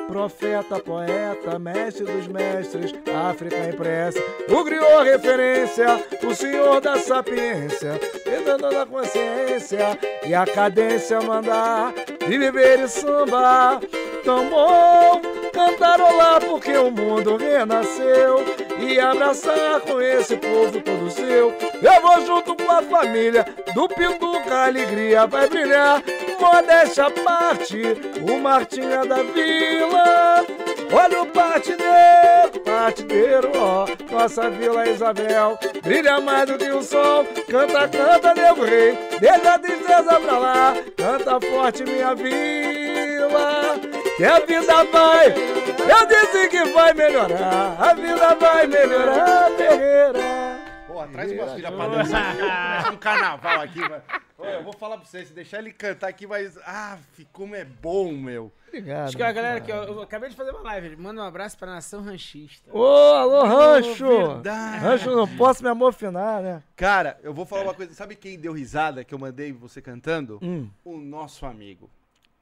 Profeta, poeta, mestre dos mestres, África impressa, o griot referência, o senhor da sapiência, tentando da consciência e a cadência mandar de viver e samba. Tão bom cantarolar porque o mundo renasceu e abraçar com esse povo todo seu. Eu vou junto com a família do Pinduca, a alegria vai brilhar. Modéstia à parte, o Martinha da Vila. Olha o partideiro, partideiro, ó, nossa Vila Isabel. Brilha mais do que o sol, canta, canta, nego rei. Desde a tristeza pra lá, canta forte minha vila. Que a vida vai, eu disse que vai melhorar. A vida vai melhorar, Ferreira. Porra, traz umas filhas pra dançar um carnaval aqui, mano. Ô, eu vou falar pra vocês, deixar ele cantar aqui, mas. Ah, como é bom, meu. Obrigado. Acho que a galera aqui, ó, eu acabei de fazer uma live. Manda um abraço pra nação ranchista. Ô, alô, Rancho! verdade. Rancho, não posso me amofinar, né? Cara, eu vou falar uma coisa. Sabe quem deu risada que eu mandei você cantando? Hum, O nosso amigo.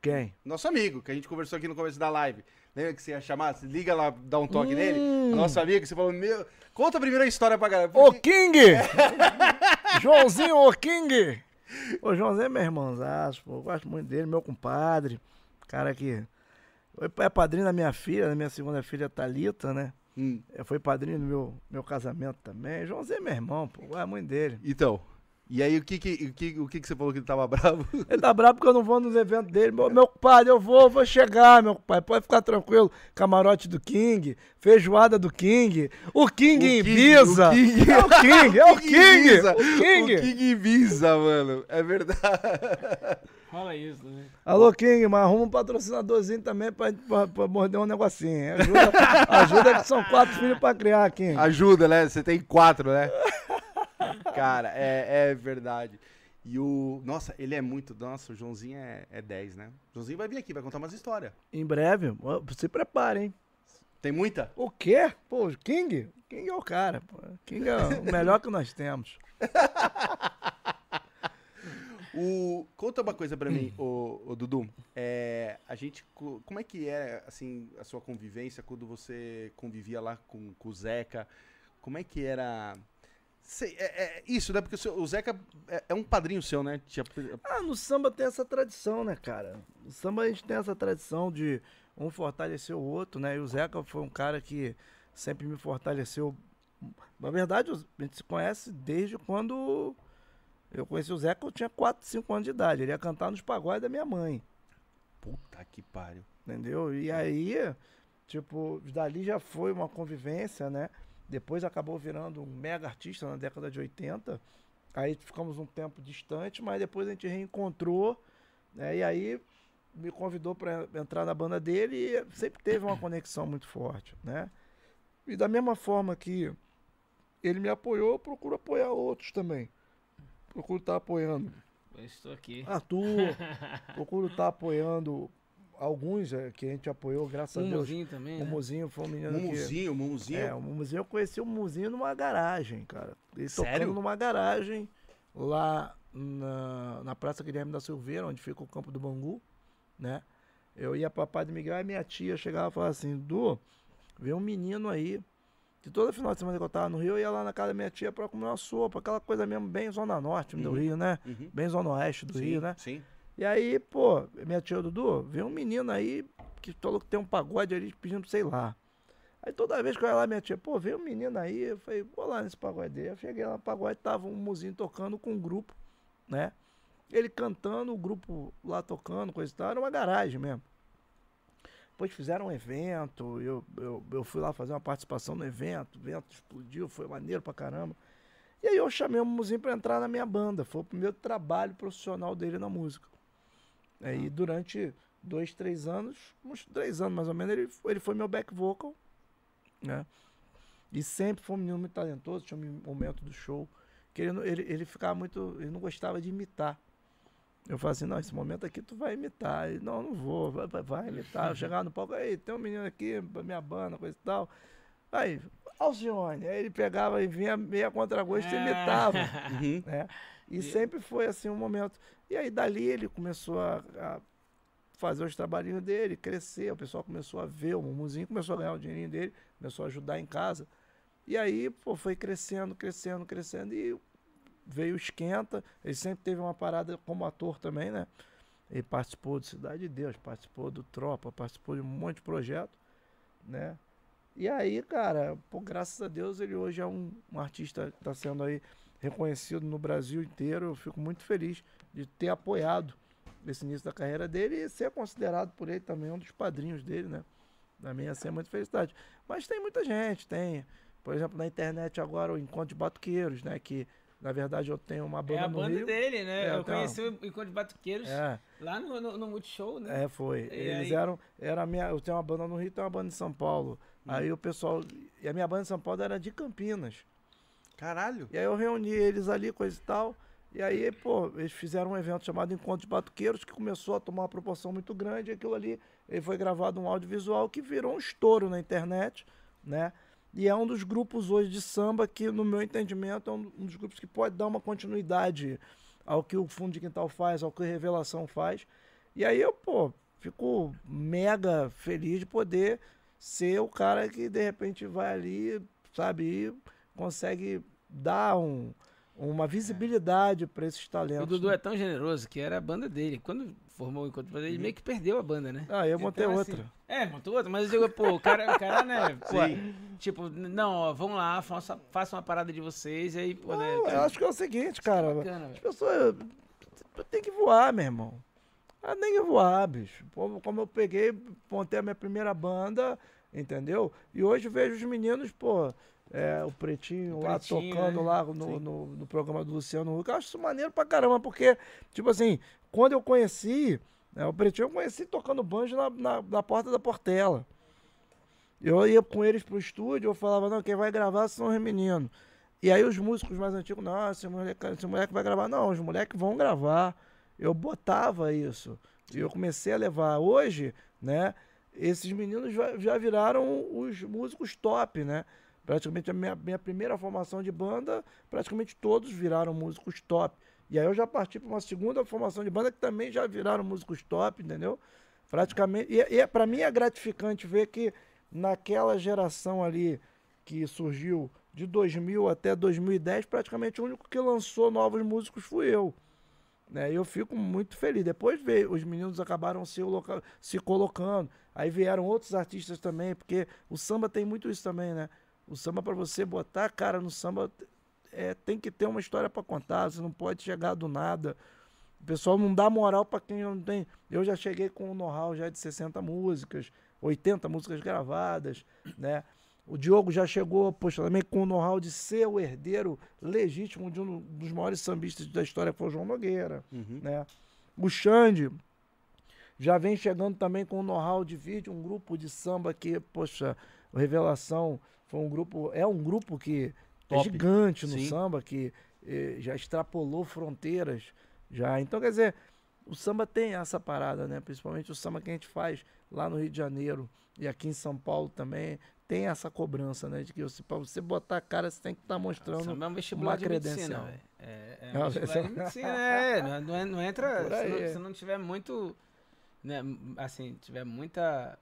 quem? Nosso amigo, que a gente conversou aqui no começo da live. Lembra que você ia chamar? Você liga lá, dá um toque nele. Hum. Nosso amigo, você falou, meu. Conta a primeira história pra galera. Ô, porque- King! Joãozinho, ô, King! Ô, Joãozinho é meu irmãozaço, pô. Eu gosto muito dele, meu compadre. Cara que é padrinho da minha filha, da minha segunda filha, Thalita, né? Hum, É, Foi padrinho do meu, meu casamento também. Joãozinho é meu irmão, pô. Gosto muito dele. Então. E aí, o que que, o que, o que que você falou que ele tava bravo? Ele tá bravo porque eu não vou nos eventos dele. Meu, meu compadre, eu vou, vou chegar, meu compadre. Pode ficar tranquilo. Camarote do King, feijoada do King, o King em Ibiza. o King. É o King, é o King. Ibiza. O King. O King Ibiza, mano. É verdade. Fala isso, né? Alô, King, mas arruma um patrocinadorzinho também pra, pra, pra morder um negocinho. Ajuda, ajuda que são quatro filhos pra criar, King. Ajuda, né? Você tem quatro, né? Cara, é, é verdade. E o. Nossa, ele é muito. Nossa, o Joãozinho é, é 10, né? O Joãozinho vai vir aqui, vai contar umas histórias. Em breve, se prepare, hein? Tem muita? O quê? Pô, o King? King é o cara, pô. King é o melhor que nós temos. O... Conta uma coisa pra mim, o, o Dudu. É, a gente. co- Como é que é, assim, a sua convivência quando você convivia lá com, com o Zeca? Como é que era. Sei, é, é isso, né? Porque o, seu- o Zeca é, é um padrinho seu, né? Tinha- Ah, no samba tem essa tradição, né, cara? No samba a gente tem essa tradição de um fortalecer o outro, né? E o Zeca foi um cara que sempre me fortaleceu. Na verdade, a gente se conhece desde quando Eu conheci o quando eu tinha 4, 5 anos de idade. Ele ia cantar nos pagodes da minha mãe. Puta que pariu. Entendeu? E aí, tipo, dali já foi uma convivência, né? Depois acabou virando um mega artista na década de 80. Aí ficamos um tempo distante, mas depois a gente reencontrou, né? E aí me convidou para entrar na banda dele e sempre teve uma conexão muito forte, né? E da mesma forma que ele me apoiou, eu procuro apoiar outros também. Procuro estar apoiando Eu estou aqui. Arthur, procuro estar apoiando alguns é, que a gente apoiou, graças Um a Deus. mozinho também, O né? Muzinho foi um menino que... Mumuzinho, Mumuzinho. É, o Mumuzinho, eu conheci o Mumuzinho numa garagem, cara. Ele Sério? tocando numa garagem lá na, na Praça Guilherme da Silveira, onde fica o campo do Bangu, né? Eu ia pra Padre Miguel e minha tia chegava e falava assim, Du, vê um menino aí. Que todo final de semana que eu tava no Rio, eu ia lá na casa da minha tia pra comer uma sopa, aquela coisa mesmo, bem zona norte do Uhum. Rio, né? Uhum. Bem zona oeste do Sim, Rio, né? Sim. E aí, pô, minha tia Dudu, vê um menino aí que falou que tem um pagode ali pedindo, sei lá. Aí toda vez que eu ia lá, minha tia, pô, vê um menino aí, eu falei, vou lá nesse pagode dele. Eu cheguei lá no pagode, tava um mozinho tocando com um grupo, né? Ele cantando, o grupo lá tocando, coisa e tal, era uma garagem mesmo. Depois fizeram um evento, eu, eu, eu fui lá fazer uma participação no evento, o evento explodiu, foi maneiro pra caramba. E aí eu chamei o Muzinho pra entrar na minha banda, foi o primeiro trabalho profissional dele na música. Aí durante dois, três anos, uns três anos mais ou menos, ele, foi- ele foi meu back vocal, né? E sempre foi um menino muito talentoso, tinha um momento do show que ele, ele, ele ficava muito, ele não gostava de imitar. Eu falei assim, não, esse momento aqui tu vai imitar. Ele, não, não vou, vai, vai, imitar. Eu chegava no palco, aí, tem um menino aqui, minha banda, coisa e tal. Aí, Alcione. Aí ele pegava e vinha meia contra-gosto e Ah. imitava Uhum. né? E sempre foi assim um momento. E aí dali ele começou a, a fazer os trabalhinhos dele, crescer, o pessoal começou a ver, o Mumuzinho começou a ganhar o dinheirinho dele, começou a ajudar em casa. E aí, pô, foi crescendo, crescendo, crescendo e veio o Esquenta. Ele sempre teve uma parada como ator também, né? Ele participou do Cidade de Deus, participou do Tropa, participou de um monte de projeto, né? E aí, cara, pô, graças a Deus ele hoje é um, um artista que está sendo aí reconhecido no Brasil inteiro. Eu fico muito feliz de ter apoiado esse início da carreira dele e ser considerado por ele também um dos padrinhos dele, né? Da minha assim, é muita felicidade. Mas tem muita gente, tem. Por exemplo, na internet agora o Encontro de Batuqueiros, né? Que na verdade eu tenho uma banda É a banda Rio. dele, né? É, eu então. conheci o Encontro de Batuqueiros É, lá no, no, no Multishow, né? é, foi. E Eles aí? eram. Era minha, eu tenho uma banda no Rio e tenho uma banda em São Paulo. Aí o pessoal. E a minha banda em São Paulo era de Campinas. Caralho. E aí eu reuni eles ali, coisa e tal. E aí, pô, eles fizeram um evento chamado Encontro de Batuqueiros, que começou a tomar uma proporção muito grande. E aquilo ali, foi gravado um audiovisual que virou um estouro na internet, né? E é um dos grupos hoje de samba que, no meu entendimento, é um dos grupos que pode dar uma continuidade ao que o Fundo de Quintal faz, ao que a Revelação faz. E aí eu, pô, fico mega feliz de poder ser o cara que, de repente, vai ali, sabe, consegue dar um, uma visibilidade para esses O talentos. Dudu né? é tão generoso que era a banda dele. Quando formou o Encontro ele meio que perdeu a banda, né? Ah, eu montei Então, assim, outra. é, montou outra, mas eu digo, pô, o cara, o cara né? Pô, Sim. tipo, não, ó, vamos lá, faça, faça uma parada de vocês e aí, pô, né? Não, eu acho que é o seguinte, cara. bacana, As pessoas tem que voar, meu irmão. Ah, tem que voar, bicho. Como eu peguei, montei a minha primeira banda, entendeu? E hoje vejo os meninos, pô, é, o Pretinho O lá Pretinho, tocando né? lá no, no, no programa do Luciano Huck. Eu acho isso maneiro pra caramba, porque, tipo assim, quando eu conheci, né, o Pretinho eu conheci tocando banjo na, na, na porta da Portela. Eu ia com eles pro estúdio, eu falava, não, quem vai gravar são os meninos. E aí os músicos mais antigos, não, esse moleque, esse moleque vai gravar. Não, os moleques vão gravar. Eu botava isso. E eu comecei a levar. Hoje, né, esses meninos já, já viraram os músicos top, né? Praticamente a minha, minha primeira formação de banda, praticamente todos viraram músicos top. E aí eu já parti para uma segunda formação de banda que também já viraram músicos top, entendeu? Praticamente. E, e para mim é gratificante ver que naquela geração ali que surgiu de 2000 até 2010, praticamente o único que lançou novos músicos fui eu. Né? Eu fico muito feliz. Depois veio, os meninos acabaram se, se colocando. Aí vieram outros artistas também, porque o samba tem muito isso também, né? O samba, para você botar a cara no samba, é, tem que ter uma história para contar, você não pode chegar do nada. O pessoal não dá moral para quem não tem. Eu já cheguei com um know-how já de 60 músicas, 80 músicas gravadas, né? O Diogo já chegou, poxa, também com o know-how de ser o herdeiro legítimo de um dos maiores sambistas da história, que foi o João Nogueira, Uhum. né? O Xande já vem chegando também com o know-how de vídeo, um grupo de samba que, poxa, Revelação foi um grupo, é um grupo que é Top. gigante no Sim. samba, que eh, já extrapolou fronteiras, já. Então, quer dizer, o samba tem essa parada, né? Principalmente o samba que a gente faz lá no Rio de Janeiro e aqui em São Paulo também tem essa cobrança, né? De que você, pra você botar a cara, você tem que estar mostrando Samba é um vestibular uma medicina, credencial. É, é Não, um vestibular de medicina, é. Não, não, é- entra. Se não, é. se não tiver muito. Né, assim, tiver muita.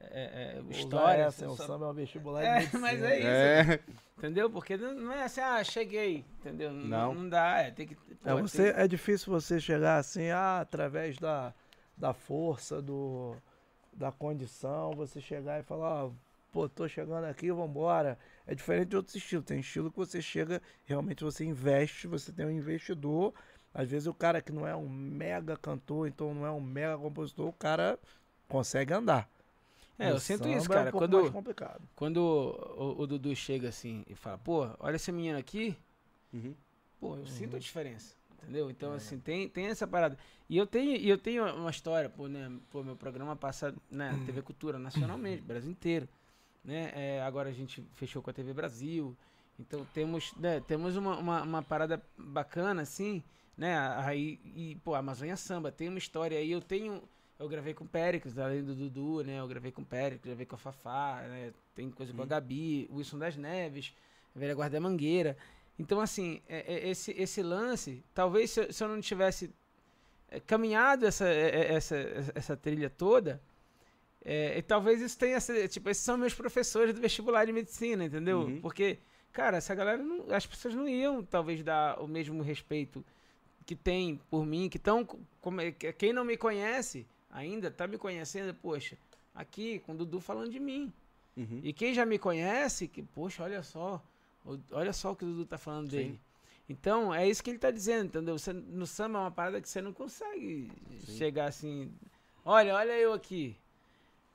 É, é, história. essa, só- o samba é um vestibular É, medicina. mas é isso. É. Entendeu? Porque não, é assim, ah, cheguei. Entendeu? Não, Não. não dá. É, tem que. É, pô, você, tem- é difícil você chegar assim, ah, através da, da força, do, da condição, você chegar e falar, ó, pô, tô chegando aqui, vambora. É diferente de outros estilos. Tem estilo que você chega, realmente você investe, você tem um investidor. Às vezes o cara que não é um mega cantor, então não é um mega compositor, o cara consegue andar. É, eu sinto isso, É cara. um pouco Quando-. Quando o, o Dudu chega assim e fala, pô, olha esse menino aqui, Uhum. pô, eu sinto Uhum. a diferença. Entendeu? É. Então, assim, tem, tem essa parada. E eu tenho, eu tenho uma história, pô, né? Pô, meu programa passa na Uhum. TV Cultura nacionalmente, Brasil inteiro. Né? É, agora a gente fechou com a TV Brasil. Então temos, né, temos uma, uma, uma parada bacana, assim, né? Aí, e, pô, Amazônia Samba, tem uma história aí. Eu tenho. Eu gravei com o Péricles, além do Dudu, né? Eu gravei com o Péricles, gravei com a Fafá, né? Tem coisa com a Gabi, Wilson das Neves, Velha Guarda Mangueira. Então, assim, é- é- esse, esse lance, talvez se, eu- se eu não tivesse é, caminhado essa, é, é, essa, essa trilha toda, é, e talvez isso tenha sido, tipo, esses são meus professores do vestibular de medicina, entendeu? Uhum. Porque, cara, essa galera, não, as pessoas não iam, talvez, dar o mesmo respeito que tem por mim, que estão, como, que- quem não me conhece ainda, tá me conhecendo, poxa, aqui com o Dudu falando de mim. Uhum. E quem já me conhece, que, poxa, olha só, olha só o que o Dudu tá falando Sim. dele. Então, é isso que ele tá dizendo, entendeu? Você, no samba é uma parada que você não consegue Sim. chegar assim, olha, olha eu aqui.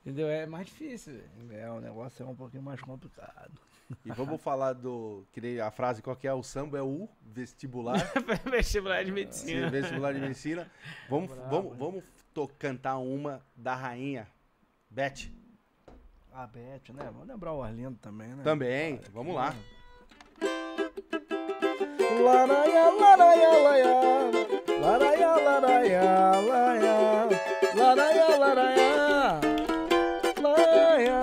Entendeu? É mais difícil. É, o negócio é um pouquinho mais complicado. E vamos falar do. Que a frase qual que é? O samba é o vestibular. Vestibular de Sim, medicina. vestibular de medicina. Vamos, Brabo, vamos, vamos to- cantar uma da rainha. Beth. A Beth, né? Vamos lembrar o Arlindo também, né? Também. Cara, Vamos lá. Laraia, laraia, laia. Laraia, laraia, laia. Laraia, laraia. Laia.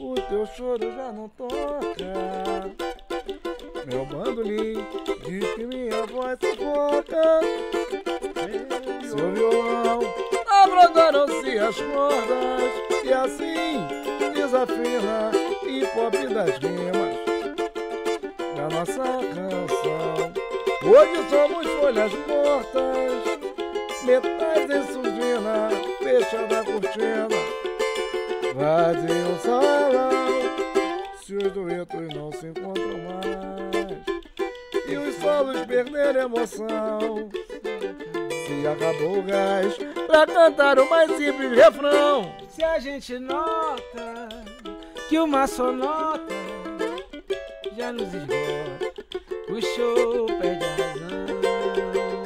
O teu choro já não toca. Meu bandolim diz que minha voz sufoca. Seu violão abrogaram-se as cordas e assim desafina e pop das rimas da nossa canção. Hoje somos folhas mortas, metais em surdina, fechada a cortina, vazio o salão. Se os duetos não se encontram mais e os solos perderam emoção. Se acabou o gás pra cantar o mais simples refrão. Se a gente nota que uma sonota já nos esgota, o show perde a razão.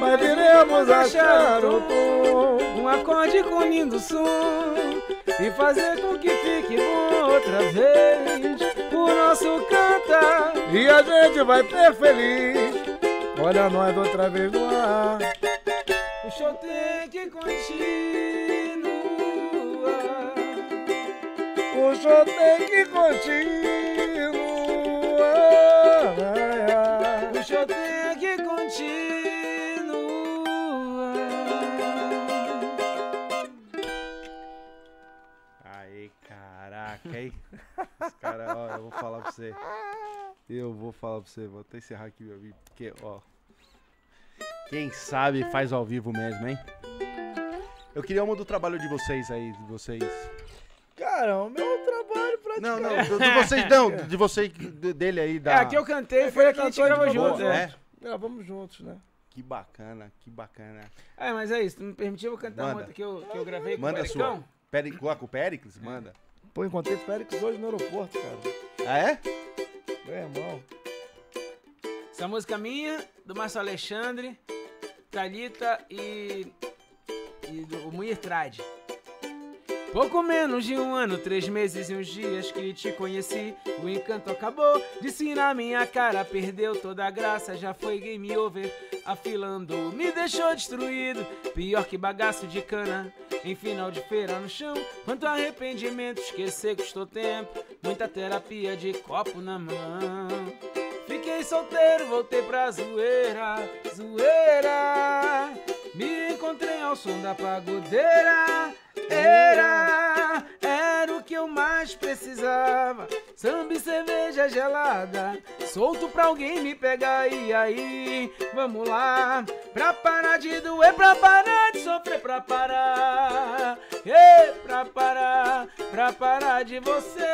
Mas iremos achar o tom. um acorde com lindo som e fazer com que fique bom outra vez o nosso cantar. E a gente vai ter feliz. Olha nós outra vez no ar. Show tem que continuar. O tem que continuar. O tem que continuar. Aí, caraca, hein? Os cara, ó, eu vou falar pra você. Eu vou falar pra você, vou até encerrar aqui meu vídeo, porque, ó. Quem sabe faz ao vivo mesmo, hein? Eu queria uma do trabalho de vocês aí, de vocês. Cara, o meu trabalho praticar. Não, não, de, vocês, não, de você, de- dele aí, da... É, aqui eu cantei, foi aqui que a gente gravou a gente junto. gravou, É. é. Gravamos juntos, né? Que bacana, que bacana. é, mas é isso, tu me permitiu, cantar uma Manda. outra que eu, que eu gravei com Manda o a Ericão. sua. Peri, com o Péricles, manda. Pô, encontrei Félix hoje no aeroporto, cara. Ah, é? Meu irmão. Essa música minha, do Márcio Alexandre, Thalita e, e do o Munir Trade. Pouco menos de um ano, três meses e uns dias que te conheci. O encanto acabou, disse na minha cara, perdeu toda a graça, já foi game over. A fila andou, me deixou destruído, pior que bagaço de cana. Em final de feira no chão, quanto arrependimento, esquecer custou tempo. Muita terapia de copo na mão. Fiquei solteiro, voltei pra zoeira, zoeira. Me encontrei ao som da pagodeira. Era, era o que eu mais precisava. Samba e cerveja gelada. Solto pra alguém me pegar. E aí, vamos lá. Pra parar de doer, pra parar de sofrer, pra parar. E pra parar, pra parar de você.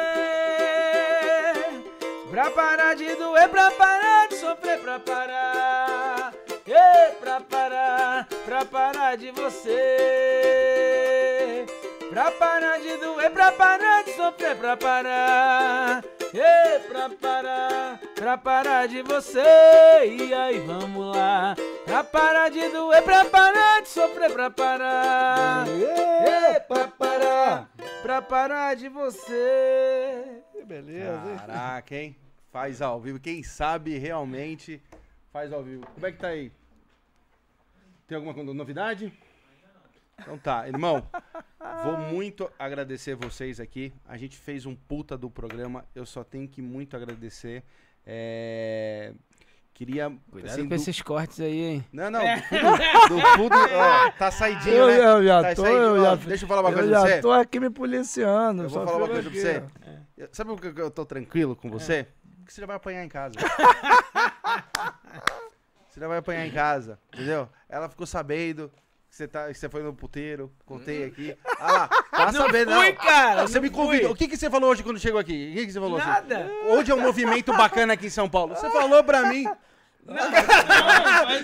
Pra parar de doer, pra parar de sofrer, pra parar. E pra parar, pra parar de você. Pra parar de doer, pra parar de sofrer, pra parar. E pra parar, pra parar de você. E aí, vamos lá. Pra parar de doer, pra parar de sofrer, pra parar. E pra parar, pra parar de você. Que beleza, hein? Caraca, hein? Faz ao vivo. Quem sabe realmente faz ao vivo. Como é que tá aí? Tem alguma novidade? Então tá, irmão. Vou muito agradecer vocês aqui. A gente fez um puta do programa. Eu só tenho que muito agradecer. É... Queria. Cuidado assim, com do- esses cortes aí, hein? Não, não. Do fundo, do fundo, ó, tá saidinho, Eu, né? eu já Tá tô, saidinho, eu ó. já, Deixa eu falar uma eu coisa pra já você. tô aqui me policiando. Eu vou falar uma coisa pra aqui, você. ó. Eu- Sabe por que eu tô tranquilo com você? Porque você já vai apanhar em casa. você já vai apanhar em casa, entendeu? Ela ficou sabendo você, tá, você foi no puteiro, contei aqui. Ah lá, tá sabendo, fui, não. cara, Você não me convidou. fui. O que, que você falou hoje quando chegou aqui? O que, que você falou assim? Nada. Hoje é um movimento bacana aqui em São Paulo. Você falou pra mim.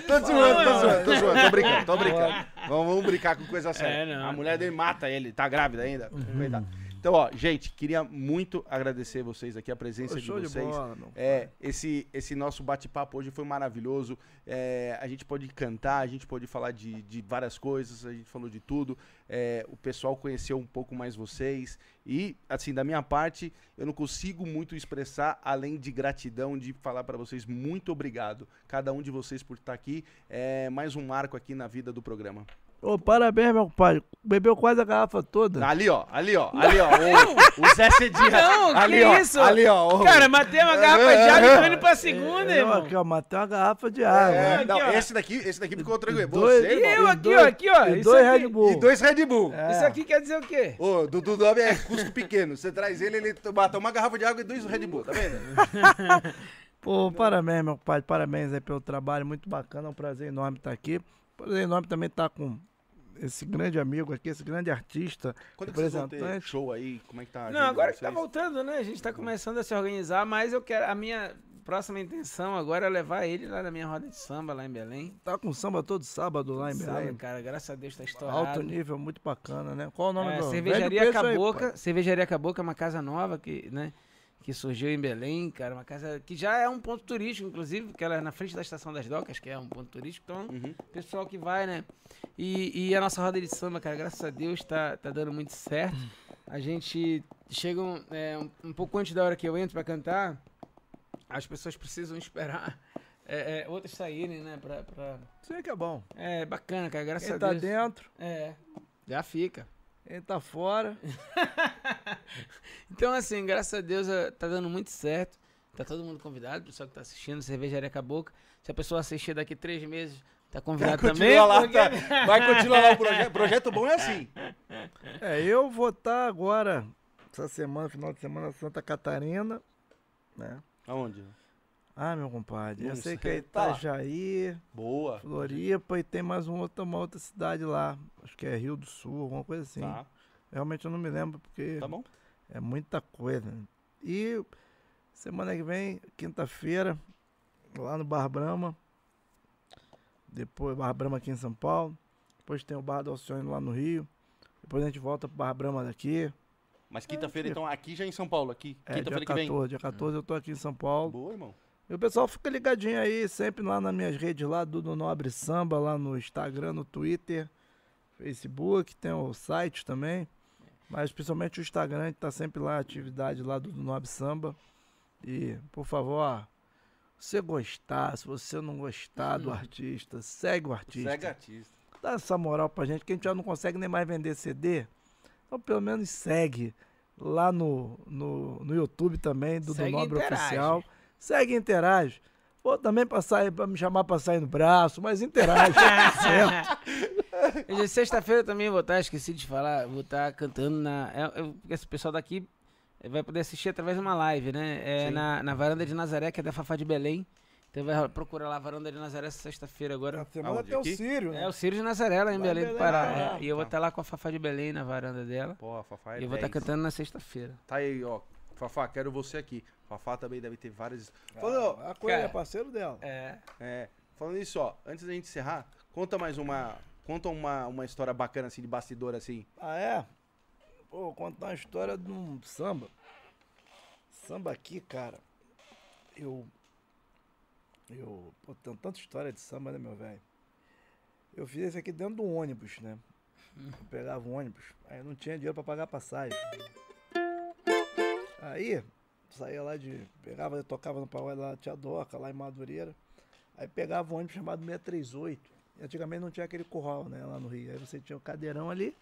tô zoando, tô zoando, tô zoando, tô brincando, tô brincando. Vamos, vamos brincar com coisa séria. É, não. A mulher dele mata ele, tá grávida ainda. Coitado. Então, ó, gente, queria muito agradecer vocês aqui, a presença Pô, de show de vocês. bola. É, esse, esse nosso bate-papo hoje foi maravilhoso. É, a gente pôde cantar, a gente pôde falar de, de várias coisas, a gente falou de tudo. É, o pessoal conheceu um pouco mais vocês. E, assim, da minha parte, eu não consigo muito expressar além de gratidão, de falar pra vocês muito obrigado. Cada um de vocês por estar aqui. É mais um marco aqui na vida do programa. Ô, parabéns, meu pai. Bebeu quase a garrafa toda. Ali, ó, ali, ó, ali, ó. O, o Zé Cedinha. Não, ali, que ó, isso? Ali, ó. o- Cara, matei uma garrafa de água e tô indo pra segunda, eu irmão. aqui, ó, matei uma garrafa de água. É, não, ó. esse daqui, esse daqui ficou tranquilo. dois- Você, E irmão, eu E aqui, dois- ó, aqui, ó. e isso dois aqui- Red Bull. E dois Red Bull. É. Isso aqui quer dizer o quê? Ô, do Dudu é cusco pequeno. Você traz ele, ele bata uma garrafa de água e dois Red Bull, tá vendo? Pô, parabéns, meu pai. Parabéns aí pelo trabalho. Muito bacana. É um prazer enorme estar aqui. Prazer enorme também estar com esse grande amigo aqui, esse grande artista. Quando que vocês vão ter Representante. show aí? Como é que tá a Não, agora que tá vocês? voltando, né? A gente tá começando a se organizar, mas eu quero. A minha próxima intenção agora é levar ele lá na minha roda de samba, lá em Belém. Tá com samba todo sábado lá em Sabe, Belém. cara, graças a Deus tá estourado. Alto nível, muito bacana, né? Qual o nome É, do cervejaria aí, Caboca, pai. cervejaria Caboca é uma casa nova que, né, que surgiu em Belém, cara, uma casa que já é um ponto turístico, inclusive, porque ela é na frente da estação das docas, que é um ponto turístico, então, Uhum. pessoal que vai, né? E, e a nossa roda de samba, cara, graças a Deus tá, tá dando muito certo. A gente chega um, é, um, pouco antes da hora que eu entro pra cantar, as pessoas precisam esperar é, é, outras saírem, né? Pra, pra- Isso aí que é bom. É bacana, cara, graças Quem a tá Deus. dentro, É, já fica. Quem tá fora. Então, assim, graças a Deus eh, tá dando muito certo. Tá todo mundo convidado, o pessoal que tá assistindo, Cervejaria Cabocla. Se a pessoa assistir daqui três meses, tá convidado também. Continua lá, porque- tá. Vai continuar lá o projeto. Projeto bom é assim. É, eu vou estar agora, essa semana, final de semana, Santa Catarina, né? Aonde? Ah, meu compadre, eu sei que é tá. Itajaí, Boa. Floripa e tem mais uma outra, uma outra cidade lá. Acho que é Rio do Sul, alguma coisa assim. Tá, Realmente eu não me lembro porque tá bom. É muita coisa. E semana que vem, quinta-feira, lá no Bar Brahma. Depois, Bar Brahma aqui em São Paulo. Depois tem o Bar do Alcione lá no Rio. Depois a gente volta pro Bar Brahma daqui. Mas quinta-feira, então, aqui já em São Paulo, aqui. É, Quinta-feira que vem. 14, dia 14 eu tô aqui em São Paulo. Boa, irmão. E o pessoal fica ligadinho aí, sempre lá nas minhas redes lá, do Nobre Samba, lá no Instagram, no Twitter, Facebook, tem o site também. Mas principalmente o Instagram, a gente tá sempre lá, atividade lá do Nobre Samba. E, por favor, ó, se você gostar, se você não gostar do artista, segue o artista. Segue artista. Dá essa moral pra gente, que a gente já não consegue nem mais vender CD. Então, pelo menos segue lá no, no, no YouTube também, do, do Nobre interage. Oficial. Segue e interage. Vou também pra, sair, pra me chamar pra sair no braço, mas interage. certo? É Sexta-feira também vou estar, esqueci de falar, vou estar cantando na. É, é, esse pessoal daqui vai poder assistir através de uma live, né? É na, na varanda de Nazaré, que é da Fafá de Belém. Então vai procurar lá a varanda de Nazaré essa sexta-feira agora. Na semana tem o? Sírio, né? É o Círio de Nazaré, lá em Lá em Belém do Belém, Pará. ah, é. E eu vou tá. estar lá com a Fafá de Belém na varanda dela. Pô, a Fafá é e eu vou estar 10. cantando na sexta-feira. Tá aí, ó. Fafá, quero você aqui. Fafá também deve ter várias. Ah, Falando, a Coelho é parceiro dela. É. é, falando isso, ó, antes da gente encerrar, conta mais uma. Conta uma, uma história bacana assim de bastidor assim. Ah, é? Pô, contar uma história de um samba. Samba aqui, cara. Eu. Eu. Pô, tenho tanta história de samba, né, meu velho? Eu fiz isso aqui dentro do ônibus, né? Eu pegava um ônibus, aí eu não tinha dinheiro pra pagar a passagem. Aí, saía lá de. Pegava, tocava no pagode lá, Tia Doca, lá em Madureira. Aí pegava um ônibus chamado 638. E Antigamente não tinha aquele curral, né, lá no Rio. Aí você tinha o cadeirão ali,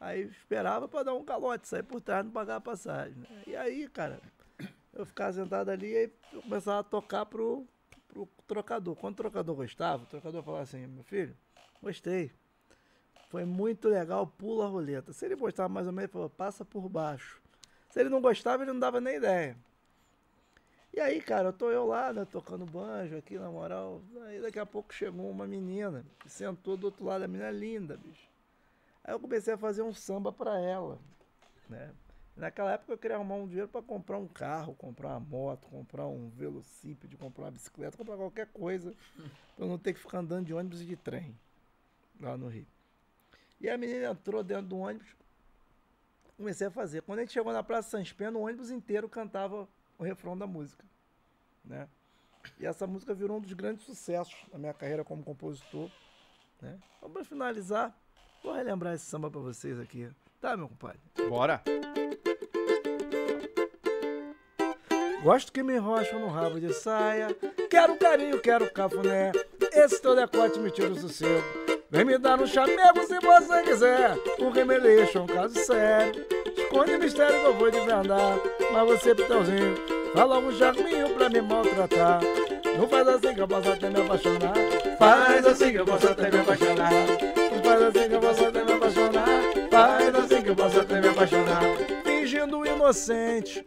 aí esperava pra dar um calote, sair por trás, não pagar a passagem. né? E aí, cara, eu ficava sentado ali e eu começava a tocar pro, pro trocador. Quando o trocador gostava, o trocador falava assim, meu filho, gostei. Foi muito legal, pula a roleta. Se ele gostava mais ou menos, ele falou, passa por baixo. Se ele não gostava, ele não dava nem ideia. E aí, cara, eu tô eu lá, né, tocando banjo aqui, na moral. Aí daqui a pouco chegou uma menina, sentou do outro lado, a menina linda, bicho. Aí eu comecei a fazer um samba pra ela, né? Naquela época eu queria arrumar um dinheiro pra comprar um carro, comprar uma moto, comprar um velocípede, comprar uma bicicleta, comprar qualquer coisa, eu não ter que ficar andando de ônibus e de trem lá no Rio. E a menina entrou dentro do ônibus, comecei a fazer. Quando a gente chegou na Praça Sans Pena, o ônibus inteiro cantava o refrão da música, né? E essa música virou um dos grandes sucessos da minha carreira como compositor, né? Então, pra finalizar, vou relembrar esse samba pra vocês aqui, tá, meu compadre? Bora! Gosto que me enrocham no rabo de saia. Quero carinho, quero cafuné. Esse teu decote me tira o sossego. Vem me dar um chamego se você quiser. O remeleixo é um caso sério. Esconde mistério que eu vou desvendar. Mas você, Pitãozinho, fala algum charminho pra me maltratar. Não faz assim que eu posso até me apaixonar. Faz assim que eu posso até me apaixonar. Faz assim que eu posso até me apaixonar. Faz assim que eu posso até me apaixonar. Fingindo inocente.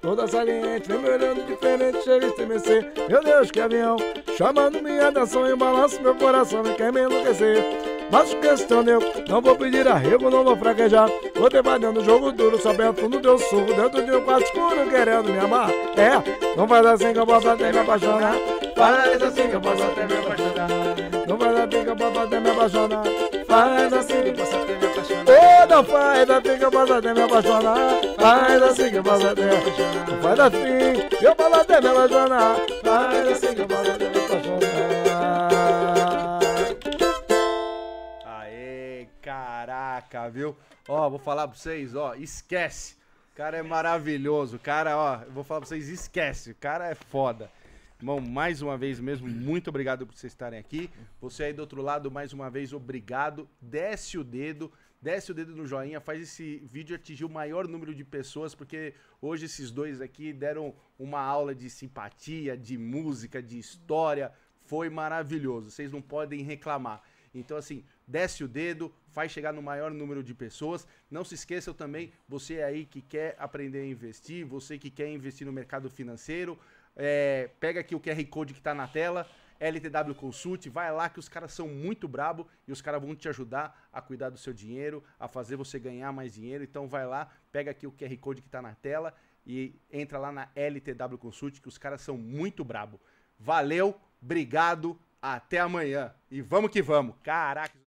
Toda saliente, vem me olhando diferente, chega a estremecer. Meu Deus, que avião, chamando minha atenção e balança meu coração, me quer me enlouquecer. Mas questão eu não vou pedir arrego, não vou fraquejar. Vou no jogo duro, sabendo no teu surro, dentro de um quarto escuro, querendo me amar. É, não faz assim que eu posso até me apaixonar. Faz assim que eu posso até me apaixonar. Não faz assim que eu posso até me apaixonar. Faz assim que eu posso até me apaixonar. Ô, não faz assim que eu posso até me apaixonar. Faz assim que eu posso até me apaixonar. Não faz assim que eu posso até me apaixonar. Faz assim que eu posso até me apaixonar. Caraca, viu? Ó, vou falar pra vocês, ó, esquece. O cara é maravilhoso. O cara, ó, eu vou falar pra vocês, esquece. O cara é foda. Irmão, mais uma vez mesmo, muito obrigado por vocês estarem aqui. Você aí do outro lado, mais uma vez, obrigado. Desce o dedo, desce o dedo no joinha, faz esse vídeo atingir o maior número de pessoas, porque hoje esses dois aqui deram uma aula de simpatia, de música, de história. Foi maravilhoso. Vocês não podem reclamar. Então, assim, desce o dedo, faz chegar no maior número de pessoas. Não se esqueçam também, você aí que quer aprender a investir, você que quer investir no mercado financeiro, é, pega aqui o QR Code que está na tela, LTW Consult, vai lá que os caras são muito brabo e os caras vão te ajudar a cuidar do seu dinheiro, a fazer você ganhar mais dinheiro. Então vai lá, pega aqui o QR Code que tá na tela e entra lá na LTW Consult que os caras são muito brabo. Valeu, obrigado, até amanhã. E vamos que vamos. Caraca.